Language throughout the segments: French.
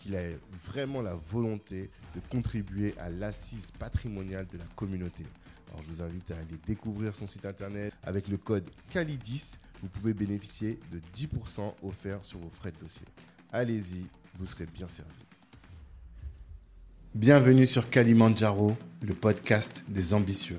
qu'il a vraiment la volonté de contribuer à l'assise patrimoniale de la communauté. Alors je vous invite à aller découvrir son site internet avec le code CALIDIS. Vous pouvez bénéficier de 10% offerts sur vos frais de dossier. Allez-y, vous serez bien servi. Bienvenue sur Kalimandjaro, le podcast des ambitieux.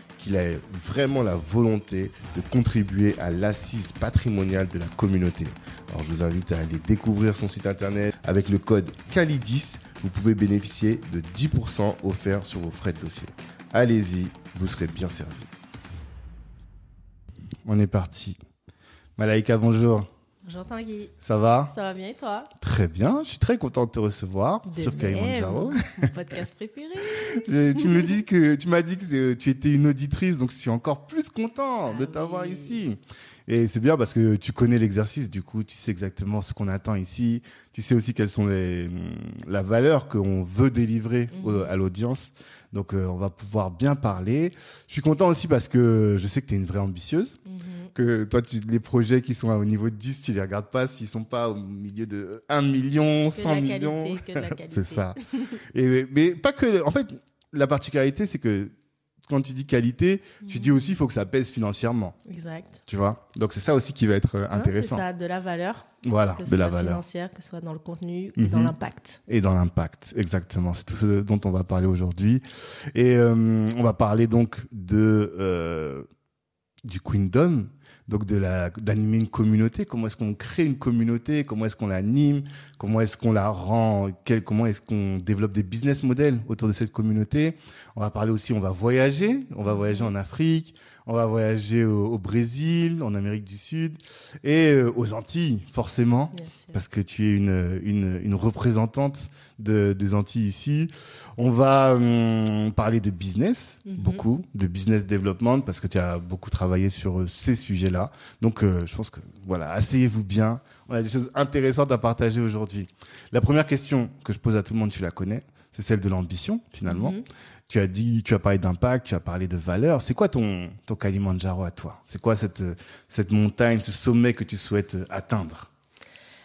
qu'il a vraiment la volonté de contribuer à l'assise patrimoniale de la communauté. Alors je vous invite à aller découvrir son site internet avec le code CALIDIS. Vous pouvez bénéficier de 10% offerts sur vos frais de dossier. Allez-y, vous serez bien servi. On est parti. Malaika, bonjour. Bonjour Tanguy. Ça va Ça va bien et toi Très bien, je suis très content de te recevoir De sur même. Kalimandjaro. Mon podcast préféré. Tu me dis que tu m'as dit que euh, tu étais une auditrice, donc je suis encore plus content de Ah t'avoir oui. ici. Et c'est bien parce que tu connais l'exercice, du coup, tu sais exactement ce qu'on attend ici. Tu sais aussi quelles sont les hum, la valeur qu'on veut délivrer Mhm. à l'audience. Donc, euh, on va pouvoir bien parler. Je suis content aussi parce que je sais que tu es une vraie ambitieuse. Mhm. Que toi, tu, les projets qui sont au niveau de 10, tu les regardes pas s'ils sont pas au milieu de 1 million, Que de 100 la millions. C'est ça. Et, mais pas que. En fait, la particularité, c'est que quand tu dis qualité, tu Mhm. dis aussi il faut que ça pèse financièrement. Exact. Tu vois? Donc c'est ça aussi qui va être euh, Non, intéressant. C'est ça, de la valeur, Voilà, que ce de la soit valeur. financière, que ce soit dans le contenu ou dans l'impact. Et dans l'impact, exactement. C'est tout ce dont on va parler aujourd'hui. Et euh, on va parler donc de euh, du Queendom, donc de la d'animer une communauté. Comment est-ce qu'on crée une communauté? Comment est-ce qu'on l'anime? Comment est-ce qu'on la rend? Comment est-ce qu'on développe des business models autour de cette communauté? On va parler aussi. On va voyager. On va voyager en Afrique. On va voyager au, au Brésil, en Amérique du Sud et euh, aux Antilles, forcément parce que tu es une, une, une représentante de, des Antilles ici. On va hum, parler de business, Mhm. beaucoup, de business development, parce que tu as beaucoup travaillé sur euh, ces sujets-là. Donc, euh, je pense que, voilà, asseyez-vous bien. On a des choses intéressantes à partager aujourd'hui. La première question que je pose à tout le monde, tu la connais, c'est celle de l'ambition, finalement. Mhm. Tu as dit, tu as parlé d'impact, tu as parlé de valeur. C'est quoi ton, ton Kalimandjaro à toi? C'est quoi cette, cette montagne, ce sommet que tu souhaites atteindre?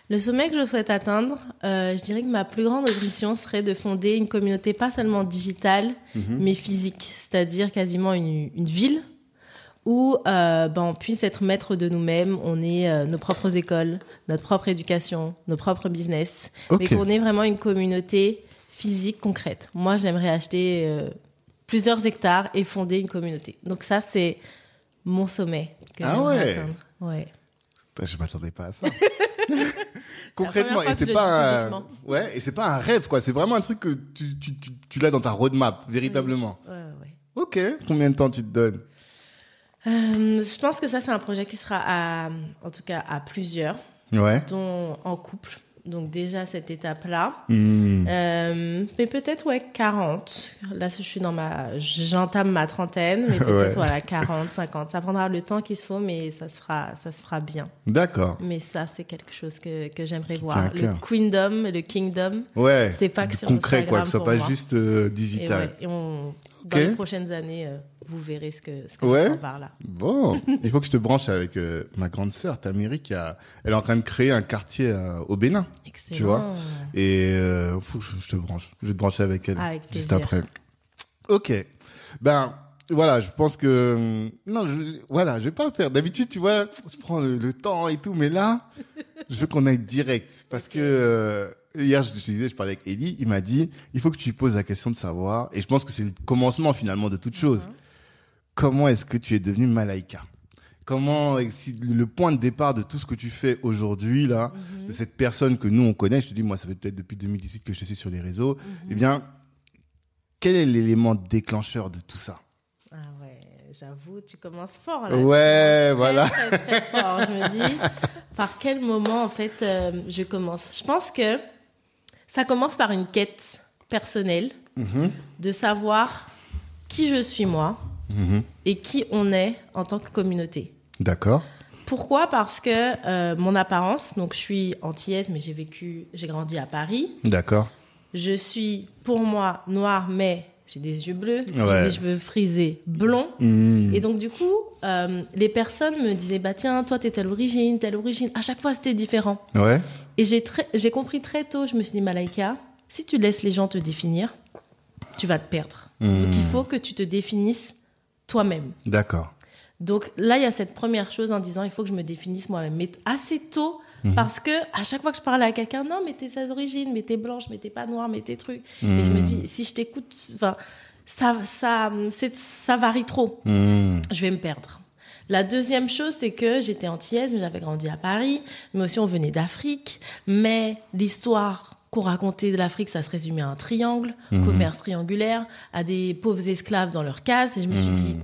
Le sommet que je souhaite atteindre, euh, je dirais que ma plus grande ambition serait de fonder une communauté pas seulement digitale, Mhm. mais physique, c'est-à-dire quasiment une, une ville où euh, ben, on puisse être maître de nous-mêmes, on ait euh, nos propres écoles, notre propre éducation, nos propres business, mais Ok. qu'on ait vraiment une communauté physique concrète. Moi, j'aimerais acheter euh, plusieurs hectares et fonder une communauté. Donc ça, c'est mon sommet que Ah j'aimerais ouais. atteindre. Ouais. Je m'attendais pas à ça. Concrètement, et c'est pas, un... ouais, et c'est pas un rêve quoi. C'est vraiment un truc que tu, tu, tu, tu l'as dans ta roadmap véritablement. Ouais, ouais. Ok. Combien de temps tu te donnes? Euh, je pense que ça, c'est un projet qui sera à, en tout cas, à plusieurs. Ouais. dont en couple. Donc déjà cette étape-là. Hmm. Euh, mais peut-être, ouais, 40. Là, je suis dans ma... J'entame ma trentaine, mais peut-être, Ouais. voilà, 40, 50. Ça prendra le temps qu'il se faut, mais ça sera, ça se fera bien. D'accord. Mais ça, c'est quelque chose que, que j'aimerais voir. Le queendom, le kingdom, Ouais. c'est pas que sur concret, quoi, que ce soit pas moi. juste euh, Et, digital. ouais, et on, dans les prochaines années, euh, vous verrez ce que, ce que Ouais. par là. Bon, il faut que je te branche avec euh, ma grande sœur, Tamiri, qui a, elle est en train de créer un quartier euh, au Bénin. Excellent. Tu vois Et euh, faut que je, te branche. Je vais te brancher avec elle Avec juste après. Ok. Ben voilà, je pense que hum, non, je, voilà, je vais pas faire. D'habitude, tu vois, je prends le, le temps et tout, mais là, je veux qu'on aille direct parce que euh, hier, je, disais, je parlais avec Ellie, il m'a dit, il faut que tu poses la question de savoir, et je pense que c'est le commencement finalement de toute chose. Comment est-ce que tu es devenu Malaika? Comment le point de départ de tout ce que tu fais aujourd'hui là, de cette personne que nous on connaît, je te dis moi ça fait peut-être depuis 2018 que je te suis sur les réseaux, eh bien quel est l'élément déclencheur de tout ça? Ah ouais, j'avoue, tu commences fort là. Ouais, voilà. Très, très, très fort. Je me dis, par quel moment en fait euh, je commence? Je pense que ça commence par une quête personnelle Mhm. de savoir qui je suis moi Mhm. et qui on est en tant que communauté. D'accord. Pourquoi? Parce que euh, mon apparence, donc je suis antillaise, mais j'ai vécu, j'ai grandi à Paris. D'accord. Je suis pour moi noire, mais j'ai des yeux bleus, Ouais. j'ai des cheveux frisés blonds. Mhm. Et donc, du coup, euh, les personnes me disaient, bah tiens, toi, t'es telle origine, telle origine. À chaque fois, c'était différent. Ouais. Et j'ai très- j'ai compris très tôt, je me suis dit, Malaika, si tu laisses les gens te définir, tu vas te perdre. Mhm. Donc, il faut que tu te définisses toi-même. D'accord. Donc là, il y a cette première chose en disant, il faut que je me définisse moi-même. Mais assez tôt, Mhm. parce que à chaque fois que je parlais à quelqu'un, non, mais t'es origines, mais t'es blanche, mais t'es pas noire, mais t'es truc. Et je me dis, si je t'écoute, enfin, ça, ça, ça varie trop. Mhm. Je vais me perdre. La deuxième chose, c'est que j'étais antillaise, mais j'avais grandi à Paris, mais aussi on venait d'Afrique. Mais l'histoire qu'on racontait de l'Afrique, ça se résumait à un triangle, commerce triangulaire, à des pauvres esclaves dans leur case. Et je me suis dit,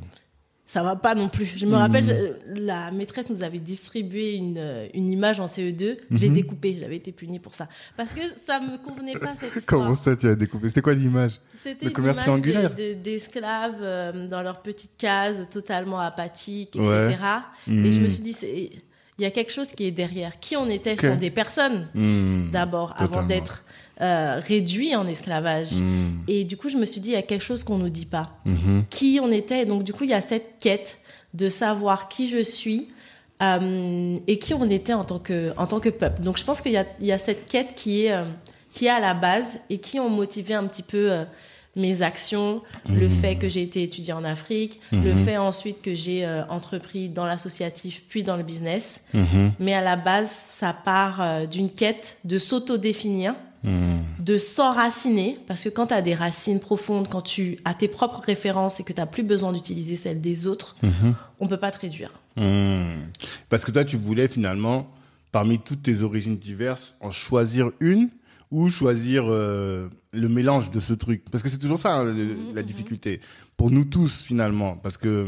ça va pas non plus. Je me rappelle, je- la maîtresse nous avait distribué une, euh, une image en CE2. J'ai découpé, j'avais été punie pour ça. Parce que ça me convenait pas cette histoire. Comment ça tu as découpé C'était quoi l'image? C'était Le commerce image triangulaire de- de- d'esclaves euh, dans leur petite case, totalement apathiques, etc. Ouais. Et je me Mhm. suis dit, c'est- il y a quelque chose qui est derrière. Qui on était Ok. sont des personnes, Mhm. d'abord, avant d'être euh, réduits en esclavage. Mhm. Et du coup, je me suis dit, il y a quelque chose qu'on nous dit pas. Mhm. Qui on était. Et donc, du coup, il y a cette quête de savoir qui je suis. euh, et qui on était en tant que, en tant que peuple. Donc je pense qu'il y a, il y a cette quête qui est, euh, qui est à la base et qui ont motivé un petit peu euh, mes actions, le fait que j'ai été étudiée en Afrique, le fait ensuite que j'ai euh, entrepris dans l'associatif puis dans le business. Mhm. Mais à la base, ça part euh, d'une quête de s'auto-définir, de s'enraciner, parce que quand tu as des racines profondes, quand tu as tes propres références et que tu n'as plus besoin d'utiliser celles des autres, on peut pas te réduire. Parce que toi, tu voulais finalement, parmi toutes tes origines diverses, en choisir une ou choisir euh, le mélange de ce truc. Parce que c'est toujours ça hein, la difficulté pour nous tous finalement. Parce que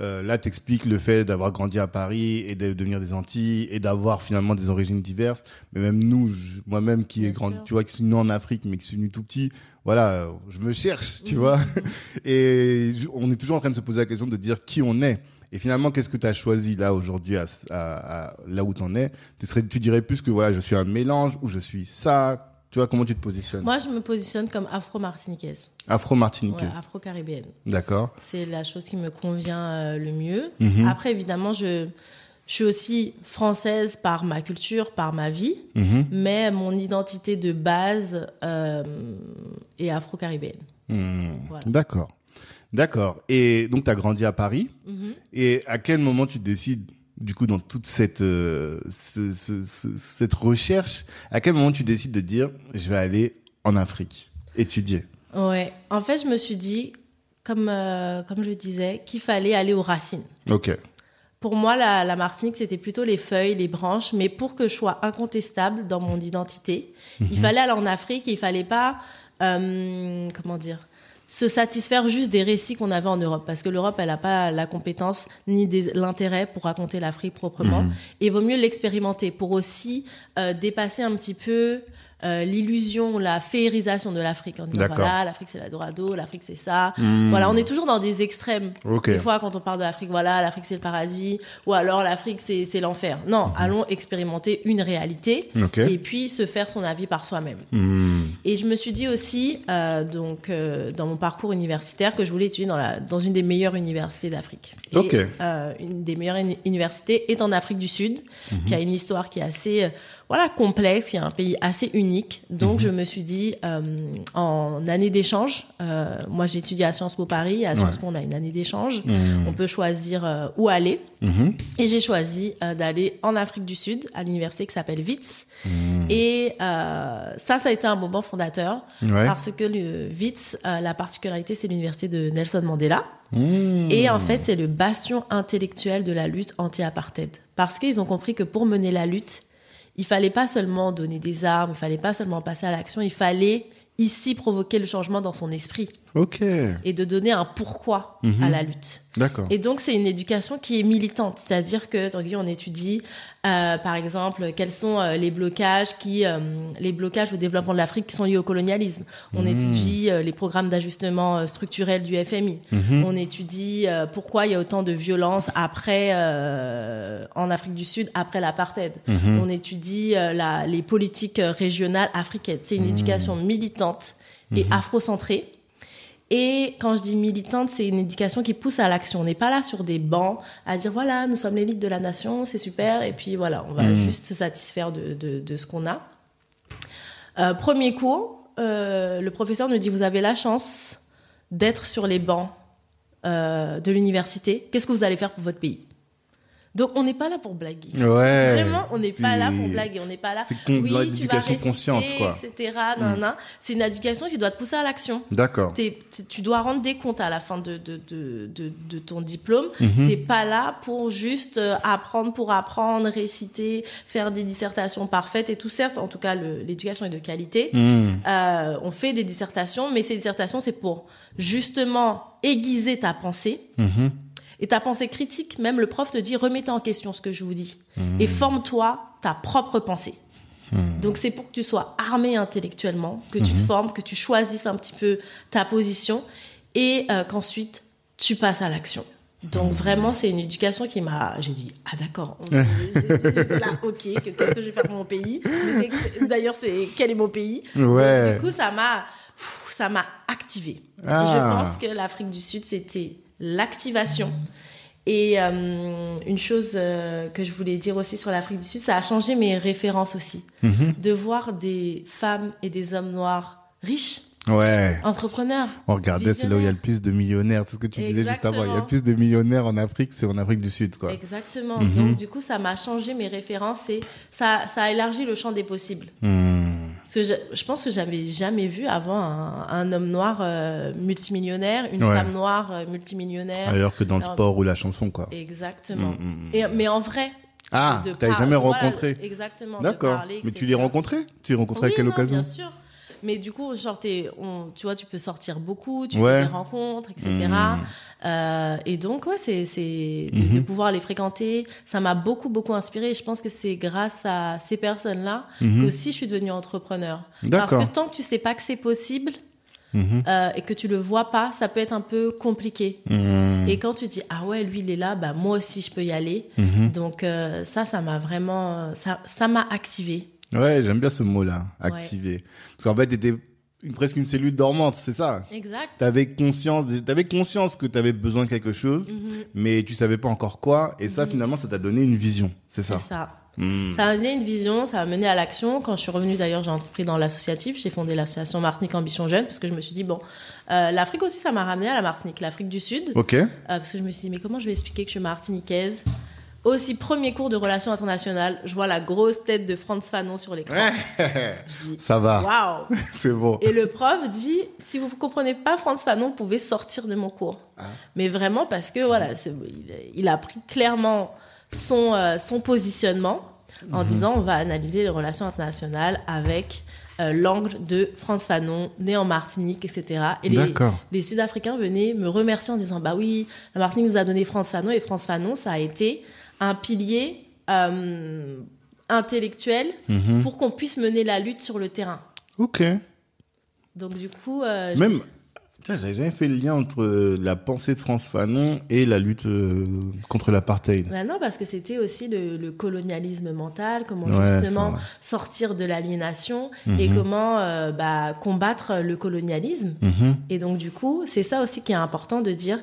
euh, là, t'expliques le fait d'avoir grandi à Paris et de devenir des Antilles et d'avoir finalement des origines diverses. Mais même nous, moi-même qui Bien grandi, tu vois, qui suis né en Afrique mais qui suis venu tout petit, voilà, je me cherche, tu vois. Et on est toujours en train de se poser la question de dire qui on est. Et finalement, qu'est-ce que tu as choisi là aujourd'hui, à, à- à- là où tu en es? Tu, serais, tu dirais plus que voilà, je suis un mélange ou je suis ça. Tu vois, comment tu te positionnes? Moi, je me positionne comme afro-martiniquaise, ouais, Afro-martiniquaise. afro-caribéenne. D'accord. C'est la chose qui me convient euh, le mieux. Mhm. Après, évidemment, je, je suis aussi française par ma culture, par ma vie, Mhm. mais mon identité de base euh, est afro-caribéenne. Hmm. Voilà. D'accord. D'accord. Et donc, tu as grandi à Paris. Mhm. Et à quel moment tu décides, du coup, dans toute cette, euh, ce- ce- ce- cette recherche, à quel moment tu décides de dire, je vais aller en Afrique, étudier? Ouais. En fait, je me suis dit, comme, euh, comme je disais, qu'il fallait aller aux racines. Ok. Pour moi, la, la Martinique, c'était plutôt les feuilles, les branches, mais pour que je sois incontestable dans mon identité, il fallait aller en Afrique et il fallait pas, euh, comment dire, se satisfaire juste des récits qu'on avait en Europe, parce que l'Europe, elle n'a pas la compétence ni l'intérêt pour raconter l'Afrique proprement. Mhm. Et il vaut mieux l'expérimenter pour aussi euh, dépasser un petit peu euh, l'illusion, la féerisation de l'Afrique en disant voilà, l'Afrique c'est la Dorado, l'Afrique c'est ça. Mhm. Voilà, on est toujours dans des extrêmes. Ok. Des fois, quand on parle de l'Afrique, voilà, l'Afrique c'est le paradis, ou alors l'Afrique c'est c'est l'enfer. Non, allons expérimenter une réalité Mhm. Ok. et puis se faire son avis par soi-même. Hmm. Et je me suis dit aussi, euh, donc, euh, dans mon parcours universitaire, que je voulais étudier dans, la, dans une des meilleures universités d'Afrique. Et, Ok. euh, une des meilleures uni- universités est en Afrique du Sud, Mhm. qui a une histoire qui est assez, euh, voilà, complexe, qui est un pays assez unique. Donc, Mhm. je me suis dit, euh, en année d'échange, euh, moi j'ai étudié à Sciences Po Paris, à Sciences Ouais. Po on a une année d'échange, Hmm. on peut choisir euh, où aller. Mhm. Et j'ai choisi d'aller en Afrique du Sud, à l'université qui s'appelle WITS. Et ça, ça a été un moment fondateur. Ouais. Parce que le WITS, la particularité, c'est l'université de Nelson Mandela. Et en fait, c'est le bastion intellectuel de la lutte anti-apartheid. Parce qu'ils ont compris que pour mener la lutte, il fallait pas seulement donner des armes, il fallait pas seulement passer à l'action, il fallait ici provoquer le changement dans son esprit Ok. et de donner un pourquoi Mhm. à la lutte. D'accord. Et donc, c'est une éducation qui est militante. C'est-à-dire que, on étudie, euh, par exemple, quels sont euh, les blocages qui, euh, les blocages au développement de l'Afrique qui sont liés au colonialisme. On Mhm. étudie euh, les programmes d'ajustement euh, structurel du FMI. Mhm. On étudie pourquoi il y a autant de violence après, euh, en Afrique du Sud, après l'apartheid. On étudie la, les politiques régionales africaines. C'est une éducation militante et afrocentrée. Et quand je dis militante, c'est une éducation qui pousse à l'action. On n'est pas là sur des bancs à dire voilà, nous sommes l'élite de la nation, c'est super, et puis voilà, on va Mhm. juste se satisfaire de, de, de ce qu'on a. Euh, premier cours, euh, le professeur nous dit vous avez la chance d'être sur les bancs euh, de l'université. Qu'est-ce que vous allez faire pour votre pays? Donc on n'est pas là pour blaguer. Ouais. Vraiment, on n'est pas là pour blaguer, on n'est pas là. C'est Oui, tu vas réciter, consciente, quoi. Mm. etc. nan. C'est une éducation qui doit te pousser à l'action. D'accord. Tu dois rendre des comptes à la fin de, de, de, de, de ton diplôme. Mhm. T'es pas là pour juste euh, apprendre pour apprendre, réciter, faire des dissertations parfaites et tout. Certes, en tout cas, l'éducation est de qualité. Hmm. Euh, on fait des dissertations, mais ces dissertations, c'est pour justement aiguiser ta pensée. Mhm. Et ta pensée critique, même le prof te dit, remettez en question ce que je vous dis. Hmm. Et forme-toi ta propre pensée. Donc c'est pour que tu sois armé intellectuellement, que tu te Hmm. formes, que tu choisisses un petit peu ta position et euh, qu'ensuite tu passes à l'action. Donc Hmm. vraiment, c'est une éducation qui m'a... J'ai dit, ah d'accord, on- j'étais là, ok, que- qu'est-ce que je vais faire pour mon pays? D'ailleurs, c'est quel est mon pays? Ouais. Donc, Du coup, ça m'a ça m'a activé. Ah. Je pense que l'Afrique du Sud, c'était l'activation. Et euh, une chose euh, que je voulais dire aussi sur l'Afrique du Sud, ça a changé mes références aussi. Mhm. De voir des femmes et des hommes noirs riches, Ouais. entrepreneurs. On regardait, c'est là où il y a le plus de millionnaires. C'est ce que tu disais juste avant. Il y a plus de millionnaires en Afrique, c'est en Afrique du Sud, quoi. Exactement. Mhm. Donc, du coup, ça m'a changé mes références et ça, ça a élargi le champ des possibles. Hmm. Parce que je, je pense que j'avais jamais vu avant un, un homme noir euh, multimillionnaire, une Ouais. femme noire euh, multimillionnaire. Ailleurs que dans le sport ou la chanson, quoi. Exactement. Mm, mm, mm. Et, mais en vrai. Ah, t'avais par- jamais voilà, rencontré. Exactement. D'accord. Mais tu les rencontré? Tu les rencontrais à quelle non, occasion? Bien sûr. Mais du coup, genre, t'es- on, tu vois, tu peux sortir beaucoup, tu Ouais. fais des rencontres, etc. Mm. Euh, et donc, ouais, c'est, c'est de, de Mhm. pouvoir les fréquenter. Ça m'a beaucoup, beaucoup inspiré. Et je pense que c'est grâce à ces personnes-là Mhm. que aussi je suis devenue entrepreneur. Parce que tant que tu sais pas que c'est possible Mhm. euh, et que tu le vois pas, ça peut être un peu compliqué. Hmm. Et quand tu dis ah ouais lui il est là, bah moi aussi je peux y aller. Donc euh, ça ça m'a vraiment ça ça m'a activé. Ouais, j'aime bien ce mot-là, activer. Parce qu'en fait, t'étais une, presque une cellule dormante, c'est ça? Exact. T'avais conscience, t'avais conscience que t'avais besoin de quelque chose, Mhm. mais tu savais pas encore quoi. Et ça, finalement, ça t'a donné une vision, c'est ça? C'est ça. Hmm. Ça a mené une vision, ça a mené à l'action. Quand je suis revenue d'ailleurs, j'ai entrepris dans l'associatif, j'ai fondé l'association Martinique Ambition Jeune parce que je me suis dit bon, euh, l'Afrique aussi ça m'a ramené à la Martinique, l'Afrique du Sud, Ok. Euh, parce que je me suis dit mais comment je vais expliquer que je suis martiniquaise? Aussi premier cours de relations internationales, je vois la grosse tête de Franz Fanon sur l'écran. Je dis ça va, waouh c'est bon. Et le prof dit, si vous ne comprenez pas Franz Fanon, vous pouvez sortir de mon cours. Ah. Mais vraiment parce que voilà, il, il a pris clairement son, euh, son positionnement en Mhm. disant on va analyser les relations internationales avec euh, l'angle de France Fanon, né en Martinique, etc. Et les, les Sud-Africains venaient me remercier en disant bah oui, la Martinique nous a donné France Fanon et France Fanon, ça a été un pilier euh, intellectuel Mhm. pour qu'on puisse mener la lutte sur le terrain. Ok. Donc du coup, euh, Même, j'avais jamais fait le lien entre euh, la pensée de France Fanon et la lutte euh, contre l'apartheid. Bah non, parce que c'était aussi le, le colonialisme mental, comment Ouais, justement sortir de l'aliénation et Mhm. comment euh, bah, combattre le colonialisme. Mhm. Et donc du coup, c'est ça aussi qui est important de dire,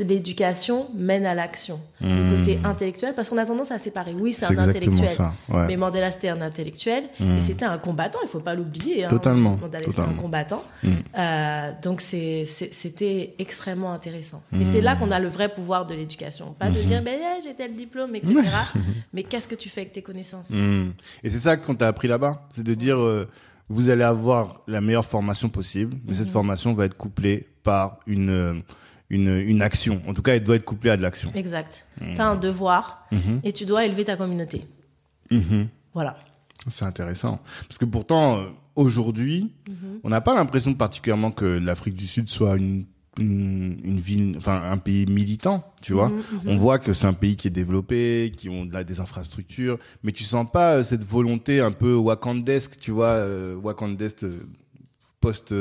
l'éducation mène à l'action. Le côté intellectuel, parce qu'on a tendance à séparer. Oui, c'est un intellectuel. ça. Ouais. Mais Mandela, c'était un intellectuel Mhm. et c'était un combattant, il faut pas l'oublier. hein. Totalement, Mandela, c'était un combattant. Mhm. Euh, donc, c'était extrêmement intéressant. Et c'est là qu'on a le vrai pouvoir de l'éducation. Pas de dire, ben, yeah, j'ai tel diplôme, etc. mais qu'est-ce que tu fais avec tes connaissances? Et c'est ça qu'on t'a appris là-bas, c'est de dire euh, vous allez avoir la meilleure formation possible, mais cette Mhm. formation va être couplée par une euh, une une action. En tout cas, elle doit être couplée à de l'action. Exact. Tu as un devoir Mhm. et tu dois élever ta communauté. Mhm. Voilà. C'est intéressant. Parce que pourtant, euh, aujourd'hui, Mhm. on n'a pas l'impression particulièrement que l'Afrique du Sud soit une, une, une ville, enfin, un pays militant, tu vois. On voit que c'est un pays qui est développé, qui ont de la, des infrastructures, mais tu sens pas euh, cette volonté un peu wakandesque, tu vois, euh, wakandesque euh, post,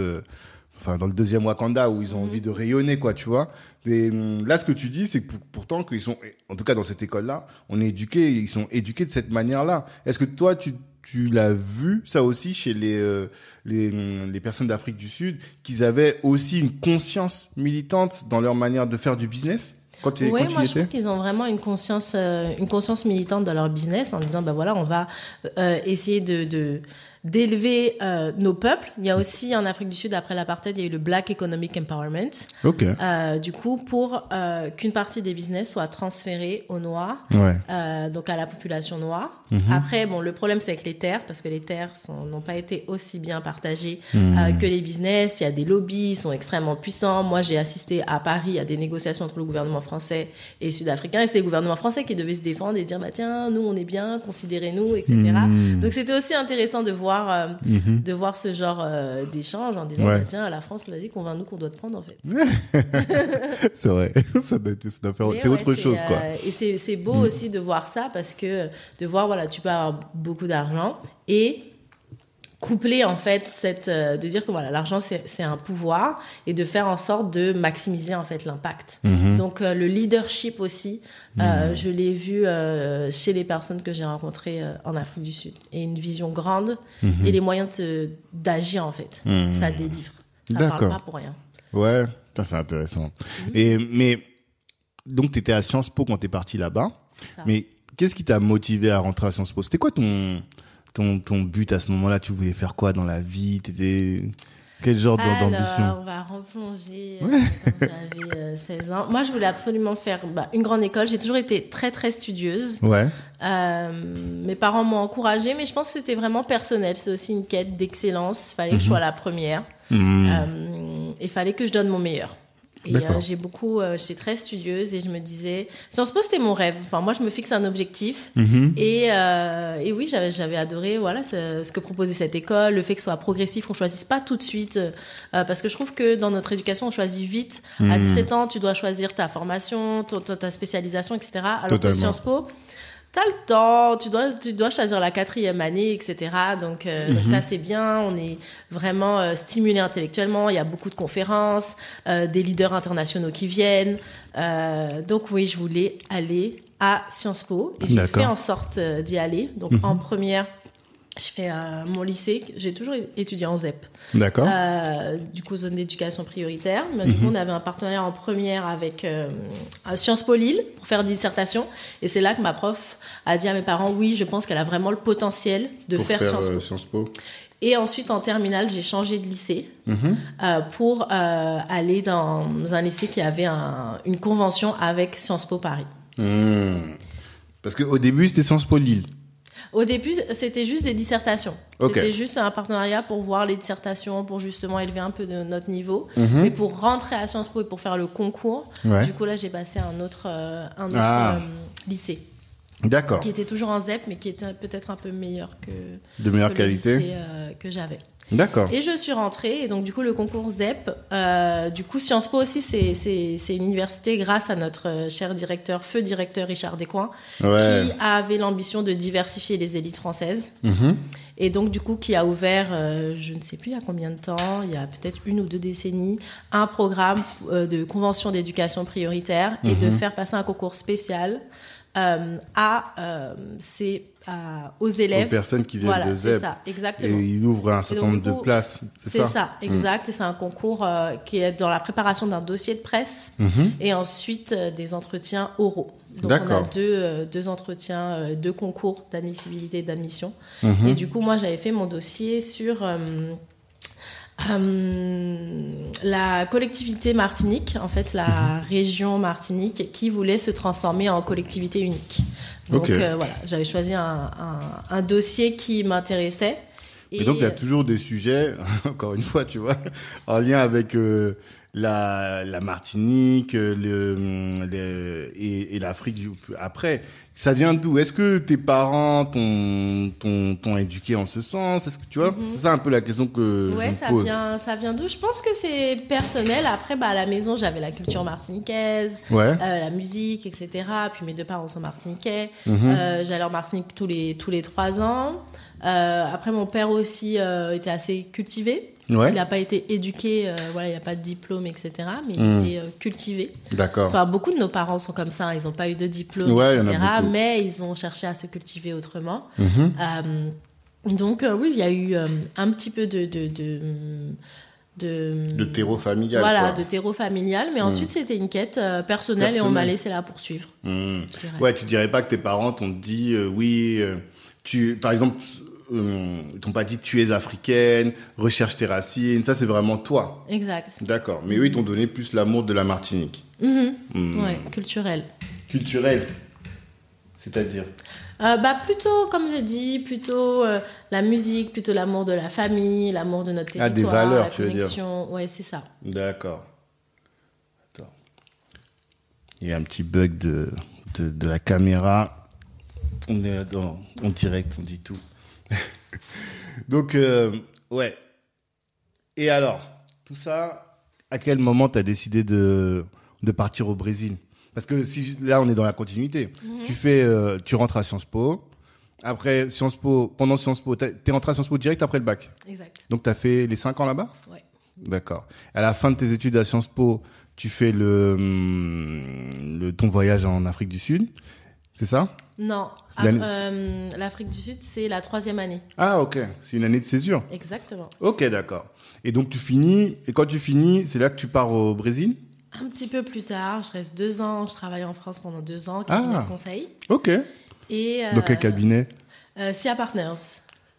enfin, dans le deuxième Wakanda où ils ont Mhm. envie de rayonner, quoi, tu vois. Et hum, là, ce que tu dis, c'est que pour- pourtant qu'ils sont, en tout cas dans cette école-là, on est éduqués, ils sont éduqués de cette manière-là. Est-ce que toi, tu, tu l'as vu ça aussi chez les euh, les, hum, les personnes d'Afrique du Sud, qu'ils avaient aussi une conscience militante dans leur manière de faire du business? Quand tu, Oui, quand moi je trouve qu'ils ont vraiment une conscience, euh, une conscience militante dans leur business en disant, ben voilà, on va euh, essayer de de- d'élever euh, nos peuples. Il y a aussi en Afrique du Sud, après l'apartheid, il y a eu le Black Economic Empowerment. Ok. Euh, du coup, pour euh, qu'une partie des business soit transférée aux Noirs, Ouais. donc à la population noire. Mhm. Après, bon, le problème c'est avec les terres, parce que les terres n'ont pas été aussi bien partagées Mhm. que les business. Il y a des lobbies, ils sont extrêmement puissants. Moi, j'ai assisté à Paris à des négociations entre le gouvernement français et sud-africain, et c'est le gouvernement français qui devait se défendre et dire, bah tiens, nous on est bien, considérez-nous, etc. Mhm. Donc c'était aussi intéressant de voir, euh, Mhm. de voir ce genre euh, d'échange en disant, Ouais. bah, tiens, la France, vas-y, convainc-nous qu'on doit te prendre en fait. c'est vrai. ça doit, être- ça doit faire, Mais c'est ouais, autre chose, quoi. euh, et c'est c'est beau Mm. aussi de voir ça parce que de voir, voilà, tu peux avoir beaucoup d'argent et coupler en fait cette euh, de dire que voilà l'argent c'est un pouvoir et de faire en sorte de maximiser en fait l'impact Mhm. donc euh, le leadership aussi euh, je l'ai vu chez les personnes que j'ai rencontrées en Afrique du Sud et une vision grande Mhm. et les moyens d'agir en fait Mhm. ça délivre ça parle pas pour rien Ouais, ça c'est intéressant. Et mais donc tu étais à Sciences Po quand t'es parti là-bas. Mais qu'est-ce qui t'a motivé à rentrer à Sciences Po? C'était quoi ton ton ton but à ce moment-là Tu voulais faire quoi dans la vie? T'étais quel genre d'ambition? on va replonger euh, quand j'avais euh, 16 ans. Moi, je voulais absolument faire bah, une grande école. J'ai toujours été très, très studieuse. Ouais. Euh, mes parents m'ont encouragée, mais je pense que c'était vraiment personnel. C'est aussi une quête d'excellence. Il fallait que je sois la première. Mhm. Euh, Il fallait que je donne mon meilleur. Et euh, j'ai beaucoup, euh, j'étais très studieuse et je me disais, Sciences Po c'était mon rêve. Enfin, moi je me fixe un objectif Mhm. et, euh, et oui, j'avais, j'avais adoré voilà ce, ce que proposait cette école, le fait que ce soit progressif, qu'on choisisse pas tout de suite, euh, parce que je trouve que dans notre éducation, on choisit vite. À Mhm. 17 ans, tu dois choisir ta formation, ta spécialisation, etc. Alors Totalement. que Sciences Po, T'as le temps, tu dois, tu dois choisir la quatrième année, etc. Donc, euh, donc Mhm. ça c'est bien. On est vraiment euh, stimulé intellectuellement. Il y a beaucoup de conférences, euh, des leaders internationaux qui viennent. Donc oui, je voulais aller à Sciences Po et j'ai fait en sorte d'y aller. Donc Mhm. en première, je fais euh, mon lycée. J'ai toujours étudié en ZEP. D'accord. Euh, du coup, zone d'éducation prioritaire. Mais du coup, on avait un partenariat en première avec euh, Sciences Po Lille pour faire des dissertations. Et c'est là que ma prof a dit à mes parents, oui, je pense qu'elle a vraiment le potentiel de Pour faire, Sciences Po. Sciences Po. Et ensuite, en terminale, j'ai changé de lycée Mhm. pour aller dans un lycée qui avait un- une convention avec Sciences Po Paris. Mhm. Parce qu'au début c'était Sciences Po Lille. Au début, c'était juste des dissertations. C'était juste un partenariat pour voir les dissertations, pour justement élever un peu de notre niveau. Mhm. Mais pour rentrer à Sciences Po et pour faire le concours, Ouais. du coup là j'ai passé un autre, euh, un autre Ah. euh, lycée. D'accord. qui était toujours en ZEP, mais qui était peut-être un peu meilleur que, De meilleure que le qualité. lycée, euh, que j'avais. D'accord. Et je suis rentrée, et donc du coup le concours ZEP, euh, du coup Sciences Po aussi, c'est- c'est c'est une université grâce à notre euh, cher directeur, feu directeur Richard Descoings, Ouais. qui avait l'ambition de diversifier les élites françaises. Mhm. Et donc, du coup, qui a ouvert, euh, je ne sais plus il y a combien de temps, il y a peut-être une ou deux décennies, un programme euh, de convention d'éducation prioritaire et Mhm. de faire passer un concours spécial euh, à, euh, c'est à- aux Aux élèves. personnes qui viennent Voilà, de c'est ZEP. ça, Et exactement. il ouvre un certain nombre de places. C'est C'est ça, ça, exact. Et c'est un concours euh, qui est dans la préparation d'un dossier de presse Mhm. et ensuite des entretiens oraux. Donc on a D'accord. deux, deux entretiens, deux concours d'admissibilité et d'admission. Mhm. Et du coup, moi, j'avais fait mon dossier sur euh, euh, la collectivité Martinique, en fait, Mhm. la région Martinique, qui voulait se transformer en collectivité unique. Donc euh, voilà, j'avais choisi un, un- un dossier qui m'intéressait. Et donc, il y a toujours des sujets, encore une fois, tu vois, en lien avec euh, la, la Martinique euh, le, le- et, et l'Afrique après. Ça vient d'où? Est-ce que tes parents t'ont, t'ont, t'ont éduqué en ce sens? Est-ce que tu vois? Mhm. C'est ça un peu la question que Ouais, je me ça pose. vient, ça vient d'où? Je pense que c'est personnel. Après, bah, à la maison, j'avais la culture martiniquaise, Ouais. euh, la musique, etc. Puis mes deux parents sont martiniquais. Mhm. Euh, J'allais en Martinique tous les, tous les trois ans. Euh, après, mon père aussi euh, était assez cultivé. Ouais. Il n'a pas été éduqué, euh, voilà, il n'a pas de diplôme, etc. Mais il Mm. était euh, cultivé. D'accord. Enfin, beaucoup de nos parents sont comme ça. Ils n'ont pas eu de diplôme, Ouais, etc. Mais ils ont cherché à se cultiver autrement. Mhm. Euh, donc euh, oui, il y a eu un petit peu de de de, de, De terreau familial. voilà, quoi. de terreau familial, mais ensuite c'était une quête euh, personnelle, et on m'a laissé la poursuivre. Dirais. Ouais, tu dirais pas que tes parents t'ont dit euh, oui, euh, tu, par exemple, euh, ils t'ont pas dit tu es africaine, recherche tes racines. Ça, c'est vraiment toi. Exact. D'accord. Mais eux, ils t'ont donné plus l'amour de la Martinique. Mhm. Hmm. Ouais, culturel. Culturel. C'est-à-dire. Euh, bah plutôt, comme j'ai dit, plutôt euh, la musique, plutôt l'amour de la famille, l'amour de notre Ah, territoire, des valeurs, la tu veux dire. connexion. Ouais, c'est ça. D'accord. Attends. Il y a un petit bug de, de, de la caméra. On est dans, en direct, on dit tout. Donc, euh, ouais. Et alors, tout ça, à quel moment tu as décidé de, de partir au Brésil? Parce que si là, on est dans la continuité. Tu fais, euh, tu rentres à Sciences Po. Après Sciences Po, pendant Sciences Po, t'es rentré à Sciences Po direct après le bac? Exact. Donc, tu as fait les 5 ans là-bas? Ouais. D'accord. À la fin de tes études à Sciences Po, tu fais le, le ton voyage en Afrique du Sud, c'est ça? Non. Euh, L'Afrique du Sud, c'est la troisième année. Ah ok, c'est une année de césure. Exactement. Ok, d'accord. Et donc tu finis, et quand tu finis, c'est là que tu pars au Brésil? Un petit peu plus tard, je reste deux ans, je travaille en France pendant deux ans, Ah. de conseil. Ok. Et, euh, Dans quel cabinet? euh, SIA Partners,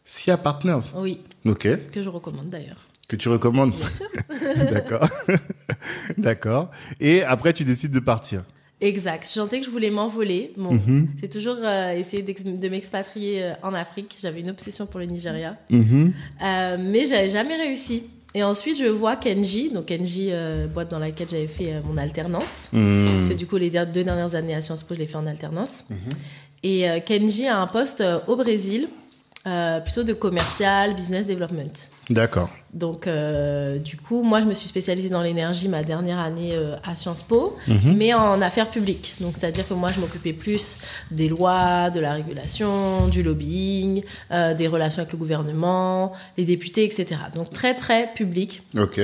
SIA Partners. oui, Ok. que je recommande d'ailleurs. Que tu recommandes Bien sûr. D'accord. d'accord. Et après tu décides de partir? Exact. Je sentais que je voulais m'envoler. Bon, Mhm. j'ai toujours euh, essayé de m'expatrier euh, en Afrique. J'avais une obsession pour le Nigeria. Mhm. Euh, mais j'avais jamais réussi. Et ensuite, je vois Kenji, donc Kenji, euh, boîte dans laquelle j'avais fait euh, mon alternance. Mhm. Parce que du coup, les deux dernières années à Sciences Po, je l'ai fait en alternance. Mhm. Et euh, Kenji a un poste au Brésil, plutôt de commercial, business development. D'accord. Donc, euh, du coup, moi, je me suis spécialisée dans l'énergie ma dernière année euh, à Sciences Po, Mhm. mais en affaires publiques. Donc, c'est-à-dire que moi, je m'occupais plus des lois, de la régulation, du lobbying, euh, des relations avec le gouvernement, les députés, etc. Donc, très, très public. Ok.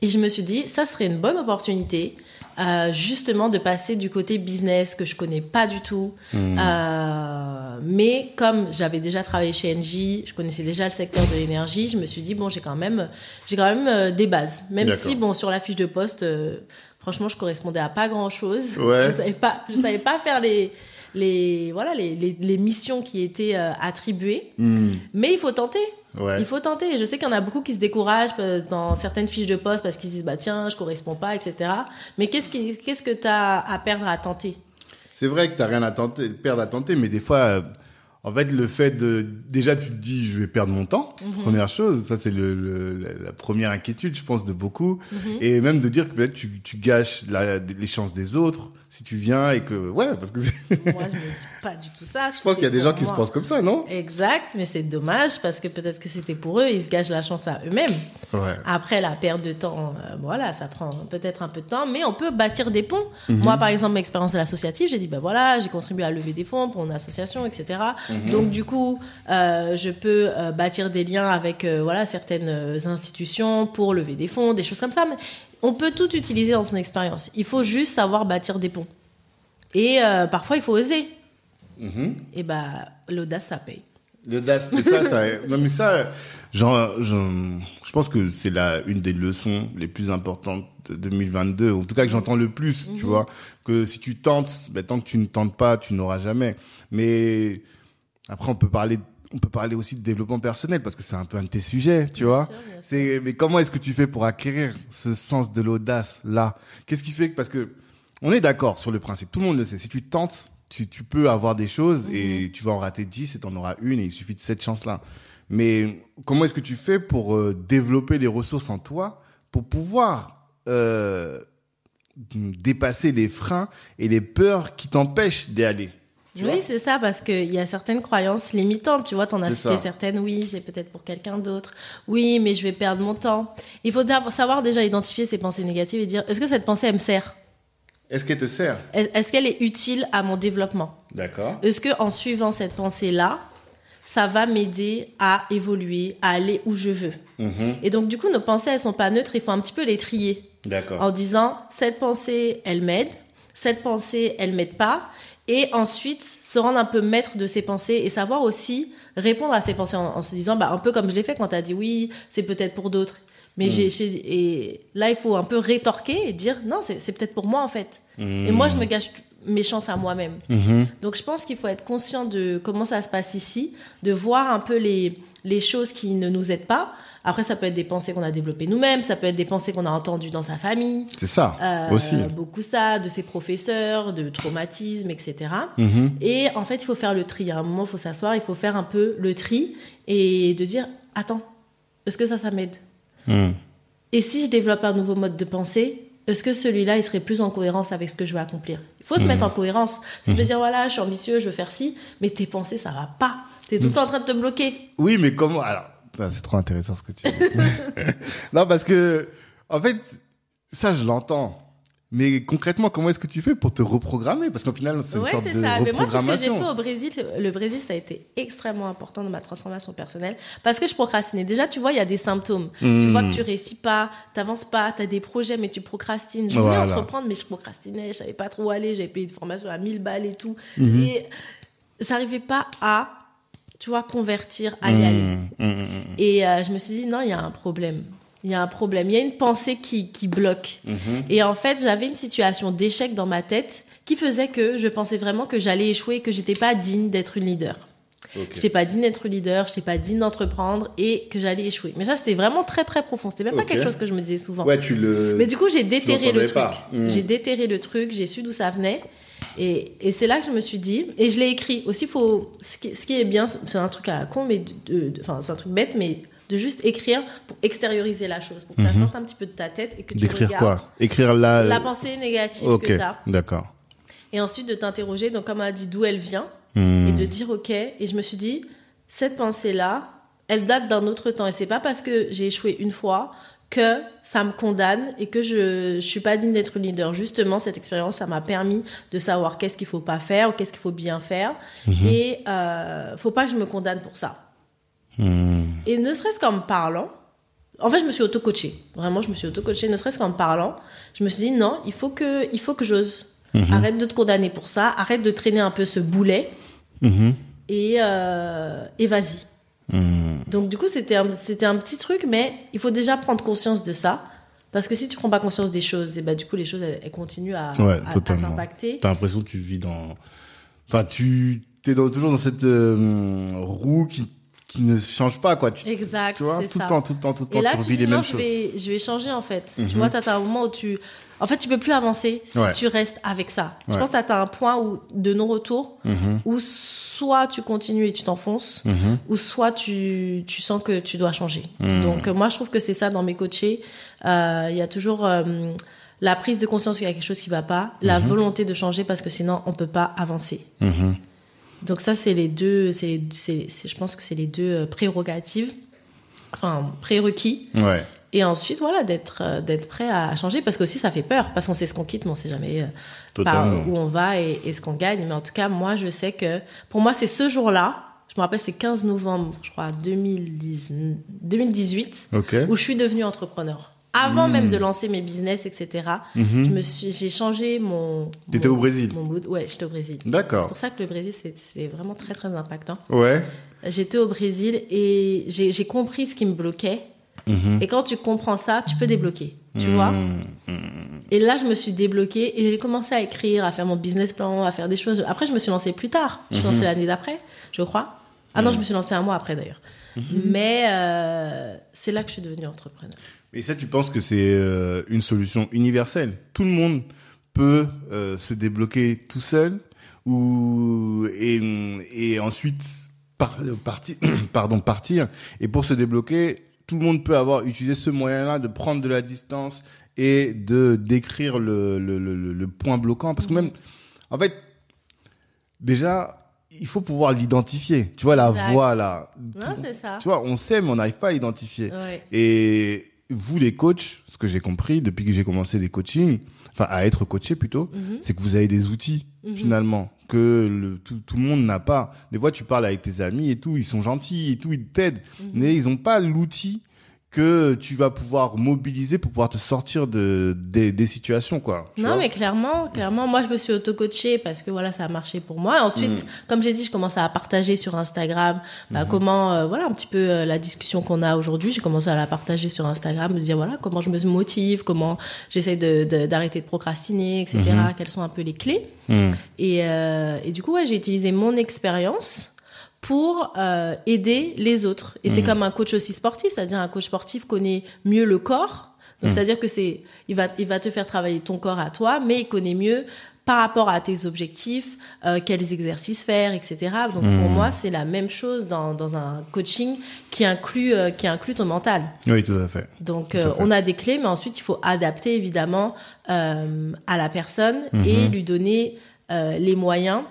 Et je me suis dit, ça serait une bonne opportunité, euh, justement, de passer du côté business que je connais pas du tout. Mhm. Euh, mais comme j'avais déjà travaillé chez Engie, je connaissais déjà le secteur de l'énergie, je me suis dit, bon, j'ai quand même, j'ai quand même euh, des bases. Même si, bon, sur la fiche de poste, franchement, je correspondais à pas grand chose. Ouais. Je savais pas, je savais pas faire les, les, voilà, les, les, les missions qui étaient attribuées. Mhm. Mais il faut tenter. Ouais. Il faut tenter. Je sais qu'il y en a beaucoup qui se découragent euh, dans certaines fiches de poste parce qu'ils se disent bah tiens, je corresponds pas, etc. Mais qu'est-ce qui, qu'est-ce que tu as à perdre à tenter? C'est vrai que t'as rien à tenter, perdre à tenter, mais des fois, euh, en fait, le fait de, déjà, tu te dis, je vais perdre mon temps. Mhm. Première chose, ça c'est le, le- la, première inquiétude, je pense, de beaucoup, Mhm. et même de dire que peut-être tu, tu gâches la- les chances des autres, si tu viens et que ouais parce que moi je me dis pas du tout ça. je pense qu'il y a des gens qui se pensent comme ça, non? Exact, mais c'est dommage parce que peut-être que c'était pour eux, ils se gâchent la chance à eux-mêmes. Ouais. Après la perte de temps, euh, voilà, ça prend peut-être un peu de temps, mais on peut bâtir des ponts. Moi, par exemple, mon expérience de l'associative, j'ai dit ben voilà, j'ai contribué à lever des fonds pour une association, etc. Donc du coup, euh, je peux euh, bâtir des liens avec voilà certaines institutions pour lever des fonds, des choses comme ça. Mais on peut tout utiliser dans son expérience. Il faut juste savoir bâtir des ponts. Et euh, parfois, il faut oser. Mhm. Et ben l'audace, ça paye. L'audace, mais ça, ça, non mais ça, genre, je, je pense que c'est la une des leçons les plus importantes de 2022, en tout cas que j'entends le plus, tu vois, que si tu tentes, ben, tant que tu ne tentes pas, tu n'auras jamais. Mais après, on peut parler, on peut parler aussi de développement personnel parce que c'est un peu un de tes sujets, tu vois. bien. C'est, mais comment est-ce que tu fais pour acquérir ce sens de l'audace là Qu'est-ce qui fait que parce que on est d'accord sur le principe, tout le monde le sait. Si tu tentes, tu, tu peux avoir des choses et tu vas en rater 10 et t'en auras une et il suffit de cette chance-là. Mais comment est-ce que tu fais pour euh, développer les ressources en toi pour pouvoir euh, dépasser les freins et les peurs qui t'empêchent d'y aller? tu Oui, c'est ça, parce qu'il y a certaines croyances limitantes. Tu vois, t'en as cité ça. certaines. Oui, c'est peut-être pour quelqu'un d'autre. Oui, mais je vais perdre mon temps. Il faut savoir déjà identifier ces pensées négatives et dire est-ce que cette pensée, elle me sert? Est-ce qu'elle te sert? Est- Est-ce qu'elle est utile à mon développement? D'accord. Est-ce que en suivant cette pensée-là, ça va m'aider à évoluer, à aller où je veux? Mhm. Et donc, du coup, nos pensées, elles sont pas neutres. Il faut un petit peu les trier D'accord. en disant cette pensée, elle m'aide, cette pensée, elle m'aide pas, et ensuite se rendre un peu maître de ses pensées et savoir aussi répondre à ses pensées en, en se disant, bah, un peu comme je l'ai fait quand tu as dit oui, c'est peut-être pour d'autres. Mais j'ai, j'ai- et là, il faut un peu rétorquer et dire non, c'est, peut-être pour moi en fait. Et moi, je me gâche t- mes chances à moi-même. Mhm. Donc je pense qu'il faut être conscient de comment ça se passe ici, de voir un peu les, les choses qui ne nous aident pas. Après, ça peut être des pensées qu'on a développées nous-mêmes, ça peut être des pensées qu'on a entendues dans sa famille. C'est ça Euh, aussi. Beaucoup ça, de ses professeurs, de traumatismes, etc. Mhm. Et en fait, il faut faire le tri. À un moment, il faut s'asseoir, il faut faire un peu le tri et de dire, attends, est-ce que ça, ça m'aide? Mhm. Et si je développe un nouveau mode de pensée, est-ce que celui-là, il serait plus en cohérence avec ce que je veux accomplir? Il faut se mettre en cohérence. Tu peux dire, voilà, je suis ambitieux, je veux faire ci, mais tes pensées, ça va pas. Tu es tout le temps en train de te bloquer. Oui, mais comment Alors, c'est trop intéressant ce que tu dis. non, parce que, en fait, ça, je l'entends. Mais concrètement, comment est-ce que tu fais pour te reprogrammer? Parce qu'au final, c'est une Ouais, sorte c'est de ça. Mais moi, c'est ce que j'ai reprogrammation. fait au Brésil. Le Brésil, ça a été extrêmement important dans ma transformation personnelle parce que je procrastinais. Déjà, tu vois, il y a des symptômes. Tu Hmm. vois que tu réussis pas, t'avances pas, t'as des projets, mais tu procrastines. Je voulais Voilà. entreprendre, mais je procrastinais. Je savais pas trop où aller. J'avais payé une formation à 1000 balles et tout. Mhm. Et j'arrivais pas à, tu vois, convertir, à y aller. Mhm, mhm, mhm. Et euh, je me suis dit, non, il y a un problème. Il y a un problème. Il y a une pensée qui, qui bloque. Et en fait, j'avais une situation d'échec dans ma tête qui faisait que je pensais vraiment que j'allais échouer et que j'étais pas digne d'être une leader. Ok. Je n'étais pas digne d'être leader, je n'étais pas digne d'entreprendre et que j'allais échouer. Mais ça, c'était vraiment très très profond. C'était même pas quelque chose que je me disais souvent. Ouais, tu le. Mais du coup, j'ai déterré le truc. J'ai déterré le truc, j'ai su d'où ça venait. Et, et c'est là que je me suis dit, et je l'ai écrit aussi, faut, ce, qui, ce qui est bien, c'est un truc à la con, mais enfin, c'est un truc bête, mais de juste écrire pour extérioriser la chose, pour que ça Mhm. sorte un petit peu de ta tête et que tu D'écrire quoi? Écrire là. la pensée négative Ok, que tu as. d'accord. Et ensuite de t'interroger, donc comme on a dit, d'où elle vient, Mhm. et de dire ok. Et je me suis dit, cette pensée-là, elle date d'un autre temps. Et c'est pas parce que j'ai échoué une fois que ça me condamne et que je, je suis pas digne d'être leader. Justement, cette expérience, ça m'a permis de savoir qu'est-ce qu'il faut pas faire ou qu'est-ce qu'il faut bien faire. Et euh, faut pas que je me condamne pour ça. Mhm. Et ne serait-ce qu'en me parlant, en fait, je me suis auto-coachée. Vraiment, je me suis auto-coachée. Ne serait-ce qu'en me parlant, je me suis dit non, il faut que, il faut que j'ose. Arrête de te condamner pour ça. Arrête de traîner un peu ce boulet Mhm. et, euh, et vas-y. Mhm. Donc du coup, c'était un, c'était un petit truc, mais il faut déjà prendre conscience de ça. Parce que si tu prends pas conscience des choses, et bah, du coup, les choses, elles, elles continuent à, Ouais, à- à t'impacter. T'as l'impression que tu vis dans. Enfin, tu es toujours dans cette euh, roue qui, qui ne change pas, quoi. Tu, Exact, tu vois, tout le temps, tout le temps, tout le temps, Et là, tu tu revis dis les non, mêmes je choses. vais, je vais changer en fait. Mhm. Tu vois, t'as un moment où tu. En fait, tu peux plus avancer si Ouais. tu restes avec ça. Je pense que t'as un point où, de non-retour Mhm. où soit tu continues et tu t'enfonces, Mhm. ou soit tu, tu sens que tu dois changer. Mhm. Donc, euh, moi, je trouve que c'est ça dans mes coachés. Euh, Il y a toujours. euh, la prise de conscience qu'il y a quelque chose qui va pas, la volonté de changer parce que sinon on peut pas avancer. Donc ça, c'est les deux, c'est, je pense que c'est les deux prérogatives, enfin prérequis. Ouais. Et ensuite, voilà, d'être, euh, d'être prêt à changer parce qu'aussi ça fait peur parce qu'on sait ce qu'on quitte, mais on sait jamais euh, par où on va et, et ce qu'on gagne. Mais en tout cas, moi, je sais que pour moi, c'est ce jour-là. Je me rappelle, c'est 15 novembre, je crois, 2010, 2018, Ok. où je suis devenue entrepreneur. Avant même de lancer mes business, etc. Je me suis, j'ai changé mon. Mhm. T'étais au Brésil Mon mood. Ouais, j'étais au Brésil. C'est D'accord. pour ça que le Brésil, c'est, c'est vraiment très, très impactant. Ouais. J'étais au Brésil et j'ai compris ce qui me bloquait. Mhm. Et quand tu comprends ça, tu peux débloquer. Tu vois Et là, je me suis débloquée et j'ai commencé à écrire, à faire mon business plan, à faire des choses. Après, je me suis lancée plus tard. Je me suis lancée l'année d'après, je crois. Ah non, je me suis lancée un mois après d'ailleurs. Mais euh, c'est là que je suis devenue entrepreneur. Et ça, tu penses que c'est euh, une solution universelle? Tout le monde peut euh, se débloquer tout seul ou et, et ensuite par, pardon, partir. Et pour se débloquer, tout le monde peut avoir utilisé ce moyen-là de prendre de la distance et de décrire le, le, le, le- point bloquant. Parce que même, en fait, déjà, il faut pouvoir l'identifier. Tu vois, la Exact. voix là. Non, c'est ça. Tu vois, on sait, mais on n'arrive pas à l'identifier. Ouais. Et vous, les coachs, ce que j'ai compris depuis que j'ai commencé les coachings, enfin à être coaché plutôt, Mhm. c'est que vous avez des outils Mhm. finalement que le, tout, tout le monde n'a pas. Des fois, tu parles avec tes amis et tout, ils sont gentils et tout, ils t'aident, Mhm. mais ils n'ont pas l'outil que tu vas pouvoir mobiliser pour pouvoir te sortir de des, des situations quoi. tu Non, vois. mais clairement, clairement, moi, je me suis auto-coachée parce que voilà, ça a marché pour moi. Ensuite, Mm. comme j'ai dit, je commence à partager sur Instagram, bah, Mm-hmm. comment, euh, voilà, un petit peu euh, la discussion qu'on a aujourd'hui. J'ai commencé à la partager sur Instagram, me dire voilà, comment je me motive, comment j'essaie de, d'arrêter de procrastiner, etc. Mm-hmm. Quelles sont un peu les clés. Hmm. Et, euh, et du coup, ouais, j'ai utilisé mon expérience pour euh, aider les autres. Et c'est comme un coach aussi sportif, c'est-à-dire un coach sportif connaît mieux le corps. Donc, c'est-à-dire que c'est, il va, il va te faire travailler ton corps à toi, mais il connaît mieux par rapport à tes objectifs, euh, quels exercices faire, etc. Donc, pour moi, c'est la même chose dans, dans un coaching qui inclut, euh, qui inclut ton mental. Oui, tout à fait. Donc, euh, on a des clés, mais ensuite, il faut adapter évidemment euh, à la personne et lui donner euh, les moyens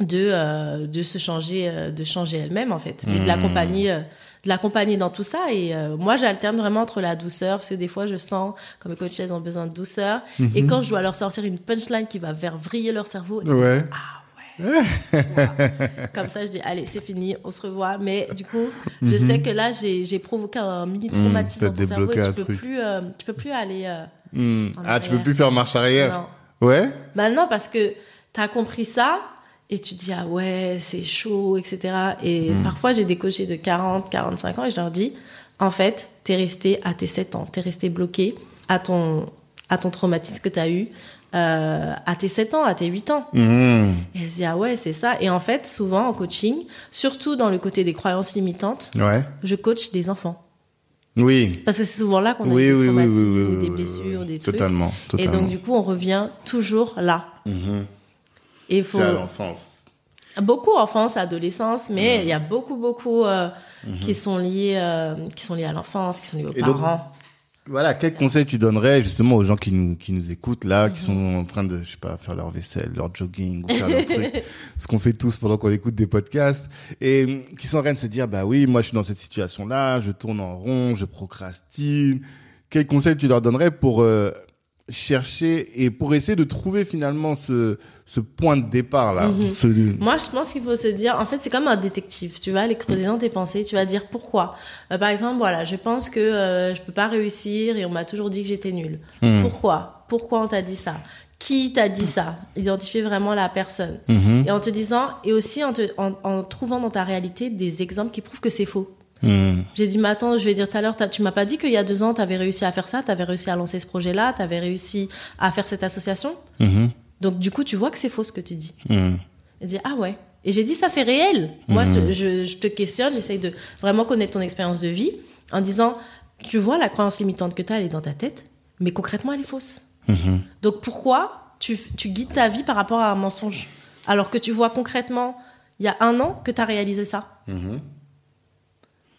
de, euh, de se changer, euh, de changer elle-même en fait, et de l'accompagner. euh, de l'accompagner dans tout ça et euh, moi j'alterne vraiment entre la douceur parce que des fois je sens comme les coachs elles ont besoin de douceur et quand je dois leur sortir une punchline qui va faire vriller leur cerveau Ouais. ah comme ça je dis allez c'est fini on se revoit mais du coup je sais que là j'ai j'ai provoqué un mini traumatisme t'as dans ton cerveau et tu peux truc. plus euh, tu peux plus aller euh, Hmm. Ah, tu peux plus faire marche arrière. non Ouais. Maintenant, parce que tu as compris ça et tu dis, ah ouais, c'est chaud, etc. Et Hmm. parfois, j'ai des coachés de 40, 45 ans et je leur dis, en fait, t'es resté à tes 7 ans, t'es resté bloqué à ton, à ton traumatisme que t'as eu euh, à tes 7 ans, à tes 8 ans. Hmm. Et elle se dit, ah ouais, c'est ça. Et en fait, souvent en coaching, surtout dans le côté des croyances limitantes, Ouais. je coach des enfants. Oui. Parce que c'est souvent là qu'on a Oui, des oui, traumatismes, oui, des blessures, des trucs. Totalement, Et donc, du coup, on revient toujours là. Mhm. Et faut C'est à l'enfance. beaucoup enfance, adolescence, mais il y a beaucoup beaucoup euh, qui sont liés euh, qui sont liés à l'enfance, qui sont liés aux Et donc, parents. Voilà, quel conseil tu donnerais justement aux gens qui nous, qui nous écoutent là, Mhm. qui sont en train de, je sais pas, faire leur vaisselle, leur jogging ou faire leur truc, ce qu'on fait tous pendant qu'on écoute des podcasts, et qui sont en train de se dire, bah oui, moi je suis dans cette situation-là, je tourne en rond, je procrastine. Quel conseil tu leur donnerais pour euh, chercher et pour essayer de trouver finalement ce, ce point de départ là, Mhm. ce, Moi, je pense qu'il faut se dire, en fait, c'est comme un détective. Tu vas aller creuser dans tes pensées, tu vas dire pourquoi. Euh, par exemple, voilà, je pense que euh, je peux pas réussir et on m'a toujours dit que j'étais nulle. Mhm. Pourquoi? Pourquoi on t'a dit ça? Qui t'a dit ça? Identifier vraiment la personne. Mhm. Et en te disant, et aussi en, te, en, en trouvant dans ta réalité des exemples qui prouvent que c'est faux. Mhm. J'ai dit, mais attends, je vais dire tout à l'heure, tu m'as pas dit qu'il y a deux ans, tu avais réussi à faire ça, tu avais réussi à lancer ce projet-là, tu avais réussi à faire cette association. Mhm. Donc, du coup, tu vois que c'est faux ce que tu dis. Mhm. Elle dit, ah ouais. Et j'ai dit, ça, c'est réel. Moi, ce- je, je te questionne, j'essaye de vraiment connaître ton expérience de vie en disant, tu vois, la croyance limitante que tu as, elle est dans ta tête, mais concrètement, elle est fausse. Donc, pourquoi tu, tu guides ta vie par rapport à un mensonge alors que tu vois concrètement, il y a un an, que tu as réalisé ça?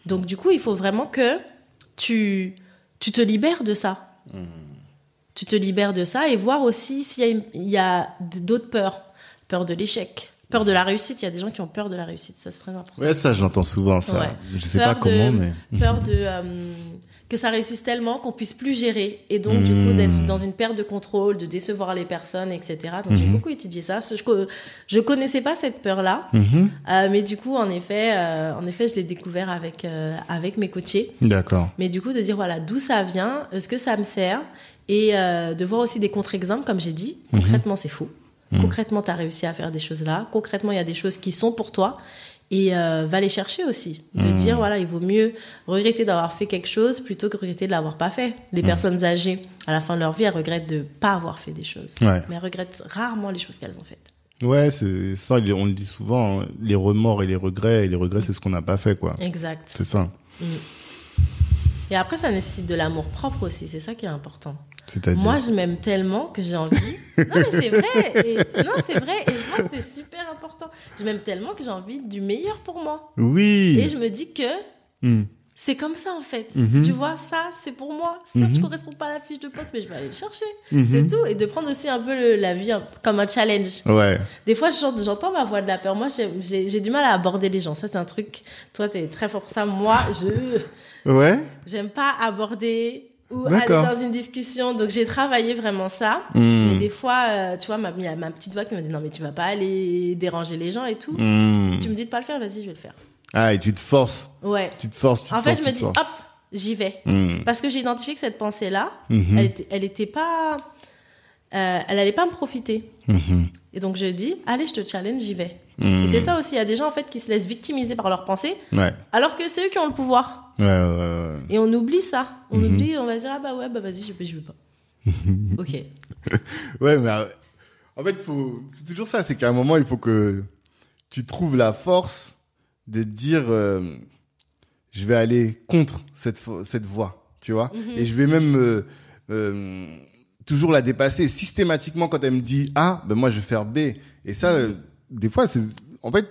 Donc du coup, il faut vraiment que tu, tu te libères de ça. tu te libères de ça et voir aussi s'il y a, d'autres peurs. Peur de l'échec, peur de la réussite. Il y a des gens qui ont peur de la réussite, ça c'est très important. Ouais, ça, j'entends souvent ça. Ouais. Je sais Peur pas comment, de- mais. Peur de euh, que ça réussisse tellement qu'on puisse plus gérer et donc du coup d'être dans une perte de contrôle, de décevoir les personnes, etc. Donc j'ai Mhm. beaucoup étudié ça. Je, je connaissais pas cette peur-là, Mhm. euh, mais du coup en effet, euh, en effet, je l'ai découvert avec euh, avec mes coachés. D'accord. Mais du coup de dire voilà d'où ça vient, est-ce que ça me sert? Et de voir aussi des contre-exemples comme j'ai dit. Concrètement c'est faux. Concrètement, tu as réussi à faire des choses là. Concrètement, il y a des choses qui sont pour toi. Et euh, va les chercher aussi. De Mhm. dire, voilà, il vaut mieux regretter d'avoir fait quelque chose plutôt que regretter de l'avoir pas fait. Les personnes âgées, à la fin de leur vie, elles regrettent de pas avoir fait des choses. Ouais. Mais elles regrettent rarement les choses qu'elles ont faites. Ouais, c'est ça, on le dit souvent, hein, les remords et les regrets, et les regrets, c'est ce qu'on n'a pas fait, quoi. Exact. C'est ça. Et après, ça nécessite de l'amour propre aussi. C'est ça qui est important. Moi, je m'aime tellement que j'ai envie. non, mais c'est vrai. Et... Non, c'est vrai. Et je pense que c'est super important. Je m'aime tellement que j'ai envie du meilleur pour moi. Oui. Et je me dis que Hmm. c'est comme ça en fait. Mhm. Tu vois, ça, c'est pour moi. Ça, Mhm. je correspond pas à la fiche de poste, mais je vais aller le chercher. Mhm. C'est tout. Et de prendre aussi un peu le- la vie comme un challenge. Ouais. Des fois, j'ent- j'entends ma voix de la peur. Moi, j'ai du mal à aborder les gens. Ça, c'est un truc. Toi, t'es très fort pour ça. Moi, je Ouais. j'aime pas aborder ou aller dans une discussion. Donc, j'ai travaillé vraiment ça. Hmm. Mais des fois, euh, tu vois, ma, il y a ma petite voix qui me dit non, mais tu vas pas aller déranger les gens et tout. Hmm. Si tu me dis de pas le faire, vas-y, je vais le faire. Ah, et tu te forces. Ouais. Tu te forces, tu te En fait, forces, je me dis hop, j'y vais. Hmm. Parce que j'ai identifié que cette pensée-là, Mhm. elle, était, elle était pas. euh, elle allait pas me profiter. Mhm. Et donc je dis, allez, je te challenge, j'y vais. Hmm. Et c'est ça aussi, il y a des gens en fait qui se laissent victimiser par leurs pensées, Ouais. alors que c'est eux qui ont le pouvoir. Ouais, ouais, ouais. Et on oublie ça. On Mhm. oublie, on va se dire, ah bah ouais, bah vas-y, je, je veux pas. ok. Ouais, mais euh, en fait, faut... c'est toujours ça. C'est qu'à un moment, il faut que tu trouves la force de dire euh, je vais aller contre cette, cette voie, tu vois. Mhm. Et je vais même euh, euh, toujours la dépasser systématiquement quand elle me dit A, ben moi je vais faire B. Et ça, euh, des fois, c'est en fait,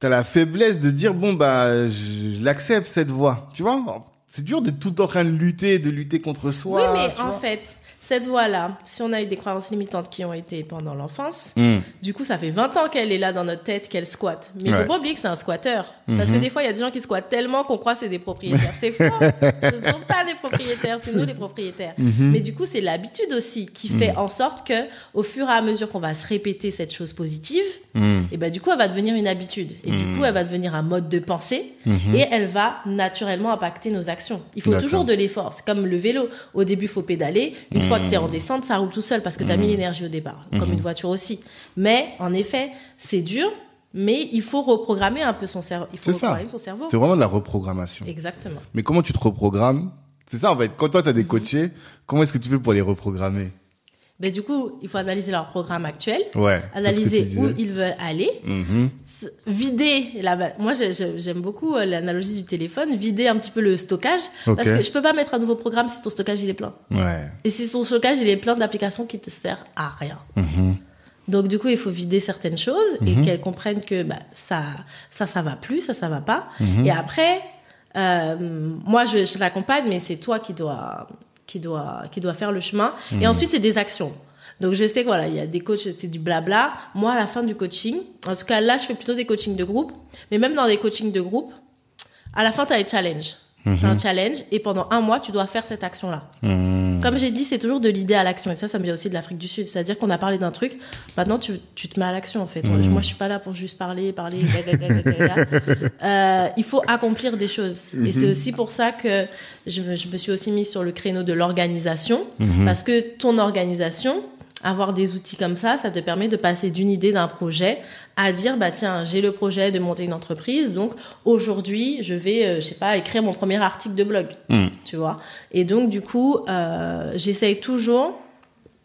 t'as la faiblesse de dire bon bah je, je l'accepte cette voie, tu vois? C'est dur d'être tout le temps en train de lutter, de lutter contre soi. oui, mais en vois? fait, cette voie-là, si on a eu des croyances limitantes qui ont été pendant l'enfance, Hmm. Du coup, ça fait 20 ans qu'elle est là dans notre tête, qu'elle squatte. Mais il Ouais. faut pas oublier que c'est un squatteur. Parce Mhm. que des fois, il y a des gens qui squattent tellement qu'on croit que c'est des propriétaires. C'est faux. Ce ne sont pas des propriétaires, c'est nous les propriétaires. Mhm. Mais du coup, c'est l'habitude aussi qui fait en sorte que, au fur et à mesure qu'on va se répéter cette chose positive, et ben du coup, elle va devenir une habitude. Et du coup, elle va devenir un mode de pensée. Mhm. Et elle va naturellement impacter nos actions. Il faut toujours de l'effort. C'est comme le vélo. Au début, il faut pédaler. Une fois que tu es en descente, ça roule tout seul parce que tu as mis l'énergie au départ. Comme une voiture aussi. Mais en effet, c'est dur. Mais il faut reprogrammer un peu son cerveau. Il faut C'est ça. son cerveau. C'est vraiment de la reprogrammation. Exactement. Mais comment tu te reprogrammes? C'est ça en fait. Quand toi tu as des coachés, comment est-ce que tu fais pour les reprogrammer? Mais du coup, il faut analyser leur programme actuel. Ouais. Analyser où ils veulent aller. Mhm. Vider, la ba- moi j'aime beaucoup euh, l'analogie du téléphone, vider un petit peu le stockage. Parce que je peux pas mettre un nouveau programme si ton stockage il est plein. Ouais. Et si son stockage, il est plein d'applications qui te servent à rien. Mhm. Donc du coup, il faut vider certaines choses et qu'elles comprennent que bah, ça, ça, ça va plus, ça, ça va pas. Mhm. Et après, euh, moi, je, je l'accompagne, mais c'est toi qui dois, qui dois, qui dois faire le chemin. Et ensuite, c'est des actions. Donc je sais que voilà, il y a des coachs, c'est du blabla. Moi, à la fin du coaching, en tout cas là, je fais plutôt des coachings de groupe. Mais même dans des coachings de groupe, à la fin, tu as les challenges. T'as un challenge et pendant un mois, tu dois faire cette action-là. Mhm. Comme j'ai dit, c'est toujours de l'idée à l'action. Et ça, ça me vient aussi de l'Afrique du Sud. C'est-à-dire qu'on a parlé d'un truc, maintenant tu, tu te mets à l'action en fait. Moi, je suis pas là pour juste parler, parler. ga, ga, ga, ga, ga, ga. Euh, il faut accomplir des choses. Et c'est aussi pour ça que je me, je me suis aussi mise sur le créneau de l'organisation. Parce que ton organisation, avoir des outils comme ça, ça te permet de passer d'une idée, d'un projet, à dire, bah tiens, j'ai le projet de monter une entreprise, donc aujourd'hui, je vais, euh, je sais pas, écrire mon premier article de blog, Mhm. tu vois. Et donc, du coup, euh, j'essaye toujours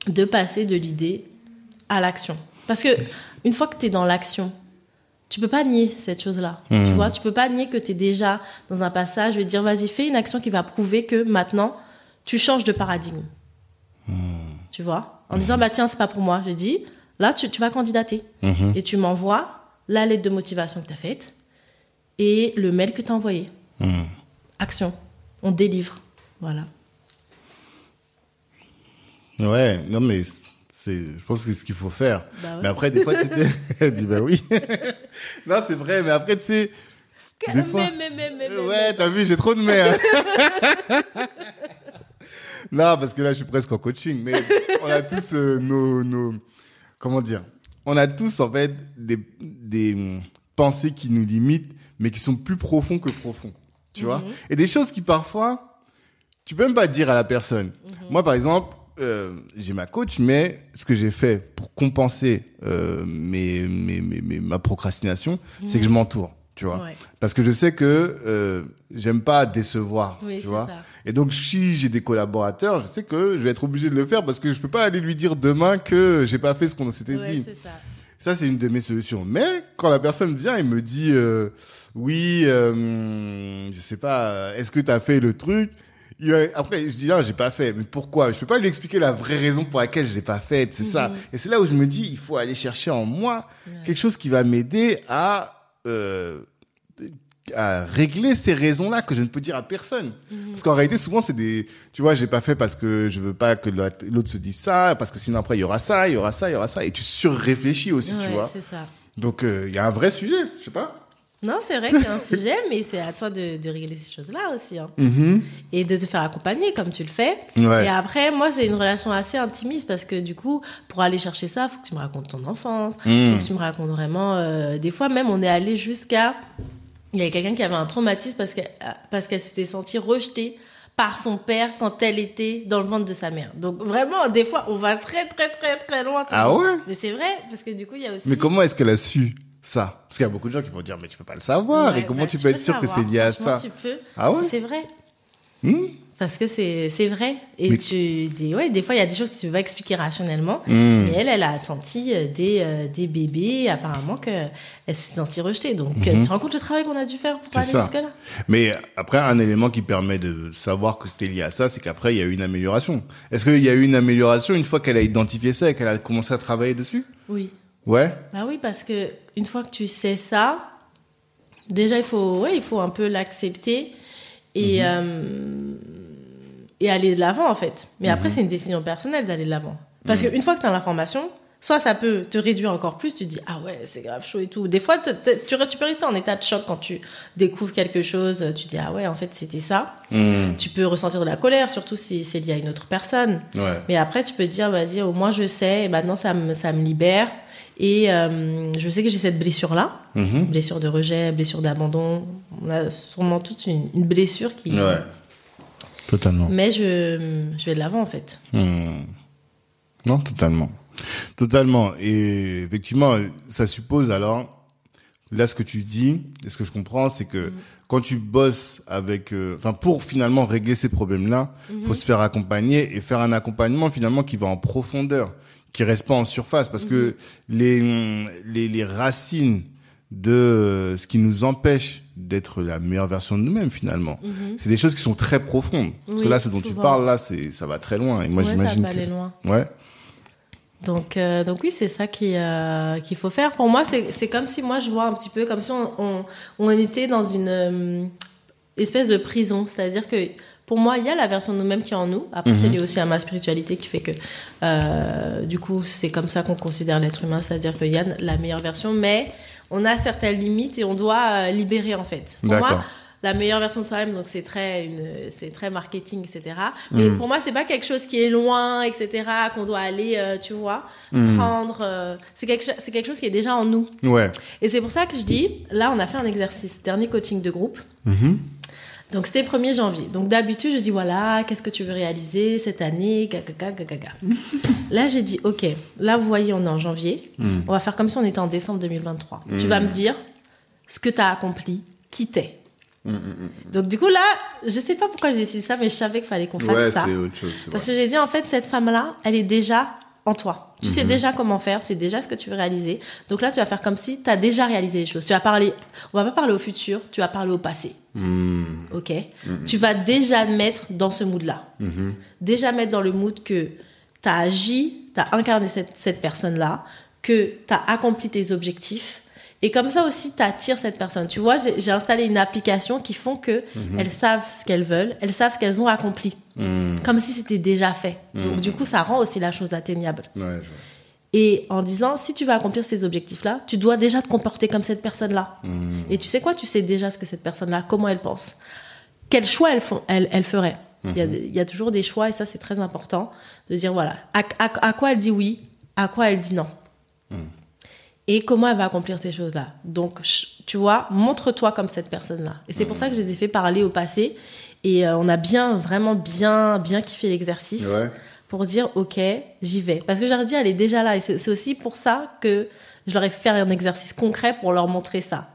de passer de l'idée à l'action. Parce que une fois que tu es dans l'action, tu peux pas nier cette chose-là. Tu vois, tu peux pas nier que tu es déjà dans un passage, je vais te dire, vas-y, fais une action qui va prouver que maintenant, tu changes de paradigme. Tu vois? En disant, bah tiens, c'est pas pour moi. J'ai dit, là, tu, tu vas candidater. Mhm. Et tu m'envoies la lettre de motivation que tu as faite et le mail que tu as envoyé. Mhm. Action. On délivre. Voilà. Ouais, non, mais c'est, je pense que c'est ce qu'il faut faire. Bah ouais. Mais après, des fois, tu Elle dit, bah oui. non, c'est vrai, mais après, tu sais, des fois- mais, mais, mais, mais, Ouais, t'as vu, j'ai trop de merde. Non, parce que là, je suis presque en coaching, mais on a tous euh, nos, nos, comment dire, on a tous en fait des, des pensées qui nous limitent, mais qui sont plus profonds que profonds, tu vois. Et des choses qui parfois, tu peux même pas dire à la personne. Moi, par exemple, euh, j'ai ma coach, mais ce que j'ai fait pour compenser euh, mes, mes, mes, mes- ma procrastination, c'est que je m'entoure, tu vois. Ouais. Parce que je sais que euh, j'aime pas décevoir, Oui, tu vois. ça. Et donc si j'ai des collaborateurs, je sais que je vais être obligé de le faire parce que je peux pas aller lui dire demain que j'ai pas fait ce qu'on s'était Ouais, dit. ça. Ça c'est une de mes solutions. Mais quand la personne vient et me dit euh, oui, euh, je sais pas, est-ce que tu as fait le truc? Après, je dis non, j'ai pas fait. Mais pourquoi? Je peux pas lui expliquer la vraie raison pour laquelle je l'ai pas faite. C'est ça. Et c'est là où je me dis, il faut aller chercher en moi quelque chose qui va m'aider à euh, à régler ces raisons-là que je ne peux dire à personne. Parce qu'en réalité, souvent, c'est des, tu vois, j'ai pas fait parce que je veux pas que l'autre se dise ça, parce que sinon après, il y aura ça, il y aura ça, il y aura ça. Et tu surréfléchis aussi, tu vois. c'est ça. Donc, euh, il y a un vrai sujet, je sais pas. Non, c'est vrai qu'il y a un sujet, mais c'est à toi de, de régler ces choses-là aussi. hein. Mhm. Et de te faire accompagner comme tu le fais. Ouais. Et après, moi, c'est une relation assez intimiste parce que du coup, pour aller chercher ça, faut que tu me racontes ton enfance, Mm. faut que tu me racontes vraiment. euh, des fois, même, on est allé jusqu'à. Il y avait quelqu'un qui avait un traumatisme parce que parce qu'elle s'était sentie rejetée par son père quand elle était dans le ventre de sa mère. Donc vraiment, des fois, on va très très très très loin. Ah ouais? Mais c'est vrai parce que du coup, il y a aussi. Mais comment est-ce qu'elle a su? Ça Parce qu'il y a beaucoup de gens qui vont dire, mais tu peux pas le savoir. Ouais, et comment bah, tu peux être sûr que c'est lié à ça Tu peux. Ah ouais C'est vrai. Hmm Parce que c'est vrai. Et Mais- tu des ouais, des fois il y a des choses que tu peux pas expliquer rationnellement. Hmm. Mais elle, elle a senti euh, des, euh, des bébés apparemment que elle s'est sentie rejetée. Donc euh, tu te rends compte le travail qu'on a dû faire pour Mhm. Aller ça. jusque là. Mais après, un élément qui permet de savoir que c'était lié à ça, c'est qu'après, il y a eu une amélioration. Est-ce qu'il y a eu une amélioration une fois qu'elle a identifié ça et qu'elle a commencé à travailler dessus? Oui. Ouais. Bah oui parce que une fois que tu sais ça, déjà il faut ouais, il faut un peu l'accepter et Mhm. euh, et aller de l'avant en fait. Mais Mhm. après c'est une décision personnelle d'aller de l'avant. Parce qu'une fois que tu as l'information, soit ça peut te réduire encore plus, tu te dis ah ouais, c'est grave chaud et tout. Des fois tu, tu peux rester en état de choc quand tu découvres quelque chose, tu te dis ah ouais, en fait c'était ça. Hmm. Tu peux ressentir de la colère surtout si c'est lié à une autre personne. Ouais. Mais après, tu peux te dire, vas-y, au moins je sais, et maintenant ça me, ça me libère. Et euh, je sais que j'ai cette blessure-là, Mhm. blessure de rejet, blessure d'abandon. On a sûrement toute une, une blessure qui. Ouais. Totalement. Mais je, je vais de l'avant en fait. Hmm. Non, totalement. Totalement. Et effectivement, ça suppose alors, là, ce que tu dis, et ce que je comprends, c'est que quand tu bosses avec, euh, enfin, pour finalement régler ces problèmes-là, faut se faire accompagner et faire un accompagnement finalement qui va en profondeur, qui reste pas en surface, parce que les, les, les racines de ce qui nous empêche d'être la meilleure version de nous-mêmes finalement. C'est des choses qui sont très profondes. Parce que là, ce dont tu parles là, c'est ça va très loin. Et moi, ouais, j'imagine que loin. ouais. Donc, euh, donc oui, c'est ça qui, euh, qu'il faut faire. Pour moi, c'est, c'est comme si moi, je vois un petit peu comme si on, on, on était dans une euh, espèce de prison. C'est-à-dire que pour moi, il y a la version de nous-mêmes qui est en nous. Après, c'est lié aussi à ma spiritualité qui fait que, euh, du coup, c'est comme ça qu'on considère l'être humain. C'est-à-dire qu'il y a la meilleure version, mais on a certaines limites et on doit euh, libérer, en fait. Pour moi, la meilleure version de soi-même, donc c'est très, une, c'est très marketing, etc. Mais pour moi, c'est pas quelque chose qui est loin, etc. Qu'on doit aller, euh, tu vois, prendre. euh, c'est quelque, cho- c'est quelque chose qui est déjà en nous. Ouais. Et c'est pour ça que je dis, là, on a fait un exercice, dernier coaching de groupe. Mhm. Donc c'était 1er janvier. Donc d'habitude, je dis voilà, qu'est-ce que tu veux réaliser cette année? Gaga, gaga, gaga. Là, j'ai dit ok, là vous voyez, on est en janvier. On va faire comme si on était en décembre 2023. Tu vas me dire ce que tu as accompli, qui t'es. Donc du coup là, je sais pas pourquoi j'ai décidé ça, mais je savais qu'il fallait qu'on fasse Ouais, ça. c'est autre chose. Parce vrai. que j'ai dit, en fait, cette femme-là, elle est déjà en toi. Tu Mhm. sais déjà comment faire, tu sais déjà ce que tu veux réaliser. Donc là, tu vas faire comme si tu as déjà réalisé les choses. Tu vas parler, on va pas parler au futur, tu vas parler au passé. Hmm. Ok Tu vas déjà mettre dans ce mood-là. Mhm. Déjà mettre dans le mood que tu as agi, tu as incarné cette, cette personne-là, que tu as accompli tes objectifs Et comme ça aussi, tu attires cette personne. Tu vois, j'ai j'ai installé une application qui font que elles savent ce qu'elles veulent, elles savent ce qu'elles ont accompli, comme si c'était déjà fait. Donc du coup, ça rend aussi la chose atteignable. Ouais, je vois. Et en disant, si tu veux accomplir ces objectifs-là, tu dois déjà te comporter comme cette personne-là. Et tu sais quoi? Tu sais déjà ce que cette personne-là, comment elle pense. Quel choix elle, elle, elle ferait. il, y a, il y a toujours des choix, et ça, c'est très important, de dire, voilà, à, à- à quoi elle dit oui, à quoi elle dit non. Et comment elle va accomplir ces choses-là. Donc, tu vois, montre-toi comme cette personne-là. Et c'est pour ça que je les ai fait parler au passé. Et euh, on a bien, vraiment bien, bien kiffé l'exercice Ouais. Pour dire ok j'y vais. Parce que j'aurais dit elle est déjà là et c'est aussi pour ça que je leur ai fait un exercice concret pour leur montrer ça.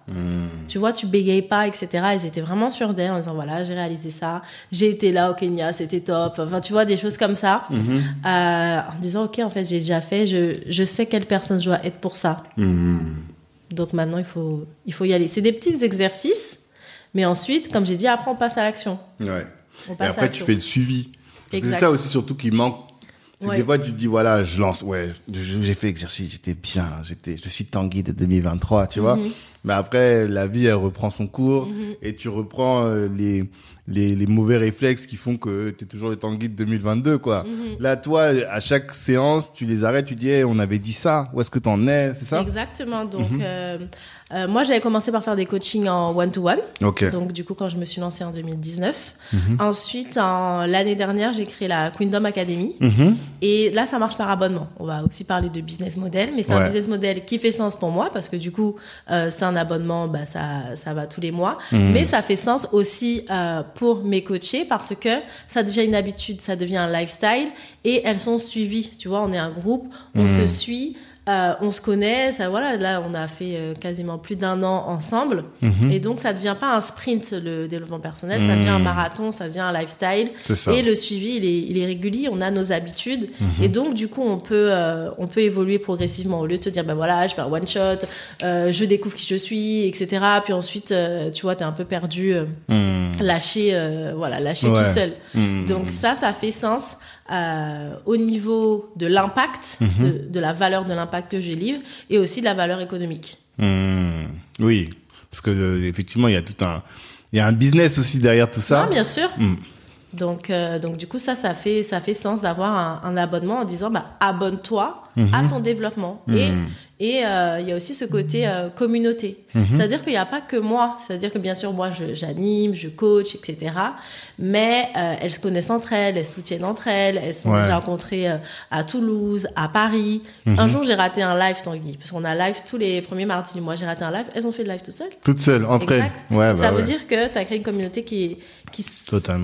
Tu vois tu bégayes pas etc ils étaient vraiment sûrs d'elle en disant voilà j'ai réalisé ça. J'ai été là au Kenya c'était top. Enfin tu vois des choses comme ça. Euh, en disant ok en fait j'ai déjà fait. Je, je sais quelle personne je dois être pour ça. Donc maintenant il faut il faut y aller. C'est des petits exercices mais ensuite comme j'ai dit après on passe à l'action. Ouais. Et après, tu fais le suivi. C'est ça aussi surtout qui manque. Ouais. Des fois, tu te dis, voilà, je lance, ouais, j'ai fait l'exercice, j'étais bien, j'étais, je suis Tanguy de 2023, tu Mhm. vois. Mais après, la vie, elle reprend son cours et tu reprends euh, les, les, les mauvais réflexes qui font que t'es toujours le Tanguy de 2022, quoi. Mhm. Là, toi, à chaque séance, tu les arrêtes, tu dis, hey, on avait dit ça, où est-ce que t'en es, c'est ça? Exactement. Donc, euh, euh, moi, j'avais commencé par faire des coachings en one-to-one. Donc, du coup, quand je me suis lancée en 2019. Ensuite, en, l'année dernière, j'ai créé la Queendom Academy. Mhm. Et là, ça marche par abonnement. On va aussi parler de business model, mais c'est Ouais. un business model qui fait sens pour moi parce que du coup, euh, c'est un abonnement, bah, ça, ça va tous les mois. Mais ça fait sens aussi euh, pour mes coachés parce que ça devient une habitude, ça devient un lifestyle et elles sont suivies. Tu vois, on est un groupe, on se suit. Euh, on se connaît, ça voilà. Là, on a fait euh, quasiment plus d'un an ensemble, et donc ça devient pas un sprint le développement personnel, ça devient un marathon, ça devient un lifestyle. Et le suivi, il est, il est régulier, on a nos habitudes. Et donc, du coup, on peut, euh, on peut évoluer progressivement. Au lieu de se dire, ben voilà, je fais un one shot, euh, je découvre qui je suis, etc. Puis ensuite, euh, tu vois, t'es un peu perdu, euh, lâché, euh, voilà, lâché Ouais. tout seul. Mhm. Donc ça, ça fait sens euh, au niveau de l'impact, de, de la valeur de l'impact que je livre, et aussi de la valeur économique. Hmm. Oui. Parce que, euh, effectivement, il y a tout un, il y a un business aussi derrière tout ça. Ah, bien sûr. Mm. Donc, euh, donc du coup, ça, ça fait, ça fait sens d'avoir un, un abonnement en disant, bah, abonne-toi Mhm. à ton développement. Et et euh, il y a aussi ce côté euh, communauté. Mhm. C'est-à-dire qu'il n'y a pas que moi. C'est-à-dire que bien sûr, moi, je- j'anime, je coach, etc. Mais euh, elles se connaissent entre elles, elles se soutiennent entre elles. Elles sont Ouais. déjà rencontrées à Toulouse, à Paris. Mhm. Un jour, j'ai raté un live, Tanguy, parce qu'on a live tous les premiers mardis du mois. J'ai raté un live. Elles ont fait le live toutes seules. Toute seule, en vrai. Exact. Ouais, bah ça veut ouais. dire que tu as créé une communauté qui est, qui,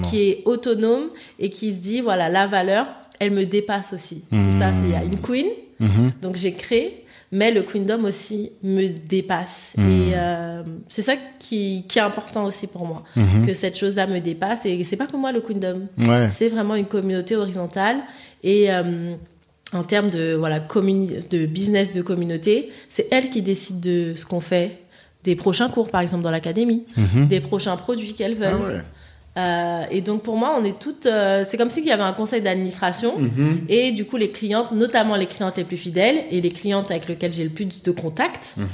qui est autonome et qui se dit, voilà, la valeur, elle me dépasse aussi. C'est ça, il y a une queen, Mhm. donc j'ai créé, mais le queendom aussi me dépasse. Mhm. Et euh, c'est ça qui, qui est important aussi pour moi, Mhm. que cette chose-là me dépasse. Et c'est pas que moi le queendom, Ouais. c'est vraiment une communauté horizontale. Et euh, en termes de, voilà, de business de communauté, c'est elle qui décide de ce qu'on fait, des prochains cours par exemple dans l'académie, Mhm. des prochains produits qu'elles Ah veulent. ouais. Euh, et donc pour moi, on est toutes. euh, c'est comme s'il y avait un conseil d'administration. Mhm. Et du coup, les clientes, notamment les clientes les plus fidèles et les clientes avec lesquelles j'ai le plus de contact, Mhm.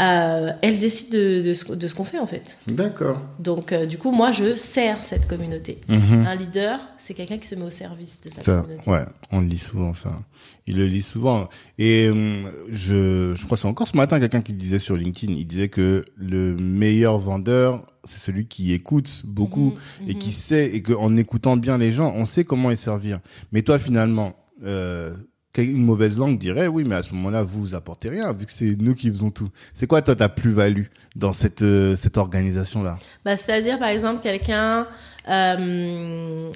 euh, elles décident de, de ce, qu'on fait en fait. D'accord. Donc du coup, moi, je sers cette communauté. Mhm. Un leader, c'est quelqu'un qui se met au service de sa Ça, communauté. ouais, on le lit souvent ça. Il le lit souvent. Et hum, je, je crois que c'est encore ce matin quelqu'un qui disait sur LinkedIn, il disait que le meilleur vendeur, c'est celui qui écoute beaucoup Mhm, et mhm. qui sait et qu'en écoutant bien les gens, on sait comment les servir. Mais toi finalement, euh, une mauvaise langue dirait oui, mais à ce moment-là, vous vous apportez rien vu que c'est nous qui faisons tout. C'est quoi toi ta plus-value dans cette euh, cette organisation là Bah, C'est-à-dire, par exemple, quelqu'un... euh,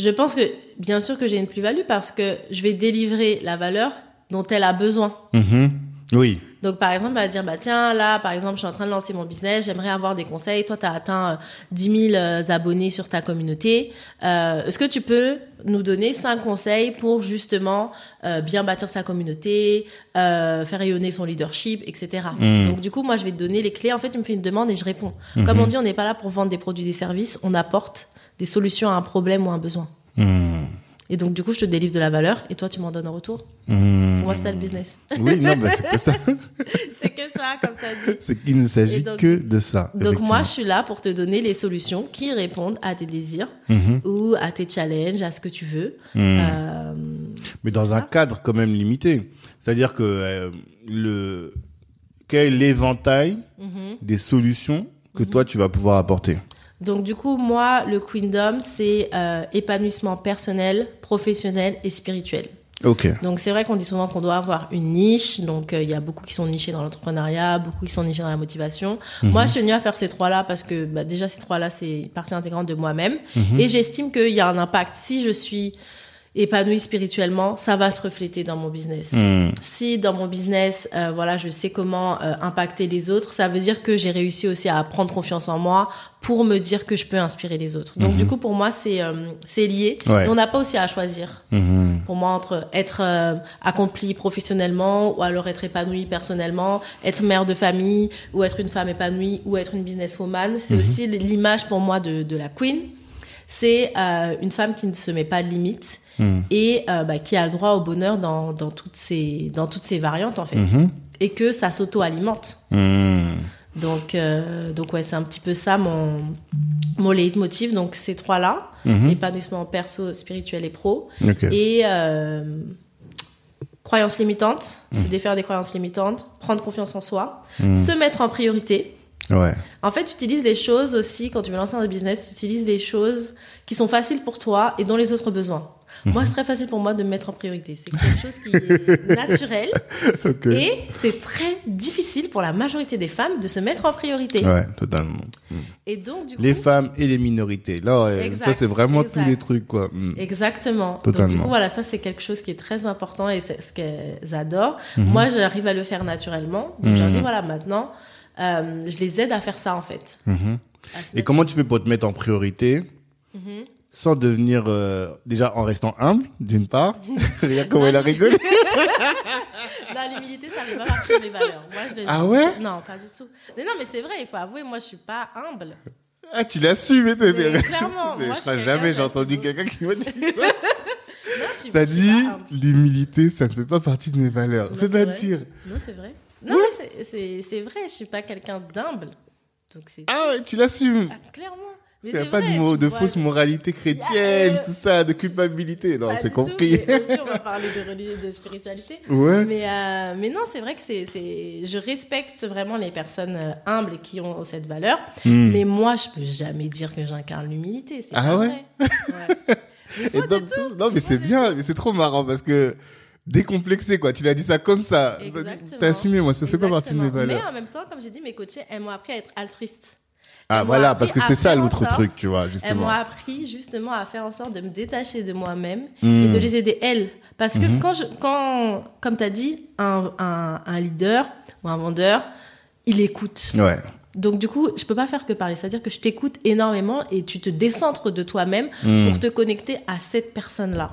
je pense que, bien sûr que j'ai une plus-value parce que je vais délivrer la valeur dont elle a besoin. Mhm. Oui. Donc, par exemple, elle va dire, bah, tiens, là, par exemple, je suis en train de lancer mon business, j'aimerais avoir des conseils. Toi, tu as atteint euh, 10 000 euh, abonnés sur ta communauté. Euh, Est-ce que tu peux nous donner cinq conseils pour justement euh, bien bâtir sa communauté, euh, faire rayonner son leadership, etc. Mm. Donc, du coup, moi, je vais te donner les clés. En fait, tu me fais une demande et je réponds. Comme on dit, on n'est pas là pour vendre des produits, des services. On apporte des solutions à un problème ou à un besoin. Hmm. Et donc, du coup, je te délivre de la valeur et toi, tu m'en donnes en retour. Pour moi, c'est le business. Oui, non, bah, c'est que ça. c'est que ça, comme tu as dit. C'est qu'il ne s'agit donc, que de ça. Donc moi, je suis là pour te donner les solutions qui répondent à tes désirs Mhm. ou à tes challenges, à ce que tu veux. Hmm. Euh, Mais dans un cadre quand même limité. C'est-à-dire que euh, le quel est l'éventail mhm. des solutions que toi tu vas pouvoir apporter? Donc du coup, moi, le Queendom, c'est euh, épanouissement personnel, professionnel et spirituel. Ok. Donc c'est vrai qu'on dit souvent qu'on doit avoir une niche. Donc euh, il y a beaucoup qui sont nichés dans l'entrepreneuriat, beaucoup qui sont nichés dans la motivation. Moi, je tenais à faire ces trois-là parce que bah, déjà ces trois-là, c'est partie intégrante de moi-même. Et j'estime qu'il y a un impact. Si je suis épanouie spirituellement, ça va se refléter dans mon business. Hmm. Si dans mon business, euh, voilà, je sais comment euh, impacter les autres, ça veut dire que j'ai réussi aussi à prendre confiance en moi pour me dire que je peux inspirer les autres. Donc du coup, pour moi, c'est euh, c'est lié. Ouais. Et on n'a pas aussi à choisir. Mhm. Pour moi, entre être accompli professionnellement ou alors être épanoui personnellement, être mère de famille ou être une femme épanouie ou être une businesswoman, c'est aussi l'image pour moi de, de la queen. C'est une femme qui ne se met pas de limites Mhm. et euh, bah, qui a le droit au bonheur dans, dans, toutes ses, dans toutes ses variantes en fait. Mhm. Et que ça s'auto-alimente. Mhm. Donc, euh, donc ouais, c'est un petit peu ça mon, mon leitmotiv. Donc ces trois-là, épanouissement perso, spirituel et pro. Et euh, croyances limitantes, Mhm. c'est défaire des croyances limitantes, prendre confiance en soi, se mettre en priorité. Ouais. En fait, tu utilises les choses aussi, quand tu veux lancer un business, tu utilises les choses qui sont faciles pour toi et dont les autres ont besoin. Mhm. Moi, c'est très facile pour moi de me mettre en priorité. C'est quelque chose qui est naturel et c'est très difficile pour la majorité des femmes de se mettre en priorité. Ouais, totalement. Et donc, du coup, Les femmes et les minorités. Là, Exact, ça c'est vraiment exact. tous les trucs quoi. Mhm. Exactement. Donc, Totalement. du coup, voilà, ça, c'est quelque chose qui est très important et c'est ce qu'elles adorent. Mhm. Moi, j'arrive à le faire naturellement. Donc, je dis, voilà, maintenant, euh, je les aide à faire ça, en fait. Mhm. Et comment tu fais pour te mettre en priorité Mhm. Sans devenir euh, déjà en restant humble d'une part. Regarde comment elle a rigolé. Non, l'humilité, ça fait pas partie de mes valeurs. Moi, je le Ah dis. ouais? Non, pas du tout. Mais non, mais c'est vrai, il faut avouer, moi, je suis pas humble. Ah, tu l'assumes, mais t'es- Mais clairement, Mais moi, je jamais j'ai entendu quelqu'un qui m'a dit ça. Non, je suis, T'as je suis dit, pas humble. l'humilité, ça ne fait pas partie de mes valeurs. Non, C'est-à-dire, Non, c'est vrai. Non, mais c'est- c'est c'est vrai, je suis pas quelqu'un d'humble. Donc, c'est. ah ouais, tu l'assumes. Ah, clairement. Il n'y a pas vrai, de, vois. fausse moralité chrétienne, Yeah. tout ça, de culpabilité. Non, c'est tout, compris. mais aussi, on va parler de religion, de spiritualité. Ouais. Mais, euh, mais non, c'est vrai que c'est, je respecte vraiment les personnes euh, humbles qui ont cette valeur. Hmm. Mais moi, je peux jamais dire que j'incarne l'humilité. C'est Ah ouais? Et donc, tout. non, mais c'est bien, mais c'est trop marrant parce que décomplexé, quoi. Tu l'as dit ça comme ça. Exactement. T'as assumé, moi, ça fait pas partie de mes Exactement. valeurs. Mais en même temps, comme j'ai dit, mes coachés, elles m'ont appris à être altruiste. Ah, voilà, parce que c'était ça l'autre truc, tu vois, Elles m'ont justement. appris justement à faire en sorte de me détacher de moi-même Hmm. et de les aider elles. Parce que Mhm. quand, je, quand, comme tu as dit, un, un, un leader ou un vendeur, il écoute. Ouais. Donc du coup, je peux pas faire que parler. C'est-à-dire que je t'écoute énormément et tu te décentres de toi-même Hmm. pour te connecter à cette personne-là.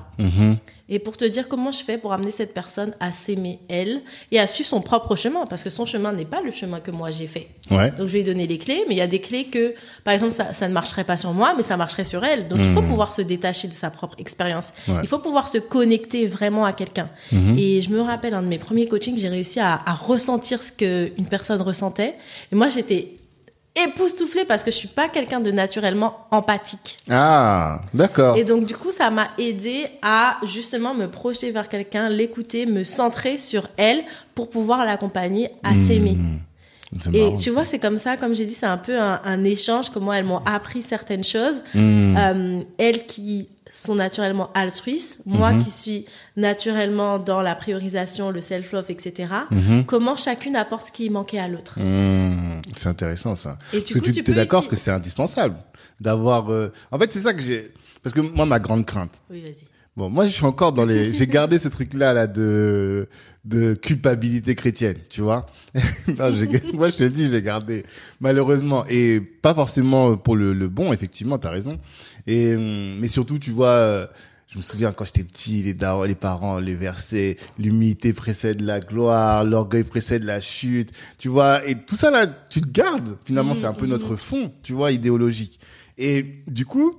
Et pour te dire comment je fais pour amener cette personne à s'aimer elle et à suivre son propre chemin. Parce que son chemin n'est pas le chemin que moi j'ai fait. Ouais. Donc je vais lui donner les clés, mais il y a des clés que, par exemple, ça, ça ne marcherait pas sur moi, mais ça marcherait sur elle. Donc il faut pouvoir se détacher de sa propre expérience. Ouais. Il faut pouvoir se connecter vraiment à quelqu'un. Mhm. Et je me rappelle un de mes premiers coachings, j'ai réussi à, à ressentir ce que une personne ressentait. Et moi j'étais époustouflée parce que je suis pas quelqu'un de naturellement empathique. Ah, d'accord. Et donc, du coup, ça m'a aidé à justement me projeter vers quelqu'un, l'écouter, me centrer sur elle pour pouvoir l'accompagner à s'aimer. Mhm. C'est Et tu vois, c'est comme ça, comme j'ai dit, c'est un peu un, un échange, comment elles m'ont appris certaines choses. Mhm. Euh, elles qui sont naturellement altruistes, moi Mhm. qui suis naturellement dans la priorisation, le self-love, etc. Mhm. Comment chacune apporte ce qui manquait à l'autre? Mhm. C'est intéressant ça. Et Parce du que coup, tu tu es d'accord que c'est indispensable d'avoir. euh, En fait, c'est ça que j'ai. Parce que moi, ma grande crainte. Oui, vas-y. Bon, moi, je suis encore dans les. J'ai gardé ce truc-là là de de culpabilité chrétienne, tu vois. non, moi, je te le dis, je l'ai gardé malheureusement et pas forcément pour le, le bon. Effectivement, t'as raison. Et hum, mais surtout, tu vois. euh, Je me souviens quand j'étais petit, les darons, les parents, les versets, l'humilité précède la gloire, l'orgueil précède la chute, tu vois, et tout ça là, tu te gardes. Finalement, c'est un peu notre fond, tu vois, idéologique. Et du coup,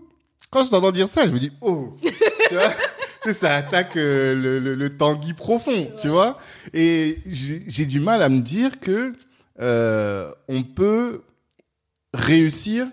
quand je t'entends dire ça, je me dis, oh, tu vois, ça attaque euh, le, le, le tanguy profond, tu vois. Et j'ai j'ai du mal à me dire que euh, on peut réussir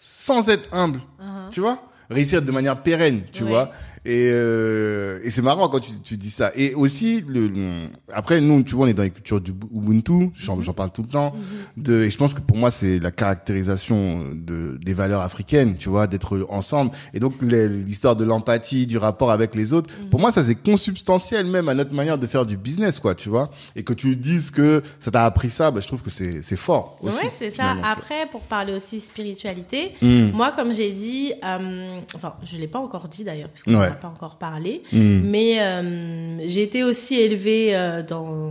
sans être humble, Uh-huh. tu vois? Réussir de manière pérenne, tu Ouais. vois? Et, euh, et c'est marrant quand tu, tu dis ça. Et aussi, le, après, nous, tu vois, on est dans les cultures du Ubuntu, j'en j'en parle tout le temps. De, et je pense que pour moi, c'est la caractérisation de, des valeurs africaines, tu vois, d'être ensemble. Et donc, l'histoire de l'empathie, du rapport avec les autres, pour moi, ça c'est consubstantiel même à notre manière de faire du business, quoi, tu vois. Et que tu dises que ça t'a appris ça, bah, je trouve que c'est c'est fort aussi. Ouais, c'est ça. Après, pour parler aussi spiritualité, Mm. moi, comme j'ai dit, euh, enfin, je l'ai pas encore dit d'ailleurs, Ouais. Pas encore parlé, Mm. mais euh, j'ai été aussi élevée euh, dans,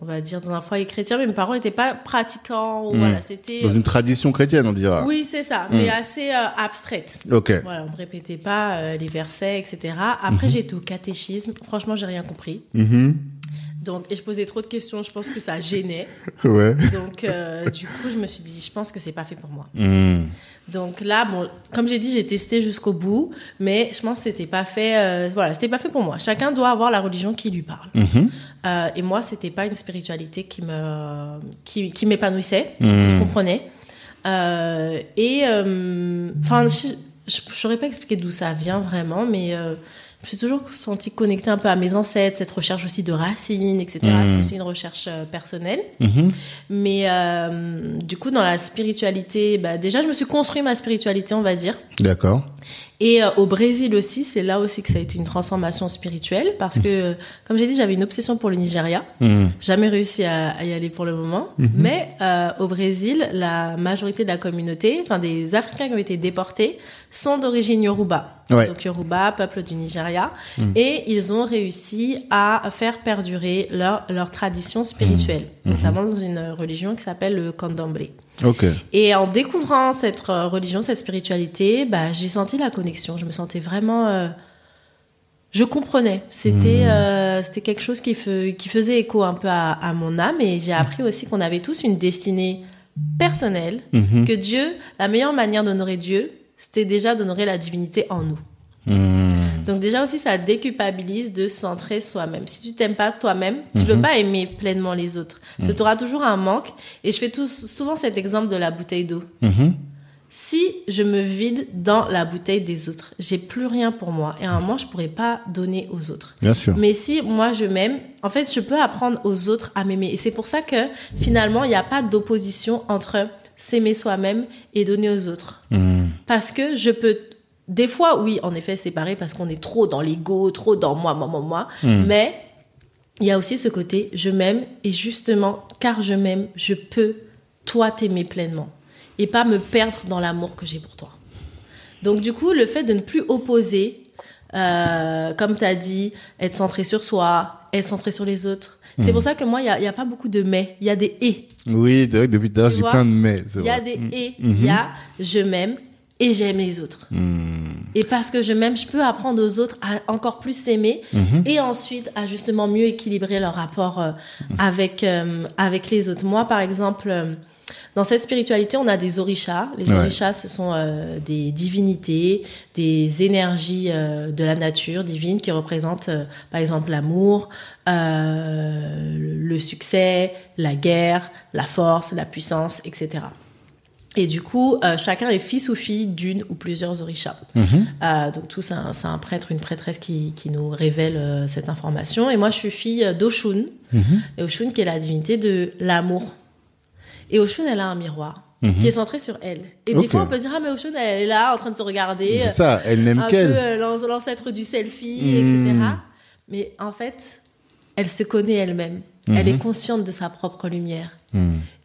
on va dire, dans un foyer chrétien, mais mes parents n'étaient pas pratiquants. ou Mm. Voilà, c'était. Dans une tradition chrétienne, on dira. Oui, c'est ça, Mm. mais assez euh, abstraite. Ok. Voilà, on ne répétait pas les versets, etc. Après, j'ai été au catéchisme. Franchement, j'ai rien compris. Donc, et je posais trop de questions. Je pense que ça gênait. Ouais. Donc, du coup, je me suis dit, je pense que c'est pas fait pour moi. Mm. Donc là, bon, comme j'ai dit, j'ai testé jusqu'au bout, mais je pense que c'était pas fait. euh, voilà, c'était pas fait pour moi. Chacun doit avoir la religion qui lui parle. Mhm. Euh, et moi, c'était pas une spiritualité qui me qui, qui m'épanouissait. Mhm. Je comprenais. Euh, et enfin, je, je saurais pas expliquer d'où ça vient vraiment, mais je me suis toujours sentie connectée un peu à mes ancêtres, cette recherche aussi de racines, etc. Mhm. C'est aussi une recherche euh, personnelle. Mhm. Mais euh, du coup, dans la spiritualité, bah, déjà, je me suis construit ma spiritualité, on va dire. D'accord. Et euh, au Brésil aussi, c'est là aussi que ça a été une transformation spirituelle parce que, euh, comme j'ai dit, j'avais une obsession pour le Nigeria. Mm. Jamais réussi à, à y aller pour le moment. Mais euh, au Brésil, la majorité de la communauté, enfin des Africains qui ont été déportés, sont d'origine Yoruba. Ouais. Donc Yoruba, peuple du Nigeria. Et ils ont réussi à faire perdurer leur, leur tradition spirituelle, notamment dans une religion qui s'appelle le Candomblé. Ok. Et en découvrant cette euh, religion, cette spiritualité, bah, j'ai senti la connexion. Je me sentais vraiment. euh, je comprenais. C'était euh, c'était quelque chose qui, fe- qui faisait écho un peu à, à mon âme. Et j'ai appris aussi qu'on avait tous une destinée personnelle. Que Dieu, la meilleure manière d'honorer Dieu, c'était déjà d'honorer la divinité en nous. Mm. Donc déjà aussi, ça déculpabilise de centrer soi-même. Si tu t'aimes pas toi-même, tu peux pas aimer pleinement les autres. Que tu auras toujours un manque. Et je fais tout, souvent cet exemple de la bouteille d'eau. Mhm. Si je me vide dans la bouteille des autres, j'ai plus rien pour moi. Et à un moment, je pourrais pas donner aux autres. Bien sûr. Mais si moi je m'aime, en fait, je peux apprendre aux autres à m'aimer. Et c'est pour ça que finalement, il n'y a pas d'opposition entre s'aimer soi-même et donner aux autres. Mm. Parce que je peux, des fois, oui, en effet, séparer parce qu'on est trop dans l'ego, trop dans moi, moi, moi, moi. Mm. Mais il y a aussi ce côté, je m'aime et justement, car je m'aime, je peux, toi, t'aimer pleinement et pas me perdre dans l'amour que j'ai pour toi. Donc, du coup, le fait de ne plus opposer, euh, comme tu as dit, être centré sur soi, être centré sur les autres. C'est pour ça que moi, il n'y a, y a pas beaucoup de mais, il y a des et. Oui, c'est vrai que depuis tout à l'heure, j'ai plein de mais. Il y a des et, Mhm. il y a je m'aime et j'aime les autres. Mm. Et parce que je m'aime, je peux apprendre aux autres à encore plus s'aimer Mhm. et ensuite à justement mieux équilibrer leur rapport euh, avec, euh, avec les autres. Moi, par exemple, euh, dans cette spiritualité, on a des orishas. Les Ouais. orishas, ce sont euh, des divinités, des énergies euh, de la nature divine qui représentent, euh, par exemple, l'amour, le succès, la guerre, la force, la puissance, etc. Et du coup, euh, chacun est fils ou fille d'une ou plusieurs orishas. Mhm. Euh, donc tout, c'est un, c'est un prêtre, une prêtresse qui, qui nous révèle euh, cette information. Et moi, je suis fille d'Oshun. Mhm. Et Oshun, qui est la divinité de l'amour. Et Oshun, elle a un miroir Mhm. qui est centré sur elle. Et des fois, on peut se dire, ah, mais Oshun, elle est là, en train de se regarder. C'est ça, elle n'aime qu'elle. euh, l'an- l'ancêtre du selfie, Mhm. etc. Mais en fait, elle se connaît elle-même. Elle Mhm. est consciente de sa propre lumière.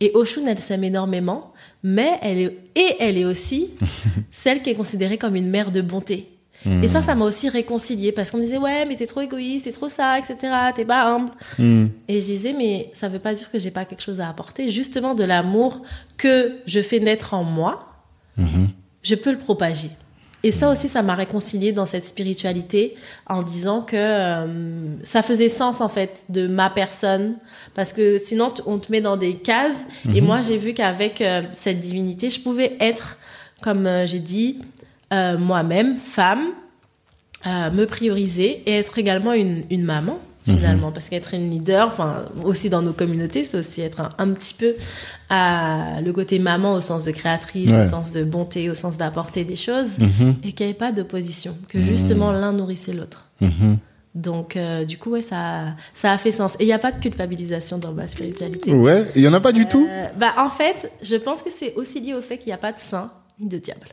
Et Oshun, elle s'aime énormément, mais elle est, et elle est aussi celle qui est considérée comme une mère de bonté. Et ça, ça m'a aussi réconciliée parce qu'on me disait, ouais, mais t'es trop égoïste, t'es trop ça, etc., t'es pas humble. Mm. Et je disais, mais ça veut pas dire que j'ai pas quelque chose à apporter. Justement, de l'amour que je fais naître en moi, Mhm. je peux le propager. Et ça aussi, ça m'a réconciliée dans cette spiritualité en disant que euh, ça faisait sens en fait de ma personne parce que sinon on te met dans des cases. Et moi, j'ai vu qu'avec euh, cette divinité, je pouvais être, comme euh, j'ai dit, euh, moi-même, femme, euh, me prioriser et être également une, une maman finalement parce qu'être une leader enfin aussi dans nos communautés c'est aussi être un, un petit peu à le côté maman au sens de créatrice Ouais. au sens de bonté au sens d'apporter des choses Mhm. et qu'il n'y avait pas d'opposition que justement l'un nourrissait l'autre Mhm. donc euh, du coup ouais ça ça a fait sens et il n'y a pas de culpabilisation dans ma spiritualité Ouais, il y en a pas du tout. Bah en fait je pense que c'est aussi lié au fait qu'il n'y a pas de saint ni de diable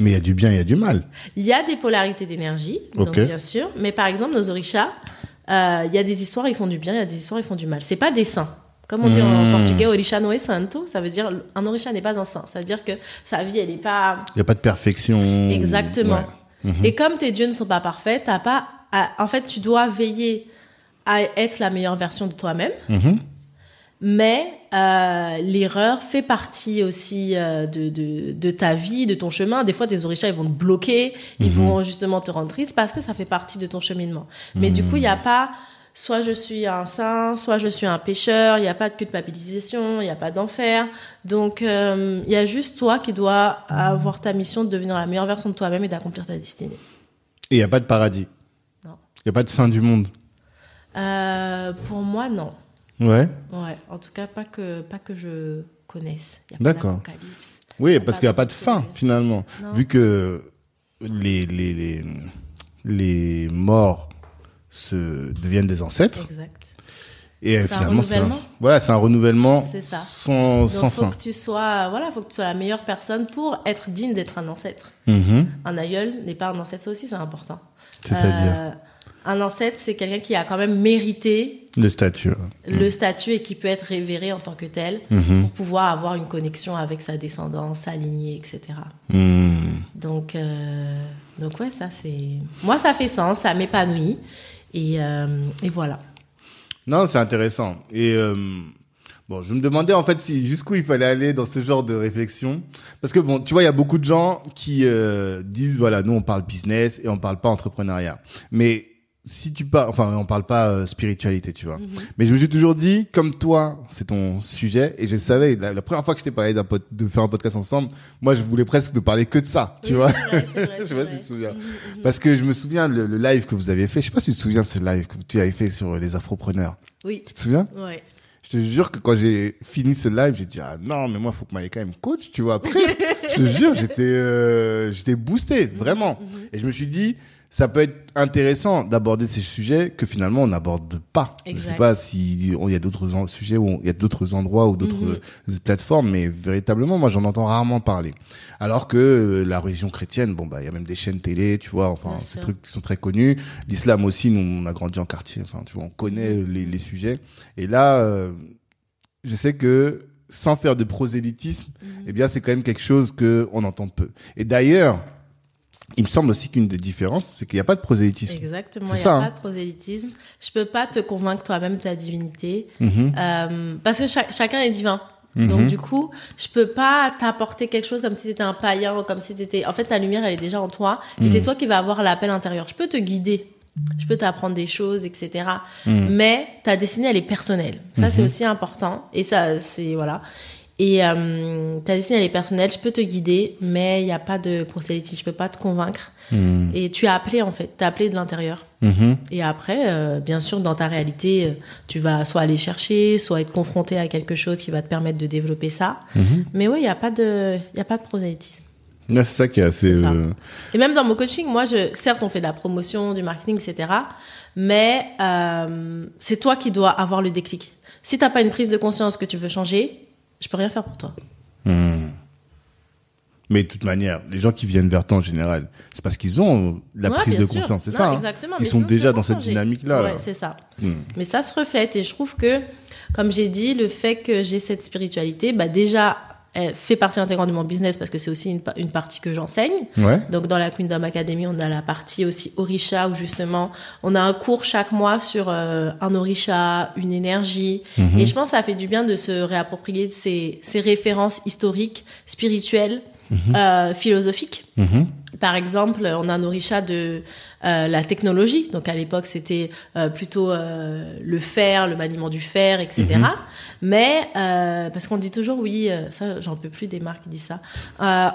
Mais il y a du bien, il y a du mal. Il y a des polarités d'énergie, bien sûr. Mais par exemple, nos orishas, euh, il y a des histoires, ils font du bien, il y a des histoires, ils font du mal. C'est pas des saints. Comme on dit en Hmm. portugais, orisha no es santo, ça veut dire un orisha n'est pas un saint. Ça veut dire que sa vie, elle est pas Il y a pas de perfection. exactement. Ouais. Mhm. Et comme tes dieux ne sont pas parfaits, t'as pas. à- En fait, tu dois veiller à être la meilleure version de toi-même. Mhm. Mais euh, l'erreur fait partie aussi euh, de, de, de ta vie, de ton chemin. Des fois, tes orishas, ils vont te bloquer, ils vont justement te rendre triste parce que ça fait partie de ton cheminement. Mais du coup, il n'y a pas soit je suis un saint, soit je suis un pécheur, il n'y a pas de culpabilisation, il n'y a pas d'enfer. Donc, euh, il y a juste toi qui dois avoir ta mission de devenir la meilleure version de toi-même et d'accomplir ta destinée. Et il y a pas de paradis. Non. Il y a pas de fin du monde. Pour moi, non. Ouais. Ouais, en tout cas, pas que, pas que je connaisse. D'accord. Oui, parce qu'il n'y a pas de fin, finalement. Non. Vu que les, les, les, les morts se deviennent des ancêtres. Exact. Et euh, finalement, c'est un, renouvellement. voilà, c'est un renouvellement C'est ça. sans, Donc, sans faut fin. que tu sois, voilà, faut que tu sois la meilleure personne pour être digne d'être un ancêtre. Mhm. Un aïeul n'est pas un ancêtre, ça aussi, c'est important. C'est-à-dire Euh, un ancêtre, c'est quelqu'un qui a quand même mérité le statut. le statut et qui peut être révéré en tant que tel Mhm. pour pouvoir avoir une connexion avec sa descendance, sa lignée, etc. Mhm. Donc, euh, donc ouais, ça c'est, moi ça fait sens, ça m'épanouit et, euh, et voilà. Non, c'est intéressant. Et euh, bon, je me demandais en fait si jusqu'où il fallait aller dans ce genre de réflexion, parce que bon, tu vois, il y a beaucoup de gens qui euh, disent voilà, nous on parle business et on parle pas entrepreneuriat. Mais si tu parles, enfin, on parle pas euh, spiritualité, tu vois. Mais je me suis toujours dit, comme toi, c'est ton sujet, et je savais la, la première fois que je t'ai parlé d'un de faire un podcast ensemble, moi je voulais presque ne parler que de ça, tu Oui, vois. vrai, vrai, je sais pas vrai. si tu te souviens. Mhm, Parce que je me souviens le, le live que vous avez fait. Je sais pas si tu te souviens de ce live que tu avais fait sur les afropreneurs. Oui, Tu te souviens? Ouais. Je te jure que quand j'ai fini ce live, j'ai dit ah non mais moi faut que elle me coach, tu vois. Après, je te jure, j'étais euh, j'étais boosté vraiment. Mhm. Et je me suis dit ça peut être intéressant d'aborder ces sujets que finalement on n'aborde pas. Je sais Exact. pas s'il y a d'autres sujets où il y a d'autres endroits ou d'autres Mhm. euh, plateformes, mais véritablement moi j'en entends rarement parler. Alors que euh, la religion chrétienne, bon bah il y a même des chaînes télé, tu vois, enfin Bien ces sûr. trucs qui sont très connus. L'islam aussi, nous on a grandi en quartier, enfin tu vois, on connaît Mhm. les, les sujets. Et là, euh, je sais que sans faire de prosélytisme, Mhm. eh bien c'est quand même quelque chose que on entend peu. Et d'ailleurs, il me semble aussi qu'une des différences, c'est qu'il n'y a pas de prosélytisme. Exactement, il n'y a ça, pas hein. de prosélytisme. Je peux pas te convaincre toi-même de ta divinité. Mhm. Euh, parce que cha- chacun est divin. Mhm. Donc du coup, je peux pas t'apporter quelque chose comme si c'était un païen ou comme si t'étais. En fait, ta lumière, elle est déjà en toi, et Mhm. c'est toi qui vas avoir l'appel intérieur. Je peux te guider, je peux t'apprendre des choses, etc. Mhm. Mais ta destinée, elle est personnelle. Ça, c'est aussi important. Et ça, c'est voilà. Et euh, ta destinée, elle est personnelle. Je peux te guider, mais il n'y a pas de prosélytisme. Je peux pas te convaincre. Mhm. Et tu es appelé en fait. Tu es appelé de l'intérieur. Mhm. Et après, euh, bien sûr, dans ta réalité, euh, tu vas soit aller chercher, soit être confronté à quelque chose qui va te permettre de développer ça. Mhm. Mais oui, il n'y a pas de, il y a pas de prosélytisme. Là, c'est ça qui est assez. Euh, Et même dans mon coaching, moi, je, certes, on fait de la promotion, du marketing, etc. Mais euh, c'est toi qui dois avoir le déclic. Si t'as pas une prise de conscience que tu veux changer, je peux rien faire pour toi. hmm. Mais de toute manière, les gens qui viennent vers toi en général, c'est parce qu'ils ont la Ouais, prise de sûr. conscience, c'est ça. hein? Exactement. Ils sont déjà dans cette dynamique-là. Ouais, là. c'est ça. Hmm. Mais ça se reflète et je trouve que, comme j'ai dit, le fait que j'ai cette spiritualité, bah déjà, fait partie intégrante de mon business parce que c'est aussi une, une partie que j'enseigne. Ouais. Donc dans la Kingdom Academy, on a la partie aussi Orisha où justement on a un cours chaque mois sur euh, un Orisha, une énergie. Mhm. Et je pense que ça fait du bien de se réapproprier de ces, ces références historiques, spirituelles, euh, philosophiques Mhm. Par exemple, on a nos richas de euh, la technologie. Donc à l'époque, c'était euh, plutôt euh, le fer, le maniement du fer, etc. Mhm. Mais parce qu'on dit toujours, oui, ça, j'en peux plus des marques qui disent ça,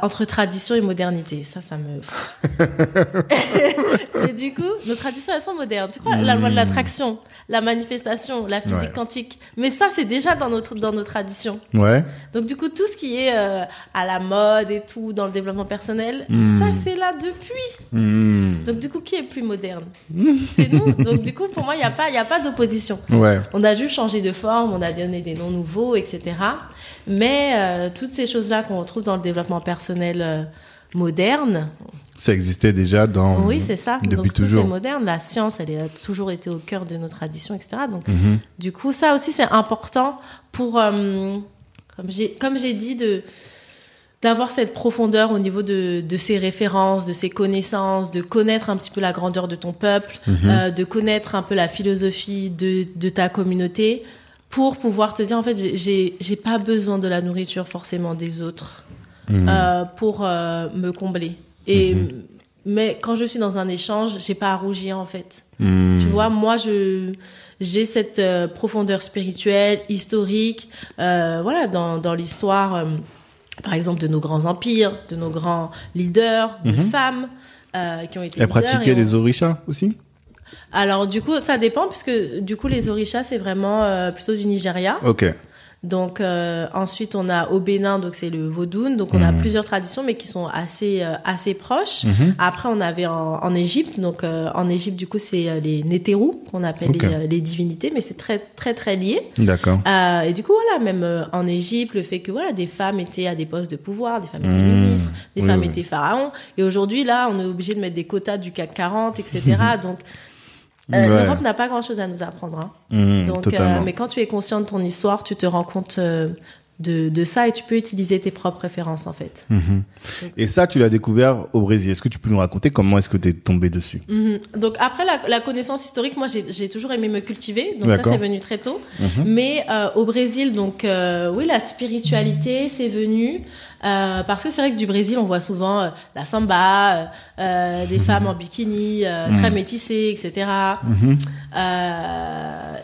entre tradition et modernité. Ça, ça me. et du coup, nos traditions, elles sont modernes. Tu crois, la loi de l'attraction, la manifestation, la physique Ouais. quantique. Mais ça, c'est déjà dans notre dans nos traditions. Ouais. Donc du coup, tout ce qui est euh, à la mode et tout dans le développement personnel, Hmm. ça c'est là depuis. Hmm. Donc du coup, qui est plus moderne? C'est nous. Donc du coup, pour moi, il n'y a pas, il y a pas d'opposition. Ouais. On a juste changé de forme, on a donné des noms nouveaux, etc. Mais euh, toutes ces choses-là qu'on retrouve dans le développement personnel euh, moderne, Ça existait déjà dans. oui, c'est ça. Depuis Donc tout toujours. est moderne. La science, elle a toujours été au cœur de nos traditions, etc. Donc Mhm. du coup, ça aussi, c'est important pour, euh, comme j'ai dit, de d'avoir cette profondeur au niveau de, de ses références, de ses connaissances, de connaître un petit peu la grandeur de ton peuple, Mhm. euh, de connaître un peu la philosophie de, de ta communauté, pour pouvoir te dire, en fait, j'ai- pas besoin de la nourriture forcément des autres Mhm. euh, pour euh, me combler. Et, Mais quand je suis dans un échange, j'ai pas à rougir, en fait. Tu vois, moi, je j'ai cette euh, profondeur spirituelle, historique, voilà, dans, dans l'histoire, par exemple, de nos grands empires, de nos grands leaders, de femmes euh, qui ont été Elle pratiquait et les orishas aussi? Alors, du coup, ça dépend, puisque du coup, les orishas, c'est vraiment euh, plutôt du Nigeria. Ok. Donc euh, ensuite on a au Bénin donc c'est le Vaudoun donc on a Mhm. plusieurs traditions mais qui sont assez euh, assez proches. Mhm. Après on avait en, en Égypte donc euh, en Égypte du coup c'est euh, les Nétérous qu'on appelle les, euh, les divinités mais c'est très très très lié. D'accord. Euh, et du coup voilà même euh, en Égypte le fait que voilà des femmes étaient à des postes de pouvoir, des femmes étaient Mhm. ministres, des Oui, femmes oui. étaient pharaons et aujourd'hui là on est obligé de mettre des quotas du CAC 40 etc. donc euh, Ouais. l'Europe n'a pas grand chose à nous apprendre. Hein. Hmm, Donc, totalement. euh, mais quand tu es conscient de ton histoire, tu te rends compte euh, de, de ça et tu peux utiliser tes propres références en fait. Mhm. Et ça, tu l'as découvert au Brésil. Est-ce que tu peux nous raconter comment est-ce que tu es tombé dessus? Donc après la, la connaissance historique, moi j'ai toujours aimé me cultiver, donc ça c'est venu très tôt. Mais euh, au Brésil, donc euh, oui, la spiritualité c'est venu euh, parce que c'est vrai que du Brésil on voit souvent euh, la samba, euh, des femmes en bikini, euh, très métissées, etc. Mhm.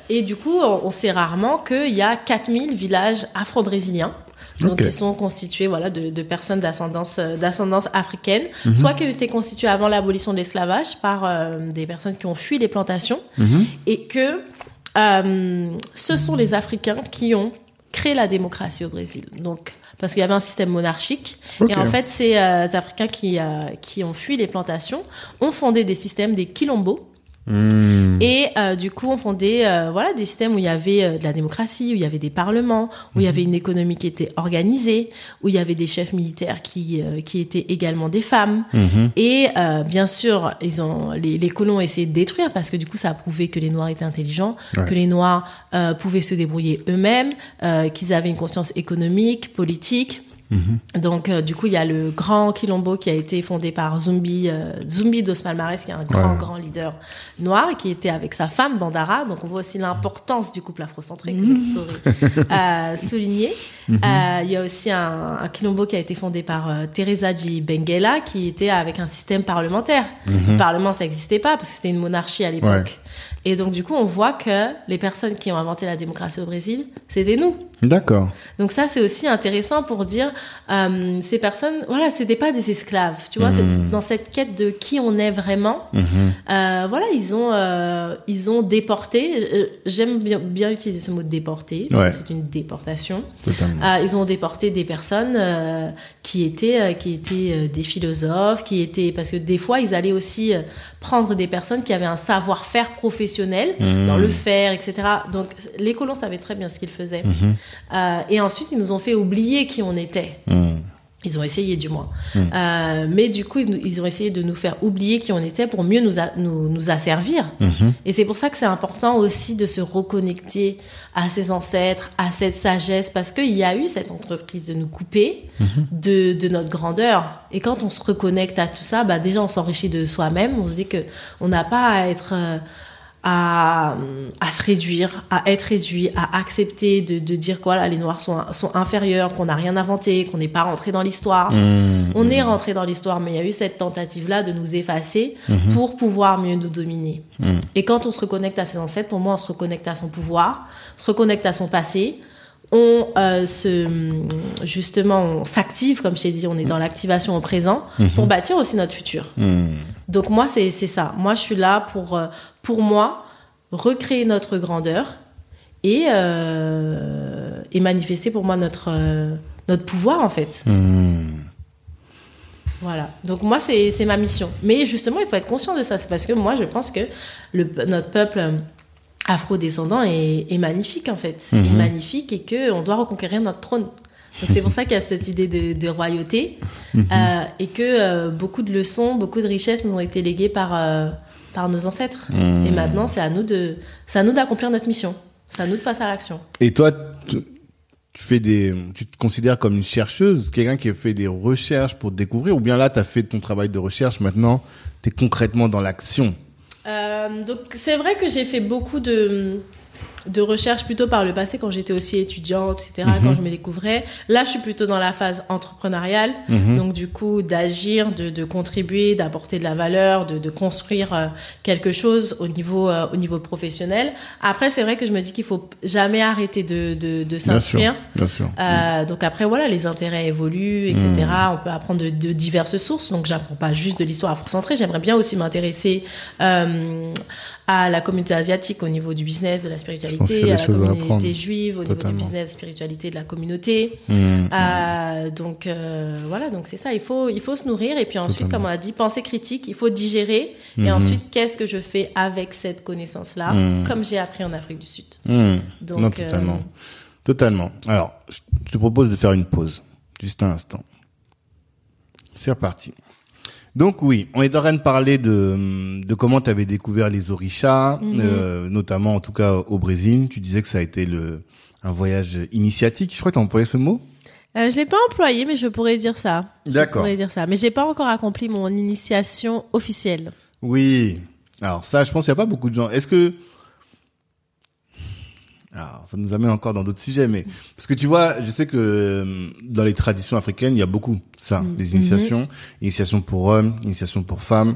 Et du coup, on, on sait rarement qu'il y a 4000 villages afro-brésiliens. Donc, qui sont constitués voilà, de, de personnes d'ascendance, africaine, Mhm. soit qui étaient constituées avant l'abolition de l'esclavage par des personnes qui ont fui les plantations, Mhm. et que ce sont les Africains qui ont créé la démocratie au Brésil. Donc, parce qu'il y avait un système monarchique. Et en fait, ces euh, Africains qui, euh, qui ont fui les plantations ont fondé des systèmes, des quilombos, Hmm. et euh, du coup, on fondait euh, voilà des systèmes où il y avait euh, de la démocratie, où il y avait des parlements, où il y avait une économie qui était organisée, où il y avait des chefs militaires qui euh, qui étaient également des femmes. Mhm. Et euh, bien sûr, ils ont les, les colons ont essayé de détruire parce que du coup, ça a prouvé que les Noirs étaient intelligents, Ouais. que les Noirs euh, pouvaient se débrouiller eux-mêmes, euh, qu'ils avaient une conscience économique, politique. Mhm. Donc, euh, du coup, il y a le grand Quilombo qui a été fondé par Zumbi, euh, Zumbi dos Palmares, qui est un grand, Ouais. grand leader noir, qui était avec sa femme Dandara. Donc, on voit aussi l'importance du couple afrocentré que je saurais euh, souligner. Euh, il y a aussi un, un Quilombo qui a été fondé par Teresa Di Benguela, qui était avec un système parlementaire. Le Parlement, ça n'existait pas parce que c'était une monarchie à l'époque. Ouais. Et donc, du coup, on voit que les personnes qui ont inventé la démocratie au Brésil, c'était nous. D'accord. Donc ça, c'est aussi intéressant pour dire, euh, ces personnes, voilà, c'était pas des esclaves, tu vois, Mhm. c'est- dans cette quête de qui on est vraiment, Mhm. euh, voilà, ils ont, euh, ils ont déporté, j'aime bien, bien utiliser ce mot déporté, parce Ouais. que c'est une déportation, ils ont déporté des personnes qui étaient, qui étaient des philosophes, qui étaient, parce que des fois, ils allaient aussi prendre des personnes qui avaient un savoir-faire professionnel Mhm. dans le faire, etc. Donc, les colons savaient très bien ce qu'ils faisaient. Euh, et ensuite, ils nous ont fait oublier qui on était. Hmm. Ils ont essayé, du moins. Mm. Euh, mais du coup, ils, ont essayé de nous faire oublier qui on était pour mieux nous, a- nous, nous asservir. Mhm. Et c'est pour ça que c'est important aussi de se reconnecter à ses ancêtres, à cette sagesse, parce qu'il y a eu cette entreprise de nous couper de, de notre grandeur. Et quand on se reconnecte à tout ça, bah déjà on s'enrichit de soi-même. On se dit que on n'a pas à être euh, à, à se réduire, à être réduit, à accepter de, de dire quoi, là, les Noirs sont, sont inférieurs, qu'on n'a rien inventé, qu'on n'est pas rentré dans l'histoire. Mmh, On mmh. est rentré dans l'histoire, mais il y a eu cette tentative-là de nous effacer Mhm. pour pouvoir mieux nous dominer. Mmh. Et quand on se reconnecte à ses ancêtres, pour moi, on se reconnecte à son pouvoir, on se reconnecte à son passé. On euh, se, justement, on s'active, comme je t'ai dit, on est dans l'activation au présent pour bâtir aussi notre futur. Mmh. Donc moi, c'est c'est ça. Moi, je suis là pour, euh, pour moi, recréer notre grandeur et, euh, et manifester pour moi notre, euh, notre pouvoir, en fait. Mmh. Voilà. Donc moi, c'est ma mission. Mais justement, il faut être conscient de ça. C'est parce que moi, je pense que le, notre peuple afro-descendant est, est magnifique, en fait. Est Mhm. magnifique et qu'on doit reconquérir notre trône. Donc c'est pour ça qu'il y a cette idée de, de royauté Mhm. euh, et que beaucoup de leçons, beaucoup de richesses nous ont été léguées par, par nos ancêtres. Mhm. Et maintenant, c'est à nous de, c'est à nous d'accomplir notre mission. C'est à nous de passer à l'action. Et toi, tu, tu fais des, tu te considères comme une chercheuse, quelqu'un qui a fait des recherches pour découvrir, ou bien là, tu as fait ton travail de recherche, maintenant, tu es concrètement dans l'action? Euh, donc c'est vrai que j'ai fait beaucoup de, de recherches plutôt par le passé quand j'étais aussi étudiante, etc., Mhm. quand je me découvrais. Là, je suis plutôt dans la phase entrepreneuriale, Mhm. donc du coup d'agir, de, de contribuer, d'apporter de la valeur, de, de construire euh, quelque chose au niveau, euh, au niveau professionnel. Après, c'est vrai que je me dis qu'il faut jamais arrêter de, de, de Bien sûr, s'instruire. bien sûr. Euh, donc après voilà les intérêts évoluent etc on peut apprendre de, de diverses sources donc j'apprends pas juste de l'histoire afrocentrée j'aimerais bien aussi m'intéresser euh, à la communauté asiatique au niveau du business de la spiritualité à la communauté juive au Totalement. niveau du business spiritualité de la communauté Mmh. euh, donc euh, voilà donc c'est ça il faut il faut se nourrir et puis ensuite Totalement. comme on a dit penser critique il faut digérer et Mhm. ensuite qu'est-ce que je fais avec cette connaissance là Mhm. comme j'ai appris en Afrique du Sud Mmh. donc non, euh, totalement. Totalement. Alors, je te propose de faire une pause. Juste un instant. C'est reparti. Donc oui, on est en train de parler de, de comment tu avais découvert les orishas, Mhm. euh, notamment en tout cas au Brésil. Tu disais que ça a été le, un voyage initiatique. Je crois que tu as employé ce mot. Euh, je l'ai pas employé, mais je pourrais dire ça. Je D'accord. pourrais dire ça. Mais j'ai pas encore accompli mon initiation officielle. Oui. Alors ça, je pense qu'il n'y a pas beaucoup de gens. Est-ce que... Alors, ça nous amène encore dans d'autres sujets, mais parce que tu vois, je sais que euh, dans les traditions africaines, il y a beaucoup ça, Mhm. les initiations, initiation pour hommes, initiation pour femmes.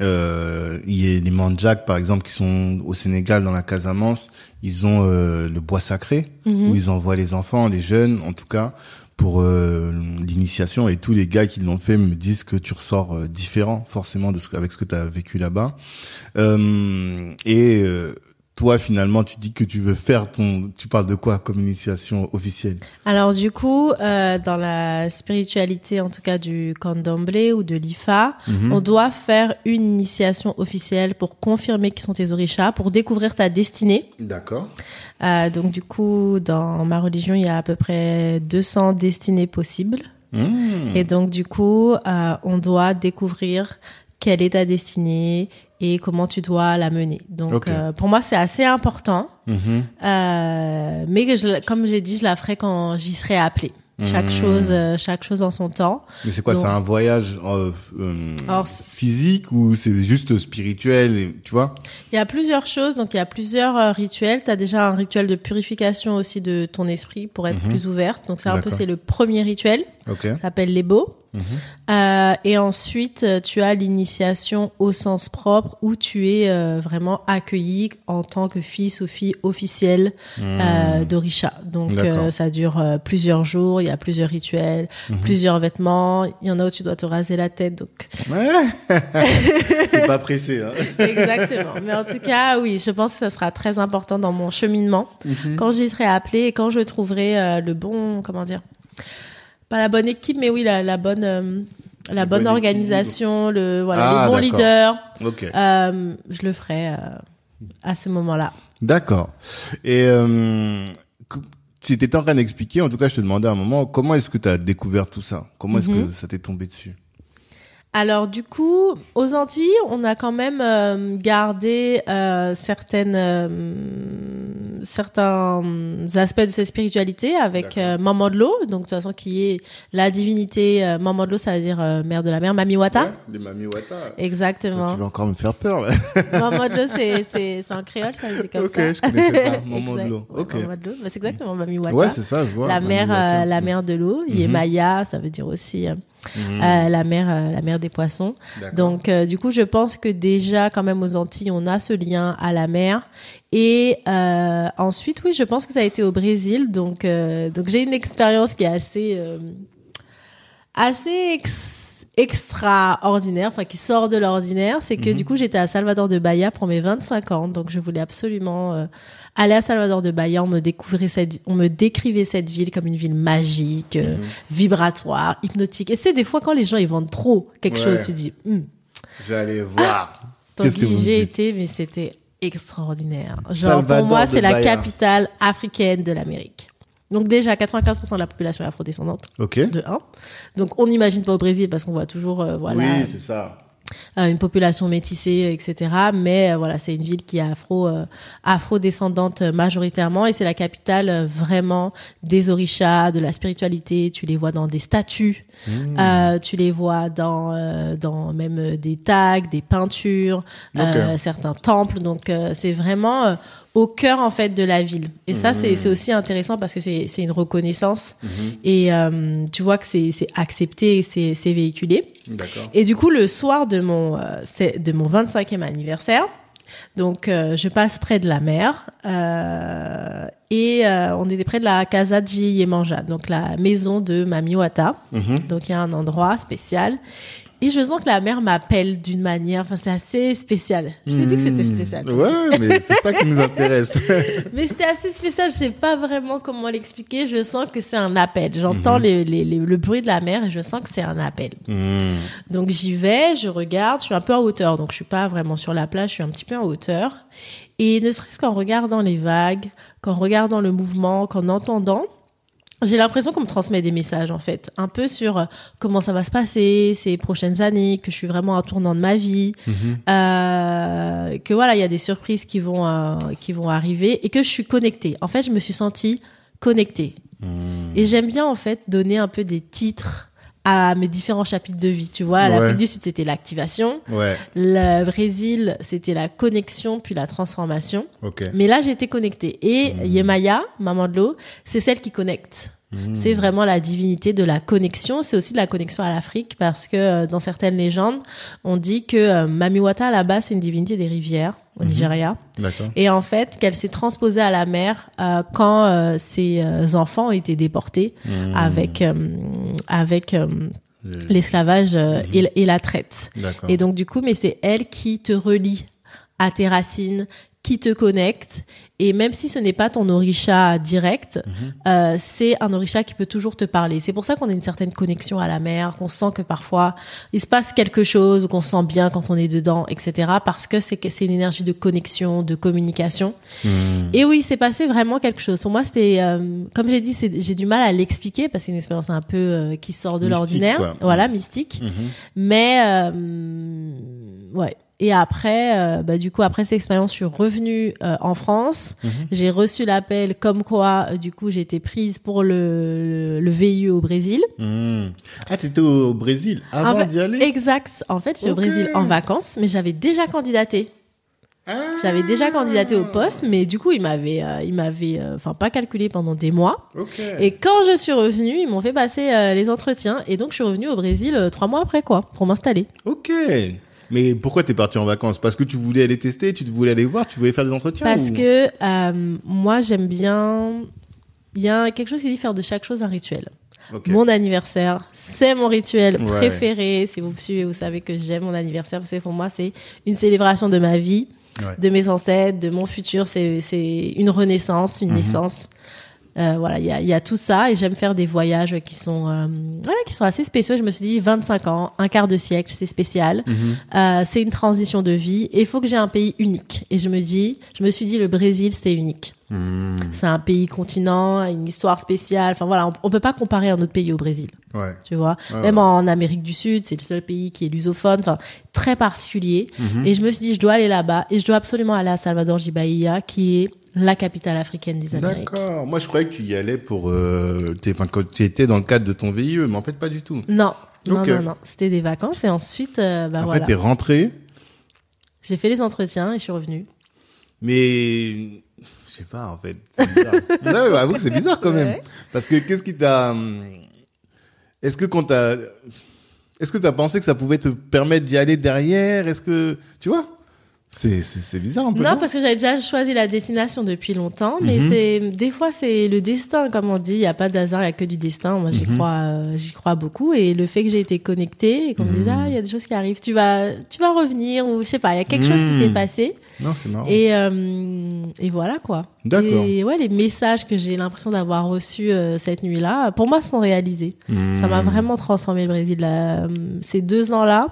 Euh, il y a les mandjaks, par exemple, qui sont au Sénégal, dans la Casamance. Ils ont euh, le bois sacré Mhm. où ils envoient les enfants, les jeunes, en tout cas, pour euh, l'initiation. Et tous les gars qui l'ont fait me disent que tu ressors euh, différent, forcément, de ce, avec ce que tu as vécu là-bas. Euh, et euh, toi, finalement, tu dis que tu veux faire ton... Tu parles de quoi comme initiation officielle? Alors du coup, euh, dans la spiritualité, en tout cas du candomblé ou de l'IFA, Mhm. on doit faire une initiation officielle pour confirmer qui sont tes orishas, pour découvrir ta destinée. D'accord. Euh, donc du coup, dans ma religion, il y a à peu près 200 destinées possibles. Mmh. Et donc, du coup, euh, on doit découvrir quelle est ta destinée et comment tu dois la mener. Donc, euh, pour moi, c'est assez important. Mhm. Euh, mais que je, comme j'ai dit, je la ferai quand j'y serai appelée. Chaque Mhm. chose, euh, chaque chose en son temps. Mais c'est quoi C'est un voyage Alors, physique ou c'est juste spirituel et- Tu vois? Il y a plusieurs choses, donc il y a plusieurs rituels. Tu as déjà un rituel de purification aussi de ton esprit pour être Mhm. plus ouverte. Donc c'est un peu c'est le premier rituel. Ça s'appelle les beaux. Mhm. Euh, et ensuite, euh, tu as l'initiation au sens propre où tu es euh, vraiment accueilli en tant que fils ou fille officielle euh, Mmh. d'Orisha. Donc ça dure plusieurs jours, il y a plusieurs rituels, Mhm. plusieurs vêtements. Il y en a où tu dois te raser la tête. Donc Ouais. Pas pressé, hein exactement. Mais en tout cas, oui, je pense que ça sera très important dans mon cheminement Mhm. quand j'y serai appelée et quand je trouverai le bon, comment dire, pas la bonne équipe, mais oui la, la bonne, euh, la bonne bonne organisation, le voilà, Ah, le bon leader. Ok. Euh, je le ferai euh, à ce moment-là. D'accord. Et euh, tu étais en train d'expliquer, en tout cas, je te demandais à un moment, comment est-ce que tu as découvert tout ça? Comment est-ce Mhm. que ça t'est tombé dessus? Alors du coup, aux Antilles, on a quand même euh, gardé euh, certaines euh, certains aspects de cette spiritualité avec euh, Maman de l'eau, donc de toute façon qui est la divinité. euh, Maman de l'eau, ça veut dire euh, mère de la mer, Mamiwata. Ouais, des Mami Wata. Exactement. Tu vas encore me faire peur, là. Maman de l'eau, c'est c'est c'est en créole, ça dire comme Ok, ça. je connaissais pas. Maman de l'eau. Ok. Maman de l'eau, c'est exactement Mamiwata. Ouais, c'est ça, je vois. la mère, euh, la mère de l'eau. Mhm. Yemaya, ça veut dire aussi Mhm. euh, la mère, euh, la mère des poissons. Donc, euh, du coup, je pense que déjà, quand même, aux Antilles, on a ce lien à la mer. Et euh, ensuite, oui, je pense que ça a été au Brésil. Donc, euh, donc j'ai une expérience qui est assez, euh, assez ex- extraordinaire, enfin qui sort de l'ordinaire. C'est que Mhm. du coup, j'étais à Salvador de Bahia pour mes 25 ans. Donc, je voulais absolument euh, aller à Salvador de Bahia. On me découvrait cette, on me décrivait cette ville comme une ville magique, euh, Mhm. vibratoire, hypnotique. Et c'est des fois quand les gens ils vendent trop quelque Ouais. chose, tu dis. Hmm. Je vais aller voir. Donc Qu'est-ce que vous me j'ai été, mais c'était extraordinaire. Genre Salvador pour moi, c'est la Bahia. capitale africaine de l'Amérique. Donc déjà, 95% de la population est afrodescendante, Ok. de 1. Donc on n'imagine pas au Brésil parce qu'on voit toujours euh, voilà, Oui, c'est ça. Euh, une population métissée, etc. Mais euh, voilà, c'est une ville qui est afro, euh, afro-descendante majoritairement et c'est la capitale euh, vraiment des orishas, de la spiritualité. Tu les vois dans des statues, Mmh. euh, tu les vois dans, euh, dans même des tags, des peintures, euh, certains temples. Donc euh, c'est vraiment euh, au cœur en fait de la ville. Et ça, Mmh. c'est c'est aussi intéressant parce que c'est c'est une reconnaissance Mhm. et euh, tu vois que c'est c'est accepté et c'est c'est véhiculé. Et du coup, le soir de mon, euh, c'est- de mon 25e anniversaire, donc euh, je passe près de la mer euh, et euh, on était près de la Casa de Yemanja, donc la maison de Mami Wata. Mhm. Donc il y a un endroit spécial. Et je sens que la mer m'appelle d'une manière, enfin c'est assez spécial. Je t'ai dit que c'était Mmh. spécial. Ouais, mais c'est ça qui nous intéresse. Mais c'était assez spécial, je sais pas vraiment comment l'expliquer. Je sens que c'est un appel. J'entends les- les- les- le bruit de la mer et je sens que c'est un appel. Mhm. Donc j'y vais, je regarde, je suis un peu en hauteur, donc je suis pas vraiment sur la plage, je suis un petit peu en hauteur. Et ne serait-ce qu'en regardant les vagues, qu'en regardant le mouvement, qu'en entendant, j'ai l'impression qu'on me transmet des messages en fait, un peu sur euh, comment ça va se passer ces prochaines années, que je suis vraiment à un tournant de ma vie, Mhm. euh, que voilà, il y a des surprises qui vont euh, qui vont arriver et que je suis connectée. En fait, je me suis sentie connectée. Mhm. Et j'aime bien en fait donner un peu des titres à mes différents chapitres de vie. Tu vois, Ouais. l'Afrique du Sud c'était l'activation, Ouais, le Brésil c'était la connexion puis la transformation. ok. Mais là j'étais connectée. Et Mhm. Yemaya, maman de l'eau, c'est celle qui connecte. Mhm. C'est vraiment la divinité de la connexion. C'est aussi de la connexion à l'Afrique parce que euh, dans certaines légendes, on dit que euh, Mamiwata là-bas c'est une divinité des rivières au Mhm. Nigeria. Et en fait, qu'elle s'est transposée à la mer euh, quand euh, ses euh, enfants ont été déportés Mhm. avec euh, avec l'esclavage Mhm. et, et la traite. Et donc du coup, mais c'est elle qui te relie à tes racines, qui te connecte. Et même si ce n'est pas ton orisha direct, Mhm. euh, c'est un orisha qui peut toujours te parler. C'est pour ça qu'on a une certaine connexion à la mer, qu'on sent que parfois il se passe quelque chose ou qu'on sent bien quand on est dedans, etc. Parce que c'est une énergie de connexion, de communication. Mhm. Et oui, c'est passé vraiment quelque chose. Pour moi, c'était, euh, comme j'ai dit, j'ai du mal à l'expliquer parce que c'est une expérience un peu euh, qui sort de l'ordinaire, voilà, mystique. Mhm. Mais euh, ouais. Et après, euh, bah, du coup, après cette expérience, je suis revenue euh, en France. Mhm. J'ai reçu l'appel comme quoi, euh, du coup, été prise pour le, le VIE au Brésil. Mhm. Ah, t'étais au Brésil avant d'y aller Exact. En fait, j'étais Ok. au Brésil en vacances, mais j'avais déjà candidaté. Ah. J'avais déjà candidaté au poste, mais du coup, ils m'avaient, ils m'avaient, enfin, pas calculé pendant des mois. Ok. Et quand je suis revenue, ils m'ont fait passer les entretiens, et donc je suis revenue au Brésil trois mois après, quoi, pour m'installer. Ok. Mais pourquoi t'es parti en vacances? Parce que tu voulais aller tester, tu voulais aller voir, tu voulais faire des entretiens Parce ou- que euh, moi, j'aime bien. Il y a quelque chose qui dit faire de chaque chose un rituel. Mon anniversaire, c'est mon rituel Ouais. préféré. Si vous me suivez, vous savez que j'aime mon anniversaire parce que pour moi, c'est une célébration de ma vie, Ouais. de mes ancêtres, de mon futur. C'est c'est une renaissance, une Mhm. naissance. Euh, voilà, il y a, y a tout ça et j'aime faire des voyages qui sont euh, voilà qui sont assez spéciaux. Je me suis dit 25 ans, un quart de siècle, c'est spécial. Mhm. Euh, c'est une transition de vie et il faut que j'ai un pays unique. Et je me dis, je me suis dit le Brésil c'est unique. Mhm. C'est un pays continent, une histoire spéciale. Enfin voilà, on, on peut pas comparer un autre pays au Brésil. Ouais. Tu vois, Ouais, même ouais. en Amérique du Sud, c'est le seul pays qui est lusophone. Enfin, très particulier. Mhm. Et je me suis dit, je dois aller là-bas et je dois absolument aller à Salvador Bahia, qui est la capitale africaine des Amériques. D'accord. Moi, je croyais que tu y allais pour, euh, t'es- enfin, quand tu étais dans le cadre de ton VIE, mais en fait, pas du tout. Non, non, Ok. non, non. C'était des vacances et ensuite, euh, bah Après, voilà. t'es rentré, J'ai fait les entretiens et je suis revenue. mais je sais pas, en fait. C'est bizarre. non, mais avoue que c'est bizarre quand même. Ouais. Parce que qu'est-ce qui t'a, est-ce que quand t'as, est-ce que t'as pensé que ça pouvait te permettre d'y aller derrière? Est-ce que, tu vois? C'est, c'est, c'est bizarre un peu. Non, parce que j'avais déjà choisi la destination depuis longtemps, mais Mhm. c'est des fois c'est le destin, comme on dit. Il y a pas d'hasard, il y a que du destin. Moi, j'y Mhm. crois, euh, j'y crois beaucoup. Et le fait que j'ai été connectée et qu'on me dise Mhm. ah, il y a des choses qui arrivent, tu vas, tu vas revenir ou je sais pas, il y a quelque chose qui s'est passé. Non, c'est marrant. Et euh, et voilà quoi. D'accord. Et ouais, les messages que j'ai l'impression d'avoir reçus euh, cette nuit-là, pour moi, sont réalisés. Ça m'a vraiment transformé le Brésil. là. Ces deux ans-là,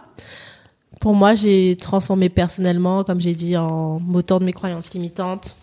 pour moi, j'ai transformé personnellement, comme j'ai dit, en moteur de mes croyances limitantes.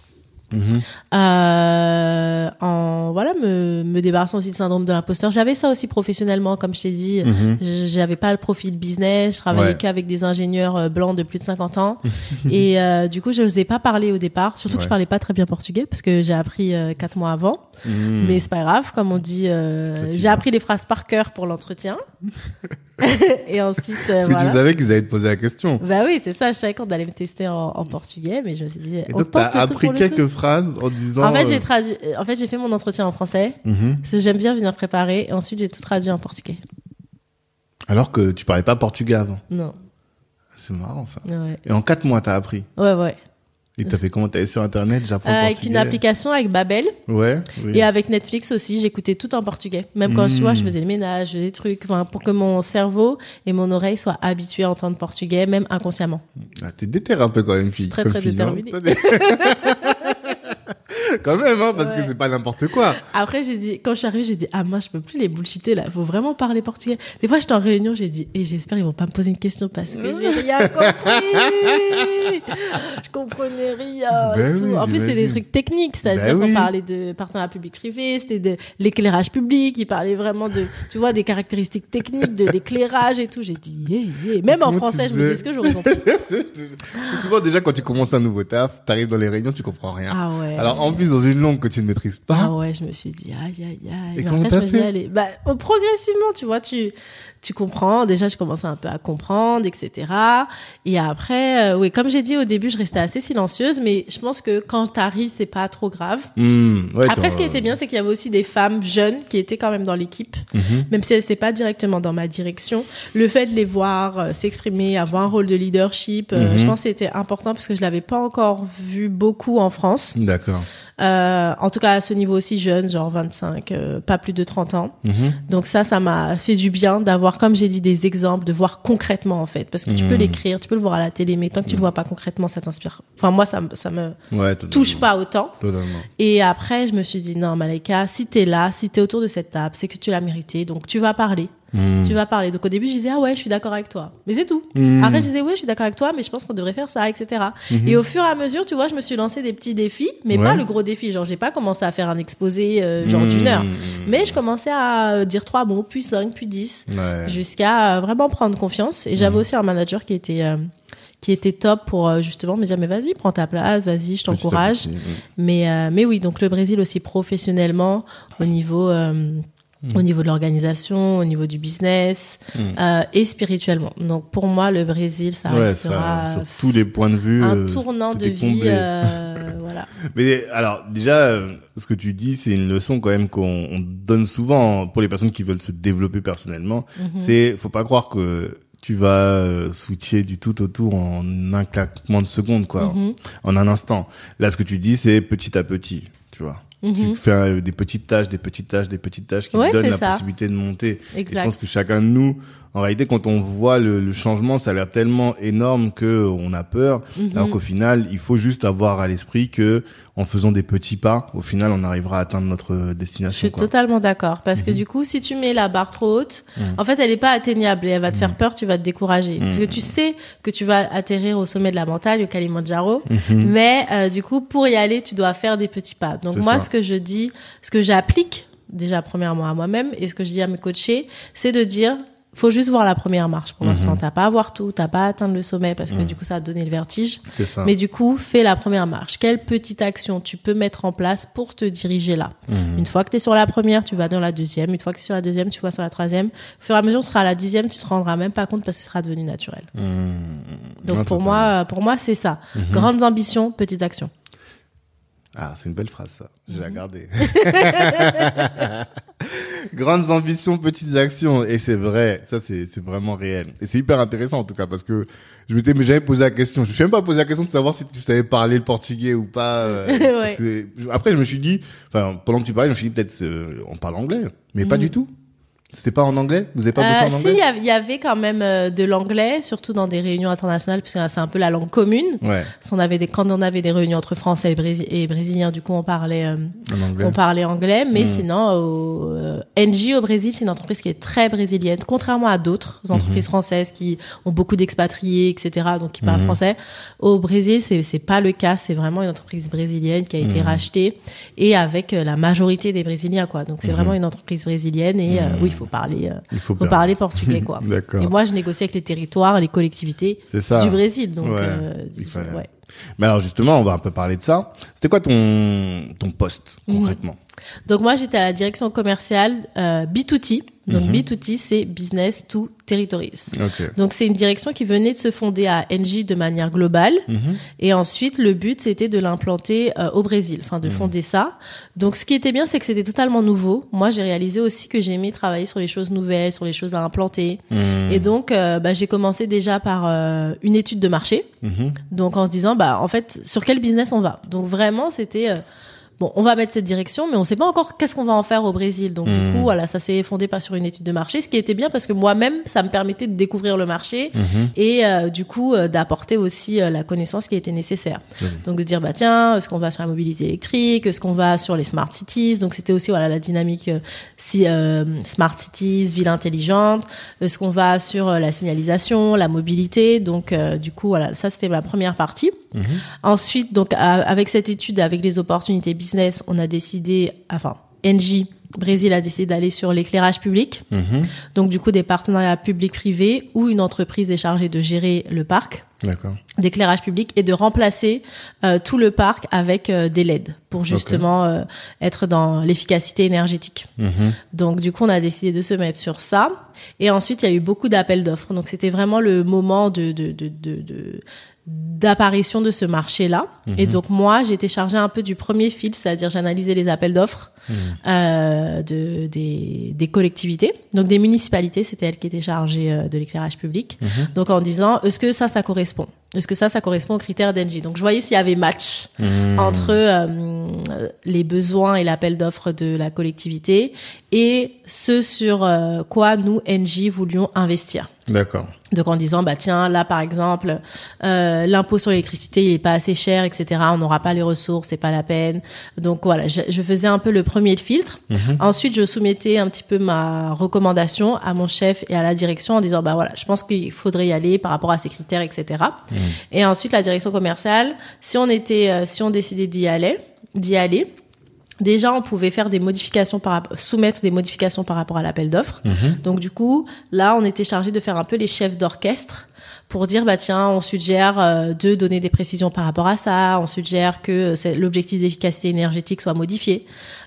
Mhm. Euh, en voilà me, me débarrassant aussi du syndrome de l'imposteur j'avais ça aussi professionnellement comme je t'ai dit. J- j'avais pas le profil business je travaillais Ouais. qu'avec des ingénieurs euh, blancs de plus de 50 ans et euh, du coup je n'osais pas parler au départ surtout que je parlais pas très bien portugais parce que j'ai appris euh, quatre mois avant Mhm. mais c'est pas grave, comme on dit, euh, j'ai appris les phrases par cœur pour l'entretien. et ensuite, euh, Parce que voilà. tu savais qu'ils allaient te poser la question. Bah oui, c'est ça, je savais qu'on allait me tester en, en portugais, mais je me suis dit, Et on donc, t'as appris quelques phrases en disant. En fait, j'ai euh, traduit, en fait, j'ai fait mon entretien en français. parce que J'aime bien venir préparer, et ensuite j'ai tout traduit en portugais. Alors que tu parlais pas portugais avant. Non, C'est marrant ça. ouais, Et en quatre mois, t'as appris. ouais, ouais. Et t'as fait comment T'es allé sur internet, j'apprends Euh, avec une application avec Babel Ouais. Oui. et avec Netflix aussi, j'écoutais tout en portugais. Même quand tu vois, je Mm. faisais le ménage, je faisais des trucs, enfin, pour que mon cerveau et mon oreille soient habitués à entendre portugais, même inconsciemment. Ah, t'es déterré un peu quand même, fille. très, très fille, hein. déterminée. quand même, hein, parce que c'est pas n'importe quoi. Après, j'ai dit, quand je suis arrivée, j'ai dit, ah, moi, je peux plus les bullshiter, là. Faut vraiment parler portugais. Des fois, j'étais en réunion, j'ai dit, et j'espère ils vont pas me poser une question parce que j'ai rien compris. je comprenais rien. et Ben tout. oui, en plus, c'était des trucs techniques, c'est-à-dire Ben qu'on oui. parlait de partenariat public-privé, c'était de l'éclairage public, ils parlaient vraiment de, tu vois, des caractéristiques techniques de l'éclairage et tout. J'ai dit, yeah, yeah. Même en Comment français, je me dis, est-ce que j'aurais compris? Parce que souvent, déjà, quand tu commences un nouveau taf, t'arrives dans les réunions, tu comprends rien. Ah ouais. Alors, en plus, dans une langue que tu ne maîtrises pas, Ah ouais, je me suis dit, aïe, aïe, aïe. Et Mais comment t'as fait dit, allez, bah, progressivement, tu vois, tu, tu comprends. Déjà, je commençais un peu à comprendre, etc. Et après, euh, oui, comme j'ai dit au début, je restais assez silencieuse, mais je pense que quand t'arrives, c'est pas trop grave. Hmm, ouais, Après, ce qui était bien, c'est qu'il y avait aussi des femmes jeunes qui étaient quand même dans l'équipe, Mhm. même si elles n'étaient pas directement dans ma direction. Le fait de les voir euh, s'exprimer, avoir un rôle de leadership, euh, Mhm. je pense que c'était important parce que je l'avais pas encore vu beaucoup en France. D'accord. Euh, en tout cas, à ce niveau aussi jeune, genre 25, euh, pas plus de 30 ans. Mhm. Donc ça, ça m'a fait du bien d'avoir, comme j'ai dit, des exemples, de voir concrètement en fait. Parce que tu peux Mhm. l'écrire, tu peux le voir à la télé, mais tant que tu le vois pas concrètement, ça t'inspire. Enfin, moi, ça, me- ça me Ouais, touche pas autant. Totalement. Et après, je me suis dit, non, Malika, si t'es là, si t'es autour de cette table, c'est que tu l'as mérité. Donc tu vas parler. Hmm. Tu vas parler. Donc au début, je disais, ah ouais, je suis d'accord avec toi. Mais c'est tout. Hmm. Après, je disais, ouais, je suis d'accord avec toi, mais je pense qu'on devrait faire ça, etc. Et au fur et à mesure, tu vois, je me suis lancé des petits défis, mais. Ouais. pas le gros défi. Genre, j'ai pas commencé à faire un exposé, euh, genre Hmm. d'une heure. Mais je commençais à euh, dire trois mots, puis cinq, puis dix, Ouais. jusqu'à euh, vraiment prendre confiance. Et j'avais aussi un manager qui était, euh, qui était top pour justement me dire, mais vas-y, prends ta place, vas-y, je t'encourage. hmm. Mais, euh, mais oui, donc le Brésil aussi professionnellement, au niveau, euh, Hmm. au niveau de l'organisation, au niveau du business Mm. euh, et spirituellement. Donc pour moi, le Brésil, ça Ouais, restera ça, sur tous les points de vue. un euh, tournant de vie. euh, voilà. Mais alors déjà, euh, ce que tu dis, c'est une leçon quand même qu'on on donne souvent pour les personnes qui veulent se développer personnellement. Mhm. C'est, faut pas croire que tu vas euh, switcher du tout au tout en un claquement de secondes, quoi, Mhm. en un instant. Là, ce que tu dis, c'est petit à petit, tu vois. Tu Mhm. fais euh, des petites tâches, des petites tâches, des petites tâches qui Ouais, te donnent la ça. possibilité de monter. Et je Exact. pense que chacun de nous, en réalité, quand on voit le, le changement, ça a l'air tellement énorme que on a peur. Mhm. Alors qu'au final, il faut juste avoir à l'esprit que, en faisant des petits pas, au final, on arrivera à atteindre notre Je destination. suis quoi. totalement d'accord parce que Mhm. du coup, si tu mets la barre trop haute, Mhm. en fait, elle est pas atteignable et elle va te faire peur, tu vas te décourager parce que Mhm. tu sais que tu vas atterrir au sommet de la montagne, au Kalimandjaro, Mhm. mais euh, du coup, pour y aller, tu dois faire des petits pas. Donc moi, ça. ce que je dis, ce que j'applique déjà premièrement à moi-même et ce que je dis à mes coachés, c'est de dire faut juste voir la première marche pour Mhm. l'instant. T'as pas à voir tout, t'as pas à atteindre le sommet parce que du coup ça va te donner le vertige. Ça. Mais du coup, fais la première marche. Quelle petite action tu peux mettre en place pour te diriger là Mhm. Une fois que tu es sur la première, tu vas dans la deuxième. Une fois que tu es sur la deuxième, tu vas sur la troisième. Au fur et à mesure, tu seras à la dixième, tu te rendras même pas compte parce que ce sera devenu naturel. Donc pour moi, pour moi, c'est ça. Grandes ambitions, petites actions. Ah, c'est une belle phrase, ça. Je vais la garder. Grandes ambitions, petites actions. Et c'est vrai. Ça, c'est, c'est vraiment réel. Et c'est hyper intéressant, en tout cas, parce que je m'étais mais jamais posé la question. Je me suis même pas posé la question de savoir si tu savais parler le portugais ou pas. euh, parce Ouais. que, après, je me suis dit, enfin, pendant que tu parlais, je me suis dit, peut-être, euh, on parle anglais. Mais pas Mhm. du tout. C'était pas en anglais? Vous avez pas bossé Euh, en si, anglais? il y av- il y avait quand même euh, de l'anglais, surtout dans des réunions internationales, puisque c'est un peu la langue commune. Ouais. On avait des, quand on avait des réunions entre Français et, Brési- et Brésiliens, du coup, on parlait, euh, anglais. on parlait anglais. Mais Mm. sinon, au, euh, NG au Brésil, c'est une entreprise qui est très brésilienne, contrairement à d'autres entreprises Mhm. françaises qui ont beaucoup d'expatriés, etc., donc qui parlent Mhm. français. Au Brésil, c'est c'est pas le cas. C'est vraiment une entreprise brésilienne qui a été rachetée et avec euh, la majorité des Brésiliens, quoi. Donc c'est vraiment une entreprise brésilienne et euh, oui, faut parler, euh, Il faut parler portugais, quoi. D'accord. Et moi, je négocie avec les territoires, les collectivités C'est ça. du Brésil. Donc, Ouais, euh, il fallait. ouais. Mais alors, justement, on va un peu parler de ça. C'était quoi ton, ton poste, Mhm. concrètement? Donc moi, j'étais à la direction commerciale euh, B2T. Donc Mhm. B2T, c'est Business to Territories. Ok. Donc c'est une direction qui venait de se fonder à NJ de manière globale. Mhm. Et ensuite, le but, c'était de l'implanter euh, au Brésil, enfin de fonder ça. Donc ce qui était bien, c'est que c'était totalement nouveau. Moi, j'ai réalisé aussi que j'aimais travailler sur les choses nouvelles, sur les choses à implanter. Mhm. Et donc, euh, bah, j'ai commencé déjà par euh, une étude de marché. Mhm. Donc en se disant, bah en fait, sur quel business on va? Donc vraiment, c'était bon, on va mettre cette direction, mais on sait pas encore qu'est-ce qu'on va en faire au Brésil. Donc du coup, voilà, ça s'est fondé pas sur une étude de marché, ce qui était bien parce que moi-même, ça me permettait de découvrir le marché Mhm. et euh, du coup euh, d'apporter aussi euh, la connaissance qui était nécessaire. Mhm. Donc de dire bah tiens, est-ce qu'on va sur la mobilité électrique, est-ce qu'on va sur les smart cities? Donc c'était aussi voilà la dynamique euh, si euh, smart cities, ville intelligente. Est-ce qu'on va sur la signalisation, la mobilité? Donc euh, du coup voilà, ça c'était ma première partie. Mhm. Ensuite donc avec cette étude, avec les opportunités business, on a décidé, enfin NJ Brésil a décidé d'aller sur l'éclairage public. Mhm. Donc du coup des partenariats publics-privés où une entreprise est chargée de gérer le parc d'éclairage public et de remplacer euh, tout le parc avec euh, des LED pour justement euh, être dans l'efficacité énergétique. Mhm. Donc du coup, on a décidé de se mettre sur ça. Et ensuite, il y a eu beaucoup d'appels d'offres. Donc c'était vraiment le moment de de de de, de- d'apparition de ce marché-là. Et donc moi, été chargée un peu du premier fil, c'est-à-dire j'analysais les appels d'offres euh, de des, des collectivités, donc des municipalités. C'était elles qui étaient chargées euh, de l'éclairage public. Donc en disant, est-ce que ça, ça correspond? Est-ce que ça, ça correspond aux critères d'Engie? Donc je voyais s'il y avait match Mhm. entre euh, les besoins et l'appel d'offres de la collectivité et ce sur euh, quoi nous, NJ, voulions investir. D'accord. Donc en disant bah tiens là par exemple euh, l'impôt sur l'électricité il est pas assez cher etc on n'aura pas les ressources c'est pas la peine donc voilà je, je faisais un peu le premier filtre Mhm. ensuite je soumettais un petit peu ma recommandation à mon chef et à la direction en disant bah voilà je pense qu'il faudrait y aller par rapport à ces critères etc et ensuite la direction commerciale si on était euh, si on décidait d'y aller d'y aller Déjà, on pouvait faire des modifications par soumettre des modifications par rapport à l'appel d'offres. Mhm. Donc du coup, là, on était chargé de faire un peu les chefs d'orchestre pour dire bah tiens, on suggère euh, de donner des précisions par rapport à ça, on suggère que euh, l'objectif d'efficacité énergétique soit modifié.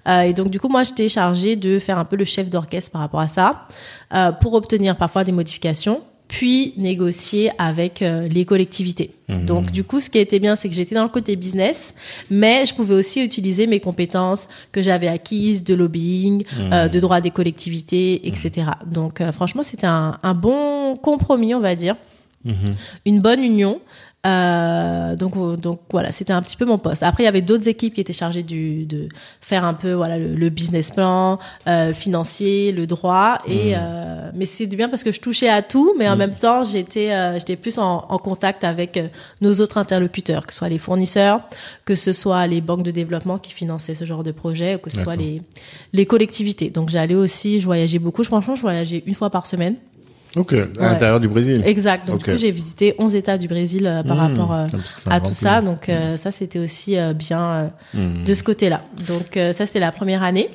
Euh, et donc du coup, moi, j'étais chargée de faire un peu le chef d'orchestre par rapport à ça euh, pour obtenir parfois des modifications puis négocier avec euh, les collectivités. Mhm. Donc du coup, ce qui était bien, c'est que j'étais dans le côté business, mais je pouvais aussi utiliser mes compétences que j'avais acquises de lobbying, euh, de droit des collectivités, etc. Donc euh, franchement, c'était un, un bon compromis, on va dire, Mhm. une bonne union. Euh, donc euh, donc voilà, c'était un petit peu mon poste. Après, il y avait d'autres équipes qui étaient chargées du de faire un peu voilà le, le business plan euh, financier, le droit et euh, mais c'est bien parce que je touchais à tout, mais en même temps j'étais euh, j'étais plus en, en contact avec nos autres interlocuteurs, que ce soit les fournisseurs, que ce soit les banques de développement qui finançaient ce genre de projet, ou que ce soit les les collectivités. Donc j'allais aussi, je voyageais beaucoup. Je franchement, je voyageais une fois par semaine. Ok. À l'intérieur du Brésil. Exact. Donc j'ai visité 11 États du Brésil euh, par Mmh. rapport euh, Ah, à tout pays. ça. Donc euh, ça, c'était aussi bien Mhm. de ce côté-là. Donc ça, c'était la première année.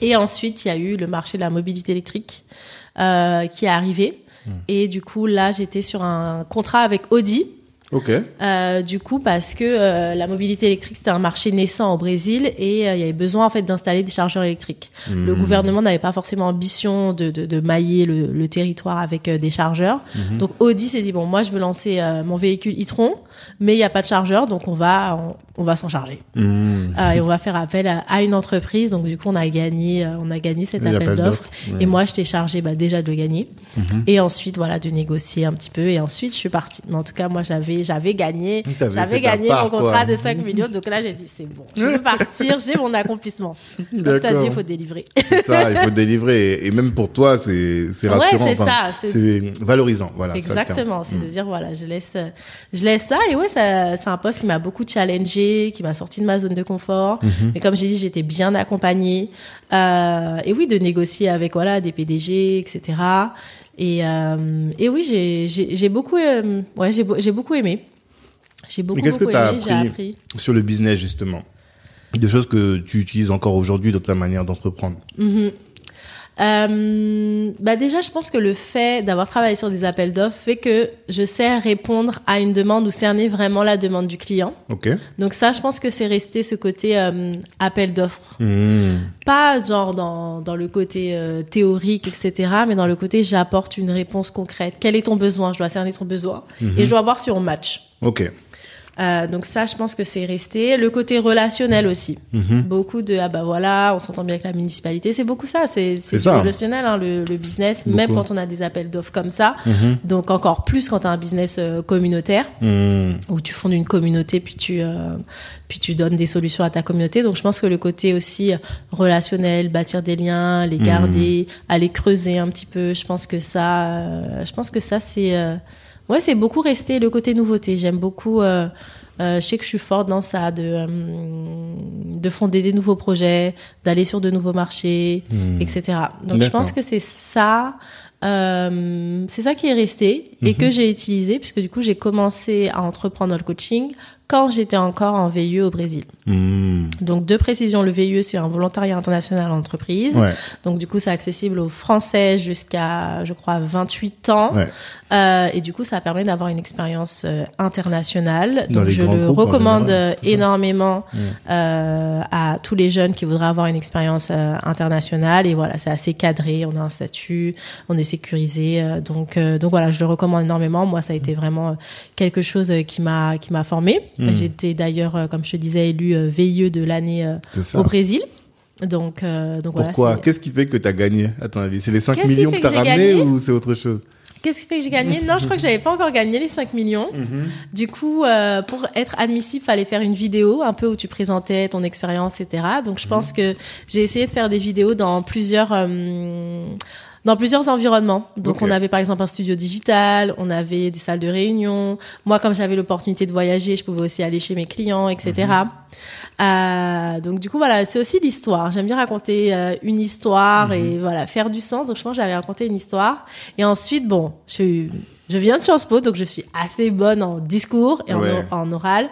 Et ensuite, il y a eu le marché de la mobilité électrique qui est arrivé. Et du coup, là, j'étais sur un contrat avec Audi. Ok. Euh, du coup, parce que euh, la mobilité électrique c'était un marché naissant au Brésil et euh, il y avait besoin en fait d'installer des chargeurs électriques. Hmm. Le gouvernement n'avait pas forcément ambition de, de, de mailler le, le territoire avec euh, des chargeurs. Mhm. Donc Audi s'est dit bon, moi je veux lancer euh, mon véhicule e-tron, mais il n'y a pas de chargeur, donc on va on, on va s'en charger Hmm. Euh, et on va faire appel à, à une entreprise. Donc du coup, on a gagné euh, on a gagné cet L'appel appel d'offres. Et moi, j'étais chargée bah, déjà de le gagner Mhm. et ensuite voilà de négocier un petit peu et ensuite je suis partie. Mais en tout cas, moi j'avais j'avais gagné j'avais gagné part, mon contrat quoi. de 5 millions. Donc là, j'ai dit c'est bon, je veux partir, j'ai mon accomplissement. Comme t'as dit, il faut délivrer. C'est ça, il faut délivrer. Et, et même pour toi, c'est c'est Ouais, rassurant. c'est ça, c'est- valorisant. Voilà. Exactement, c'est de dire voilà, je laisse, je laisse ça et ouais, c'est un poste qui m'a beaucoup challengé, qui m'a sorti de ma zone de confort. Mhm. Mais comme j'ai dit, j'étais bien accompagnée euh, et oui, de négocier avec voilà des PDG, etc. Et euh, et oui, j'ai beaucoup, euh, ouais, j'ai j'ai beaucoup aimé. J'ai beaucoup, qu'est-ce que beaucoup t'as aimé, j'ai appris appris. Sur le business, justement? Des choses que tu utilises encore aujourd'hui dans ta manière d'entreprendre? Mhm. Euh, bah déjà, je pense que le fait d'avoir travaillé sur des appels d'offres fait que je sais répondre à une demande ou cerner vraiment la demande du client. Ok. Donc ça, je pense que c'est resté ce côté euh, appel d'offres. Hmm. Pas genre dans, dans le côté euh, théorique, etc., mais dans le côté j'apporte une réponse concrète. Quel est ton besoin? Je dois cerner ton besoin et je dois voir si on match. Ok. Euh, donc ça, je pense que c'est resté. Le côté relationnel aussi. Mhm. Beaucoup de ah bah voilà, on s'entend bien avec la municipalité. C'est beaucoup ça. C'est relationnel hein, le, le business, même quand on a des appels d'offres comme ça. Mhm. Donc encore plus quand tu as un business euh, communautaire Hmm. où tu fondes une communauté puis tu euh, puis tu donnes des solutions à ta communauté. Donc je pense que le côté aussi relationnel, bâtir des liens, les garder, aller creuser un petit peu. Je pense que ça, euh, je pense que ça c'est euh, ouais c'est beaucoup resté le côté nouveauté. J'aime beaucoup. Euh, euh, je sais que je suis forte dans ça, de, euh, de fonder des nouveaux projets, d'aller sur de nouveaux marchés, etc. Donc je pense que c'est ça, c'est ça qui est resté et que j'ai utilisé puisque du coup j'ai commencé à entreprendre le coaching quand j'étais encore en VIE au Brésil. Hmm. Donc de précision, le VIE c'est un volontariat international en entreprise. Ouais. Donc du coup c'est accessible aux Français jusqu'à je crois 28 ans. Ouais. Euh, et du coup ça permet d'avoir une expérience euh, internationale. Dans Donc je le groupes, recommande général, ça. énormément euh, à tous les jeunes qui voudraient avoir une expérience internationale. Et voilà, c'est assez cadré, on a un statut, on est sécurisé. donc donc voilà, je le recommande énormément. Moi ça a été vraiment euh, quelque chose euh, qui m'a qui m'a formé. Mm. J'étais d'ailleurs euh, comme je te disais élu euh, VIE de l'année au Brésil. Donc, euh, donc. Pourquoi? Qu'est-ce qui fait que tu as gagné, à ton avis? C'est les 5 Qu'est-ce qui millions que tu as ramenés ou c'est autre chose? Qu'est-ce qui fait que j'ai gagné? Non, je crois que j'avais pas encore gagné les 5 millions. Du coup, euh, pour être admissible, fallait faire une vidéo un peu où tu présentais ton expérience, etc. Donc, je pense que j'ai essayé de faire des vidéos dans plusieurs euh, dans plusieurs environnements. Donc, on avait par exemple un studio digital, on avait des salles de réunion. Moi, comme j'avais l'opportunité de voyager, je pouvais aussi aller chez mes clients, etc. Euh, donc, du coup, voilà, c'est aussi l'histoire. J'aime bien raconter euh, une histoire et voilà faire du sens. Donc, je pense que j'avais raconté une histoire. Et ensuite, bon, je suis je viens de Sciences Po, donc je suis assez bonne en discours et en, Ouais. en oral.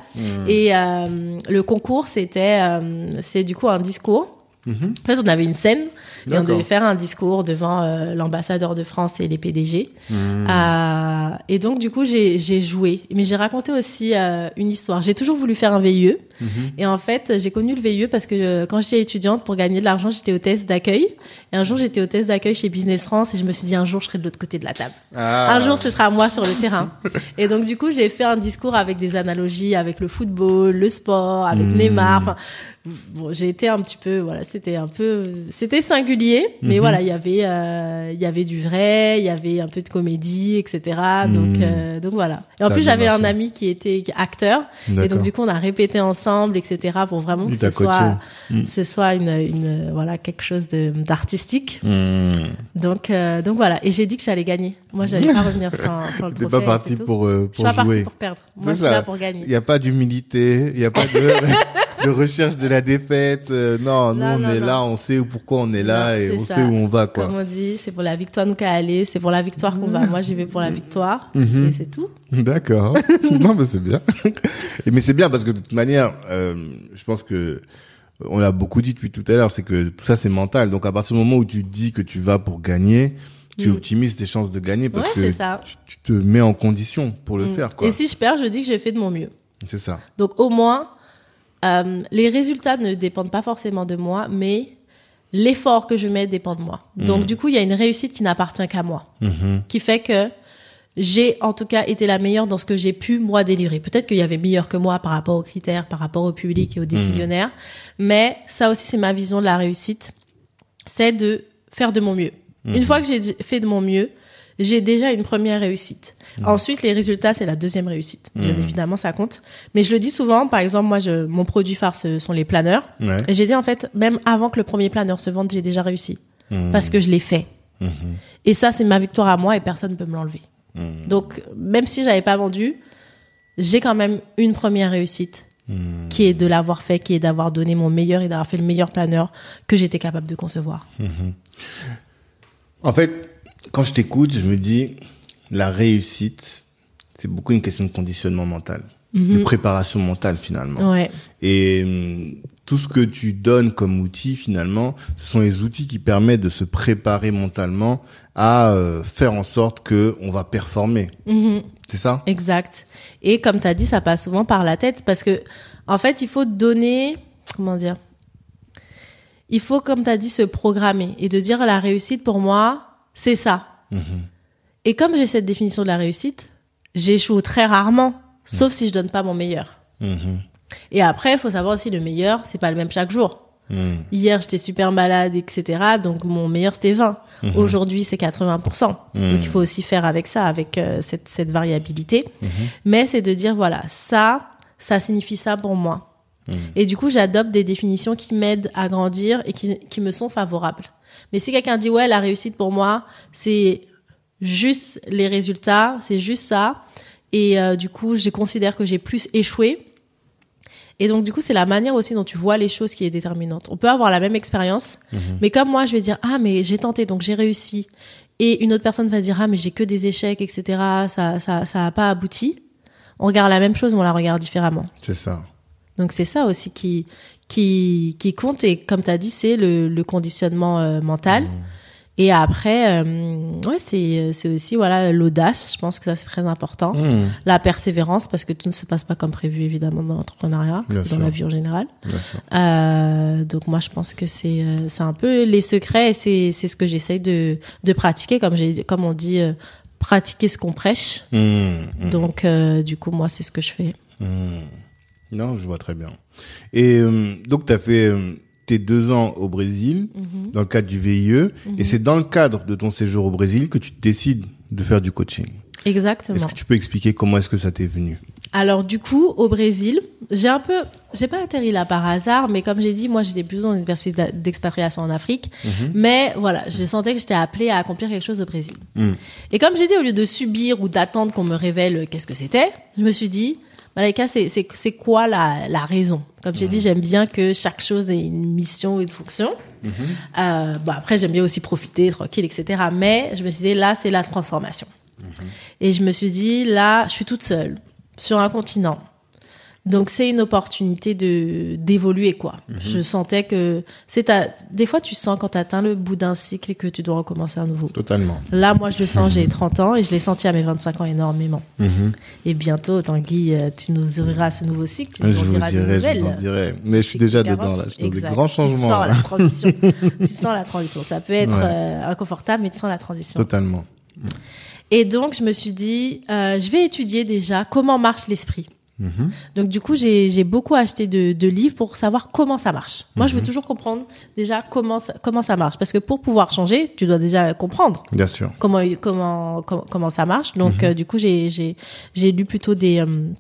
Et euh, le concours, c'était, euh, c'est du coup un discours. Mhm. En fait, on avait une scène et on devait faire un discours devant euh, l'ambassadeur de France et les PDG. Hmm. Euh, et donc, du coup, j'ai joué. Mais j'ai raconté aussi euh, une histoire. J'ai toujours voulu faire un VIE. Mhm. Et en fait, j'ai connu le VIE parce que quand j'étais étudiante, pour gagner de l'argent, j'étais hôtesse d'accueil. Et un jour, j'étais hôtesse d'accueil chez Business France et je me suis dit, un jour, je serai de l'autre côté de la table. Ah. Un jour, ce sera moi sur le terrain. Et donc, du coup, j'ai fait un discours avec des analogies avec le football, le sport, avec. Neymar. Enfin, bon, j'ai été un petit peu, voilà, c'était un peu, c'était singulier, mais Mhm. voilà, il y avait, euh, il y avait du vrai, il y avait un peu de comédie, etc. Donc, Mhm. euh, donc voilà. Et en Ça plus, j'avais un ami qui était acteur, et donc du coup, on a répété ensemble, etc. Pour vraiment que ce soit. Mm. ce soit une, une, voilà, quelque chose d'artistique. Donc, euh, donc voilà. Et j'ai dit que j'allais gagner. Moi, j'allais pas revenir sans, sans le trophée. pas parti pour, euh, Je suis pour pas parti pour perdre. Moi, je suis là pour gagner. Il n'y a pas d'humilité, il n'y a pas de, de recherche de la défaite. euh, non, nous Non, on non, est non. là, on sait pourquoi on est là et on ça. sait où on va. quoi. Comme on dit, c'est pour la victoire nous qu'à aller. C'est pour la victoire qu'on va. Moi, j'y vais pour la victoire. Mhm. Et c'est tout. D'accord. non, mais c'est bien. Mais c'est bien parce que de toute manière, euh, je pense que on l'a beaucoup dit depuis tout à l'heure, c'est que tout ça c'est mental. Donc à partir du moment où tu dis que tu vas pour gagner, tu Mm. optimises tes chances de gagner parce Ouais, que c'est ça. tu, tu te mets en condition pour le Mm. faire. Quoi. Et si je perds, je dis que j'ai fait de mon mieux. C'est ça. Donc au moins, euh, les résultats ne dépendent pas forcément de moi, mais l'effort que je mets dépend de moi. Donc Mhm. du coup, il y a une réussite qui n'appartient qu'à moi, Mhm. qui fait que j'ai en tout cas été la meilleure dans ce que j'ai pu moi délivrer. Peut-être qu'il y avait meilleur que moi par rapport aux critères, par rapport au public et aux décisionnaires, mais ça aussi c'est ma vision de la réussite, c'est de faire de mon mieux. Une fois que j'ai fait de mon mieux, j'ai déjà une première réussite. Ensuite, les résultats, c'est la deuxième réussite. Bien Mhm. évidemment, ça compte. Mais je le dis souvent, par exemple, moi, je, mon produit phare, ce sont les planeurs. Ouais. Et j'ai dit, en fait, même avant que le premier planeur se vende, j'ai déjà réussi. Mhm. Parce que je l'ai fait. Mhm. Et ça, c'est ma victoire à moi et personne ne peut me l'enlever. Donc, même si j'avais pas vendu, j'ai quand même une première réussite qui est de l'avoir fait, qui est d'avoir donné mon meilleur et d'avoir fait le meilleur planeur que j'étais capable de concevoir. En fait, quand je t'écoute, je me dis, la réussite, c'est beaucoup une question de conditionnement mental, de préparation mentale finalement. Ouais. Et hum, tout ce que tu donnes comme outil finalement, ce sont les outils qui permettent de se préparer mentalement à euh, faire en sorte que on va performer. Mhm. C'est ça? Exact. Et comme tu as dit, ça passe souvent par la tête parce que, en fait, il faut donner, comment dire, il faut, comme tu as dit, se programmer et de dire la réussite pour moi, c'est ça. Mhm. Et comme j'ai cette définition de la réussite, j'échoue très rarement, sauf si je donne pas mon meilleur. Mhm. Et après, il faut savoir aussi le meilleur, c'est pas le même chaque jour. Mhm. Hier, j'étais super malade, etc. Donc, mon meilleur, c'était 20. Mhm. Aujourd'hui, c'est 80%. Mhm. Donc, il faut aussi faire avec ça, avec euh, cette, cette variabilité. Mhm. Mais c'est de dire, voilà, ça, ça signifie ça pour moi. Mhm. Et du coup, j'adopte des définitions qui m'aident à grandir et qui, qui me sont favorables. Mais si quelqu'un dit, ouais, la réussite pour moi, c'est juste les résultats, c'est juste ça. Et euh, du coup, je considère que j'ai plus échoué. Et donc, du coup, c'est la manière aussi dont tu vois les choses qui est déterminante. On peut avoir la même expérience, mais comme moi, je vais dire, ah, mais j'ai tenté, donc j'ai réussi. Et une autre personne va dire, ah, mais j'ai que des échecs, etc. Ça, ça, ça a pas abouti. On regarde la même chose, mais on la regarde différemment. C'est ça. Donc, c'est ça aussi qui, qui, qui compte. Et comme tu as dit, c'est le, le conditionnement euh, mental. Et après, euh, ouais, c'est, c'est aussi, voilà, l'audace. Je pense que ça, c'est très important. Mhm. La persévérance, parce que tout ne se passe pas comme prévu, évidemment, dans l'entrepreneuriat, dans sûr. la vie en général. Euh, donc moi, je pense que c'est c'est un peu les secrets et c'est c'est ce que j'essaye de de pratiquer, comme j'ai comme on dit, euh, pratiquer ce qu'on prêche. Mhm. Donc du coup, moi, c'est ce que je fais. Non, je vois très bien. Et euh, donc, tu as fait euh, tes deux ans au Brésil Mhm. dans le cadre du VIE. Et c'est dans le cadre de ton séjour au Brésil que tu décides de faire du coaching. Exactement. Est-ce que tu peux expliquer comment est-ce que ça t'est venu? Alors du coup, au Brésil, j'ai un peu, j'ai pas atterri là par hasard, mais comme j'ai dit, moi j'étais plus dans une perspective d'expatriation en Afrique. Mais voilà, je sentais que j'étais appelée à accomplir quelque chose au Brésil. Mhm. Et comme j'ai dit, au lieu de subir ou d'attendre qu'on me révèle qu'est-ce que c'était, je me suis dit, Malika, c'est quoi la la raison? Comme j'ai dit, j'aime bien que chaque chose ait une mission et une fonction. Euh, bon après, j'aime bien aussi profiter, tranquille, etc. Mais je me suis dit, là, c'est la transformation. Et je me suis dit, là, je suis toute seule sur un continent. Donc c'est une opportunité de d'évoluer quoi. Je sentais que c'est à- des fois tu sens quand tu atteins le bout d'un cycle et que tu dois recommencer à nouveau. Totalement. Là moi je le sens, j'ai 30 ans et je l'ai senti à mes 25 ans énormément. Mhm. Et bientôt Tanguy, euh, tu nous ouvriras ce nouveau cycle, tu Je nous en vous diras des dirai, je nouvelles. vous en dirai. Mais je suis déjà dedans, là. Je suis dans des Exact. grands Tu changements. sens là. la transition. tu sens la transition. Ça peut être Ouais. euh, inconfortable, mais tu sens la transition. Totalement. Et donc, je me suis dit, euh, je vais étudier déjà comment marche l'esprit. Mhm. Donc, du coup, j'ai beaucoup acheté de, de livres pour savoir comment ça marche. Moi, Mhm. je veux toujours comprendre déjà comment ça, comment ça marche. Parce que pour pouvoir changer, tu dois déjà comprendre Bien sûr. comment, comment, comment, comment ça marche. Donc, Mhm. euh, du coup, j'ai j'ai- j'ai lu plutôt des, euh,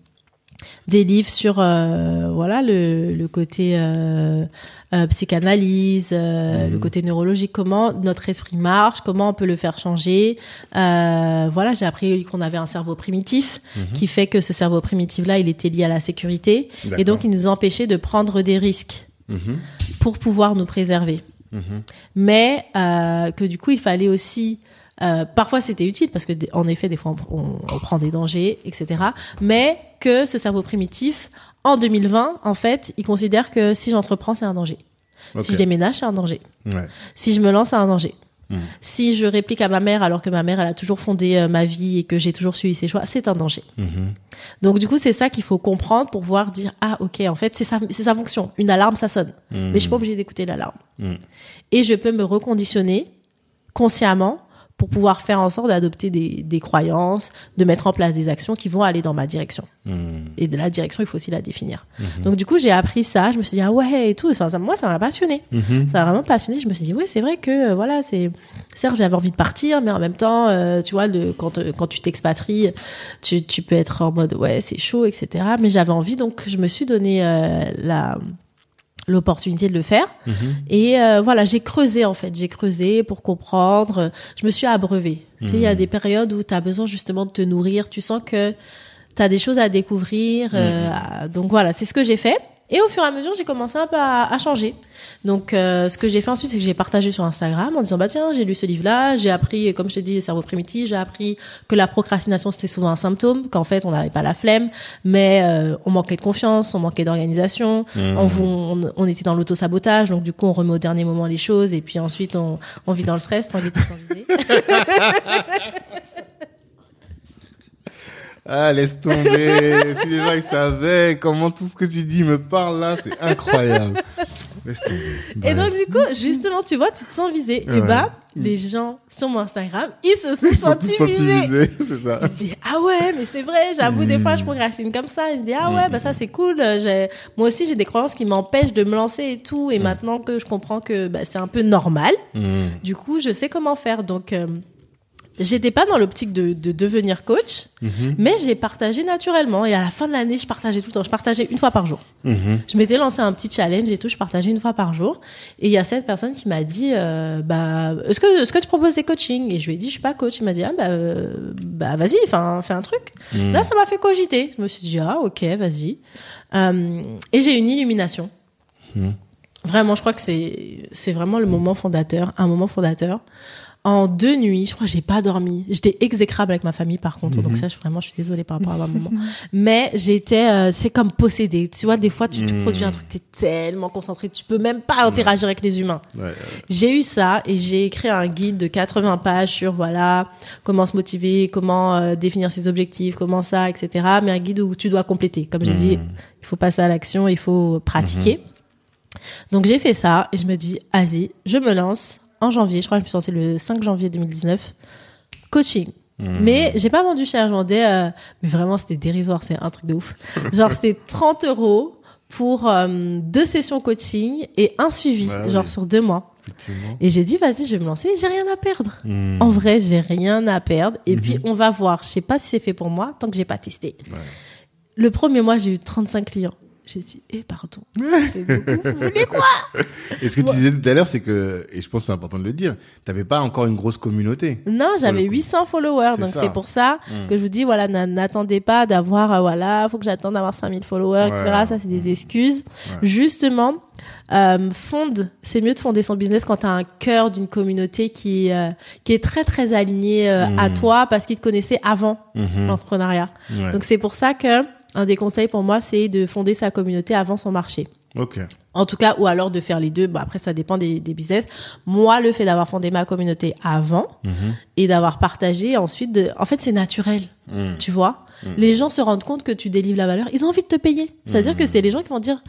des livres sur euh, voilà le, le côté euh, euh, psychanalyse, euh, Mhm. le côté neurologique, comment notre esprit marche, comment on peut le faire changer. Euh, voilà, j'ai appris qu'on avait un cerveau primitif Mhm. qui fait que ce cerveau primitif-là, il était lié à la sécurité et donc il nous empêchait de prendre des risques Mhm. pour pouvoir nous préserver Mhm. mais euh, que du coup il fallait aussi euh, parfois c'était utile parce que en effet des fois on, on- on prend des dangers etc mais que ce cerveau primitif en 2020 en fait il considère que si j'entreprends c'est un danger si je déménage c'est un danger Ouais. si je me lance c'est un danger Si je réplique à ma mère alors que ma mère elle a toujours fondé euh, ma vie et que j'ai toujours suivi ses choix, c'est un danger. Mhm. Donc du coup c'est ça qu'il faut comprendre pour pouvoir dire ah ok en fait c'est sa c'est sa fonction. Une alarme ça sonne, mais je suis pas obligée d'écouter l'alarme. Mhm. Et je peux me reconditionner consciemment pour pouvoir faire en sorte d'adopter des, des croyances, de mettre en place des actions qui vont aller dans ma direction. Mhm. Et de la direction, il faut aussi la définir. Donc du coup, j'ai appris ça. Je me suis dit ah ouais et tout. Enfin, ça, moi, ça m'a passionné. Mhm. Ça m'a vraiment passionné. Je me suis dit ouais, c'est vrai que euh, voilà, c'est certes j'avais envie de partir, mais en même temps, euh, tu vois, le, quand euh, quand tu t'expatries, tu tu peux être en mode ouais, c'est chaud, etc. Mais j'avais envie, donc je me suis donné euh, la l'opportunité de le faire. Mhm. et euh, voilà j'ai creusé en fait. J'ai creusé pour comprendre. Je me suis abreuvée. Tu sais il y a des périodes où tu as besoin justement de te nourrir. Tu sens que tu as des choses à découvrir euh, à- donc voilà c'est ce que j'ai fait et au fur et à mesure j'ai commencé un peu à, à changer donc euh, ce que j'ai fait ensuite c'est que j'ai partagé sur Instagram en disant bah tiens j'ai lu ce livre là j'ai appris comme je t'ai dit le cerveau primitif j'ai appris que la procrastination c'était souvent un symptôme qu'en fait on n'avait pas la flemme mais euh, on manquait de confiance on manquait d'organisation on, vou- on, on était dans l'auto-sabotage, donc du coup on remet au dernier moment les choses et puis ensuite on, on vit dans le stress, tant qu'il visé. Ah, laisse tomber. si les gens ils savaient comment tout ce que tu dis me parle là, c'est incroyable. laisse tomber. Et donc du coup, justement, tu vois, tu te sens visé. Et bah, les gens sur mon Instagram, ils se sont Ils sont sentis visés. sensibilisés, c'est ça. Ils disent ah ouais mais c'est vrai j'avoue des Mm. fois je procrastine comme ça je dis ah ouais bah ça c'est cool moi aussi j'ai des croyances qui m'empêchent de me lancer et tout et Mm. maintenant que je comprends que bah, c'est un peu normal du coup je sais comment faire donc euh, j'étais pas dans l'optique de, de devenir coach Mhm. mais j'ai partagé naturellement. Et à la fin de l'année je partageais tout le temps. Je partageais une fois par jour. Mhm. je m'étais lancé un petit challenge et tout. Je partageais une fois par jour. Et il y a cette personne qui m'a dit euh, bah est-ce que est-ce que tu proposes des coachings? Et je lui ai dit je suis pas coach. Il m'a dit ah bah euh, bah vas-y enfin fais un truc. Mhm. là ça m'a fait cogiter. Je me suis dit ah ok vas-y. Euh, et j'ai une illumination. Vraiment je crois que c'est c'est vraiment le moment fondateur un moment fondateur en deux nuits, je crois que j'ai pas dormi. J'étais exécrable avec ma famille par contre, Mhm. donc ça je, vraiment je suis désolée par rapport à ma maman. Mais j'étais euh, c'est comme possédé. Tu vois des fois tu te Mhm. produis un truc t'es tellement concentré, tu peux même pas interagir avec les humains. Ouais, ouais. J'ai eu ça et j'ai écrit un guide de 80 pages sur voilà comment se motiver, comment euh, définir ses objectifs, comment ça, etc. Mais un guide où tu dois compléter. Comme j'ai dit, il faut passer à l'action, il faut pratiquer. Donc j'ai fait ça et je me dis, vas-y, je me lance en janvier. Je crois que je me suis lancée le 5 janvier 2019. Coaching. Mais j'ai pas vendu cher, je vendais, euh, mais vraiment c'était dérisoire, c'est un truc de ouf. Genre c'était 30 euros pour euh, deux sessions coaching et un suivi, Bah oui. genre sur deux mois. Et j'ai dit, vas-y, je vais me lancer, j'ai rien à perdre. Mhm. En vrai, j'ai rien à perdre. Et puis, on va voir. Je sais pas si c'est fait pour moi, tant que j'ai pas testé. Ouais. Le premier mois, j'ai eu 35 clients. J'ai dit, eh, pardon. Beaucoup. Vous voulez quoi? Et ce que tu disais tout à l'heure, c'est que, et je pense que c'est important de le dire, t'avais pas encore une grosse communauté. Non, j'avais le coup. 800 followers. Donc, c'est pour ça que je vous dis, voilà, n'a- n'attendez pas d'avoir, euh, voilà, faut que j'attende d'avoir 5000 followers, etc. Ça, c'est des excuses. Ouais. Justement, euh, fonde, c'est mieux de fonder son business quand tu as un cœur d'une communauté qui, euh, qui est très, très alignée euh, à toi parce qu'ils te connaissaient avant Mhm. l'entrepreneuriat. Ouais. Donc c'est pour ça que un des conseils pour moi, c'est de fonder sa communauté avant son marché. Ok. En tout cas, ou alors de faire les deux. Bon, après, ça dépend des, des business. Moi, le fait d'avoir fondé ma communauté avant Mhm. et d'avoir partagé ensuite, de... en fait, c'est naturel. Mhm. Tu vois, les gens se rendent compte que tu délivres la valeur. Ils ont envie de te payer. C'est-à-dire que c'est les gens qui vont dire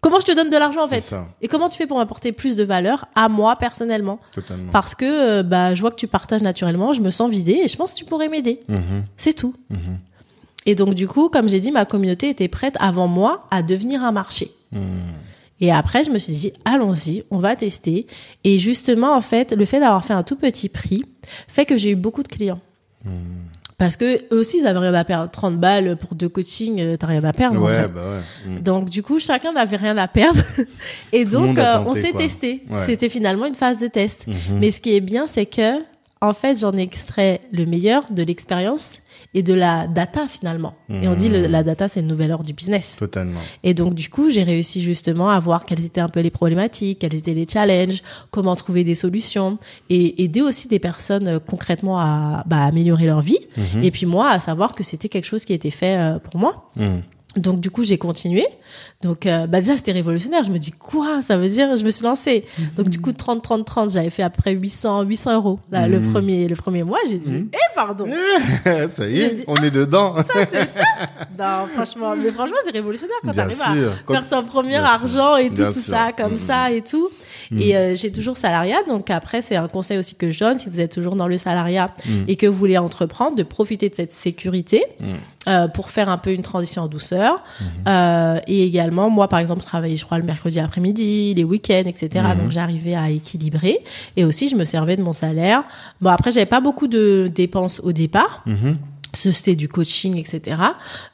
comment je te donne de l'argent en fait et comment tu fais pour m'apporter plus de valeur à moi personnellement. Totalement. Parce que euh, bah, je vois que tu partages naturellement, je me sens visée et je pense que tu pourrais m'aider. Mhm. C'est tout. Mhm. Et donc, du coup, comme j'ai dit, ma communauté était prête avant moi à devenir un marché. Mhm. Et après, je me suis dit, allons-y, on va tester. Et justement, en fait, le fait d'avoir fait un tout petit prix fait que j'ai eu beaucoup de clients. Hmm. Parce que eux aussi, ils avaient rien à perdre. 30 balles pour deux coachings, euh, t'as rien à perdre. en Ouais, bah ouais. Mhm. Donc, du coup, chacun n'avait rien à perdre. Et donc, euh, on s'est testé. Ouais. C'était finalement une phase de test. Mhm. Mais ce qui est bien, c'est que, en fait, j'en ai extrait le meilleur de l'expérience et de la data finalement. Et on dit le- la data, c'est une nouvelle heure du business. Totalement. Et donc, du coup, j'ai réussi justement à voir quelles étaient un peu les problématiques, quels étaient les challenges, comment trouver des solutions et aider aussi des personnes euh, concrètement à bah, améliorer leur vie. Mhm. Et puis moi, à savoir que c'était quelque chose qui était fait euh, pour moi. Mhm. Donc du coup j'ai continué. Donc euh, bah déjà c'était révolutionnaire. Je me dis quoi Ça veut dire je me suis lancée. Donc du coup 30 30 30 j'avais fait après 800 800 euros là, le Mhm. premier le premier mois. J'ai dit eh pardon. ça y est, dit, on est dedans. non franchement mais franchement c'est révolutionnaire quand t'arrives à faire ton premier Bien argent et tout Bien tout sûr. ça comme Mhm. ça et tout. Et euh, j'ai toujours salariat. Donc après c'est un conseil aussi que je donne si vous êtes toujours dans le salariat Mhm. et que vous voulez entreprendre de profiter de cette sécurité. Mhm. euh, pour faire un peu une transition en douceur. Euh, et également, moi, par exemple, je travaillais, je crois, le mercredi après-midi, les week-ends, etc. Mhm. Donc, j'arrivais à équilibrer. Et aussi, je me servais de mon salaire. Bon, après, j'avais pas beaucoup de dépenses au départ. Mhm. C'était du coaching, etc.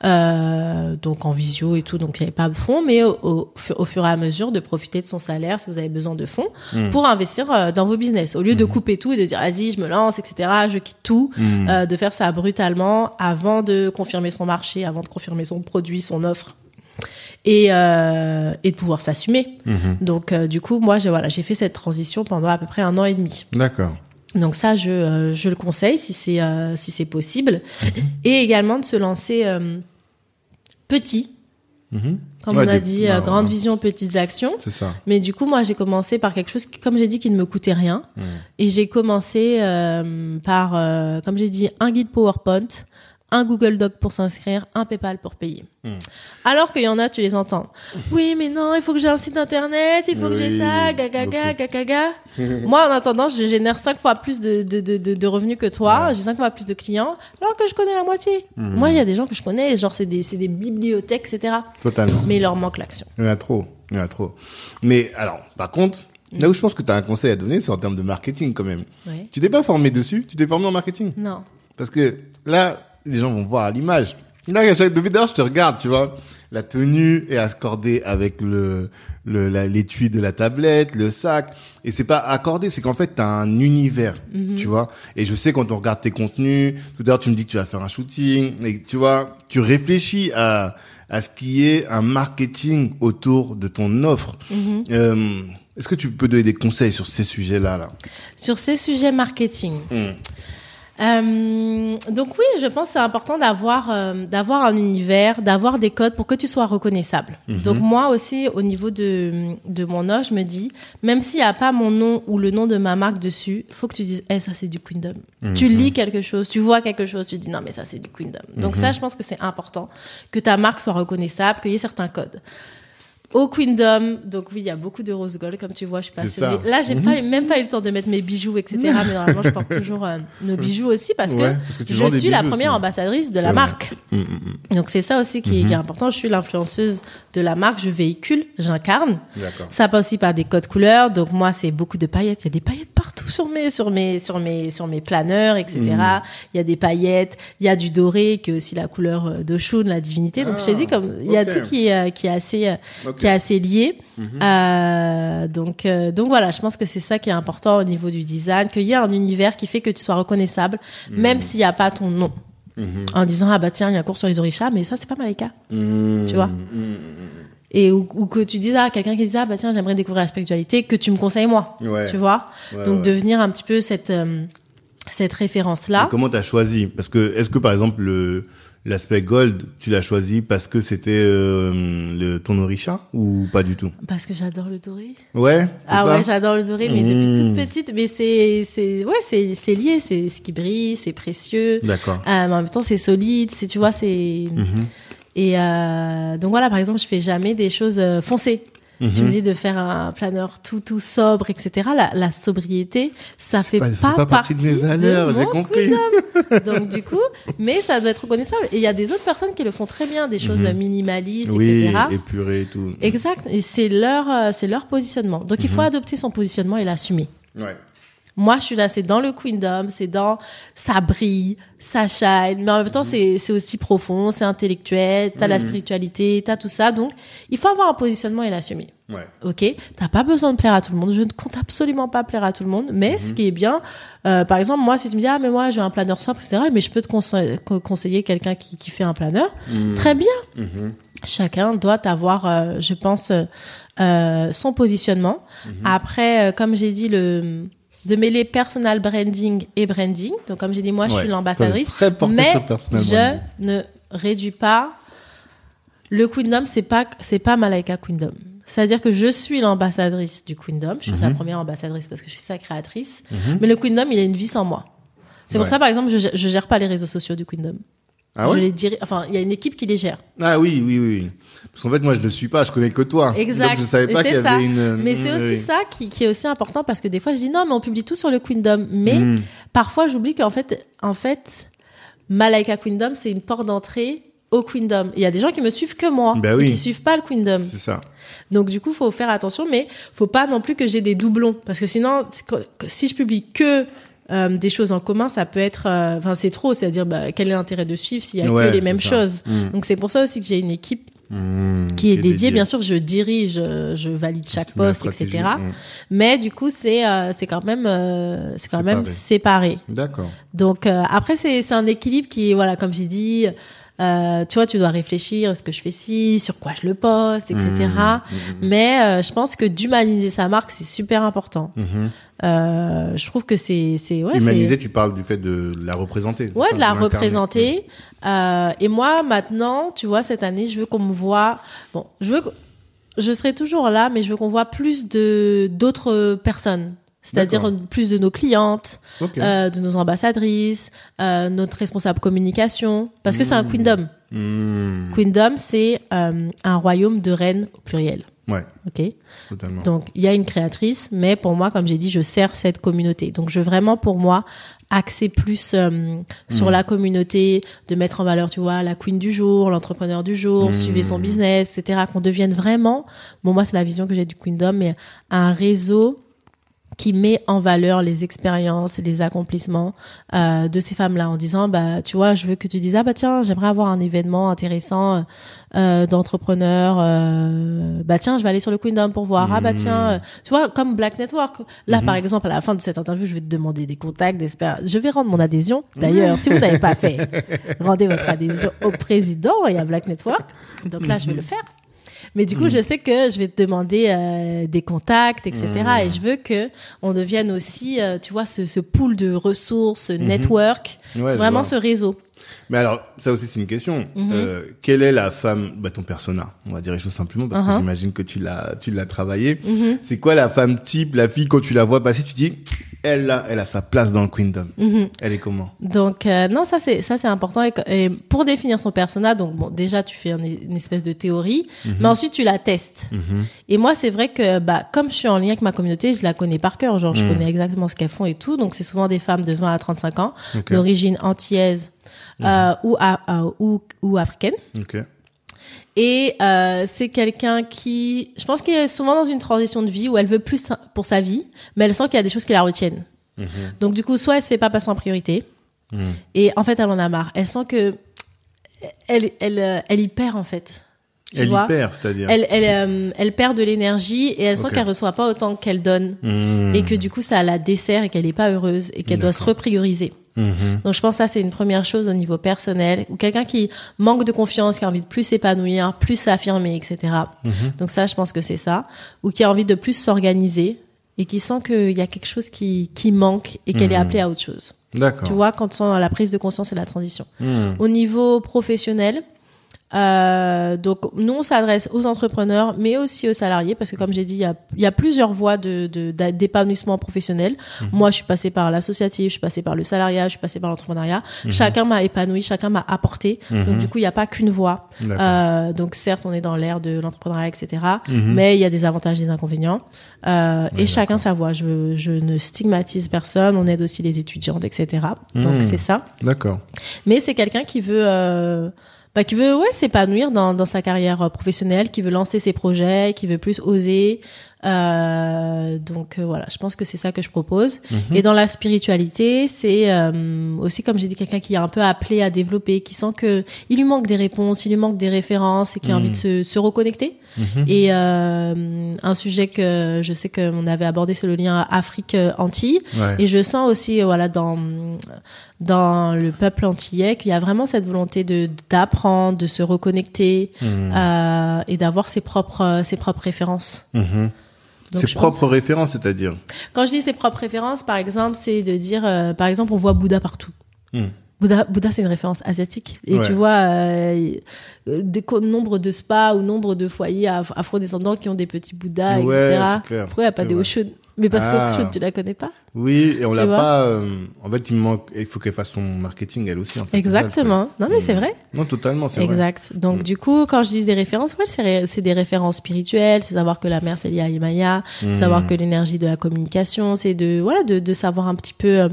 Euh, donc en visio et tout, donc il n'y avait pas de fonds, mais au, au, au fur et à mesure de profiter de son salaire si vous avez besoin de fonds Mhm. pour investir euh, dans vos business. Au lieu de couper tout et de dire vas-y, je me lance, etc. Je quitte tout, Mhm. euh, de faire ça brutalement avant de confirmer son marché, avant de confirmer son produit, son offre. Et, euh, et de pouvoir s'assumer. Donc, euh, du coup, moi, j'ai voilà, j'ai fait cette transition pendant à peu près un an et demi. D'accord. Donc ça, je, euh, je le conseille si c'est euh, si c'est possible. Et également de se lancer euh, petit, Mhm. comme Ouais, on a dit, bah, grande ouais. vision, petites actions. C'est ça. Mais du coup, moi, j'ai commencé par quelque chose qui, comme j'ai dit, qui ne me coûtait rien. Mhm. Et j'ai commencé euh, par, euh, comme j'ai dit, un guide PowerPoint, un Google Doc pour s'inscrire, un PayPal pour payer. Mm. Alors qu'il y en a, tu les entends. Oui, mais non, il faut que j'ai un site internet, il faut que j'ai ça, gagaga, gagaga. Moi, en attendant, je génère cinq fois plus de, de, de, revenus que toi, Ouais. j'ai cinq fois plus de clients, alors que je connais la moitié. Mm. Moi, il y a des gens que je connais, genre c'est des, des bibliothèques, etc. Totalement. Mais il leur manque l'action. Il y en a trop. Il y en a trop. Mais alors, par contre, là où je pense que tu as un conseil à donner, c'est en termes de marketing quand même. Ouais. Tu t'es pas formé dessus? Tu t'es formé en marketing? Non. Parce que là, les gens vont voir à l'image. Là, chaque je te regarde, tu vois. La tenue est accordée avec le le la- l'étui de la tablette, le sac, et c'est pas accordé, c'est qu'en fait t'as un univers, tu vois. Et je sais quand on regarde tes contenus, tout à l'heure tu me dis que tu vas faire un shooting, et tu vois, tu réfléchis à à ce qui est un marketing autour de ton offre. Mhm. Euh, Est-ce que tu peux donner des conseils sur ces sujets-là là? Sur ces sujets marketing. Hmm. Euh, donc oui, je pense que c'est important d'avoir euh, d'avoir un univers, d'avoir des codes pour que tu sois reconnaissable. Mhm. Donc moi aussi, au niveau de de mon offre, je me dis, même s'il n'y a pas mon nom ou le nom de ma marque dessus, faut que tu dises, eh ça c'est du Queendom. Mhm. Tu lis quelque chose, tu vois quelque chose, tu dis non mais ça c'est du Queendom. Donc Mhm. ça, je pense que c'est important que ta marque soit reconnaissable, qu'il y ait certains codes. Au Queendom, donc oui, il y a beaucoup de rose gold, comme tu vois, je suis passionnée. Mhm. Là, j'ai pas, même pas eu le temps de mettre mes bijoux, etc. mais normalement, je porte toujours euh, nos bijoux aussi parce que, Ouais, parce que tu je suis la première aussi. ambassadrice de la marque. Mm. Donc c'est ça aussi qui, est, qui est important. Je suis l'influenceuse de la marque, je véhicule, j'incarne. Ça passe aussi par des codes couleurs. Donc moi, c'est beaucoup de paillettes. Il y a des paillettes partout sur mes, sur mes, sur mes, sur mes planeurs, etc. Il y a des paillettes. Il y a du doré, qui est aussi la couleur euh, d'Oshun, la divinité. Donc je t'ai Ah, dit comme il y a tout qui est, euh, qui est assez, euh, Qui est assez lié. Mhm. Euh, donc, euh, donc voilà, je pense que c'est ça qui est important au niveau du design, qu'il y ait un univers qui fait que tu sois reconnaissable, même s'il n'y a pas ton nom. Mhm. En disant ah bah tiens il y a un cours sur les orishas mais ça c'est pas Malika Tu vois et ou, ou que tu dises ah quelqu'un qui dit ah bah tiens j'aimerais découvrir la spiritualité que tu me conseilles moi Ouais. tu vois Ouais, donc ouais. devenir un petit peu cette euh, cette référence là comment t'as choisi? Parce que est-ce que par exemple le l'aspect gold, tu l'as choisi parce que c'était euh, le ton orisha ou pas du tout? Parce que j'adore le doré Ouais. ah ça ouais j'adore le doré mais Mmh. depuis toute petite mais c'est c'est ouais c'est c'est lié c'est ce qui brille c'est précieux D'accord. Euh, mais en même temps c'est solide c'est tu vois c'est Mhm. et euh, donc voilà par exemple je fais jamais des choses euh, foncées tu Mhm. me dis de faire un planeur tout tout sobre etc la, la sobriété ça fait pas- partie de mes valeurs, j'ai compris. donc du coup mais ça doit être reconnaissable et il y a des autres personnes qui le font très bien des choses Mhm. minimalistes Oui, etc épuré et tout. exact et c'est leur euh, c'est leur positionnement donc il faut Mhm. adopter son positionnement et l'assumer Ouais. Moi, je suis là, c'est dans le queendom, c'est dans ça brille, ça shine, mais en même temps, c'est c'est aussi profond, c'est intellectuel, t'as la Mhm. spiritualité, t'as tout ça. Donc, il faut avoir un positionnement et l'assumer. Ouais. Ok, t'as pas besoin de plaire à tout le monde. Je ne compte absolument pas plaire à tout le monde. Mais Mhm. ce qui est bien, euh, par exemple, moi, si tu me dis ah mais moi j'ai un planeur sobre, etc. Mais je peux te conseiller, co- conseiller quelqu'un qui, qui fait un planeur. Mm. Très bien. Mhm. Chacun doit avoir, euh, je pense, euh, son positionnement. Mhm. Après, euh, comme j'ai dit, le de mêler personal branding et branding. Donc, comme j'ai dit, moi, je suis l'ambassadrice, mais je ne réduis pas le Queendom, c'est pas, c'est pas Malaika Queendom. C'est-à-dire que je suis l'ambassadrice du Queendom. Je suis sa première ambassadrice parce que je suis sa créatrice. Mais le Queendom, il a une vie sans moi. C'est pour ça, par exemple, je, je gère pas les réseaux sociaux du Queendom. Ah je ouais les dirais, enfin, il y a une équipe qui les gère. Ah oui, oui, oui. Parce qu'en fait, moi, je ne suis pas, je connais que toi. Exact. Donc, je savais Et pas qu'il y ça. avait une. Mais c'est aussi oui. ça qui, qui est aussi important parce que des fois, je dis non, mais on publie tout sur le Queendom. Mais Mm. parfois, j'oublie qu'en fait, en fait, Malaika Queendom, c'est une porte d'entrée au Queendom. Il y a des gens qui me suivent que moi, et oui. qui suivent pas le Queendom. C'est ça. Donc du coup, faut faire attention, mais faut pas non plus que j'ai des doublons, parce que sinon, si je publie que euh, des choses en commun, ça peut être, euh, enfin c'est trop, c'est-à-dire bah, quel est l'intérêt de suivre s'il y a Ouais, que les mêmes ça. choses. Mm. Donc c'est pour ça aussi que j'ai une équipe Mm, qui est dédiée. Bien sûr, je dirige, euh, je valide chaque poste, etc. Mm. Mais du coup, c'est euh, c'est quand même euh, c'est quand même Séparé. séparé. D'accord. Donc euh, après c'est c'est un équilibre qui voilà comme j'ai dit euh, tu vois tu dois réfléchir est-ce que je fais ci sur quoi je le poste etc. Mm, mm, Mais euh, je pense que d'humaniser sa marque c'est super important. Mhm. Euh, je trouve que c'est c'est ouais Humaniser, tu parles du fait de la représenter. ouais ça, de la représenter. Euh, et moi maintenant tu vois cette année je veux qu'on me voit bon je veux je serai toujours là mais je veux qu'on voit plus de d'autres personnes. C'est-à-dire plus de nos clientes, euh, de nos ambassadrices, euh, notre responsable communication, parce que c'est un Mmh. queendom. Mm. Queendom, c'est euh, un royaume de reines au pluriel. Ouais, Ok. totalement. Donc il y a une créatrice, mais pour moi, comme j'ai dit, je sers cette communauté. Donc je veux vraiment pour moi axer plus euh, sur Mmh. la communauté, de mettre en valeur, tu vois, la queen du jour, l'entrepreneur du jour, Mmh. suivre son business, etc. Qu'on devienne vraiment, bon moi c'est la vision que j'ai du queendom, mais un réseau qui met en valeur les expériences et les accomplissements euh, de ces femmes-là en disant bah tu vois je veux que tu dises ah bah tiens j'aimerais avoir un événement intéressant euh, d'entrepreneurs euh, bah tiens je vais aller sur le Queendom pour voir. Ah bah tiens euh, tu vois comme Black Network. Là par exemple à la fin de cette interview je vais te demander des contacts d'espère je vais rendre mon adhésion d'ailleurs si vous n'avez pas fait rendez votre adhésion au président et à Black Network. Donc là je vais le faire mais du coup, je sais que je vais te demander euh, des contacts, etc. Et je veux que on devienne aussi, euh, tu vois, ce, ce pool de ressources, ce network, Ouais, vraiment ce réseau. Mais alors, ça aussi, c'est une question. Mhm. Euh, quelle est la femme, bah, ton persona On va dire les choses simplement parce que Uh-huh. j'imagine que tu l'as, tu l'as travaillé. Mhm. C'est quoi la femme type, la fille quand tu la vois passer, tu dis, elle là, elle a sa place dans le Queendom. Mhm. Elle est comment? Donc euh, non, ça c'est ça c'est important. Et, et pour définir son persona, donc bon, déjà tu fais un- une espèce de théorie, mais ensuite tu la testes. Mhm. Et moi, c'est vrai que bah, comme je suis en lien avec ma communauté, je la connais par cœur. Genre, je Mm. connais exactement ce qu'elles font et tout. Donc, c'est souvent des femmes de 20 à 35 ans, Ok. d'origine antillaise euh, ou, à- euh, ou, ou africaine. Et euh, c'est quelqu'un qui, je pense qu'elle est souvent dans une transition de vie où elle veut plus pour sa vie, mais elle sent qu'il y a des choses qui la retiennent. Mhm. Donc, du coup, soit elle se fait pas passer en priorité, Mhm. et en fait, elle en a marre. Elle sent que elle, elle, elle y perd, en fait. Tu Elle vois y perd, c'est-à-dire. elle, elle, euh, elle perd de l'énergie et elle sent Ok. qu'elle reçoit pas autant qu'elle donne Mhm. et que du coup ça la dessert et qu'elle est pas heureuse et qu'elle doit se reprioriser. Mhm. Donc je pense que ça c'est une première chose au niveau personnel ou quelqu'un qui manque de confiance, qui a envie de plus s'épanouir, plus s'affirmer, etc. Mhm. Donc ça je pense que c'est ça ou qui a envie de plus s'organiser et qui sent qu'il y a quelque chose qui, qui manque et qu'elle est Mhm. appelée à autre chose. D'accord. Tu vois quand on sent la prise de conscience et la transition. Au niveau professionnel, euh, donc nous on s'adresse aux entrepreneurs, mais aussi aux salariés, parce que comme j'ai dit, il y a, y a plusieurs voies de, d'épanouissement professionnel. Mhm. Moi, je suis passée par l'associatif, je suis passée par le salariat, je suis passée par l'entrepreneuriat. Mhm. Chacun m'a épanoui, chacun m'a apporté. Donc du coup, il n'y a pas qu'une voie. Euh, donc certes, on est dans l'ère de l'entrepreneuriat, etc. Mhm. Mais il y a des avantages, des inconvénients. Euh, et chacun sa voie. Je, je ne stigmatise personne. On aide aussi les étudiantes, etc. Donc Mhm. c'est ça. D'accord. Mais c'est quelqu'un qui veut, euh, bah, qui veut ouais, s'épanouir dans, sa carrière euh, professionnelle, qui veut lancer ses projets, qui veut plus oser. Euh, donc euh, voilà, je pense que c'est ça que je propose. Mhm. Et dans la spiritualité, c'est euh, aussi, comme j'ai dit, quelqu'un qui est un peu appelé à développer, qui sent que il lui manque des réponses, il lui manque des références et qui a envie de se, se reconnecter. Mhm. Et euh, un sujet que je sais qu'on avait abordé, c'est le lien Afrique-Antilles. Ouais. Et je sens aussi, euh, voilà, dans dans le peuple antillais, qu'il y a vraiment cette volonté de d'apprendre, de se reconnecter Mhm. euh, et d'avoir ses propres ses propres références. Ses pense- propres références, c'est-à-dire. Quand je dis ses propres références, par exemple, c'est de dire, euh, par exemple, on voit Bouddha partout. Mhm. Bouddha, Bouddha c'est une référence asiatique. Et Ouais. tu vois, euh, des co- nombre de spas ou nombre de foyers af- afro-descendants qui ont des petits Bouddhas, Ouais, etc. clair. Pourquoi il n'y a pas des vrai. Mais parce Ah. que tu la connais pas Oui, et on l'a pas. euh, en fait, il manque. Il faut qu'elle fasse son marketing elle aussi. En fait, ça. Exactement. Non, mais c'est Mm. vrai. Non, totalement, c'est vrai. Exact. Donc, Mm. du coup, quand je dis des références, ouais, c'est ré- des références spirituelles, c'est savoir que la mer, c'est lié à Himalaya, Mm. savoir que l'énergie de la communication, c'est de, voilà, de, de savoir un petit peu, euh,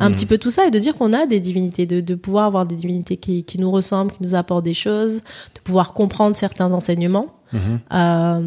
un Mm. petit peu tout ça et de dire qu'on a des divinités, de, de pouvoir avoir des divinités qui, qui nous ressemblent, qui nous apportent des choses, de pouvoir comprendre certains enseignements. Mhm. Euh,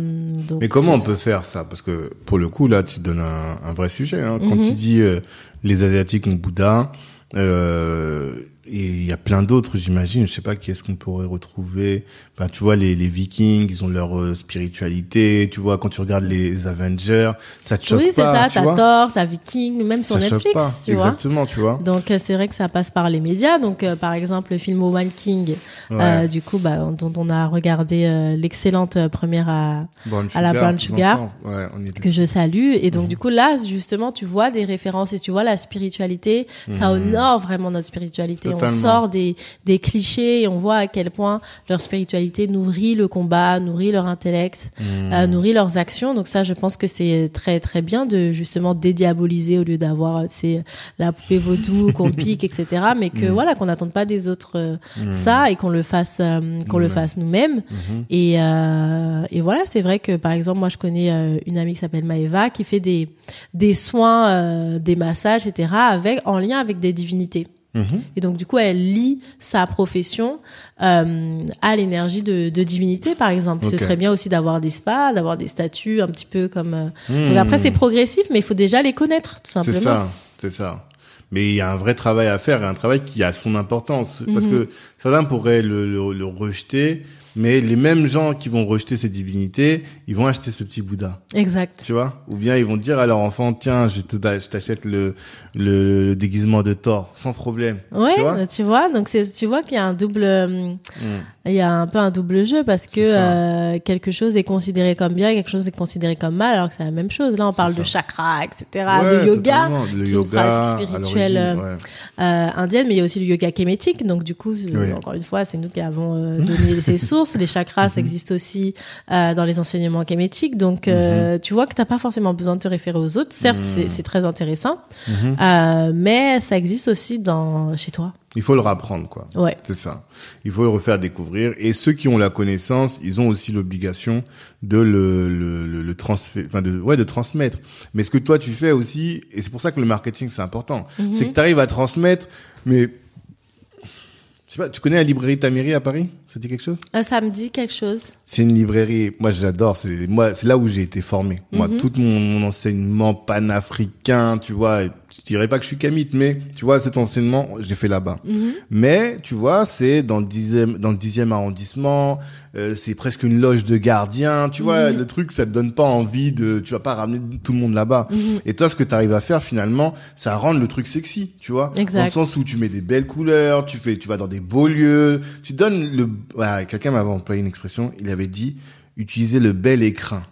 donc, Mais comment on ça. peut faire ça? Parce que pour le coup, là, tu donnes un, un vrai sujet. Hein. Quand tu dis euh, les Asiatiques ont Bouddha, euh, et il y a plein d'autres, j'imagine. Je sais pas qui est-ce qu'on pourrait retrouver. Ben, tu vois, les, les Vikings, ils ont leur euh, spiritualité. Tu vois, quand tu regardes les Avengers, ça te choque Oui, c'est pas. ça, tu t'as vois Thor, t'as Viking, même sur ça Netflix, pas. tu vois. Exactement, tu vois. Donc euh, c'est vrai que ça passe par les médias. Donc euh, par exemple le film Woman King, Ouais. euh, du coup bah, dont on a regardé l'excellente première à, Brown à la Brown Sugar. ensemble. Ouais, on est que je salue. Et Mhm. donc du coup là justement tu vois des références et tu vois la spiritualité, ça Mhm. honore vraiment notre spiritualité. On sort des des clichés et on voit à quel point leur spiritualité nourrit le combat, nourrit leur intellect, Mhm. euh, nourrit leurs actions. Donc ça, je pense que c'est très très bien de justement dédiaboliser au lieu d'avoir euh, c'est la poupée vaudou qu'on pique, etc. Mais que Mm. voilà qu'on n'attende pas des autres euh, Mhm. ça et qu'on le fasse euh, qu'on le Nous-mêmes. fasse nous-mêmes. Et euh, et voilà, c'est vrai que par exemple moi je connais une amie qui s'appelle Maeva qui fait des des soins, euh, des massages, etc. avec en lien avec des divinités. Et donc, du coup, elle lie sa profession euh, à l'énergie de, de divinité, par exemple. Ce serait bien aussi d'avoir des spas, d'avoir des statues, un petit peu comme... euh, Donc Mhm. après, c'est progressif, mais il faut déjà les connaître, tout C'est simplement. ça, c'est ça. Mais il y a un vrai travail à faire, et un travail qui a son importance. Parce Mhm. que certains pourraient le, le, le rejeter, mais les mêmes gens qui vont rejeter ces divinités, ils vont acheter ce petit Bouddha. Exact. Tu vois? Ou bien ils vont dire à leur enfant, tiens, je te- je t'achète le, le, le déguisement de Thor, sans problème. Ouais, Tu vois? tu vois, donc c'est, tu vois qu'il y a un double, euh, Mm. Il y a un peu un double jeu parce que euh, quelque chose est considéré comme bien, quelque chose est considéré comme mal, alors que c'est la même chose. Là, on parle de chakra, etc., Ouais, de yoga. Le est une yoga, pratique spirituelle, euh, ouais. euh, indienne, mais il y a aussi le yoga kémétique. Donc du coup, euh, Oui. encore une fois, c'est nous qui avons euh, donné ces sources. Les chakras, ça existe aussi euh, dans les enseignements kémétiques. Donc euh, tu vois que t'as pas forcément besoin de te référer aux autres. Certes, c'est- c'est très intéressant, Mhm. euh, mais ça existe aussi dans chez toi. Il faut le rapprendre, quoi. Ouais. C'est ça. Il faut le refaire découvrir. Et ceux qui ont la connaissance, ils ont aussi l'obligation de le, le, le, le transférer, enfin de, ouais, de transmettre. Mais ce que toi tu fais aussi, et c'est pour ça que le marketing c'est important, Mhm. c'est que tu arrives à transmettre, mais je sais pas, tu connais la librairie Tamiri à Paris? Ça dit quelque chose? Euh, ça me dit quelque chose. C'est une librairie, moi j'adore, c'est moi c'est là où j'ai été formé. Moi Mhm. tout mon, mon enseignement panafricain, tu vois, je dirais pas que je suis kamite, mais tu vois cet enseignement, j'ai fait là-bas. Mhm. Mais tu vois, c'est dans le dixième, dans le dixième arrondissement. euh, c'est presque une loge de gardiens. Tu vois, Mhm. le truc, ça te donne pas envie de. Tu vas pas ramener tout le monde là-bas. Et toi, ce que tu arrives à faire finalement, ça rend le truc sexy. Tu vois, Exact. dans le sens où tu mets des belles couleurs, tu fais, tu vas dans des beaux lieux, tu donnes le. Ouais, Quelqu'un m'avait employé une expression. Il avait dit utiliser le bel écrin.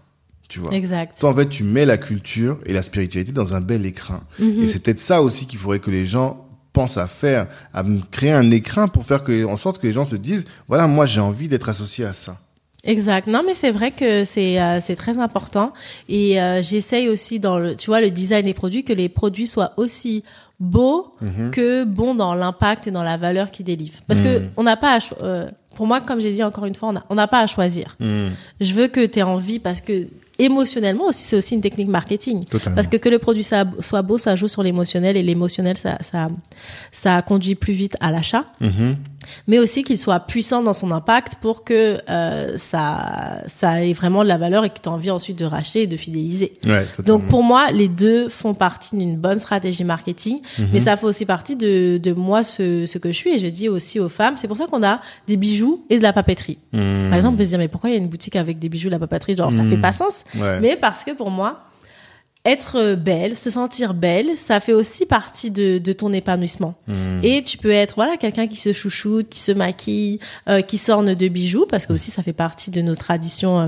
Tu vois. Exact. Toi, en fait, tu mets la culture et la spiritualité dans un bel écrin. Mhm. Et c'est peut-être ça aussi qu'il faudrait que les gens pensent à faire, à créer un écrin pour faire que, en sorte que les gens se disent, voilà, moi, j'ai envie d'être associé à ça. Exact. Non, mais c'est vrai que c'est euh, c'est très important et euh, j'essaye aussi dans le tu vois le design des produits que les produits soient aussi beaux Mhm. que bons dans l'impact et dans la valeur qu'ils délivrent. Parce que Mhm. on n'a pas à euh, pour moi comme j'ai dit encore une fois on n'a pas à choisir. Hmm, Je veux que tu aies envie parce que émotionnellement aussi c'est aussi une technique marketing. totalement. Parce que que le produit ça- soit beau, ça joue sur l'émotionnel et l'émotionnel ça ça ça conduit plus vite à l'achat Mhm. Mais aussi qu'il soit puissant dans son impact pour que euh, ça ça ait vraiment de la valeur et que tu as envie ensuite de racheter et de fidéliser. Ouais. Donc pour moi, les deux font partie d'une bonne stratégie marketing, Mhm. mais ça fait aussi partie de, de moi ce, ce que je suis et je dis aussi aux femmes, c'est pour ça qu'on a des bijoux et de la papeterie. Hmm, Par exemple, on peut se dire mais pourquoi il y a une boutique avec des bijoux et de la papeterie? Genre ça Mhm. fait pas sens. ouais. Mais parce que pour moi, être euh, belle, se sentir belle, ça fait aussi partie de, de ton épanouissement. Hmm. Et tu peux être voilà quelqu'un qui se chouchoute, qui se maquille, euh, qui s'orne de bijoux parce que aussi ça fait partie de nos traditions euh,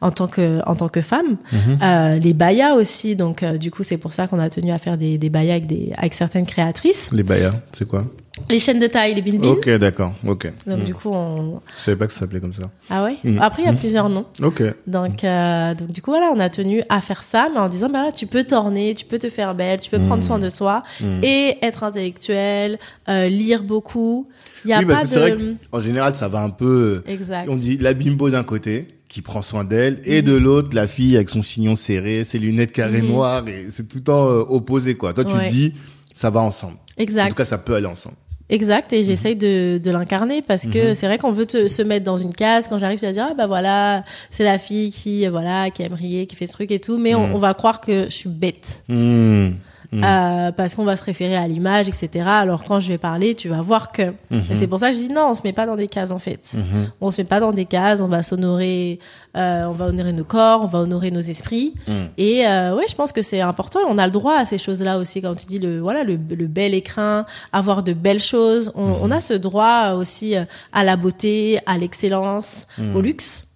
en tant que en tant que femme. Euh, les bayas aussi, donc du coup c'est pour ça qu'on a tenu à faire des, des bayas avec des avec certaines créatrices. Les bayas, c'est quoi? Les chaînes de taille, les bin bin. Ok, d'accord. Ok. Donc Mm. du coup, on... Je savais pas que ça s'appelait comme ça. ah ouais. Mm. Après, il y a plusieurs noms. Ok. Donc, euh, donc du coup, voilà, on a tenu à faire ça, mais en disant, bah, tu peux t'orner, tu peux te faire belle, tu peux prendre soin de toi et être intellectuel, euh, lire beaucoup. Il y a oui, parce pas que c'est vrai de. qu'en général, ça va un peu. Exact. On dit la bimbo d'un côté qui prend soin d'elle et de l'autre la fille avec son chignon serré, ses lunettes carrées noires et c'est tout le temps euh, opposé quoi. Toi tu Ouais. te dis ça va ensemble. En Exact. tout cas ça peut aller ensemble. Exact, et j'essaye de, de l'incarner parce que Mhm. c'est vrai qu'on veut te, se mettre dans une case. Quand j'arrive, tu vas dire, ah bah voilà, c'est la fille qui, voilà, qui aime rire, qui fait ce truc et tout, mais on, Mhm. on va croire que je suis bête. Mmh. Mhm. Euh, parce qu'on va se référer à l'image, etc. Alors quand je vais parler, tu vas voir que. Mhm. Et c'est pour ça que je dis non, on se met pas dans des cases en fait. Mhm. On se met pas dans des cases, on va s'honorer, euh, on va honorer nos corps, on va honorer nos esprits. Mhm. Et euh, ouais, je pense que c'est important. On a le droit à ces choses-là aussi. Quand tu dis le voilà le, le bel écrin, avoir de belles choses, on, Mhm. on a ce droit aussi euh, à la beauté, à l'excellence, au luxe.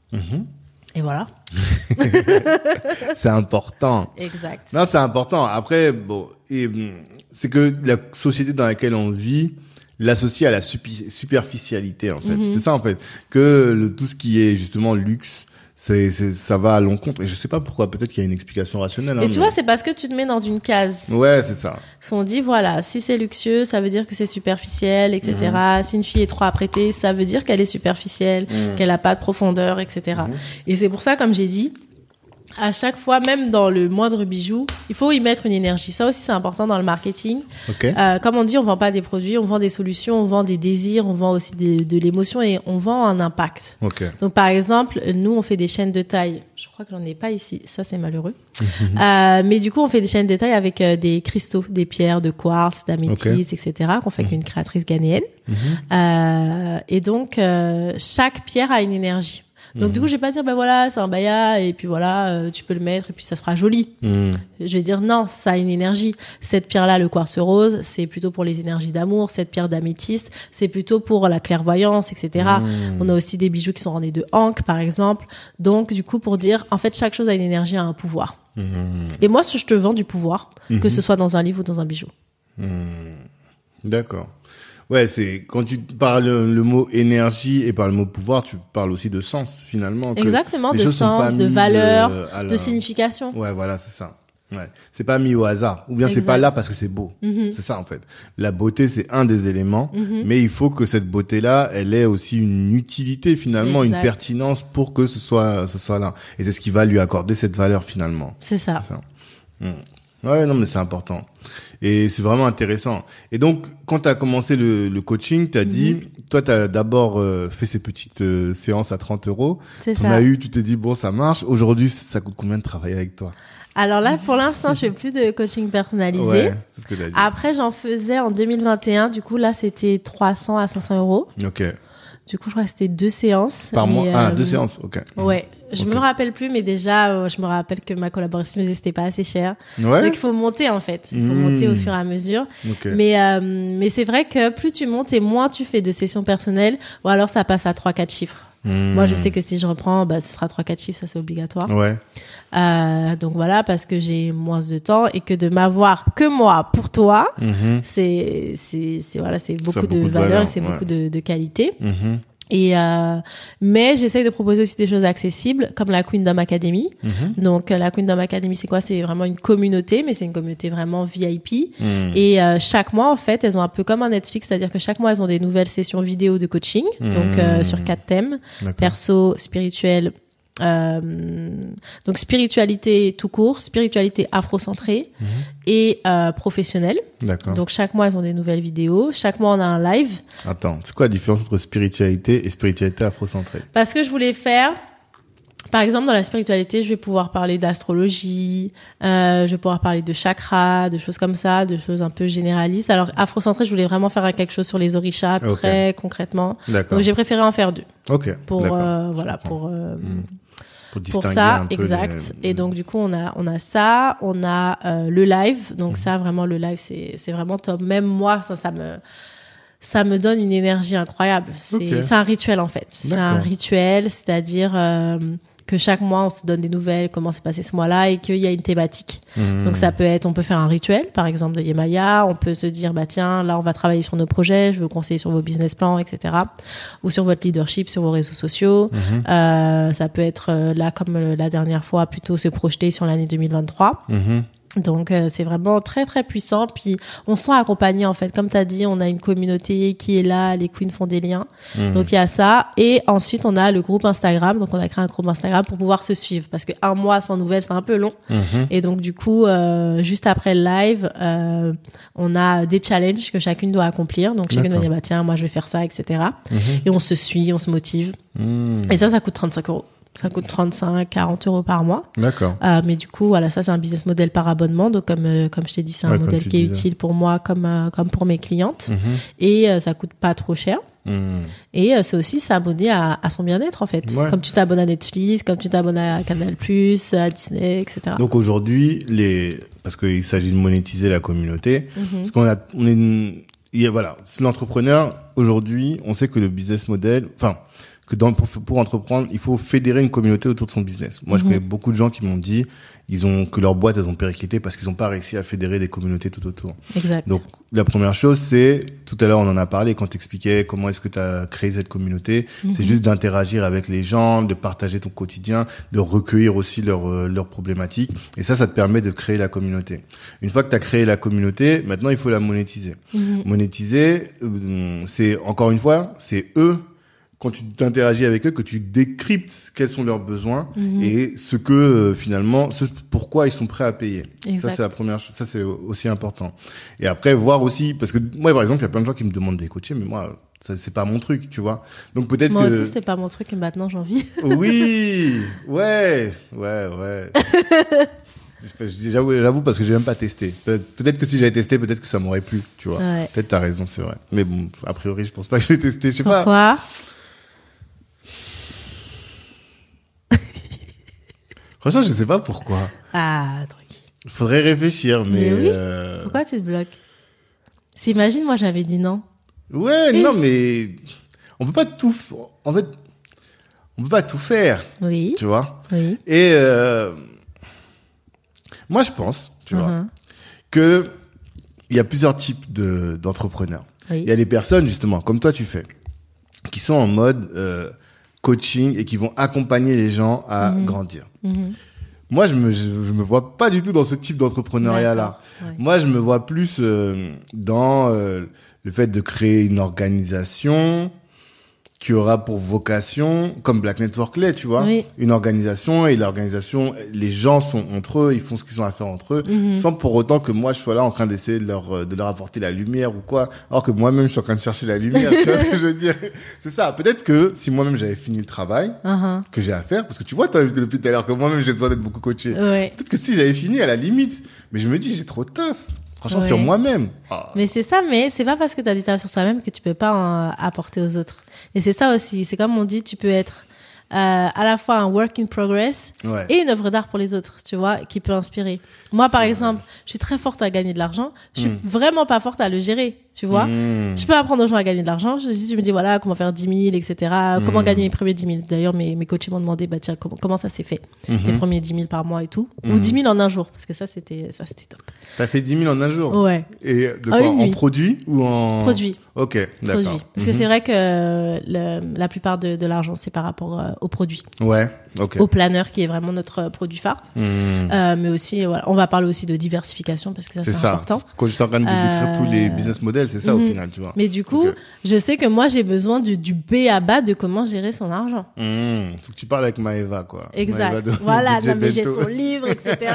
Et voilà. C'est important. Exact. Non, c'est important. Après, bon, hum, c'est que la société dans laquelle on vit l'associe à la superficialité, en fait. Mhm. C'est ça, en fait. Que le, tout ce qui est justement luxe, c'est, c'est, ça va à l'encontre. Et je sais pas pourquoi. Peut-être qu'il y a une explication rationnelle. Et hein, tu mais- vois, c'est parce que tu te mets dans une case. Ouais, c'est ça. Si on dit, voilà, si c'est luxueux, ça veut dire que c'est superficiel, etc. Mhm. Si une fille est trop apprêtée, ça veut dire qu'elle est superficielle, Mhm. qu'elle n'a pas de profondeur, etc. Mhm. Et c'est pour ça, comme j'ai dit, à chaque fois, même dans le moindre bijou, il faut y mettre une énergie. Ça aussi, c'est important dans le marketing. Ok. Euh, comme on dit, on vend pas des produits, on vend des solutions, on vend des désirs, on vend aussi de l'émotion et on vend un impact. Ok. Donc, par exemple, nous, on fait des chaînes de taille. Je crois que j'en ai pas ici. Ça, c'est malheureux. Mhm. Euh, mais du coup, on fait des chaînes de taille avec euh, des cristaux, des pierres de quartz, d'améthyste, etc., qu'on fait avec une créatrice ghanéenne. Mhm. Euh, et donc, euh, chaque pierre a une énergie. Donc, du coup, je vais pas dire, ben voilà, c'est un baya, et puis voilà, euh, tu peux le mettre, et puis ça sera joli. Mhm. Je vais dire, non, ça a une énergie. Cette pierre-là, le quartz rose, c'est plutôt pour les énergies d'amour. Cette pierre d'améthyste, c'est plutôt pour la clairvoyance, etc. Mhm. On a aussi des bijoux qui sont ornés de hank, par exemple. Donc, du coup, pour dire, en fait, chaque chose a une énergie, a un pouvoir. Mhm. Et moi, je te vends du pouvoir, que Mhm. ce soit dans un livre ou dans un bijou. D'accord. Ouais, c'est quand tu parles le mot énergie et par le mot pouvoir, tu parles aussi de sens finalement. que Exactement, de sens, de valeur, euh, de signification. Ouais, voilà, c'est ça. Ouais, c'est pas mis au hasard. Ou bien c'est pas là parce que c'est beau. Mhm. C'est ça en fait. La beauté c'est un des éléments, Mhm. mais il faut que cette beauté-là, elle ait aussi une utilité finalement, Exact. une pertinence pour que ce soit ce soit là. Et c'est ce qui va lui accorder cette valeur finalement. C'est ça. C'est ça. Hmm. Ouais, non, mais c'est important. Et c'est vraiment intéressant. Et donc, quand tu as commencé le, le coaching, tu as dit, Mhm. toi, tu as d'abord euh, fait ces petites euh, séances à 30 euros. C'est ça. as eu, tu t'es dit, bon, ça marche. Aujourd'hui, ça coûte combien de travailler avec toi? Alors là, pour l'instant, je fais plus de coaching personnalisé. Ouais, c'est ce que as dit. Après, j'en faisais en 2021. Du coup, là, c'était 300 à 500 euros. Ok. Du coup, je crois que c'était deux séances. Par mois? Ah, euh, deux séances, ok. Ouais. Je Ok. me rappelle plus, mais déjà, euh, je me rappelle que ma collaboratrice me disait c'était pas assez cher. Ouais Donc, il faut monter, en fait. Il faut Mm. monter au fur et à mesure. Ok. Mais, euh, mais c'est vrai que plus tu montes et moins tu fais de sessions personnelles, ou alors ça passe à 3-4 chiffres. Hmm. Moi, je sais que si je reprends, bah, ce sera 3-4 chiffres, ça c'est obligatoire. Ouais. Euh, donc voilà, parce que j'ai moins de temps et que de m'avoir que moi pour toi, Mhm. c'est c'est c'est voilà, c'est beaucoup, de beaucoup de valeur, valeur, et c'est ouais. beaucoup de, de qualité. Mhm. Et euh, mais j'essaye de proposer aussi des choses accessibles, comme la Queendom Academy. Mhm. Donc euh, la Queendom Academy, c'est quoi? C'est vraiment une communauté, mais c'est une communauté vraiment VIP. Hmm. Et euh, chaque mois, en fait, elles ont un peu comme un Netflix, c'est-à-dire que chaque mois, elles ont des nouvelles sessions vidéo de coaching, donc euh, Mhm. sur quatre thèmes perso, spirituel. Euh, donc spiritualité tout court, spiritualité afrocentrée Mhm. et euh, professionnelle. D'accord. Donc chaque mois elles ont des nouvelles vidéos, chaque mois on a un live Attends, c'est quoi la différence entre spiritualité et spiritualité afrocentrée? Parce que je voulais faire par exemple, dans la spiritualité, je vais pouvoir parler d'astrologie, euh, je vais pouvoir parler de chakras, de choses comme ça, de choses un peu généralistes. Alors, afrocentré, je voulais vraiment faire quelque chose sur les orishas, Ok. très concrètement. D'accord. Donc, j'ai préféré en faire deux. Ok. Pour, euh, voilà, pour, euh, Hmm. Pour, ça, exact. les- Et donc, du coup, on a, on a ça, on a euh, le live. Donc, Mhm. ça, vraiment, le live, c'est, c'est vraiment top. Même moi, ça, ça me, ça me donne une énergie incroyable. C'est, Ok. c'est un rituel, en fait. C'est un rituel, c'est-à-dire, euh, que chaque mois on se donne des nouvelles, comment s'est passé ce mois-là et qu'il y a une thématique. Mhm. Donc ça peut être, on peut faire un rituel, par exemple de Yemaya, on peut se dire bah tiens là on va travailler sur nos projets, je veux conseiller sur vos business plans, etc. Ou sur votre leadership, sur vos réseaux sociaux. Mhm. Euh, ça peut être euh, là comme euh, la dernière fois plutôt se projeter sur l'année 2023. Mhm. Donc euh, c'est vraiment très très puissant. Puis on se sent accompagné en fait. Comme tu as dit, on a une communauté qui est là, les queens font des liens. Mhm. Donc il y a ça. Et ensuite on a le groupe Instagram. Donc on a créé un groupe Instagram pour pouvoir se suivre. Parce que un mois sans nouvelles c'est un peu long. Mhm. Et donc du coup, euh, juste après le live, euh, on a des challenges que chacune doit accomplir. Donc chacune doit dire bah tiens moi je vais faire ça, etc. Mhm. Et on se suit, on se motive. Et ça ça coûte 35 euros. Ça coûte 35, 40 euros par mois. D'accord. Euh, mais du coup, voilà, ça c'est un business model par abonnement. Donc comme euh, comme je t'ai dit, c'est un Ouais, modèle qui est utile pour moi comme euh, comme pour mes clientes Mhm. et euh, ça coûte pas trop cher. Mhm. Et euh, c'est aussi s'abonner à, à son bien-être en fait. Ouais. Comme tu t'abonnes à Netflix, comme tu t'abonnes à Canal+, à Disney, etc. Donc aujourd'hui, les parce qu'il s'agit de monétiser la communauté, Mhm. parce qu'on a, on est, une- il y a, voilà, l'entrepreneur. Aujourd'hui, on sait que le business model, enfin, que dans, pour, pour entreprendre, il faut fédérer une communauté autour de son business. Moi, je Mhm. connais beaucoup de gens qui m'ont dit, ils ont que leurs boîtes, elles ont périclité parce qu'ils n'ont pas réussi à fédérer des communautés tout autour. Exact. Donc la première chose, c'est tout à l'heure on en a parlé quand t'expliquais comment est-ce que tu as créé cette communauté, c'est juste d'interagir avec les gens, de partager ton quotidien, de recueillir aussi leurs euh, leurs problématiques et ça ça te permet de créer la communauté. Une fois que tu as créé la communauté, maintenant il faut la monétiser. Mhm. Monétiser euh, c'est encore une fois, c'est eux quand tu t'interagis avec eux que tu décryptes quels sont leurs besoins Mhm. et ce que euh, finalement ce pourquoi ils sont prêts à payer. Exact. Ça c'est la première chose, ça c'est aussi important. Et après voir aussi parce que moi par exemple, il y a plein de gens qui me demandent des coachés mais moi ça c'est pas mon truc, tu vois. Donc peut-être Moi que aussi, c'était pas mon truc et maintenant j'ai envie. oui, ouais, ouais, ouais. J'avoue, j'avoue parce que j'ai même pas testé. Peut- Peut-être que si j'avais testé, peut-être que ça m'aurait plu, tu vois. Ouais. Peut-être t'as raison, c'est vrai. Mais bon, a priori, je pense pas que je vais tester. Je sais pas. Pourquoi? Franchement, je sais pas pourquoi. Ah, tranquille. Faudrait réfléchir, mais. Mais oui. euh, Pourquoi tu te bloques? Si imagine, moi j'avais dit non. Ouais, non, mais on peut pas tout. En fait, on peut pas tout faire, Oui, tu vois? oui. Et euh, moi, je pense, tu vois, Mhm. que il y a plusieurs types de d'entrepreneurs. Oui. Il y a des personnes justement, comme toi tu fais, qui sont en mode euh, coaching et qui vont accompagner les gens à Mhm. grandir. Mhm. Moi, je me je, je me vois pas du tout dans ce type d'entrepreneuriat là. D'accord, ouais. Moi, je me vois plus euh, dans euh, le fait de créer une organisation qui aura pour vocation, comme Black Network l'est, tu vois, Oui. une organisation et l'organisation, les gens sont entre eux, ils font ce qu'ils ont à faire entre eux, Mhm. sans pour autant que moi je sois là en train d'essayer de leur euh, de leur apporter la lumière ou quoi, alors que moi-même je suis en train de chercher la lumière, tu vois ce que je veux dire? C'est ça. Peut-être que si moi-même j'avais fini le travail Mhm. que j'ai à faire, parce que tu vois toi depuis tout à l'heure que moi-même j'ai besoin d'être beaucoup coaché. Ouais. Peut-être que si j'avais fini à la limite, mais je me dis j'ai trop de taf. Franchement Ouais. sur moi-même. Ah. Mais c'est ça, mais c'est pas parce que tu as dit taf sur toi-même que tu peux pas en apporter aux autres. Et c'est ça aussi. C'est comme on dit, tu peux être euh, à la fois un work in progress Ouais. et une œuvre d'art pour les autres, tu vois, qui peut inspirer. Moi, par exemple, je suis très forte à gagner de l'argent. Je suis Mm. vraiment pas forte à le gérer, tu vois. Mmh. Je peux apprendre aux gens à gagner de l'argent. Je- Si tu me dis, voilà, comment faire 10 000, etc., comment Mm. gagner les premiers 10 000. D'ailleurs, mes, mes coachs m'ont demandé, bah, tiens, comment, comment ça s'est fait? Les Mhm. premiers 10 000 par mois et tout. Ou Mm. 10 000 en un jour. Parce que ça, c'était, ça, c'était top. T'as fait 10 000 en un jour. Ouais. Et de Ah quoi oui, En oui. produit ou en Produit. Ok, d'accord. Parce que Mhm. c'est vrai que euh, le- la plupart de, de l'argent, c'est par rapport euh, au produit, Ouais, ok. au planner qui est vraiment notre euh, produit phare. Mhm. Euh, mais aussi, voilà, on va parler aussi de diversification parce que ça, c'est important. Quand j'étais en train de décrire Euh, tous les business models, c'est ça au mhm. final, tu vois. Mais du coup, je sais que moi, j'ai besoin du, du B à bas de comment gérer son argent. Mmh, faut que tu parles avec Maëva, quoi. Maëva Exact. de- voilà, de mais j'ai son livre, etc.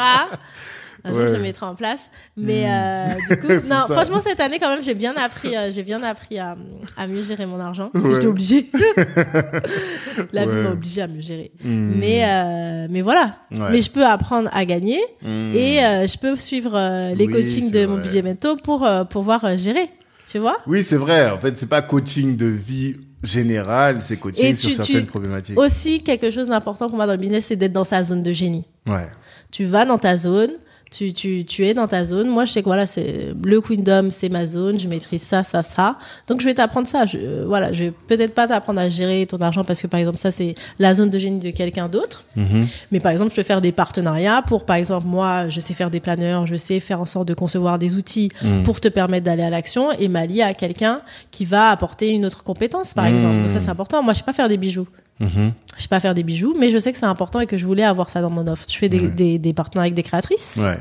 Un jour, Ouais. je le mettrai en place. Mais Mm. euh, du coup, non, ça. franchement, cette année, quand même, j'ai bien appris, euh, j'ai bien appris à, à mieux gérer mon argent. Parce que Ouais. j'étais obligée. La vie m'a obligée à mieux gérer. Mmh. Mais, euh, mais voilà. Ouais. Mais je peux apprendre à gagner Mmh. et euh, je peux suivre euh, les Oui, coachings de mon budget Mento pour euh, pouvoir euh, gérer. Tu vois? Oui, c'est vrai. En fait, c'est pas coaching de vie générale, c'est coaching Et sur tu- certaines tu- problématiques. Aussi, quelque chose d'important pour moi dans le business, c'est d'être dans sa zone de génie. Ouais. Tu vas dans ta zone, Tu, tu, tu es dans ta zone. Moi, je sais que voilà, c'est le Queendom, c'est ma zone. Je maîtrise ça, ça, ça. Donc, je vais t'apprendre ça. Je, euh, voilà, je vais peut-être pas t'apprendre à gérer ton argent parce que, par exemple, ça, c'est la zone de génie de quelqu'un d'autre. Mhm. Mais par exemple, je peux faire des partenariats pour, par exemple, moi, je sais faire des planeurs, je sais faire en sorte de concevoir des outils Mhm. pour te permettre d'aller à l'action et m'allier à quelqu'un qui va apporter une autre compétence, par exemple. Donc ça, c'est important. Moi, je sais pas faire des bijoux. Mhm. Je sais pas faire des bijoux, mais je sais que c'est important et que je voulais avoir ça dans mon offre. Je fais des, Ouais. des, des partenariats avec des créatrices Ouais.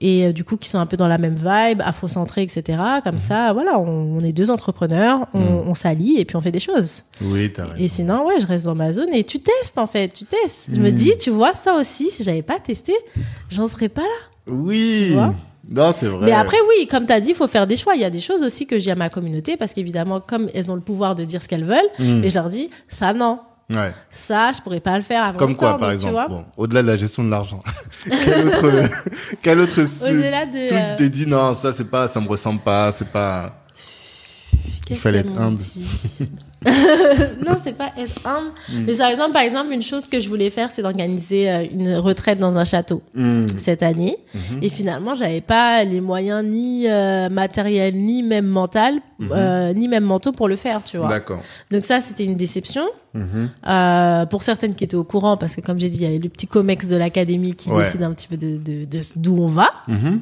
et euh, du coup qui sont un peu dans la même vibe, afrocentrés, etc. Comme ça, voilà, on, on est deux entrepreneurs, on, on s'allie et puis on fait des choses. Oui, t'as raison. Et sinon, ouais, je reste dans ma zone et tu testes en fait, tu testes. Je me Mm. dis, tu vois, ça aussi, si j'avais pas testé, j'en serais pas là. Oui. Tu vois non, c'est vrai. Mais après, oui, comme tu as dit, il faut faire des choix. Il y a des choses aussi que j'ai à ma communauté parce qu'évidemment, comme elles ont le pouvoir de dire ce qu'elles veulent, Mm. et je leur dis, ça non, Ouais. ça, je pourrais pas le faire avant Comme quoi, par donc, exemple bon, Au-delà de la gestion de l'argent. quel autre, quel autre Au-delà de, truc euh, tu t'es dit non, ça c'est pas, ça me ressemble pas, c'est pas. Qu'est-ce fallait être humble. non, c'est pas être humble. Mm. Mais par exemple, par exemple, une chose que je voulais faire, c'est d'organiser euh, une retraite dans un château Hmm. cette année. Mhm. Et finalement, j'avais pas les moyens ni euh, matériels, ni même mental, euh, ni même mentaux pour le faire, tu vois. D'accord. Donc ça, c'était une déception. Mhm. Euh, pour certaines qui étaient au courant, parce que comme j'ai dit, il y avait le petit comex de l'académie qui Ouais. décide un petit peu de d'où on va. Mhm.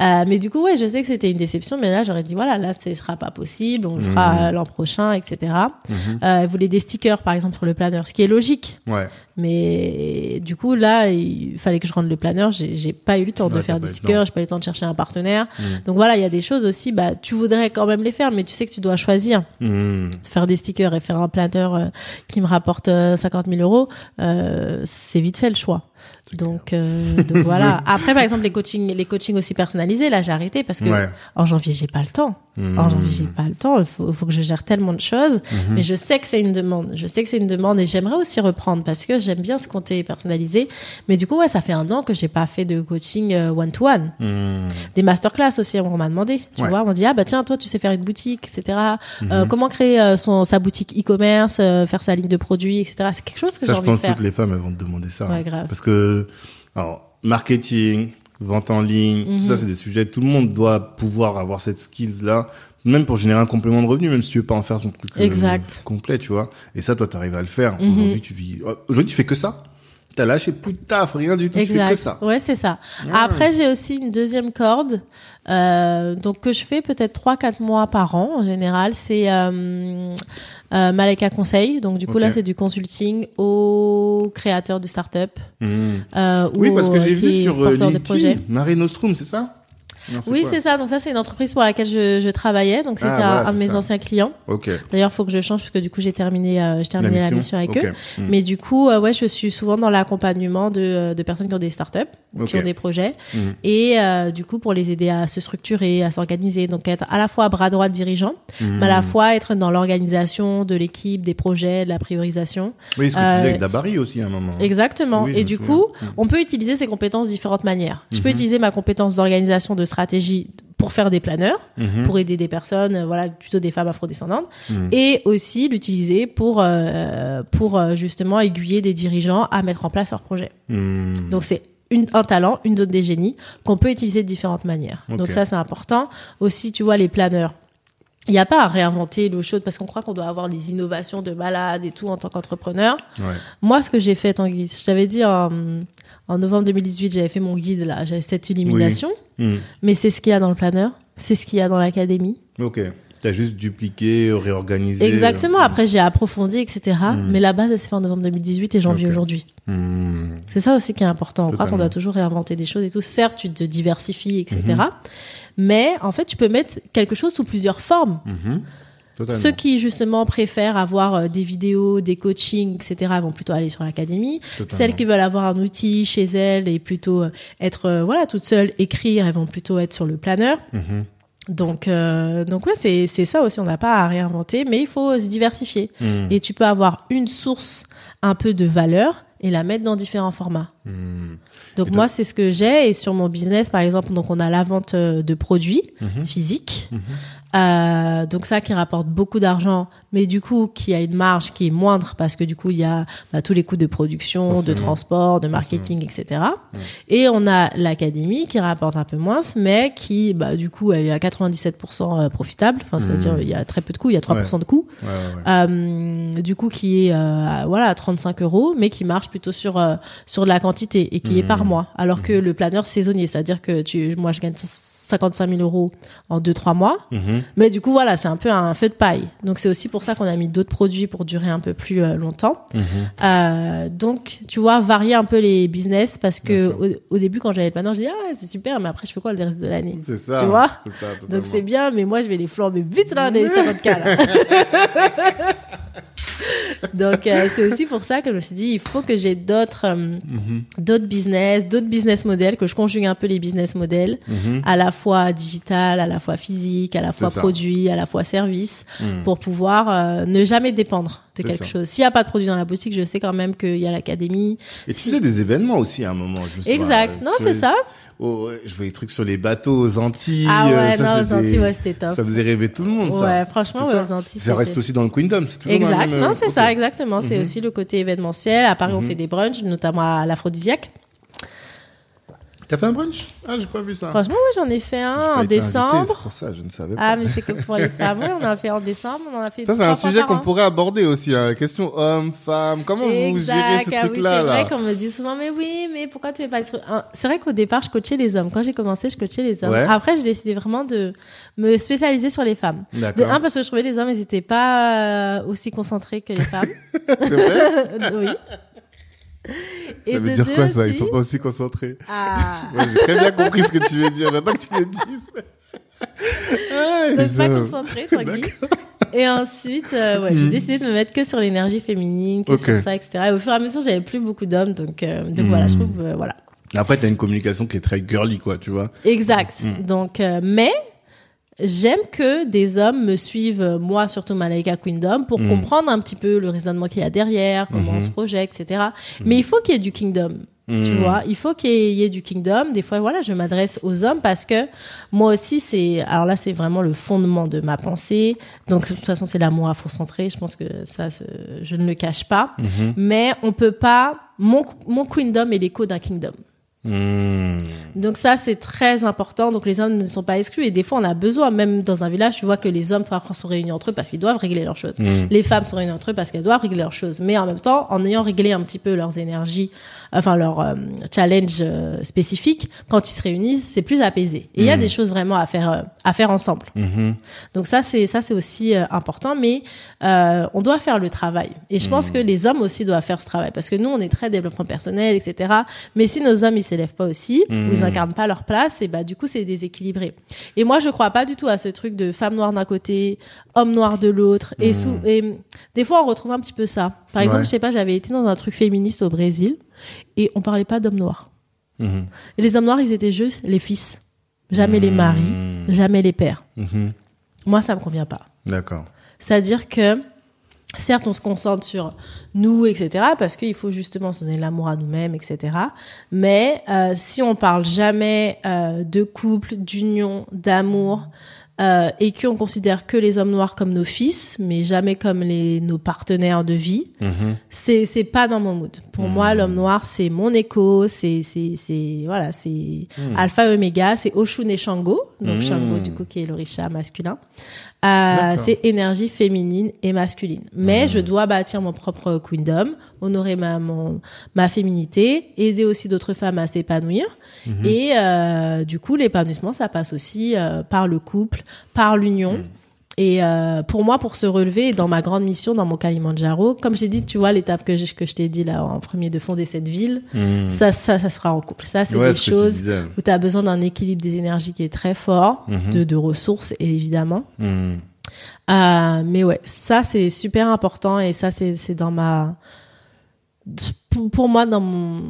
Euh, mais du coup, ouais, je sais que c'était une déception, mais là, j'aurais dit, voilà, là, ce sera pas possible, on le fera Mhm. l'an prochain, etc. Mhm. Euh, elle voulait des stickers, par exemple, sur le planeur, ce qui est logique. Ouais. Mais du coup, là, il fallait que je rende le planeur. J'ai pas eu le temps Ouais, de faire des stickers, j'ai pas eu le temps de chercher un partenaire. Mhm. Donc voilà, il y a des choses aussi, bah, tu voudrais quand même les faire, mais tu sais que tu dois choisir. Hmm. Faire des stickers et faire un planeur euh, qui me rapporte euh, 50 000 euros, euh, c'est vite fait le choix. Donc, euh, donc voilà. Après, par exemple, les coachings, les coachings aussi personnalisés, là, j'ai arrêté parce que Ouais. en janvier, j'ai pas le temps. Janvier, j'ai pas le temps. Il faut, faut que je gère tellement de choses. Mhm. Mais je sais que c'est une demande. Je sais que c'est une demande et j'aimerais aussi reprendre parce que j'aime bien ce compter personnalisé. Mais du coup, ouais, ça fait un an que j'ai pas fait de coaching euh, one-to-one. Hmm. Des masterclass aussi, on m'a demandé. Tu Ouais. vois, on m'a dit, ah bah tiens, toi, tu sais faire une boutique, etc. Euh, Mhm. comment créer euh, son, sa boutique e-commerce, euh, faire sa ligne de produits, etc. C'est quelque chose que j'ai Ça, je envie de pense faire. toutes les femmes elles vont te demander ça. Ouais, hein. grave. Parce que, alors, marketing, vente en ligne, tout Mhm. ça, c'est des sujets. Tout le monde doit pouvoir avoir cette skills là, même pour générer un complément de revenu, même si tu veux pas en faire ton truc euh, complet, tu vois. Et ça, toi, t'arrives à le faire. Mhm. Aujourd'hui, tu vis. oh, Aujourd'hui, tu fais que ça. T'as lâché plus de taf, rien du tout. Tu fais que ça. Ouais, c'est ça. Ah. Après, j'ai aussi une deuxième corde, euh, donc que je fais peut-être trois, quatre mois par an en général. C'est euh, euh, Maleka Conseil. Donc du coup là, c'est du consulting aux créateurs de start-up. Mhm. Euh, Oui, ou parce que j'ai vu qui sur euh. LinkedIn, Marie Nostrum, c'est ça? Non, Oui, c'est ça. Donc ça, c'est une entreprise pour laquelle je, je travaillais. Donc c'était Ah, un, voilà, un de mes ça. anciens clients. Ok. D'ailleurs, faut que je change parce que du coup, j'ai terminé, euh, j'ai terminé la mission, avec eux. Mhm. Mais du coup, euh, ouais, je suis souvent dans l'accompagnement de, euh, de personnes qui ont des startups, qui ont des projets, Mhm. et euh, du coup pour les aider à se structurer, à s'organiser. Donc être à la fois bras droit de dirigeant, mais à la fois être dans l'organisation de l'équipe, des projets, de la priorisation. Oui, ce que tu Euh, faisais avec Dabari aussi à un moment. Exactement. Oui, je et du souviens. coup, Mhm. on peut utiliser ces compétences de différentes manières. Je peux Mhm. utiliser ma compétence d'organisation, de stratégie pour faire des planeurs, Mhm. pour aider des personnes, euh, voilà, plutôt des femmes afrodescendantes, Mhm. et aussi l'utiliser pour euh, pour euh, justement aiguiller des dirigeants à mettre en place leurs projets. Mhm. Donc c'est une, un talent, une zone des génies qu'on peut utiliser de différentes manières. Donc ça c'est important. Aussi tu vois les planeurs. Il n'y a pas à réinventer l'eau chaude parce qu'on croit qu'on doit avoir des innovations de malade et tout en tant qu'entrepreneur. Ouais. Moi ce que j'ai fait Tanguy, je t'avais dit en, en novembre 2018 j'avais fait mon guide là, j'avais cette illumination, Mhm. mais c'est ce qu'il y a dans le planeur, c'est ce qu'il y a dans l'académie. Ok. T'as juste dupliqué, réorganisé. Exactement. Après, j'ai approfondi, etc. Mm. Mais la base, elle s'est faite en novembre 2018 et janvier aujourd'hui. Hmm. C'est ça aussi qui est important. On croit qu'on doit toujours réinventer des choses et tout. Certes, tu te diversifies, etc. Mhm. Mais en fait, tu peux mettre quelque chose sous plusieurs formes. Totalement. Ceux qui justement préfèrent avoir euh, des vidéos, des coachings, etc. vont plutôt aller sur l'académie. Celles qui veulent avoir un outil chez elles et plutôt euh, être euh, voilà toute seule, écrire, elles vont plutôt être sur le planeur. Donc euh, donc ouais, c'est c'est ça aussi. On n'a pas à réinventer, mais il faut se diversifier. Mhm. Et tu peux avoir une source un peu de valeur et la mettre dans différents formats. Mhm. Donc moi, c'est ce que j'ai. Et sur mon business, par exemple, donc on a la vente euh, de produits Mhm. physiques. Euh, donc ça qui rapporte beaucoup d'argent, mais du coup qui a une marge qui est moindre parce que du coup il y a bah, tous les coûts de production, de transport, de marketing, etc. Et on a l'académie qui rapporte un peu moins, mais qui bah, du coup elle est à 97% profitable. Enfin c'est-à-dire il y a très peu de coûts, il y a 3% de coûts. Ouais. Euh, du coup qui est euh, à- voilà à 35 euros mais qui marche plutôt sur euh, sur de la quantité et qui est par mois alors que le planeur saisonnier c'est à dire que tu moi je gagne 55 000 euros en 2-3 mois Mhm. mais du coup voilà c'est un peu un feu de paille donc c'est aussi pour ça qu'on a mis d'autres produits pour durer un peu plus euh, longtemps Mhm. Euh, donc tu vois varier un peu les business parce que au, au début quand j'avais le planeur je dis ah c'est super mais après je fais quoi le reste de l'année? C'est ça. tu vois? Ça, donc c'est bien, mais moi je vais les flamber vite là, les 50K là. Donc euh, c'est aussi pour ça que je me suis dit, il faut que j'ai d'autres euh, Mhm. d'autres business, d'autres business models, que je conjugue un peu les business models, Mhm. à la fois digital, à la fois physique, à la fois produit, à la fois service, Mhm. pour pouvoir euh, ne jamais dépendre de quelque ça. chose. S'il n'y a pas de produit dans la boutique, je sais quand même qu'il y a l'académie. Et tu faisais des événements aussi à un moment. Je me souviens, Exact. Non, c'est ça. Oh, ouais, je voyais des trucs sur les bateaux aux Antilles. Ah euh, ouais, ça, non, aux Antilles, ouais, c'était top. Ça faisait rêver tout le monde, ça. Ouais, franchement, ouais, aux Antilles, Ça reste aussi dans le Queendom, c'est toujours dans Exact. le même, Non, euh, c'est ok. ça, exactement. C'est Mhm. aussi le côté événementiel. À Paris, on fait des brunchs, notamment à l'aphrodisiaque. T'as fait un brunch? Ah, j'ai pas vu ça. Franchement, moi, j'en ai fait un en décembre. C'est pour ça, je ne savais pas. Ah, mais c'est que pour les femmes. Oui, on en a fait en décembre. On en a fait Ça, c'est un sujet qu'on pourrait aborder aussi, hein. la question homme, femme. Comment vous gérez ce Ah oui, truc-là, c'est là? vrai qu'on me dit souvent, mais oui, mais pourquoi tu fais pas Hein, C'est vrai qu'au départ, je coachais les hommes. Quand j'ai commencé, je coachais les hommes. Ouais. Après, j'ai décidé vraiment de me spécialiser sur les femmes. De un, parce que je trouvais les hommes, ils étaient pas euh, aussi concentrés que les femmes. C'est vrai? Oui. Et Ça veut de dire deux quoi, ça? Ils sont pas aussi concentrés. Ah. Ouais, j'ai très bien compris ce que tu veux dire. J'attends que tu le dises. Ah, Donc les pas hommes. concentrée, tranquille. Et ensuite, euh, ouais, j'ai Mhm. décidé de me mettre que sur l'énergie féminine, que sur ça, etc. Et au fur et à mesure, j'avais plus beaucoup d'hommes, donc, euh, donc voilà, je trouve, euh, voilà. Après, t'as une communication qui est très girly, quoi, tu vois. Exact. Mhm. Donc, euh, mais j'aime que des hommes me suivent, euh, moi surtout Malaika Queendom, pour Mhm. comprendre un petit peu le raisonnement qu'il y a derrière, comment on se projette, etc. Mais il faut qu'il y ait du kingdom. Tu Mhm. vois, il faut qu'il y ait du kingdom. Des fois, voilà, je m'adresse aux hommes parce que moi aussi, c'est, alors là, c'est vraiment le fondement de ma pensée. Donc, de toute façon, c'est l'amour afrocentré. Je pense que ça, je ne le cache pas. Mhm. Mais on peut pas, mon, mon queendom est l'écho d'un kingdom. Mhm. Donc ça, c'est très important. Donc les hommes ne sont pas exclus. Et des fois, on a besoin, même dans un village, tu vois que les hommes sont réunis entre eux parce qu'ils doivent régler leurs choses. Mhm. Les femmes sont réunies entre eux parce qu'elles doivent régler leurs choses. Mais en même temps, en ayant réglé un petit peu leurs énergies, enfin leurs euh, challenges euh, spécifiques, quand ils se réunissent, c'est plus apaisé. Et il y a Mhm. des choses vraiment à faire, euh, à faire ensemble. Mhm. Donc ça, c'est ça, c'est aussi euh, important. Mais euh, on doit faire le travail. Et je pense que les hommes aussi doivent faire ce travail parce que nous, on est très développement personnel, etc. Mais si nos hommes ils s'élèvent pas aussi, ou ils incarnent pas leur place, et bah du coup c'est déséquilibré. Et moi, je crois pas du tout à ce truc de femme noire d'un côté, homme noir de l'autre. Et, sous, et des fois, on retrouve un petit peu ça. Par exemple, Ouais. je sais pas, j'avais été dans un truc féministe au Brésil et on parlait pas d'hommes noirs. Mhm. Et les hommes noirs, ils étaient juste les fils, jamais les maris, jamais les pères. Mhm. Moi, ça me convient pas. D'accord. C'est-à-dire que, certes, on se concentre sur nous, etc., parce qu'il faut justement se donner l'amour à nous-mêmes, etc. Mais euh, si on parle jamais euh, de couple, d'union, d'amour, euh, et qu'on considère que les hommes noirs comme nos fils, mais jamais comme les, nos partenaires de vie, Mhm. c'est c'est pas dans mon mood. Pour moi, l'homme noir, c'est mon écho, c'est c'est c'est voilà, c'est alpha et oméga, c'est Oshun et Shango, donc. Shango du coup qui est l'orisha masculin. Euh, c'est énergie féminine et masculine. Mais je dois bâtir mon propre queendom, honorer ma mon ma féminité, aider aussi d'autres femmes à s'épanouir. Et euh, du coup, l'épanouissement, ça passe aussi euh, par le couple, par l'union. Et euh, pour moi, pour se relever, dans ma grande mission, dans mon Kalimandjaro, comme j'ai dit, tu vois, l'étape que je, que je t'ai dit là en premier de fonder cette ville, Mhm. ça, ça, ça sera en couple. Ça, c'est Ouais, des ce choses où tu as besoin d'un équilibre des énergies qui est très fort, Mhm. de, de ressources, évidemment. Mhm. Euh, mais ouais, ça, c'est super important et ça, c'est c'est dans ma... Pour, pour moi, dans mon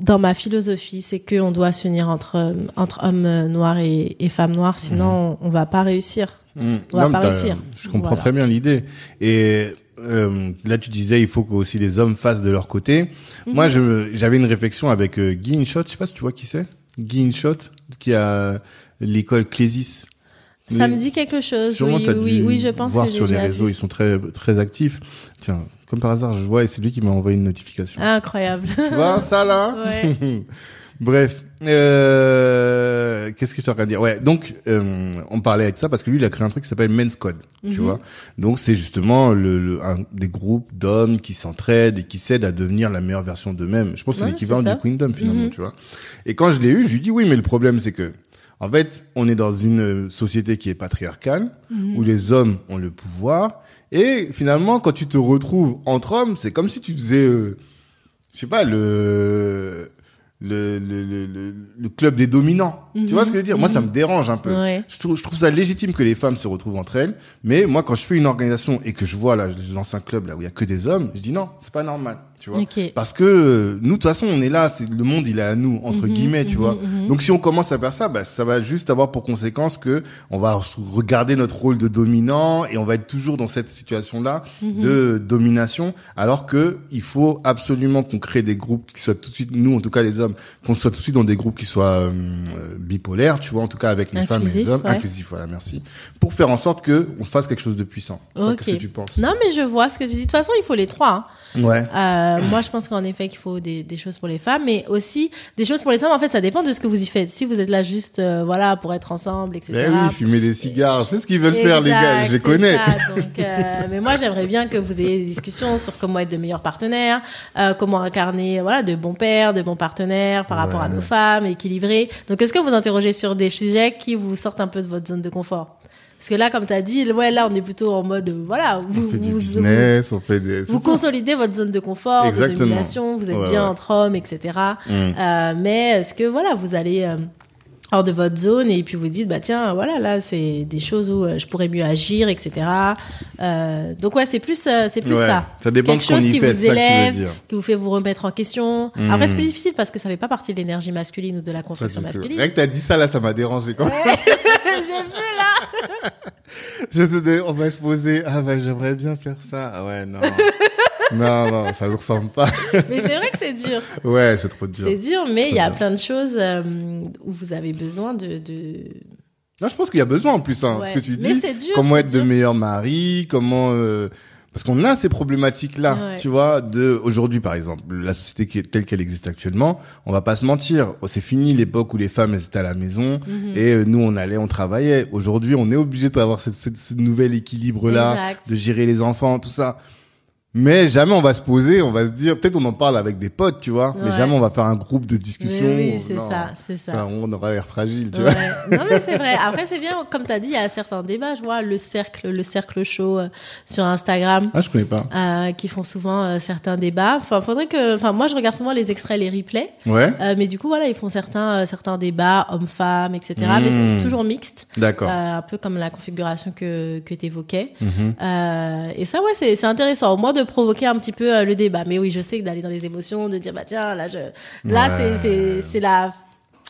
dans ma philosophie, c'est qu'on doit s'unir entre, entre hommes noirs et, et femmes noires, sinon on, on va pas réussir. Mhm. On va Non, pas réussir. Je comprends Voilà. très bien l'idée. Et euh, là, tu disais, il faut que aussi les hommes fassent de leur côté. Mhm. Moi, j'avais une réflexion avec euh, Guy Inshot. Je sais pas si tu vois qui c'est. Guy Inshot, qui a l'école Clésis. Ça me dit quelque chose. Oui, oui, dû oui, je pense voir que sur les réseaux, vu. ils sont très très actifs. Tiens, comme par hasard, je vois et c'est lui qui m'a envoyé une notification. Incroyable. Tu vois ça là Ouais. Bref, euh, qu'est-ce que je suis en train de dire? Ouais, donc euh, on parlait avec ça parce que lui il a créé un truc qui s'appelle Men's Code, tu Mhm. vois. Donc c'est justement le, le- un des groupes d'hommes qui s'entraident et qui s'aident à devenir la meilleure version d'eux-mêmes. Je pense que c'est l'équivalent du. Queendom finalement, Mhm. tu vois. Et quand je l'ai eu, je lui dis oui, mais le problème c'est que en fait, on est dans une société qui est patriarcale Mhm. où les hommes ont le pouvoir et finalement quand tu te retrouves entre hommes, c'est comme si tu faisais euh, je sais pas le le, le, le, le, club des dominants. Tu vois ce que je veux dire? Moi, ça me dérange un peu. Ouais. Je, trouve, je trouve ça légitime que les femmes se retrouvent entre elles, mais moi, quand je fais une organisation et que je vois, là, je lance un club là où il y a que des hommes, je dis non, c'est pas normal, tu vois Ok. Parce que nous, de toute façon, on est là, c'est le monde, il est à nous, entre Mhm, guillemets, tu mhm, vois. mhm. Donc, si on commence à faire ça, bah, ça va juste avoir pour conséquence que on va regarder notre rôle de dominant et on va être toujours dans cette situation-là de domination, alors que il faut absolument qu'on crée des groupes qui soient tout de suite, nous, en tout cas les hommes, qu'on soit tout de suite dans des groupes qui soient euh, bipolaires, tu vois, en tout cas avec les femmes et les hommes, ouais. inclusifs, voilà, merci, pour faire en sorte que on fasse quelque chose de puissant. Je sais pas, Ok. Qu'est-ce que tu penses? Non, mais je vois ce que tu dis. De toute façon, il faut les trois. hein. Ouais. Euh, moi, je pense qu'en effet, qu'il faut des, des choses pour les femmes, mais aussi des choses pour les hommes. En fait, ça dépend de ce que vous y faites. Si vous êtes là juste, euh, voilà, pour être ensemble, etc. Ben oui, fumer des cigares, sais ce qu'ils veulent faire les gars, je les c'est connais. ça. Donc, euh, mais moi, j'aimerais bien que vous ayez des discussions sur comment être de meilleurs partenaires, euh, comment incarner, voilà, de bons pères, de bons partenaires par rapport à nos femmes, équilibrés. Donc, est-ce que vous interrogez sur des sujets qui vous sortent un peu de votre zone de confort? Parce que là, comme tu as dit, ouais, là, on est plutôt en mode, voilà, vous, on fait du vous, business, on fait des... c'est vous consolidez votre zone de confort, de domination, vous êtes Ouais, bien ouais. entre hommes, etc. Mm. Euh, mais est-ce que voilà, vous allez euh, hors de votre zone et puis vous dites bah tiens voilà là c'est des choses où euh, je pourrais mieux agir, etc. Euh, donc ouais c'est plus euh, c'est plus Ouais, ça. Ça dépend de Quelque ce qu'on chose y qui fait, vous c'est ça que élève, qui vous fait vous remettre en question. Mm. Après c'est plus difficile parce que ça fait pas partie de l'énergie masculine ou de la construction masculine. Rien que t'as dit ça là, ça m'a dérangé quand même. J'ai vu là. Je te dis, on va se poser. Ah bah j'aimerais bien faire ça. Ah ouais non. non non, ça ne ressemble pas. Mais c'est vrai que c'est dur. Ouais, c'est trop dur. C'est dur, mais il y a dur. plein de choses euh, où vous avez besoin de. de... Non, je pense qu'il y a besoin en plus, hein, Ouais. ce que tu Mais dis. c'est dur. comment être de meilleur mari, comment euh, parce qu'on a ces problématiques là, Ouais. tu vois, de aujourd'hui par exemple, la société qui est telle qu'elle existe actuellement, on va pas se mentir, Oh, c'est fini l'époque où les femmes elles étaient à la maison Mhm. et euh, nous on allait, on travaillait. Aujourd'hui, on est obligé d'avoir ce, ce, ce nouvel équilibre là, Exact. de gérer les enfants, tout ça. Mais jamais on va se poser, on va se dire, peut-être on en parle avec des potes, tu vois, mais jamais on va faire un groupe de discussion. Mais oui, c'est ça, c'est ça. Ça, on aura l'air fragile, tu vois. Non mais c'est vrai. Après c'est bien, comme tu as dit, il y a certains débats. Je vois le cercle, le cercle chaud euh, sur Instagram. Ah, je connais pas. euh, qui font souvent euh, certains débats. Enfin, faudrait que, enfin, moi, je regarde souvent les extraits, les replays, Ouais. mais du coup, voilà, ils font certains, certains débats, hommes-femmes, etc. Mais Mm. c'est toujours mixte, D'accord. un peu comme la configuration que que t'évoquais. Mhm. Euh, et ça, ouais, c'est intéressant, moins de provoquer un petit peu euh, le débat. Mais oui, je sais que d'aller dans les émotions, de dire bah tiens, là, je, là, Ouais. c'est la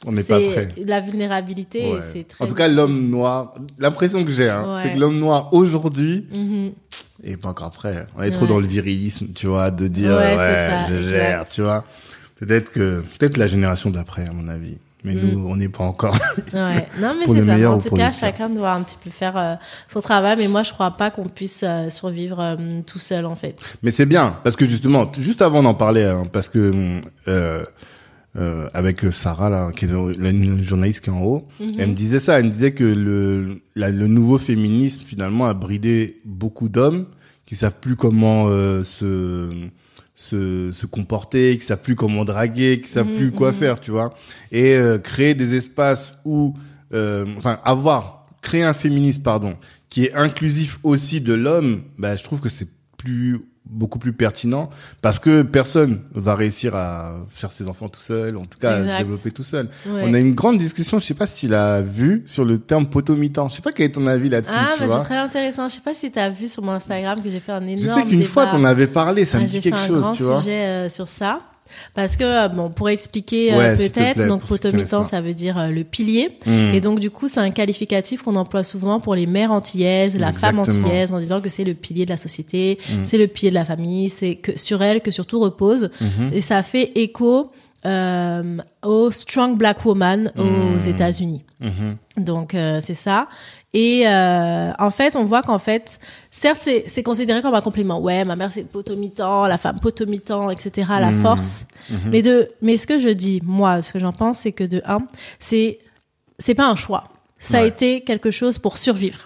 On n'est pas prêt. la vulnérabilité. Ouais. c'est très En tout cas, l'homme noir, l'impression que j'ai, hein, Ouais. c'est que l'homme noir aujourd'hui Mhm. est pas encore prêt. On est trop dans le virilisme, tu vois, de dire Ouais, je gère, tu vois. Peut-être que peut-être la génération d'après, à mon avis. Mais Mm. nous, on n'est pas encore. Ouais. Non, mais c'est ça. En ou tout cas, chacun doit un petit peu faire euh, son travail. Mais moi, je crois pas qu'on puisse euh, survivre euh, tout seul, en fait. Mais c'est bien parce que justement, juste avant d'en parler, hein, parce que euh, euh, avec Sarah là, qui est la la journaliste qui est en haut, Mhm. elle me disait ça. Elle me disait que le la- le nouveau féminisme finalement a bridé beaucoup d'hommes qui savent plus comment euh, se se, se comporter, qui savent plus comment draguer, qui savent Mhm, plus quoi mhm. faire, tu vois. Et euh, créer des espaces où, euh, enfin, avoir créer un féminisme, pardon, qui est inclusif aussi de l'homme, bah, je trouve que c'est plus beaucoup plus pertinent parce que personne va réussir à faire ses enfants tout seul, en tout cas Exact. développer tout seul. Ouais. On a une grande discussion, je sais pas si tu l'as vu, sur le terme potomitan. Je sais pas quel est ton avis là-dessus, Ah, tu c'est très intéressant. Je sais pas si tu as vu sur mon Instagram que j'ai fait un énorme Je sais qu'une fois t'en avais parlé, ça Ah, me dit quelque fait un chose, grand tu vois. sujet euh, sur ça. Parce que, euh, bon, pour expliquer euh, Ouais, peut-être, donc potomitan, ça veut dire euh, le pilier. Hmm. Et donc, du coup, c'est un qualificatif qu'on emploie souvent pour les mères antillaises, la femme antillaise, en disant que c'est le pilier de la société, Mm. c'est le pilier de la famille, c'est que sur elle que surtout repose. Mhm. Et ça fait écho euh, au Strong Black Woman aux États-Unis. Donc euh, c'est ça. Et euh, en fait, on voit qu'en fait, certes, c'est c'est considéré comme un compliment. Ouais, ma mère c'est potomitan, la femme potomitan, etc. La Mhm. force. Mais de, mais ce que je dis, moi, ce que j'en pense, c'est que de un, c'est c'est pas un choix. Ça a été quelque chose pour survivre.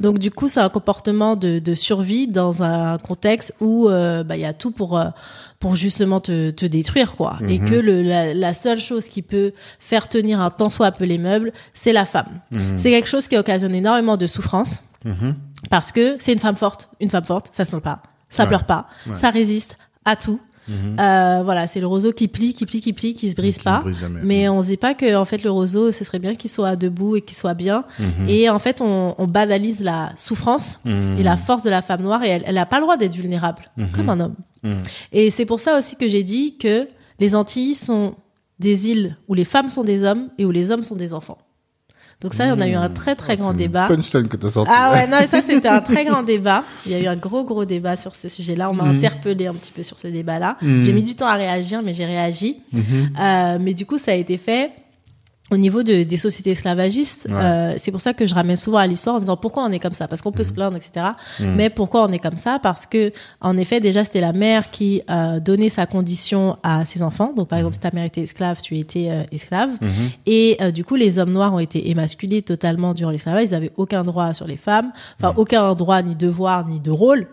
Donc du coup, c'est un comportement de, de survie dans un contexte où euh, bah, il y a tout pour euh, pour justement te, te détruire quoi. Et que le, la, la seule chose qui peut faire tenir un tant soit peu les meubles, c'est la femme. C'est quelque chose qui occasionne énormément de souffrance Mhm. parce que c'est une femme forte. Une femme forte, ça se plaint pas, ça Ouais. pleure pas, Ouais. ça résiste à tout. Euh, voilà, c'est le roseau qui plie, qui plie, qui plie, qui se brise Qui pas. brise. Mais on se dit pas que en fait le roseau, ce serait bien qu'il soit debout et qu'il soit bien. Mhm. Et en fait, on, on banalise la souffrance Mhm. et la force de la femme noire et elle, n'a pas le droit d'être vulnérable comme un homme. Mhm. Et c'est pour ça aussi que j'ai dit que les Antilles sont des îles où les femmes sont des hommes et où les hommes sont des enfants. Donc ça, on a eu un très très grand C'est une débat. Punchline que t'as sorti. Ah ouais, non, ça c'était un très grand débat. Il y a eu un gros gros débat sur ce sujet-là. On m'a Mhm. interpellé un petit peu sur ce débat-là. Mhm. J'ai mis du temps à réagir, mais j'ai réagi. Mhm. Euh, mais du coup, ça a été fait au niveau de, des sociétés esclavagistes. Ouais. Euh, c'est pour ça que je ramène souvent à l'histoire en disant pourquoi on est comme ça. Parce qu'on peut se plaindre, etc. Mhm. Mais pourquoi on est comme ça? Parce que, en effet, déjà, c'était la mère qui euh, donnait sa condition à ses enfants. Donc, par exemple, si ta mère était esclave, tu étais euh, esclave. Mhm. Et euh, du coup, les hommes noirs ont été émasculés totalement durant l'esclavage. Ils avaient aucun droit sur les femmes, enfin aucun droit ni devoir ni de rôle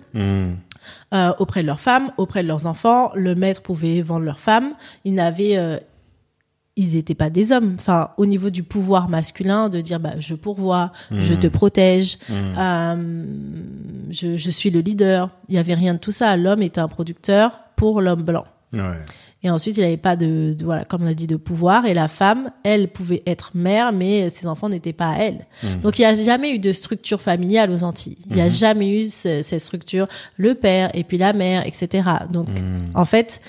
euh, auprès de leurs femmes, auprès de leurs enfants. Le maître pouvait vendre leurs femmes. Ils n'avaient, euh, ils n'étaient pas des hommes. Enfin, au niveau du pouvoir masculin, de dire bah je pourvois, je te protège, euh, je, je suis le leader. Il y avait rien de tout ça. L'homme était un producteur pour l'homme blanc. Ouais. Et ensuite, il n'avait pas de, de- voilà, comme on a dit, de pouvoir. Et la femme, elle pouvait être mère, mais ses enfants n'étaient pas à elle. Donc, il n'y a jamais eu de structure familiale aux Antilles. Il n'y a jamais eu ce- cette structure, le père et puis la mère, etc. Donc, en fait,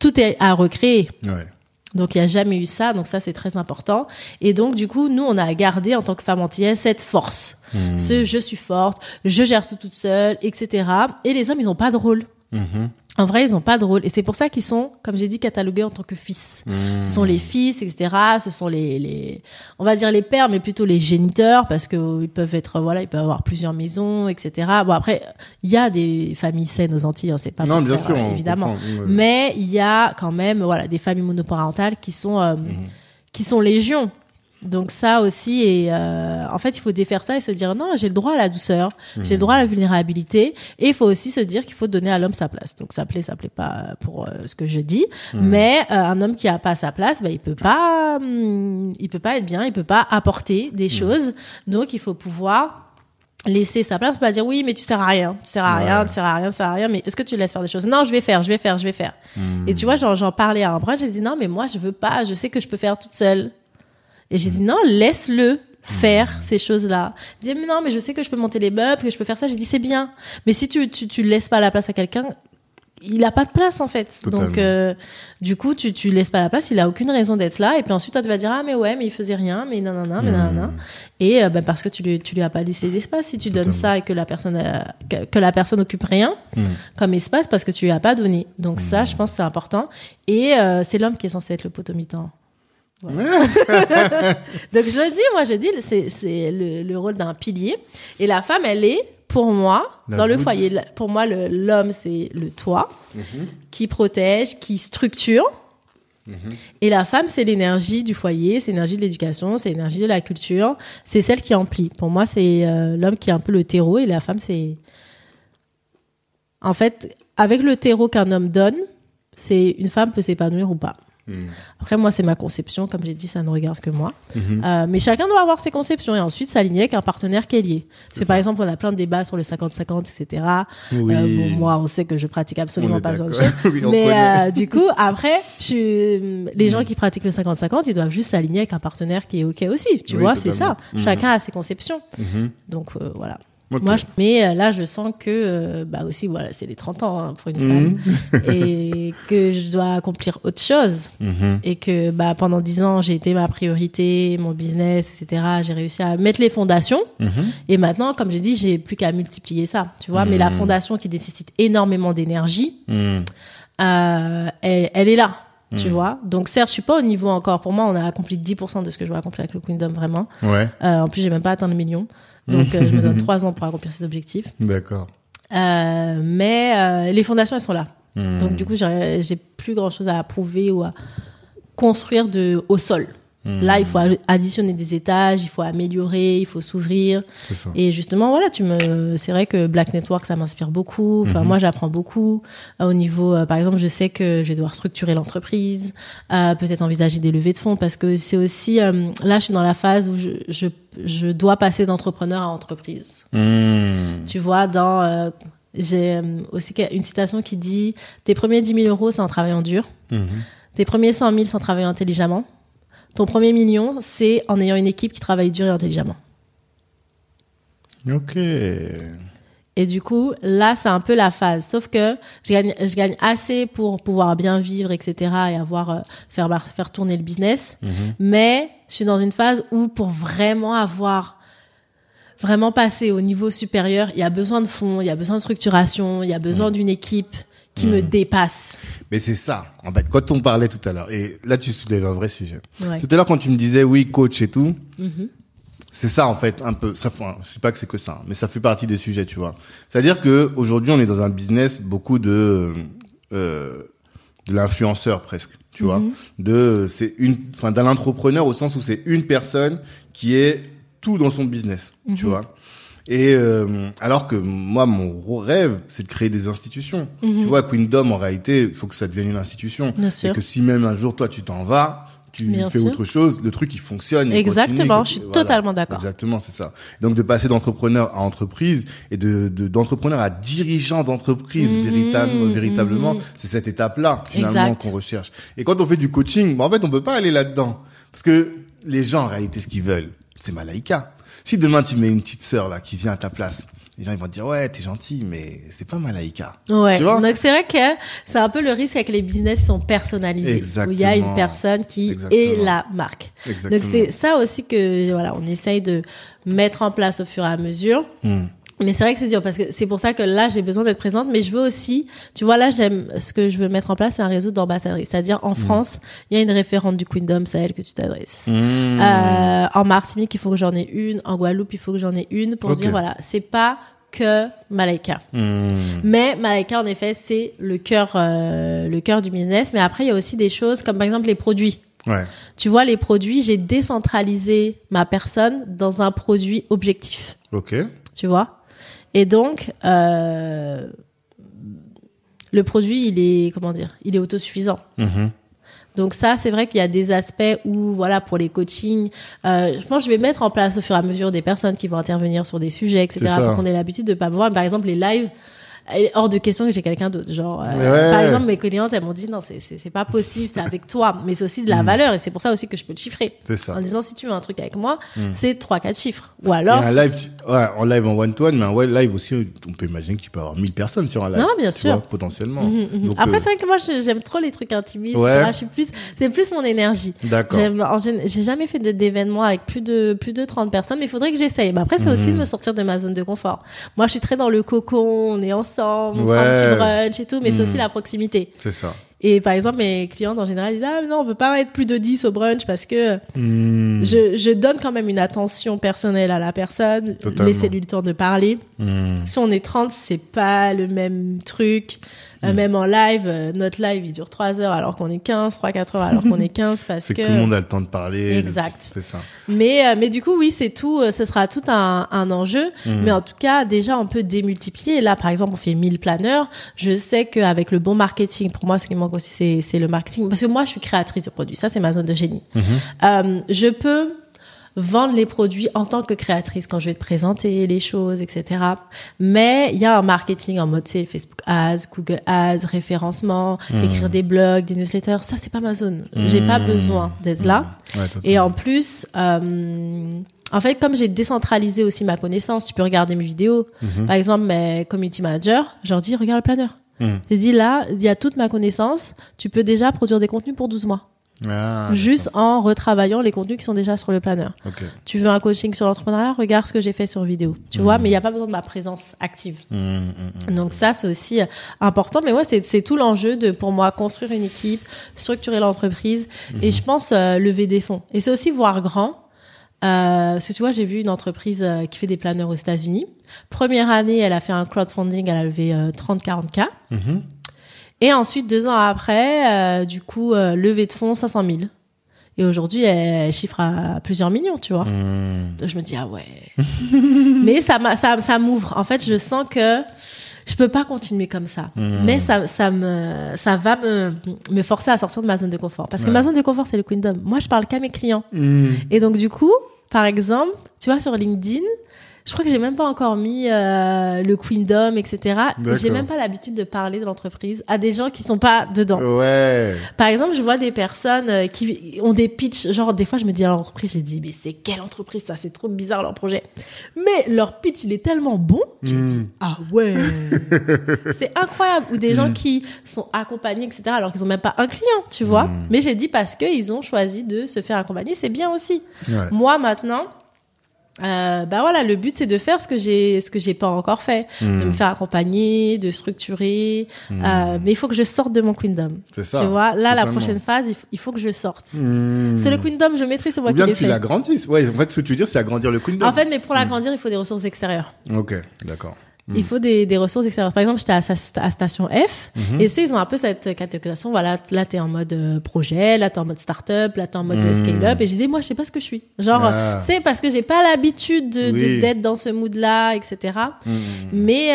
tout est à recréer. Ouais. Donc il n'y a jamais eu ça, donc ça c'est très important. Et donc du coup, nous on a gardé en tant que femme antillaise cette force, ce je suis forte, je gère tout toute seule, etc. Et les hommes ils n'ont pas de rôle. Mhm. En vrai, ils n'ont pas de rôle. Et c'est pour ça qu'ils sont, comme j'ai dit, catalogués en tant que fils. Ce sont les fils, etc. Ce sont les, les, on va dire les pères, mais plutôt les géniteurs, parce que euh, ils peuvent être, voilà, ils peuvent avoir plusieurs maisons, etc. Bon après, il y a des familles saines aux Antilles, hein, c'est pas Non, bien faire, sûr, euh, évidemment. comprend. Mais il y a quand même, voilà, des familles monoparentales qui sont, euh, qui sont légion. Donc ça aussi, et euh, en fait, il faut défaire ça et se dire non, j'ai le droit à la douceur, j'ai le droit à la vulnérabilité, et il faut aussi se dire qu'il faut donner à l'homme sa place. Donc ça plaît, ça plaît pas pour euh, ce que je dis, mais euh, un homme qui a pas sa place, bah, il peut pas, hum, il peut pas être bien, il peut pas apporter des choses. Donc il faut pouvoir laisser sa place, pas dire oui, mais tu sers à rien, tu sers à rien, tu sers à rien, tu sers à rien, mais est-ce que tu laisses faire des choses? Non, je vais faire, je vais faire, je vais faire. Et tu vois, j'en, j'en parlais à un bras, j'ai dit non, mais moi je veux pas, je sais que je peux faire toute seule. Et j'ai dit non, laisse-le faire ces choses-là. Il dit mais non, mais je sais que je peux monter les meubles, que je peux faire ça. J'ai dit c'est bien, mais si tu tu tu laisses pas la place à quelqu'un, il a pas de place en fait. Totalement. Donc euh, du coup tu tu laisses pas la place, il a aucune raison d'être là. Et puis ensuite toi tu vas dire ah mais ouais mais il faisait rien, mais non non non mais non non. Et euh, ben, parce que tu lui tu lui as pas laissé d'espace. Si tu donnes ça et que la personne euh, que, que la personne occupe rien comme espace parce que tu lui as pas donné. Donc ça je pense c'est important. Et euh, c'est l'homme qui est censé être le potomitan. Voilà. Donc je le dis, moi je dis, c'est le, le rôle d'un pilier. Et la femme, elle est, pour moi, La dans le foyer, pour moi, l'homme, c'est le toit qui protège, qui structure. Et la femme, c'est l'énergie du foyer, c'est l'énergie de l'éducation, c'est l'énergie de la culture, c'est celle qui emplit. Pour moi, c'est euh, l'homme qui est un peu le terreau et la femme, c'est... En fait, avec le terreau qu'un homme donne, c'est une femme peut s'épanouir ou pas. Mhm. Après, moi, c'est ma conception. Comme j'ai dit, ça ne regarde que moi. Mhm. Euh, mais chacun doit avoir ses conceptions et ensuite s'aligner avec un partenaire qui est lié. Parce que, par exemple, on a plein de débats sur le 50-50, etc. Oui. Euh, bon, moi, on sait que je pratique absolument pas. Oui, on mais euh, du coup, après, je suis- les gens qui pratiquent le 50-50, ils doivent juste s'aligner avec un partenaire qui est OK aussi. Tu Oui, vois, c'est ça. Chacun a ses conceptions. Mhm. Donc, voilà. Moi, je- mais euh, là, je sens que, euh, bah aussi, voilà, c'est les 30 ans hein, pour une Mhm. femme, et que je dois accomplir autre chose, Mhm. et que bah pendant 10 ans, j'ai été ma priorité, mon business, etc. J'ai réussi à mettre les fondations, Mhm. et maintenant, comme j'ai dit, j'ai plus qu'à multiplier ça, tu vois. Mais la Mhm. fondation qui nécessite énormément d'énergie, Mhm. euh, elle, elle est là. Tu vois Donc, certes, je suis pas au niveau encore. Pour moi, on a accompli 10% de ce que je veux accomplir avec le Kingdom, vraiment. Ouais. Euh, en plus, j'ai même pas atteint le million. Donc, euh, je me donne trois ans pour accomplir cet objectif. D'accord. Euh, mais euh, les fondations, elles sont là. Hmm. Donc, du coup, j'ai plus grand chose à approuver ou à construire de, au sol. Hmm. Là, il faut additionner des étages, il faut améliorer, il faut s'ouvrir. Et justement, voilà, tu me, c'est vrai que Black Network, ça m'inspire beaucoup. Enfin, Mhm. moi, j'apprends beaucoup. Euh, au niveau, euh, par exemple, je sais que je vais devoir structurer l'entreprise, euh, peut-être envisager des levées de fonds, parce que c'est aussi, euh, là, je suis dans la phase où je, je, je dois passer d'entrepreneur à entreprise. Hmm. Tu vois, dans, euh, j'ai euh, aussi une citation qui dit, tes premiers 10 000 euros, c'est en travaillant dur. Mhm. Tes premiers 100 000, c'est en travaillant intelligemment. Ton premier million, c'est en ayant une équipe qui travaille dur et intelligemment. Ok. Et du coup, là, c'est un peu la phase. Sauf que je gagne, je gagne assez pour pouvoir bien vivre, etc. et avoir, euh, faire, faire tourner le business. Mhm. Mais je suis dans une phase où pour vraiment avoir, vraiment passer au niveau supérieur, il y a besoin de fonds, il y a besoin de structuration, il y a besoin d'une équipe qui me dépasse. Mais c'est ça. En fait, quand on parlait tout à l'heure, et là, tu soulèves un vrai sujet. Ouais. Tout à l'heure, quand tu me disais oui, coach et tout, Mhm. C'est ça en fait un peu. Ça, enfin, je sais pas que c'est que ça, mais ça fait partie des sujets, tu vois. C'est-à-dire que aujourd'hui, on est dans un business beaucoup de euh, de l'influenceur presque, tu vois. Mhm. De c'est une, enfin d'un entrepreneur au sens où c'est une personne qui est tout dans son business, Mhm. tu vois. Et euh, alors que moi, mon rêve, c'est de créer des institutions. Tu vois, Queendom, en réalité, il faut que ça devienne une institution. Mhm. Bien Et sûr. que si même un jour, toi, tu t'en vas, tu Bien fais sûr. autre chose, le truc, il fonctionne. il Exactement, continue, je suis voilà. totalement d'accord. Exactement, c'est ça. Donc, de passer d'entrepreneur à entreprise et de de- d'entrepreneur à dirigeant d'entreprise, Mhm, véritable- véritablement, c'est cette étape-là, finalement, qu'on recherche. Et quand on fait du coaching, bah, en fait, on peut pas aller là-dedans. Parce que les gens, en réalité, ce qu'ils veulent, c'est Malaika. Si demain, tu mets une petite sœur, là, qui vient à ta place, les gens, ils vont te dire, ouais, t'es gentil, mais c'est pas Malaika. Ouais. Tu vois? Donc c'est vrai que c'est un peu le risque avec les business qui sont personnalisés, où il y a une Exactement. personne qui est Exactement. la marque. Exactement. Donc c'est ça aussi que voilà, on essaye de mettre en place au fur et à mesure. Hmm. Mais c'est vrai que c'est dur parce que c'est pour ça que là j'ai besoin d'être présente, mais je veux aussi, tu vois là j'aime ce que je veux mettre en place, c'est un réseau d'ambassadrices, c'est-à-dire en France il y a une référente du Queendom, c'est à elle que tu t'adresses. Mmh. Euh, en Martinique il faut que j'en ai une, en Guadeloupe il faut que j'en ai une pour dire voilà c'est pas que Malaika. Hmm. Mais Malaika, en effet, c'est le cœur, euh, le cœur du business. Mais après, il y a aussi des choses comme par exemple les produits. Ouais. Tu vois, les produits, j'ai décentralisé ma personne dans un produit objectif. Ok. Tu vois? Et donc, euh, le produit, il est, comment dire, il est autosuffisant. Mhm. Donc ça, c'est vrai qu'il y a des aspects où, voilà, pour les coachings, euh, je pense que je vais mettre en place au fur et à mesure des personnes qui vont intervenir sur des sujets, etc. Pour qu'on ait l'habitude de pas voir. Par exemple, les lives, hors de question que j'ai quelqu'un d'autre. Genre, euh, Ouais. par exemple, mes clientes, elles m'ont dit non, c'est pas possible, c'est avec toi, mais c'est aussi de la valeur et c'est pour ça aussi que je peux le chiffrer. C'est ça. En disant si tu veux un truc avec moi, c'est trois quatre chiffres. Ou alors, un live, tu- ouais, en live en one-to-one, mais ouais, live aussi, on peut imaginer que tu peux avoir 1000 personnes sur un live. Non, bien sûr. vois, potentiellement. Mhm, mhm. Donc, Après, euh, c'est vrai que moi, j'aime trop les trucs intimistes. Ouais. Je suis plus, c'est plus mon énergie. D'accord. En J'ai jamais fait d'événements avec plus de plus de 30 personnes, mais il faudrait que j'essaye. Mais après, c'est aussi Mhm. de me sortir de ma zone de confort. Moi, je suis très dans le cocon, on est ensemble, on Ouais. un petit brunch et tout, mais c'est Mhm. aussi la proximité. C'est ça. Et par exemple, mes clientes en général disent ah mais non, on veut pas être plus de 10 au brunch parce que Hmm. je, je donne quand même une attention personnelle à la personne, Totalement. laisser-lui le temps de parler. Hmm. Si on est 30, c'est pas le même truc. Euh, Mm. Même en live, euh, notre live, il dure 3 heures alors qu'on est 15, 3-4 heures alors qu'on est 15 parce que... que tout le monde a le temps de parler. Exact. C'est ça. Mais, euh, mais du coup, oui, c'est tout, euh, ce sera tout un, un enjeu. Hmm. Mais en tout cas, déjà, on peut démultiplier. Là, par exemple, on fait 1000 planeurs. Je sais qu'avec le bon marketing, pour moi, ce qui manque aussi, c'est, le marketing. Parce que moi, je suis créatrice de produits. Ça, c'est ma zone de génie. Mhm. Euh, je peux vendre les produits en tant que créatrice quand je vais te présenter les choses, etc. Mais il y a un marketing en mode, sais, Facebook Ads, Google Ads, référencement, Mhm. écrire des blogs, des newsletters. Ça, c'est pas ma zone. J'ai pas Mhm. besoin d'être là. Ouais, Et en plus, euh, en fait, comme j'ai décentralisé aussi ma connaissance, tu peux regarder mes vidéos. Par exemple, mes community managers, je leur dis, regarde le planeur. J'ai dit, là, il y a toute ma connaissance. Tu peux déjà produire des contenus pour 12 mois. Ah, juste en retravaillant les contenus qui sont déjà sur le planeur. Tu veux un coaching sur l'entrepreneuriat, regarde ce que j'ai fait sur vidéo. Tu vois, mais il n'y a pas besoin de ma présence active. Hum, hum. Donc ça, c'est aussi euh, important. Mais ouais, c'est tout l'enjeu de, pour moi, construire une équipe, structurer l'entreprise et je pense euh, lever des fonds. Et c'est aussi voir grand. Euh, parce que tu vois, j'ai vu une entreprise euh, qui fait des planeurs aux États-Unis. Première année, elle a fait un crowdfunding, elle a levé euh, 30-40K. Et ensuite, deux ans après, euh, du coup, euh, levée de fonds 500 000. Et aujourd'hui, elle chiffre à plusieurs millions, tu vois. Hum. Donc, je me dis, ah ouais. Mais ça, ça, ça m'ouvre. En fait, je sens que je peux pas continuer comme ça. Hmm. Mais ça, ça me, ça va me, me forcer à sortir de ma zone de confort. Parce que ma zone de confort, c'est le Queendom. Moi, je parle qu'à mes clients. Hum. Et donc, du coup, par exemple, tu vois, sur LinkedIn, je crois que j'ai même pas encore mis euh, le Queendom, etc. J'ai même pas l'habitude de parler de l'entreprise à des gens qui sont pas dedans. Ouais. Par exemple, je vois des personnes euh, qui ont des pitchs, genre des fois je me dis à l'entreprise, je dis mais c'est quelle entreprise ça, c'est trop bizarre leur projet. Mais leur pitch il est tellement bon, j'ai Mm. dit ah ouais, c'est incroyable. Ou des gens qui sont accompagnés etc. alors qu'ils ont même pas un client, tu vois. Mm. Mais j'ai dit parce que ils ont choisi de se faire accompagner, c'est bien aussi. Ouais. Moi maintenant. Euh, bah voilà, le but c'est de faire ce que j'ai ce que j'ai pas encore fait, de Mm. me faire accompagner, de structurer. Euh, mais il faut que je sorte de mon queendom. C'est ça. Tu vois, là, la prochaine phase, il faut que je sorte. Hum. C'est le Queendom, je maîtrise, c'est moi Ou qui bien l'ai que tu l'agrandisses. Ouais, en fait, ce que tu veux dire, c'est agrandir le Queendom. En fait, mais pour l'agrandir, il faut des ressources extérieures. Ok, d'accord. Il faut des, des ressources extérieures. Par exemple, j'étais à, à Station F, Mhm. et sais, ils ont un peu cette catégorisation. Voilà, là, t'es en mode euh, projet, là, t'es en mode start-up, là, t'es en mode Mhm. scale-up. Et je disais, moi, je sais pas ce que je suis. Genre, Ah. c'est parce que j'ai pas l'habitude de, de- Oui. d'être dans ce mood-là, etc. Hum. Mais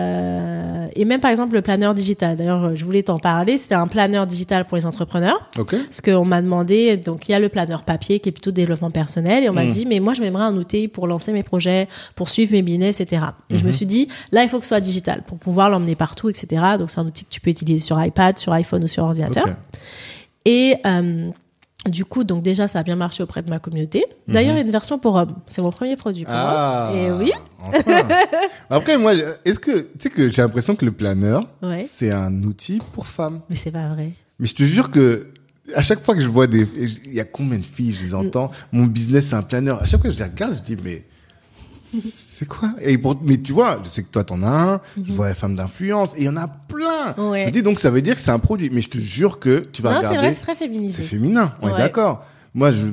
euh, et même par exemple le planeur digital. D'ailleurs, je voulais t'en parler. C'est un planeur digital pour les entrepreneurs. Ok. Parce qu'on m'a demandé, donc il y a le planeur papier qui est plutôt développement personnel, et on m'a Mm. dit, mais moi je m'aimerais un outil pour lancer mes projets, pour suivre mes business, etc. Et Mm-hmm. je me suis dit, là il faut que ce soit digital pour pouvoir l'emmener partout, etc. Donc c'est un outil que tu peux utiliser sur iPad, sur iPhone ou sur ordinateur. Et euh, du coup, donc déjà ça a bien marché auprès de ma communauté. D'ailleurs, il y a une version pour hommes. C'est mon premier produit pour. Ah. hommes. Et oui. Enfin. Après, moi, est-ce que, tu sais que j'ai l'impression que le planeur, Ouais. c'est un outil pour femmes? Mais c'est pas vrai. Mais je te jure que, à chaque fois que je vois des, il y a combien de filles, je les entends, mon business c'est un planeur. À chaque fois que je les regarde, je dis, mais, c'est quoi? Et pour, mais tu vois, je sais que toi t'en as un, je vois les femmes d'influence, et il y en a plein. Mhm. Ouais. Je me dis, donc ça veut dire que c'est un produit. Mais je te jure que tu vas non, c'est regarder. vrai, c'est très C'est féminisé. féminin, on est d'accord. Moi, je,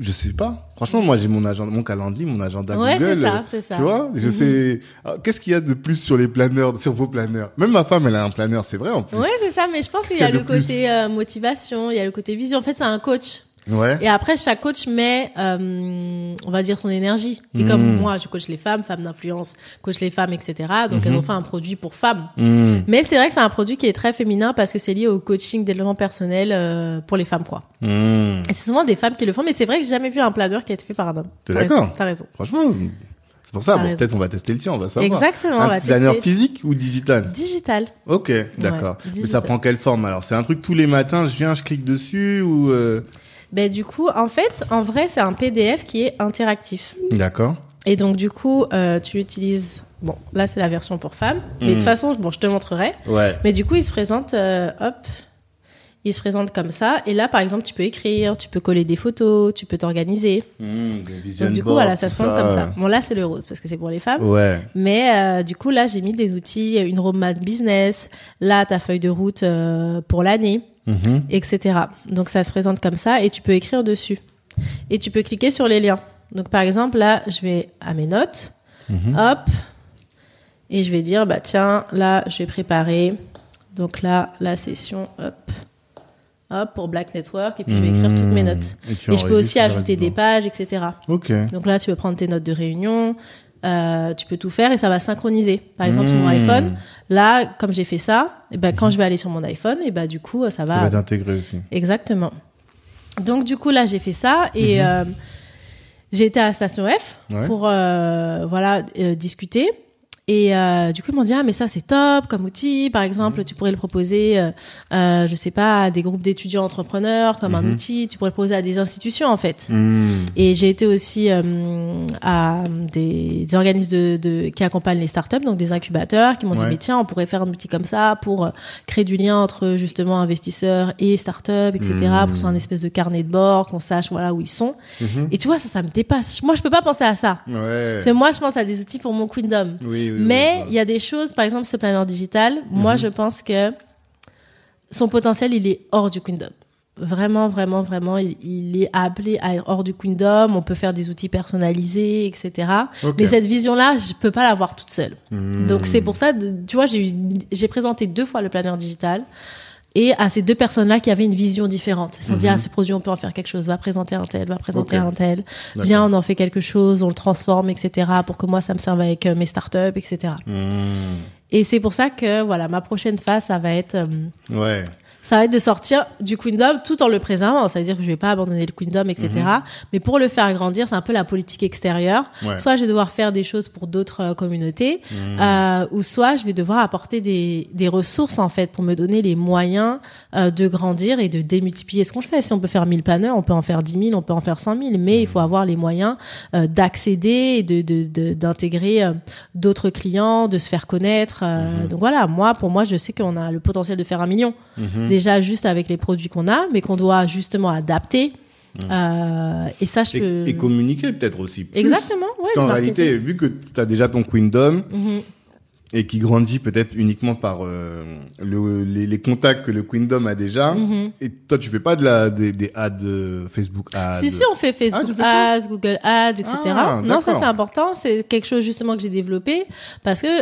je sais pas. Franchement, moi, j'ai mon agenda, mon calendrier, mon agenda Ouais, Google. c'est ça, euh, c'est ça. Tu vois, je Mhm. sais. Qu'est-ce qu'il y a de plus sur les planeurs, sur vos planeurs? Même ma femme, elle a un planeur, c'est vrai en plus. Ouais, c'est ça, mais je pense qu'il y a le côté euh, motivation, il y a le côté vision. En fait, c'est un coach. Ouais. Et après, chaque coach met, euh, on va dire, son énergie. Et Mm. comme moi, je coach les femmes, femmes d'influence, coach les femmes, etc. Donc, elles ont fait un produit pour femmes. Hmm. Mais c'est vrai que c'est un produit qui est très féminin parce que c'est lié au coaching, développement personnel euh, pour les femmes, quoi. Hmm. Et c'est souvent des femmes qui le font, mais c'est vrai que j'ai jamais vu un planeur qui a été fait par un homme. T'es d'accord T'as raison. Franchement, c'est pour ça. Bon, peut-être on va tester le tien, on va savoir. Exactement, on Un planeur physique ou digital? Digital. Ok, d'accord. Mais ça prend quelle forme alors? C'est un truc tous les matins, je viens, je clique dessus ou euh, Ben, du coup, en fait, en vrai, c'est un PDF qui est interactif. D'accord. Et donc, du coup, euh, tu l'utilises. Bon, là, c'est la version pour femmes. Mais de Mhm. toute façon, bon, je te montrerai. Ouais. Mais du coup, il se présente, euh, hop, il se présente comme ça. Et là, par exemple, tu peux écrire, tu peux coller des photos, tu peux t'organiser. Hmm, vision Donc, du coup, voilà, ça se présente comme ça. Bon, là, c'est le rose parce que c'est pour les femmes. Ouais. Mais euh, du coup, là, j'ai mis des outils, une roadmap business. Là, ta feuille de route pour l'année, Mhm. etc. Donc, ça se présente comme ça et tu peux écrire dessus. Et tu peux cliquer sur les liens. Donc, par exemple, là, je vais à mes notes. Mhm. Hop. Et je vais dire, bah tiens, là, je vais préparer. Donc là, la session, hop. Hop, pour Black Network. Et puis, je vais écrire toutes mes Hmm. notes. Et je peux aussi ajouter des pages, etc. Ok. Donc là, tu peux prendre tes notes de réunion. Euh, tu peux tout faire et ça va synchroniser. Par exemple, sur mon Hmm. iPhone, là, comme j'ai fait ça, et ben, quand je vais aller sur mon iPhone, et ben, du coup, ça Ça va. va t'intégrer aussi. Exactement. Donc, du coup, là, j'ai fait ça et Mhm. euh, j'ai été à Station F Ouais. pour euh, voilà euh, discuter. Et euh, du coup, ils m'ont dit ah mais ça c'est top comme outil. Par exemple, Mhm. tu pourrais le proposer, euh, euh, je sais pas, à des groupes d'étudiants entrepreneurs comme un Mhm. outil. Tu pourrais le proposer à des institutions en fait. Hmm. Et j'ai été aussi euh, à des, des organismes de, de, qui accompagnent les startups, donc des incubateurs, qui m'ont dit mais tiens, on pourrait faire un outil comme ça pour euh, créer du lien entre justement investisseurs et startups, etc. Mhm. Pour soit un espèce de carnet de bord, qu'on sache voilà où ils sont. Mhm. Et tu vois, ça, ça me dépasse. Moi, je peux pas penser à ça. Ouais. C'est moi, je pense à des outils pour mon Queendom. Oui, oui, Mais il y a des choses, par exemple, ce planeur digital, moi, Mhm. je pense que son potentiel, il est hors du Queendom. Vraiment, vraiment, vraiment, il, il est appelé à être hors du Queendom. On peut faire des outils personnalisés, etc. Mais cette vision-là, je peux pas l'avoir toute seule. Hmm. Donc c'est pour ça, tu vois, j'ai présenté deux fois le planeur digital. Et à ces deux personnes-là qui avaient une vision différente. Ils se sont dit, Mhm. ah, ce produit, on peut en faire quelque chose. Va présenter un tel, va présenter un tel. Viens, on en fait quelque chose, on le transforme, etc. pour que moi, ça me serve avec euh, mes startups, etc. Hmm. Et c'est pour ça que, voilà, ma prochaine phase, ça va être, euh, Ouais. Ça va être de sortir du Queendom tout en le préservant. Ça veut dire que je vais pas abandonner le Queendom, etc. Mhm. Mais pour le faire grandir, c'est un peu la politique extérieure. Ouais. Soit je vais devoir faire des choses pour d'autres euh, communautés, Hmm. euh, ou soit je vais devoir apporter des, des ressources, en fait, pour me donner les moyens euh, de grandir et de démultiplier ce qu'on fait. Si on peut faire 1000 planeurs, on peut en faire 10 000, on peut en faire 100 000, mais il faut avoir les moyens euh, d'accéder et de, de, de- d'intégrer euh, d'autres clients, de se faire connaître. euh, Donc voilà, moi, pour moi, je sais qu'on a le potentiel de faire un million Mhm. Déjà juste avec les produits qu'on a, mais qu'on doit justement adapter. Euh, et ça, je peux... Et, et communiquer peut-être aussi. plus. Exactement. Parce ouais, qu'en le réalité, vu que tu as déjà ton Queendom Mhm. et qui grandit peut-être uniquement par euh, le, les, les contacts que le Queendom a déjà, Mhm. et toi tu fais pas de la des, des ads euh, Facebook ads. Si, si, on fait Facebook Ah, ça Ads, Google Ads, etc. Ah, non, ça c'est important. C'est quelque chose justement que j'ai développé parce que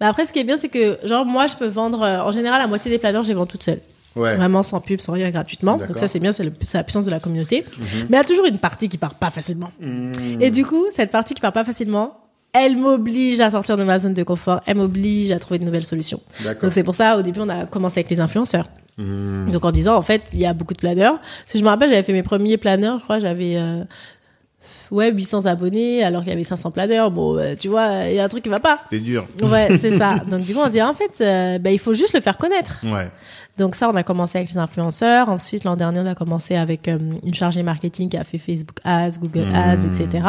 bah, après, ce qui est bien, c'est que genre moi, je peux vendre euh, en général la moitié des planeurs, je les vends toute seule, Ouais. vraiment sans pub, sans rien, gratuitement. Donc ça, c'est bien, c'est la puissance de la communauté. Mhm. Mais il y a toujours une partie qui part pas facilement. Hmm. Et du coup, cette partie qui part pas facilement, elle m'oblige à sortir de ma zone de confort. Elle m'oblige à trouver de nouvelles solutions. Donc c'est pour ça, au début, on a commencé avec les influenceurs. Hmm. Donc en disant, en fait, il y a beaucoup de planeurs. Si je me rappelle, j'avais fait mes premiers planeurs, je crois, j'avais euh, ouais 800 abonnés, alors qu'il y avait 500 planeurs. Bon, euh, tu vois, il y a un truc qui va pas. C'était dur. Ouais, c'est ça. Donc du coup, on dit en fait, euh, bah, il faut juste le faire connaître. Ouais. Donc ça, on a commencé avec les influenceurs. Ensuite, l'an dernier, on a commencé avec euh, une chargée marketing qui a fait Facebook Ads, Google Mmh. Ads, etc.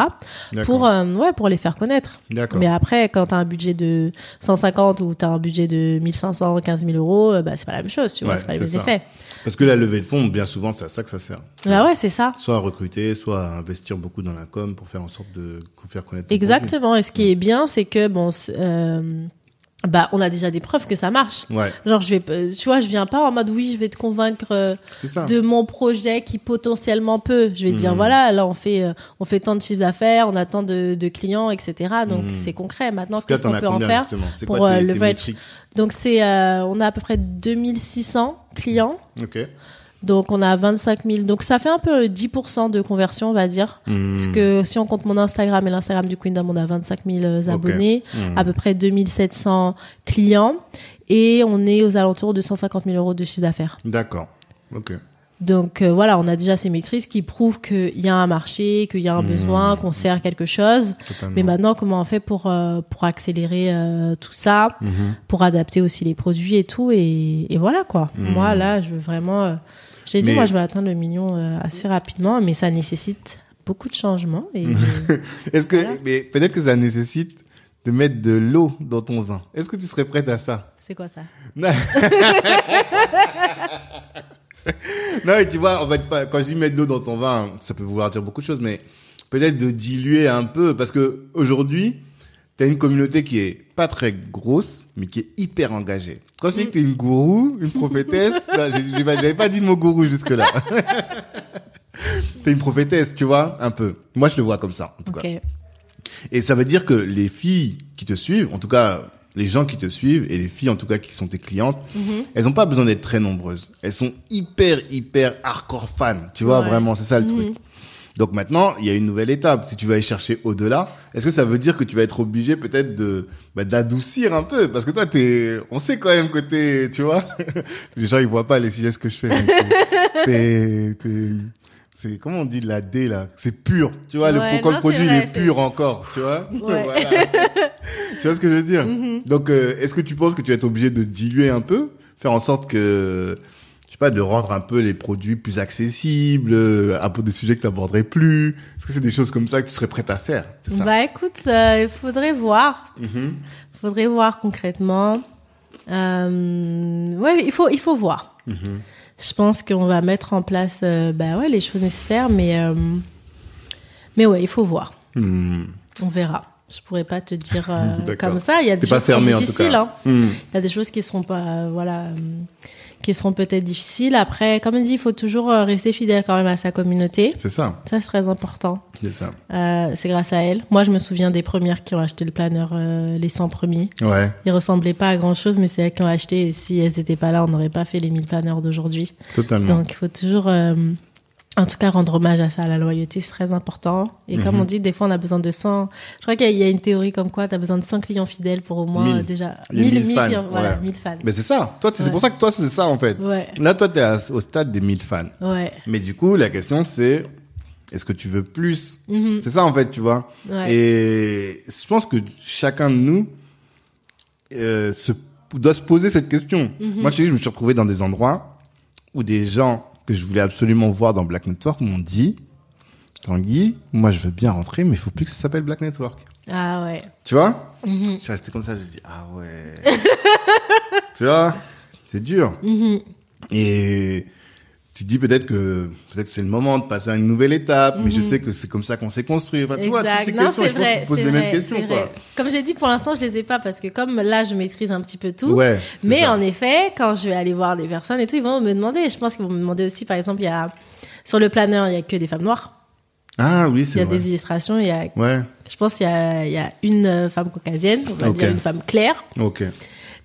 Pour euh, ouais, pour les faire connaître. Mais après, quand tu as un budget de 150 ou tu as un budget de 1500, 15 000 euros, euh, bah, c'est pas la même chose, tu vois, Ouais, c'est pas les mêmes effets. Parce que la levée de fonds, bien souvent, c'est à ça que ça sert. Bah ouais, c'est ça. Soit à recruter, soit à investir beaucoup dans la com pour faire en sorte de faire connaître. Exactement. Et ce qui est bien, c'est que bon, euh, bah, on a déjà des preuves que ça marche. Ouais, Genre, je vais, tu vois, je viens pas en mode oui, je vais te convaincre euh, de mon projet qui potentiellement peut. Je vais te dire Mhm. voilà, là on fait, euh, on fait tant de chiffres d'affaires, on a tant de, de clients, etc. Donc Mhm. c'est concret. Maintenant, qu'est-ce qu'on peut en faire pour, quoi euh, le Donc c'est, euh, on a à peu près 2600 clients. Ok. Donc on a 25 000. Donc ça fait un peu 10% de conversion, on va dire. Hmm. Parce que si on compte mon Instagram et l'Instagram du Queendom, on a 25 000 euh, abonnés, Hmm. à peu près 2700 clients, et on est aux alentours de 150 000 euros de chiffre d'affaires. D'accord. Ok. Donc euh, voilà, on a déjà ces maîtrises qui prouvent qu'il y a un marché, qu'il y a un Mmh. besoin, qu'on sert quelque chose. Totalement. Mais maintenant, comment on fait pour, euh, pour accélérer euh, tout ça, Mhm. pour adapter aussi les produits et tout Et, et voilà quoi. Mmh. Moi là, je veux vraiment... euh, j'ai dit, Mais- moi je vais atteindre le million euh, assez rapidement, mais ça nécessite beaucoup de changements. Et Est-ce que, Voilà. mais peut-être que ça nécessite de mettre de l'eau dans ton vin. Est-ce que tu serais prête à ça? C'est quoi ça? Non, mais tu vois, en fait, quand je dis mettre de l'eau dans ton vin, ça peut vouloir dire beaucoup de choses, mais peut-être de diluer un peu, parce que aujourd'hui, t'as une communauté qui est pas très grosse, mais qui est hyper engagée. Quand je dis que t'es une gourou, une prophétesse, là, j'avais pas dit le mot gourou jusque-là. t'es une prophétesse, tu vois, un peu. Moi, je le vois comme ça, en tout cas. Et ça veut dire que les filles qui te suivent, en tout cas les gens qui te suivent et les filles en tout cas qui sont tes clientes, Mhm. elles ont pas besoin d'être très nombreuses. Elles sont hyper hyper hardcore fans, tu vois Ouais. vraiment, c'est ça le Mhm. truc. Donc maintenant, il y a une nouvelle étape. Si tu vas aller chercher au-delà, est-ce que ça veut dire que tu vas être obligé peut-être de bah, d'adoucir un peu? Parce que toi, t'es, on sait quand même que t'es, tu vois, les gens ils voient pas les gestes que je fais. t'es, c'est comment on dit la D là? C'est pur, tu vois. Ouais, le, quand non, le produit il est pur encore, tu vois? Ouais. Voilà. Tu vois ce que je veux dire? Mhm. Donc, euh, est-ce que tu penses que tu vas être obligé de diluer un peu, faire en sorte que, je sais pas, de rendre un peu les produits plus accessibles, euh, un peu des sujets que tu aborderais plus? Est-ce que c'est des choses comme ça que tu serais prête à faire? Ça Bah écoute, euh, il faudrait voir. Mhm. faudrait voir concrètement. Euh, ouais, il faut, il faut voir. Mhm. Je pense qu'on va mettre en place euh, bah ouais, les choses nécessaires, mais, euh, mais ouais, il faut voir. Hmm. On verra. Je pourrais pas te dire euh, comme ça. Il y a des choses fermé difficiles. Hein. Hmm. Il y a des choses qui seront pas, euh, voilà, euh, qui seront peut-être difficiles. Après, comme on dit, il faut toujours rester fidèle quand même à sa communauté. C'est ça, Ça, c'est très important. c'est ça. C'est grâce à elle. Moi, je me souviens des premières qui ont acheté le planeur, les 100 premiers. Ouais, Ils ressemblaient pas à grand chose, mais c'est elles qui ont acheté. Et si elles n'étaient pas là, on n'aurait pas fait les 1000 planeurs d'aujourd'hui. totalement. Donc, il faut toujours, en tout cas, rendre hommage à ça, à la loyauté, c'est très important. Et comme Mhm. on dit, des fois, on a besoin de 100. Je crois qu'il y a- une théorie comme quoi tu as besoin de 100 clients fidèles pour au moins 1000. déjà Les 1000 fans, clients, voilà, ouais. 1000 fans. Mais c'est ça. Toi, c'est Ouais. pour ça que toi, c'est ça en fait. Ouais, Là, toi, t'es à- au stade des 1000 fans. ouais, Mais du coup, la question, c'est est-ce que tu veux plus? Mhm. C'est ça en fait, tu vois. Et je pense que chacun de nous euh, se, doit se poser cette question. Mhm. Moi, je, je me suis retrouvé dans des endroits où des gens que je voulais absolument voir dans Black Network m'ont dit Tanguy, moi je veux bien rentrer, mais il faut plus que ça s'appelle Black Network. Ah ouais. Tu vois Mhm. Je suis resté comme ça, je dis Ah ouais. tu vois C'est dur. Mhm. Et tu dis peut-être que peut-être c'est le moment de passer à une nouvelle étape, mais je sais que c'est comme ça qu'on s'est construit. Enfin, tu vois, toutes ces Mhm. Non, questions, c'est je pense que vrai, tu poses les mêmes vrai, questions, quoi. vrai. Comme j'ai dit, pour l'instant, je les ai pas parce que comme là, je maîtrise un petit peu tout. Ouais. Mais ça. en effet, quand je vais aller voir les personnes et tout, ils vont me demander. Je pense qu'ils vont me demander aussi, par exemple, il y a sur le planeur, il y a que des femmes noires. Ah oui, Il y c'est a vrai. des illustrations. Il y a, Ouais. je pense, qu'il y a, il y a une femme caucasienne, on va dire une femme claire. Ok.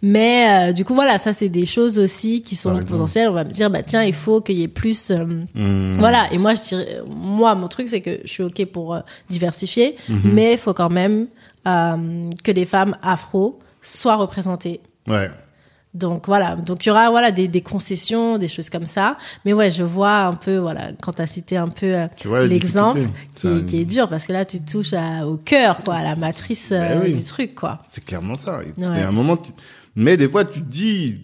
Mais euh, du coup, voilà, ça c'est des choses aussi qui sont potentielles. On va me dire, bah tiens, il faut qu'il y ait plus. euh, Hmm. Voilà. Et moi, je dirais, moi, mon truc, c'est que je suis ok pour euh, diversifier, Mhm. mais il faut quand même euh, que les femmes afro soient représentées. Ouais. Donc voilà, donc il y aura voilà des, des concessions, des choses comme ça. Mais ouais, je vois un peu voilà quand tu as cité un peu euh, l'exemple qui, est- qui est dur parce que là tu touches à- au cœur quoi, à la matrice euh, Ben oui. du truc quoi. C'est clairement ça. Et Ouais. à un moment, tu... mais des fois, tu te dis.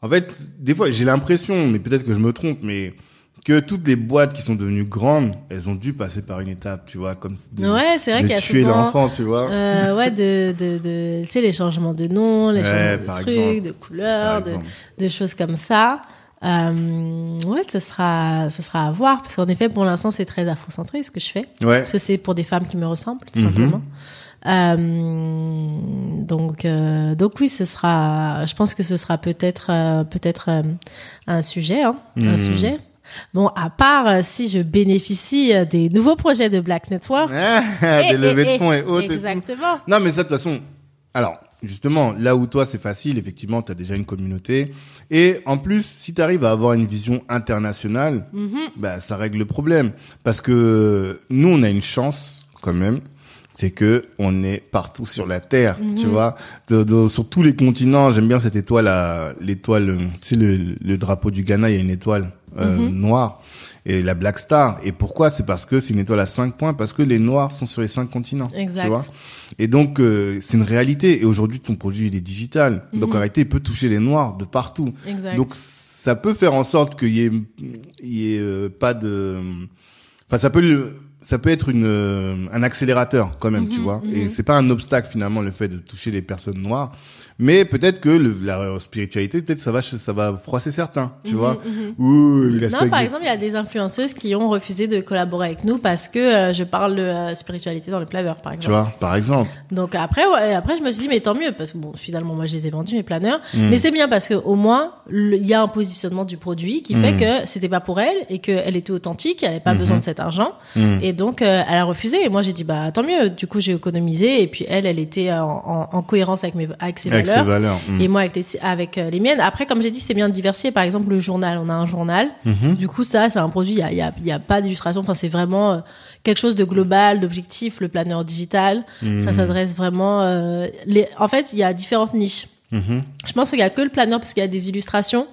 En fait, des fois, j'ai l'impression, mais peut-être que je me trompe, mais que toutes les boîtes qui sont devenues grandes, elles ont dû passer par une étape, tu vois, comme de, Ouais, c'est vrai de qu'il y a tuer l'enfant, tu vois. euh, ouais de de de tu sais les changements de nom, les Ouais, changements de trucs, exemple. de couleurs, de choses comme ça. Euh, ouais, ce sera ce sera à voir parce qu'en effet pour l'instant c'est très afrocentré ce que je fais. Ouais. Parce que c'est pour des femmes qui me ressemblent, tout Mhm. simplement. Euh, donc, euh, donc oui, ce sera. Je pense que ce sera peut-être, euh, peut-être euh, un sujet, hein, un Mhm. sujet. Bon, à part euh, si je bénéficie euh, des nouveaux projets de Black Network. Ah, des Eh, levées eh, de fonds et eh, autres. et tout. Exactement. Non, mais ça, de toute façon, alors, justement, là où toi, c'est facile, effectivement, tu as déjà une communauté. Et en plus, si tu arrives à avoir une vision internationale, Mhm. bah, ça règle le problème. Parce que nous, on a une chance, quand même, c'est que on est partout sur la Terre, Mhm. tu vois, de, de- sur tous les continents. J'aime bien cette étoile, l'étoile, euh, tu sais, le, le drapeau du Ghana, il y a une étoile euh, Mhm. noire. Et la Black Star. Et pourquoi? C'est parce que c'est une étoile à cinq points, parce que les Noirs sont sur les cinq continents. Exact. Tu vois et donc, euh, c'est une réalité. Et aujourd'hui, ton produit, il est digital. Donc, Mhm. en réalité, il peut toucher les Noirs de partout. Exact. Donc, ça peut faire en sorte qu'il y ait, il y ait euh, pas de... Enfin, ça peut, le- ça peut être une, euh, un accélérateur quand même, Mhm, tu vois. mhm. Et c'est pas un obstacle, finalement, le fait de toucher les personnes noires. Mais peut-être que le, la spiritualité, peut-être ça va, ça va froisser certains, tu Mhm, vois. mhm. Ou Non, par exemple, il y a des influenceuses qui ont refusé de collaborer avec nous parce que euh, je parle de euh, spiritualité dans le planeur, par exemple. Tu vois, par exemple. Donc après, ouais, après je me suis dit mais tant mieux parce que bon finalement moi je les ai vendus mes planeurs, Mm. mais c'est bien parce que au moins il y a un positionnement du produit qui fait Mm. que c'était pas pour elle et qu'elle était authentique, elle avait pas Mhm. besoin de cet argent Mm. et donc euh, elle a refusé et moi j'ai dit bah tant mieux. Du coup j'ai économisé et puis elle elle était en, en, en cohérence avec mes avec ses Avec ses valeurs. valeurs. Mm. Et moi avec les avec euh, les miennes. Après, comme j'ai dit, c'est bien de diversifier. Par exemple, le journal, on a un journal. Mhm. Du coup, ça, c'est un produit. Il y a, il y a, y a pas d'illustration. Enfin, c'est vraiment euh, quelque chose de global, d'objectif. Le planeur digital, ça Mhm. s'adresse vraiment. euh, les... En fait, il y a différentes niches. Mhm. Je pense qu'il y a que le planeur parce qu'il y a des illustrations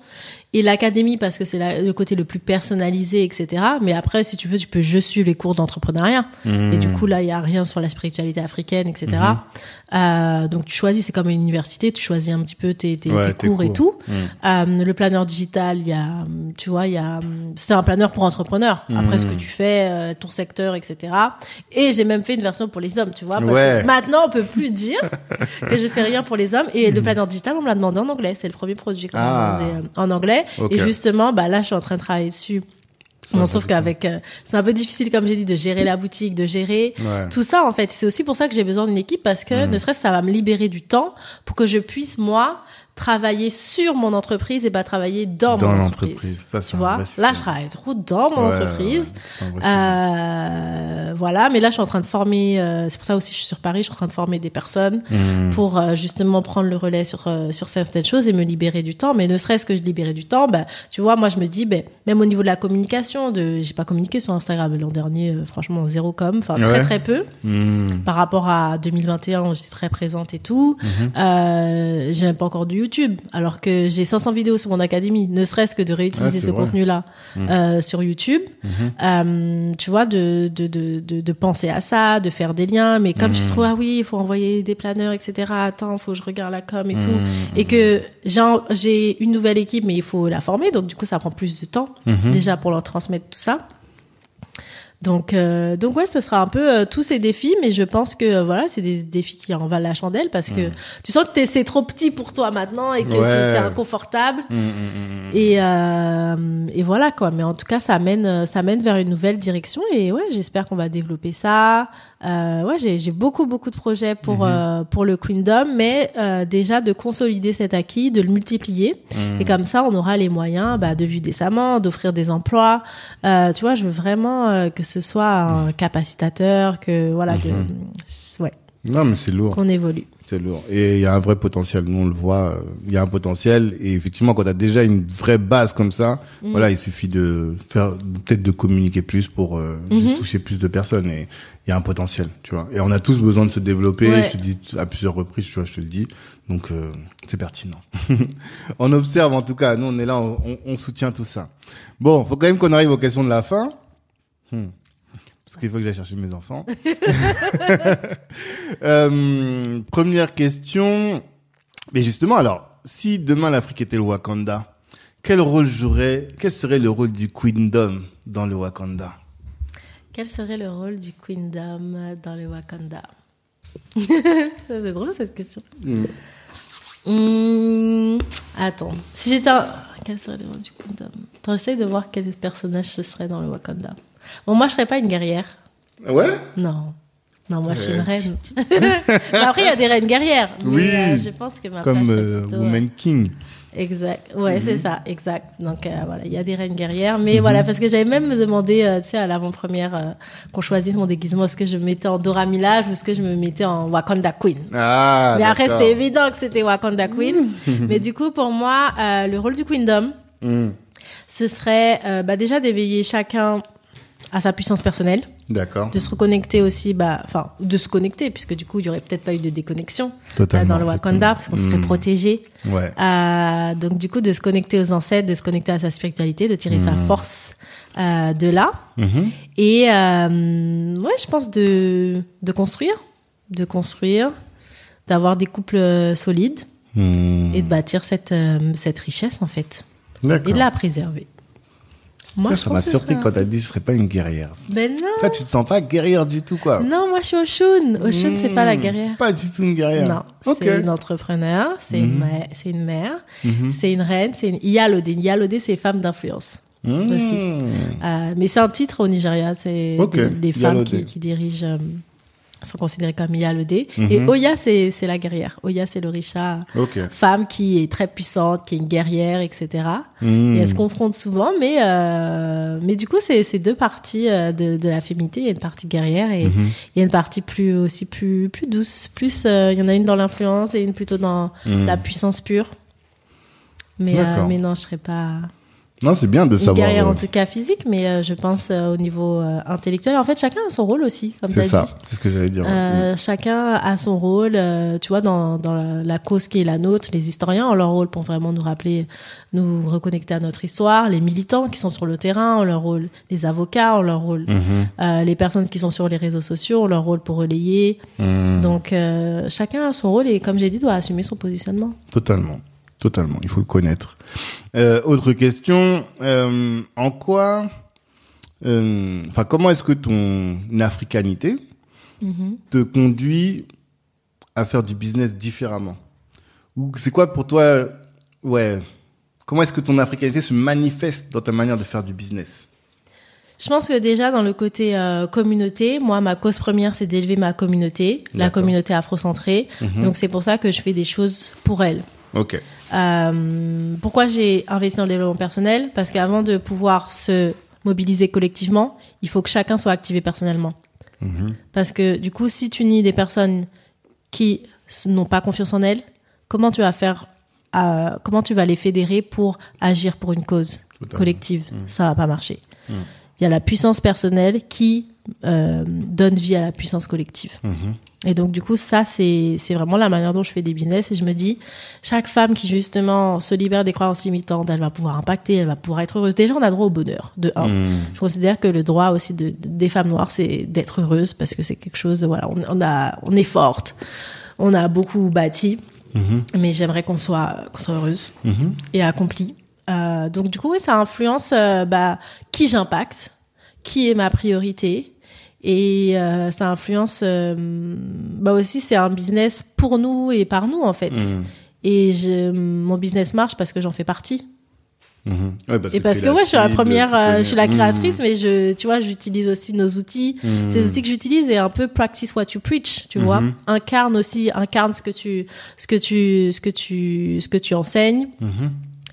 et l'académie parce que c'est la- le côté le plus personnalisé, etc. Mais après, si tu veux, tu peux je suis les cours d'entrepreneuriat. Et du coup, là, il y a rien sur la spiritualité africaine, etc. Euh, donc tu choisis, c'est comme une université, tu choisis un petit peu tes, tes, Ouais, tes tes cours, et tout. Mm. Euh, le planeur digital, il y a, tu vois, il y a, c'est un planeur pour entrepreneurs. Après, ce que tu fais, euh, ton secteur, etc. Et j'ai même fait une version pour les hommes, tu vois, parce Ouais. que maintenant on peut plus dire que je fais rien pour les hommes. Et le planeur digital, on me l'a demandé en anglais. C'est le premier produit qu'on Ah. m'a demandé euh, en anglais. Et justement, bah là, je suis en train de travailler dessus. Bon, sauf qu'avec, euh, c'est un peu difficile, comme j'ai dit, de gérer la boutique, de gérer Ouais. tout ça en fait. C'est aussi pour ça que j'ai besoin d'une équipe parce que Mm. ne serait-ce que ça va me libérer du temps pour que je puisse moi travailler sur mon entreprise et pas travailler dans, Dans mon l'entreprise. entreprise. Ça, Tu vois, là je travaille trop dans mon Ouais, entreprise. ouais. Euh, voilà, mais là je suis en train de former. euh, c'est pour ça aussi que je suis sur Paris. Je suis en train de former des personnes Mm. pour euh, justement prendre le relais sur sur certaines choses et me libérer du temps. Mais ne serait-ce que je libérer du temps, bah, tu vois, moi je me dis, ben même au niveau de la communication, de j'ai pas communiqué sur Instagram l'an dernier, franchement zéro com, enfin Ouais. très très peu Mm. par rapport à 2021 où j'étais très présente et tout. Euh, j'ai même pas encore du YouTube, alors que j'ai 500 vidéos sur mon académie, ne serait-ce que de réutiliser Ah, ce contenu-là Mhm. euh, sur YouTube. Mhm. Euh, tu vois, de, de, de, de, de penser à ça, de faire des liens. Mais comme je Mhm. trouve, ah oui, il faut envoyer des planeurs, etc. Attends, faut que je regarde la com et tout. Et que j'ai un- j'ai une nouvelle équipe, mais il faut la former. Donc, du coup, ça prend plus de temps déjà pour leur transmettre tout ça. Donc, euh, donc ouais, ce sera un peu euh, tous ces défis, mais je pense que euh, voilà, c'est des défis qui en valent la chandelle parce que tu sens que t'es- c'est trop petit pour toi maintenant et que Ouais. t'es t'es inconfortable. Mm, mm, mm, mm. Et, euh, et voilà quoi. Mais en tout cas, ça mène, ça mène vers une nouvelle direction. Et ouais, j'espère qu'on va développer ça. Euh, ouais, j'ai j'ai beaucoup beaucoup de projets pour pour le Queendom, mais euh, déjà de consolider cet acquis, de le multiplier. Et comme ça, on aura les moyens bah, de vivre décemment, d'offrir des emplois. Euh, tu vois, je veux vraiment que ce soit un capacitateur, que voilà, de, ouais, Non, mais c'est lourd. qu'on évolue. C'est lourd. Et il y a un vrai potentiel. Nous, on le voit. Il y a un potentiel. Et effectivement, quand tu as déjà une vraie base comme ça, Mm. voilà, il suffit de faire, peut-être de communiquer plus pour euh, juste toucher plus de personnes. Et il y a un potentiel, tu vois. Et on a tous besoin de se développer. Ouais. Je te dis à plusieurs reprises, tu vois, je te le dis. Donc, euh, c'est pertinent. on observe, en tout cas. Nous, on est là, on, on- on soutient tout ça. Bon, faut quand même qu'on arrive aux questions de la fin. Hmm. Parce qu'il faut que j'aille chercher mes enfants. Euh, première question. Mais justement, alors, si demain l'Afrique était le Wakanda, quel rôle jouerait, quel serait le rôle du Queendom dans le Wakanda? Quel serait le rôle du Queendom dans le Wakanda? C'est drôle cette question. Hmm. Hmm, attends, si j'étais un... Quel serait le rôle du Queendom? Attends, j'essaie de voir quel personnage ce serait dans le Wakanda. Bon, moi, je serais pas une guerrière. Ouais? Non. Non, moi, je suis une Euh, reine. Mais après, il y a des reines guerrières. Oui. euh, je pense que ma Comme euh, Woman King. Exact. Ouais, Mhm. c'est ça, exact. Donc euh, voilà, il y a des reines guerrières, mais voilà, parce que j'avais même me demandé, euh, tu sais, à l'avant-première, euh, qu'on choisisse mon déguisement, est-ce que je me mettais en Dora Milaje ou est-ce que je me mettais en Wakanda Queen? Ah, mais après, c'était évident que c'était Wakanda Queen. mais du coup, pour moi, euh, le rôle du Queendom, ce serait euh, bah, déjà d'éveiller chacun à sa puissance personnelle, D'accord. de se reconnecter aussi, bah, enfin, de se connecter, puisque du coup, il y aurait peut-être pas eu de déconnexion Totalement. dans le Wakanda, parce qu'on serait Hmm. protégé. Ouais. Euh, donc du coup, de se connecter aux ancêtres, de se connecter à sa spiritualité, de tirer sa Mhm. force euh, de là. Mhm. Et euh, ouais, je pense de, de construire, de construire, d'avoir des couples solides Hmm. et de bâtir cette, cette richesse en fait. Et de la préserver. Moi, Ça, m'a surpris quand t'as dit que je serais pas une guerrière. Ben non, Ça, tu te sens pas guerrière du tout, quoi. non, moi je suis Oshun. Oshun, c'est pas la Hmm. guerrière. Pas du tout une guerrière. Non, c'est une entrepreneur, c'est une, mère- c'est une mère, Mhm. c'est une reine, c'est une Iyalode. Une c'est femme d'influence. Hmm. aussi. Euh, mais c'est un titre au Nigeria, c'est Ok, des, des femmes qui dirigent euh, sont considérées comme Iyalode. Et Mhm. Oya, c'est c'est la guerrière. Oya, c'est l'Orisha, Ok. femme qui est très puissante, qui est une guerrière, etc. Hmm. Et elle se confronte souvent, mais, euh, mais du coup, c'est c'est deux parties euh, de, de la féminité. Il y a une partie guerrière et Mhm. il y a une partie plus aussi plus, plus douce. Plus, euh, il y en a une dans l'influence et une plutôt dans Hmm. la puissance pure. Mais, euh, mais non, je serais pas. Non, c'est bien de une savoir. carrière euh, en tout cas physique, mais euh, je pense euh, au niveau euh, intellectuel. En fait, chacun a son rôle aussi, comme C'est ça, c'est ce que j'allais dire. chacun a son rôle, tu vois, dans, dans la, la cause qui est la nôtre. Les historiens ont leur rôle pour vraiment nous rappeler, nous reconnecter à notre histoire. Les militants qui sont sur le terrain ont leur rôle. Les avocats ont leur rôle. Mhm. Les personnes qui sont sur les réseaux sociaux ont leur rôle pour relayer. Mhm. Donc, chacun a son rôle et, comme j'ai dit, doit assumer son positionnement. Totalement, totalement. Il faut le connaître. Euh, autre question. euh, en quoi, euh, enfin, comment est-ce que ton africanité Mhm. te conduit à faire du business différemment? Ou c'est quoi pour toi, ouais, comment est-ce que ton africanité se manifeste dans ta manière de faire du business? Je pense que déjà dans le côté euh, communauté, moi ma cause première c'est d'élever ma communauté, la communauté afrocentrée. Mhm. Donc c'est pour ça que je fais des choses pour elle. Ok. Euh, pourquoi j'ai investi dans le développement personnel? Parce qu'avant de pouvoir se mobiliser collectivement, il faut que chacun soit activé personnellement. Mhm. Parce que du coup, si tu nies des personnes qui n'ont pas confiance en elles, comment tu vas faire euh, Comment tu vas les fédérer pour agir pour une cause collective? Ça va pas marcher. Mm. Il y a la puissance personnelle qui euh, donne vie à la puissance collective. Et donc, du coup, ça, c'est c'est vraiment la manière dont je fais des business. Et je me dis, chaque femme qui, justement, se libère des croyances limitantes, elle va pouvoir impacter, elle va pouvoir être heureuse. Déjà, on a droit au bonheur, de un. Mhm. Je considère que le droit aussi de, de- des femmes noires, c'est d'être heureuse parce que c'est quelque chose, voilà, on, on, a, on est forte, on a beaucoup bâti, Mhm. mais j'aimerais qu'on soit, qu'on soit heureuse Mhm. et accomplie. Euh, donc, du coup, oui, ça influence euh, bah, qui j'impacte, qui est ma priorité. Et euh, ça influence, euh, bah aussi, c'est un business pour nous et par nous, en fait. Mhm. Et je, mon business marche parce que j'en fais partie. Mhm. Ouais, parce Et tu parce que ouais, je suis la première, euh, je suis la Mhm. créatrice, mais je, tu vois, j'utilise aussi nos outils. Mhm. Ces outils que j'utilise et un peu practice what you preach, tu vois. Mhm. Incarne aussi, incarne ce que tu, ce que tu, ce que tu, ce que tu enseignes.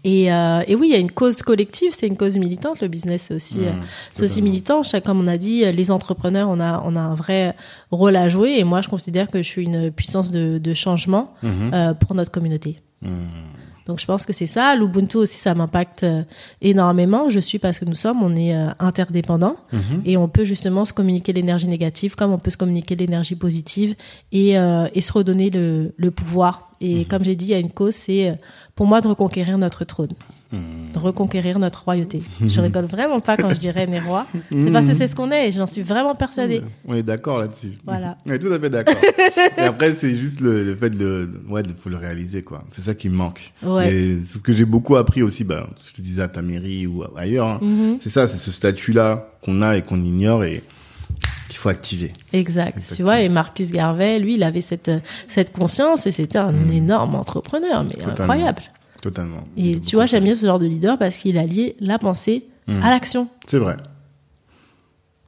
Et, euh, et oui, il y a une cause collective, c'est une cause militante. Le business, c'est aussi, euh, Mhm. c'est aussi militant. Comme on a dit, euh, les entrepreneurs, on a, on a un vrai rôle à jouer. Et moi, je considère que je suis une puissance de, de changement Mhm. euh, pour notre communauté. Mhm. Donc je pense que c'est ça. L'Ubuntu aussi, ça m'impacte euh, énormément. Je suis parce que nous sommes, on est euh, interdépendants Mhm. et on peut justement se communiquer l'énergie négative comme on peut se communiquer l'énergie positive et, euh, et se redonner le, le pouvoir. Et comme j'ai dit, il y a une cause, c'est pour moi de reconquérir notre trône, Mhm. De reconquérir notre royauté. Je rigole vraiment pas quand je dis reine et roi. C'est parce que c'est ce qu'on est et j'en suis vraiment persuadée. On est d'accord là-dessus. Voilà. On est tout à fait d'accord. et après, c'est juste le, le fait de le, ouais, de, faut le réaliser, quoi. C'est ça qui me manque. Ouais. Et ce que j'ai beaucoup appris aussi, bah, je te disais à ta mairie ou ailleurs, hein, Mhm. c'est ça, c'est ce statut-là qu'on a et qu'on ignore et qu'il faut activer. Exact. Tu vois, et Marcus Garvey, lui, il avait cette, cette conscience et c'était un énorme entrepreneur, mais Totalement. incroyable. Totalement. Et tu vois, j'aime bien ce genre de leader parce qu'il a lié la pensée Mhm. à l'action. C'est vrai.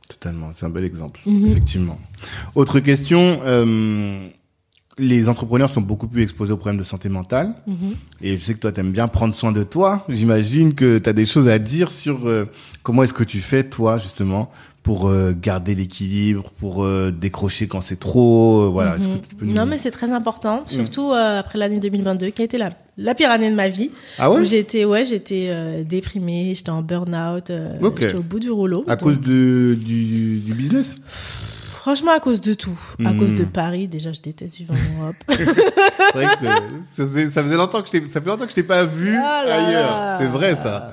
Totalement. C'est un bel exemple. Mhm. Effectivement. Autre question. euh, les entrepreneurs sont beaucoup plus exposés aux problèmes de santé mentale. Mhm. Et je sais que toi, t'aimes bien prendre soin de toi. J'imagine que tu as des choses à dire sur euh, comment est-ce que tu fais, toi, justement, pour euh, garder l'équilibre, pour euh, décrocher quand c'est trop. euh, voilà. Est-ce Mhm. que tu peux nous... Non, mais c'est très important, surtout euh, après l'année 2022, qui a été la, la pire année de ma vie. Ah ouais où j'étais, ouais, j'étais euh, déprimée, j'étais en burn-out, euh, j'étais au bout du rouleau. À Donc, cause de, du, du business? Franchement, à cause de tout. À Mhm. cause de Paris, déjà, je déteste vivre en Europe. C'est vrai que ça faisait, ça faisait longtemps que je t'ai, ça fait longtemps que je t'ai pas vu Ah là ailleurs. C'est vrai, ça.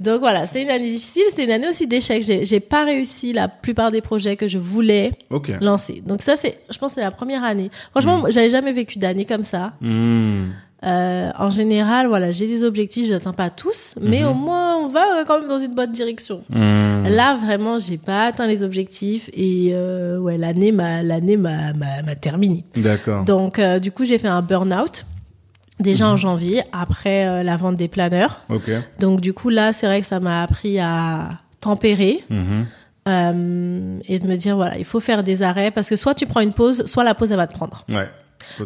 Donc voilà, c'était une année difficile, c'était une année aussi d'échecs. J'ai, j'ai pas réussi la plupart des projets que je voulais lancer. Donc ça, c'est, je pense, que c'est la première année. Franchement, moi, j'avais jamais vécu d'année comme ça. Hmm. Euh, en général, voilà, j'ai des objectifs, je les atteins pas tous, mais au moins on va euh, quand même dans une bonne direction. Hmm. Là, vraiment, j'ai pas atteint les objectifs et euh, ouais, l'année m'a l'année m'a m'a, m'a terminé. D'accord. Donc euh, du coup, j'ai fait un burn-out déjà en janvier après euh, la vente des planeurs. Donc du coup là, c'est vrai que ça m'a appris à tempérer Mhm. euh, et de me dire voilà, il faut faire des arrêts parce que soit tu prends une pause, soit la pause elle va te prendre. Ouais.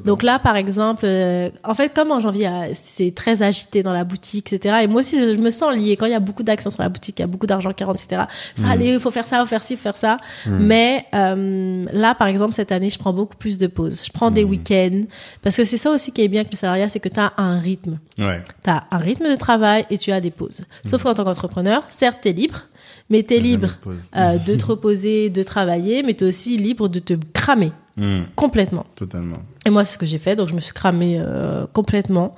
Donc là, par exemple, euh, en fait, comme en janvier, euh, c'est très agité dans la boutique, etc. Et moi aussi, je, je me sens liée. Quand il y a beaucoup d'actions sur la boutique, il y a beaucoup d'argent qui rentre, etc. Ça, allez, il faut faire ça, faut faire ci, faut faire ça. Mais euh, là, par exemple, cette année, je prends beaucoup plus de pauses. Je prends des week-ends. Parce que c'est ça aussi qui est bien avec le salariat, c'est que tu as un rythme. Ouais. Tu as un rythme de travail et tu as des pauses. Sauf qu'en tant qu'entrepreneur, certes, tu es libre, mais tu es libre euh, de te reposer, de travailler, mais tu es aussi libre de te cramer complètement. totalement. Et moi, c'est ce que j'ai fait, donc je me suis cramée euh, complètement.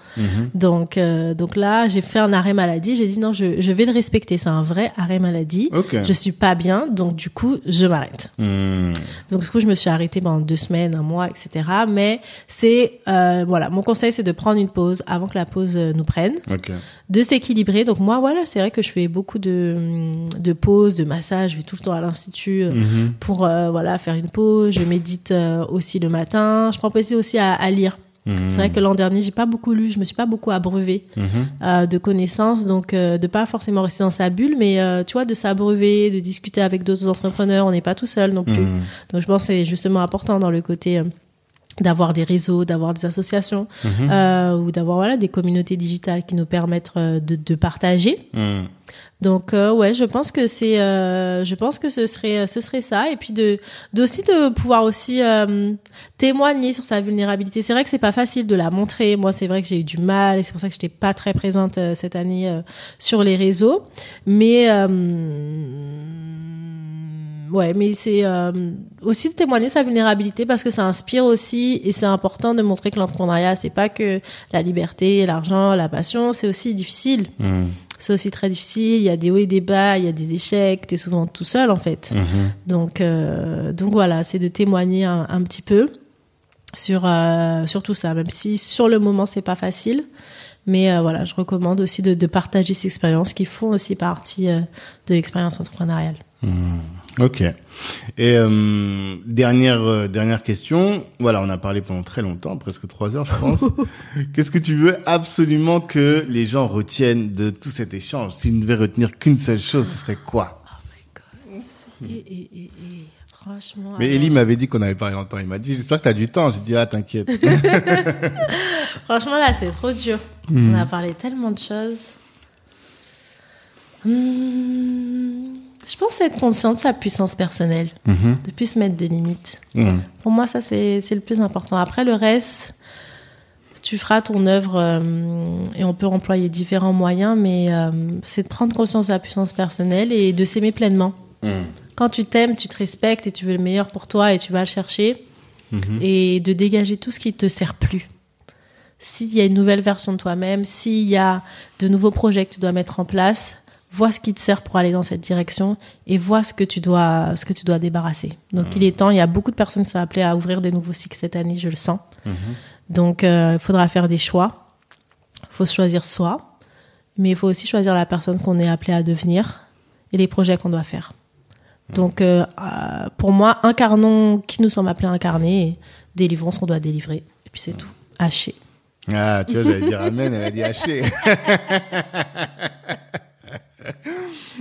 Donc, euh, donc là, j'ai fait un arrêt maladie. J'ai dit non, je, je vais le respecter. C'est un vrai arrêt maladie. Ok. Je suis pas bien, donc du coup, je m'arrête. Hmm, Donc du coup, je me suis arrêtée pendant deux semaines, un mois, etc. Mais c'est euh, voilà, mon conseil, c'est de prendre une pause avant que la pause nous prenne, de s'équilibrer. Donc moi, voilà, c'est vrai que je fais beaucoup de de pauses, de massages. Je vais tout le temps à l'institut. Mhm. pour voilà faire une pause. Je médite aussi le matin. Je prends plaisir aussi à, à lire. Mhm. C'est vrai que l'an dernier, j'ai pas beaucoup lu, je me suis pas beaucoup abreuvé Mhm. euh, de connaissances, donc euh, de pas forcément rester dans sa bulle, mais euh, tu vois, de s'abreuver, de discuter avec d'autres entrepreneurs. On n'est pas tout seul non plus. Mhm. Donc je pense que c'est justement important dans le côté euh, d'avoir des réseaux, d'avoir des associations euh, ou d'avoir voilà des communautés digitales qui nous permettent euh, de, de partager. Hmm. Donc euh, ouais, je pense que c'est, euh, je pense que ce serait, ce serait ça, et puis de, d'aussi de pouvoir aussi euh, témoigner sur sa vulnérabilité. C'est vrai que c'est pas facile de la montrer. Moi, c'est vrai que j'ai eu du mal, et c'est pour ça que j'étais pas très présente euh, cette année euh, sur les réseaux. Mais euh, ouais, mais c'est euh, aussi de témoigner sa vulnérabilité parce que ça inspire aussi, et c'est important de montrer que l'entrepreneuriat, c'est pas que la liberté, l'argent, la passion, c'est aussi difficile Hmm. c'est aussi très difficile. Il y a des hauts et des bas, il y a des échecs. T'es souvent tout seul en fait. Mhm. Donc, euh, donc voilà, c'est de témoigner un, un petit peu sur euh, sur tout ça, même si sur le moment c'est pas facile. Mais euh, voilà, je recommande aussi de, de partager ces expériences qui font aussi partie euh, de l'expérience entrepreneuriale. Ok. Et euh, dernière euh, dernière question. Voilà, on a parlé pendant très longtemps, presque trois heures, je pense. Qu'est-ce que tu veux absolument que les gens retiennent de tout cet échange? Si tu ne devais retenir qu'une seule chose, ce serait quoi? Et, et, et, et franchement. Mais alors- Ellie m'avait dit qu'on avait parlé longtemps. Il m'a dit, j'espère que tu as du temps. J'ai dit, ah, t'inquiète. Franchement, là, c'est trop dur. On a parlé tellement de choses. Hmm, je pense être conscient de sa puissance personnelle, Mhm. de plus se mettre de limites. Mhm. Pour moi, ça, c'est le plus important. Après, le reste, tu feras ton œuvre euh, et on peut employer différents moyens, mais euh, c'est de prendre conscience de sa puissance personnelle et de s'aimer pleinement. Mhm. Quand tu t'aimes, tu te respectes et tu veux le meilleur pour toi et tu vas le chercher Mhm. et de dégager tout ce qui te sert plus. S'il y a une nouvelle version de toi-même, s'il y a de nouveaux projets que tu dois mettre en place, vois ce qui te sert pour aller dans cette direction et vois ce que tu dois, ce que tu dois débarrasser. Donc il est temps, il y a beaucoup de personnes qui sont appelées à ouvrir des nouveaux cycles cette année, je le sens. Donc euh, il faudra faire des choix. Il faut se choisir soi, mais il faut aussi choisir la personne qu'on est appelé à devenir et les projets qu'on doit faire. Donc euh, euh, pour moi, incarnons qui nous sommes appelés à incarner et délivrons ce qu'on doit délivrer. Et puis c'est tout. Haché. Ah, tu vois, j'allais dire amen, elle a dit haché.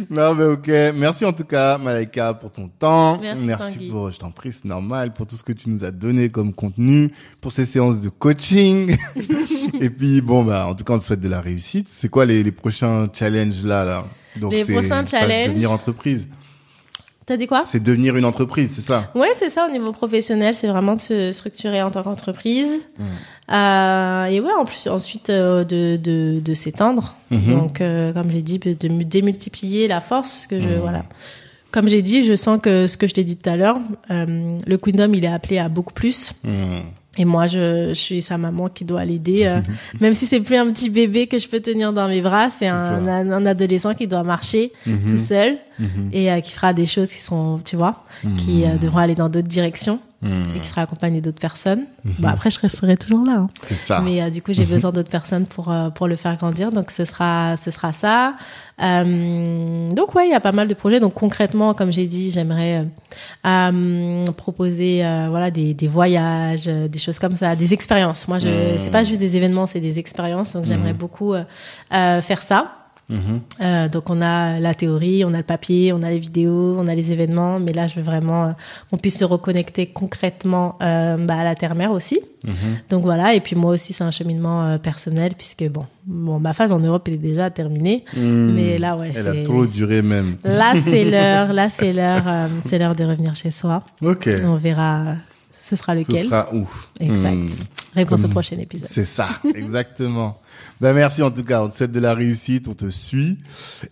non, mais ok. Merci en tout cas, Malaika, pour ton temps. Merci, Tanguy. pour, je t'en prie, c'est normal, pour tout ce que tu nous as donné comme contenu, pour ces séances de coaching. Et puis, bon, bah, en tout cas, on te souhaite de la réussite. C'est quoi les, les prochains challenges là, là? Donc, Les prochains challenges? Devenir entreprise. T'as dit quoi C'est devenir une entreprise, c'est ça? Ouais, c'est ça au niveau professionnel, c'est vraiment de se structurer en tant qu'entreprise. Euh, et ouais, en plus ensuite euh, de de, de s'étendre. Mhm. Donc euh, comme j'ai dit, de mu- démultiplier la force, que je voilà. Comme j'ai dit, je sens que ce que je t'ai dit tout à l'heure, euh, le Queendom, il est appelé à beaucoup plus. Et moi, je, je suis sa maman qui doit l'aider. euh, même si c'est plus un petit bébé que je peux tenir dans mes bras, c'est un, un, un adolescent qui doit marcher Mhm. tout seul Mhm. et euh, qui fera des choses qui sont, tu vois, qui euh, devront aller dans d'autres directions Hmm. et qui sera accompagné d'autres personnes. Bon, après, je resterai toujours là. hein. C'est ça. Mais euh, du coup, j'ai besoin d'autres personnes pour euh, pour le faire grandir. Donc ce sera ce sera ça. Euh, donc ouais, il y a pas mal de projets. Donc concrètement, comme j'ai dit, j'aimerais euh, proposer euh, voilà des des voyages, des choses comme ça, des expériences. Moi, je Mm. c'est pas juste des événements, c'est des expériences. Donc j'aimerais beaucoup euh, euh, faire ça. Euh, donc on a la théorie, on a le papier, on a les vidéos, on a les événements, mais là je veux vraiment euh, qu'on puisse se reconnecter concrètement euh, bah, à la terre-mère aussi. Mhm. Donc voilà, et puis moi aussi c'est un cheminement personnel puisque bon, bon, ma phase en Europe est déjà terminée, Hmm. mais là ouais, Elle a trop duré même. là c'est l'heure, là c'est l'heure, c'est l'heure de revenir chez soi. Ok. On verra, ce sera Ce lequel. sera ouf. Exact. Hmm. Réponse Comme- au prochain épisode. C'est ça, exactement. Ben merci en tout cas, on te souhaite de la réussite, on te suit.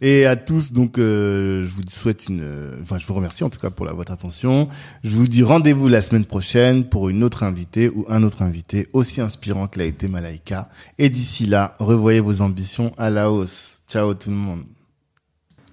Et à tous, donc, euh, je vous souhaite une... euh, Enfin, je vous remercie en tout cas pour la, votre attention. Je vous dis rendez-vous la semaine prochaine pour une autre invitée ou un autre invité aussi inspirant que l'a été Malaika. Et d'ici là, revoyez vos ambitions à la hausse. Ciao tout le monde.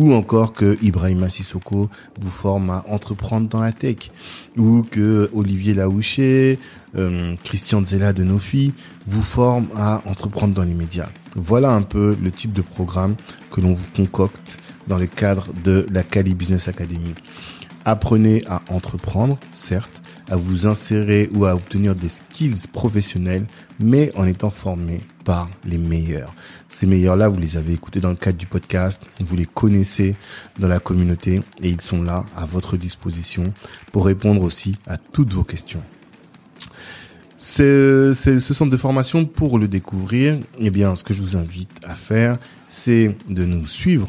Ou encore que Ibrahima Sissoko vous forme à entreprendre dans la tech. Ou que Olivier Laouché, euh, Christian Zella de Nofi vous forme à entreprendre dans les médias. Voilà un peu le type de programme que l'on vous concocte dans le cadre de la Cali Business Academy. Apprenez à entreprendre, certes, à vous insérer ou à obtenir des skills professionnels, mais en étant formé par les meilleurs. Ces meilleurs-là, vous les avez écoutés dans le cadre du podcast, vous les connaissez dans la communauté et ils sont là à votre disposition pour répondre aussi à toutes vos questions. C'est ce centre de formation pour le découvrir. Eh bien, ce que je vous invite à faire, c'est de nous suivre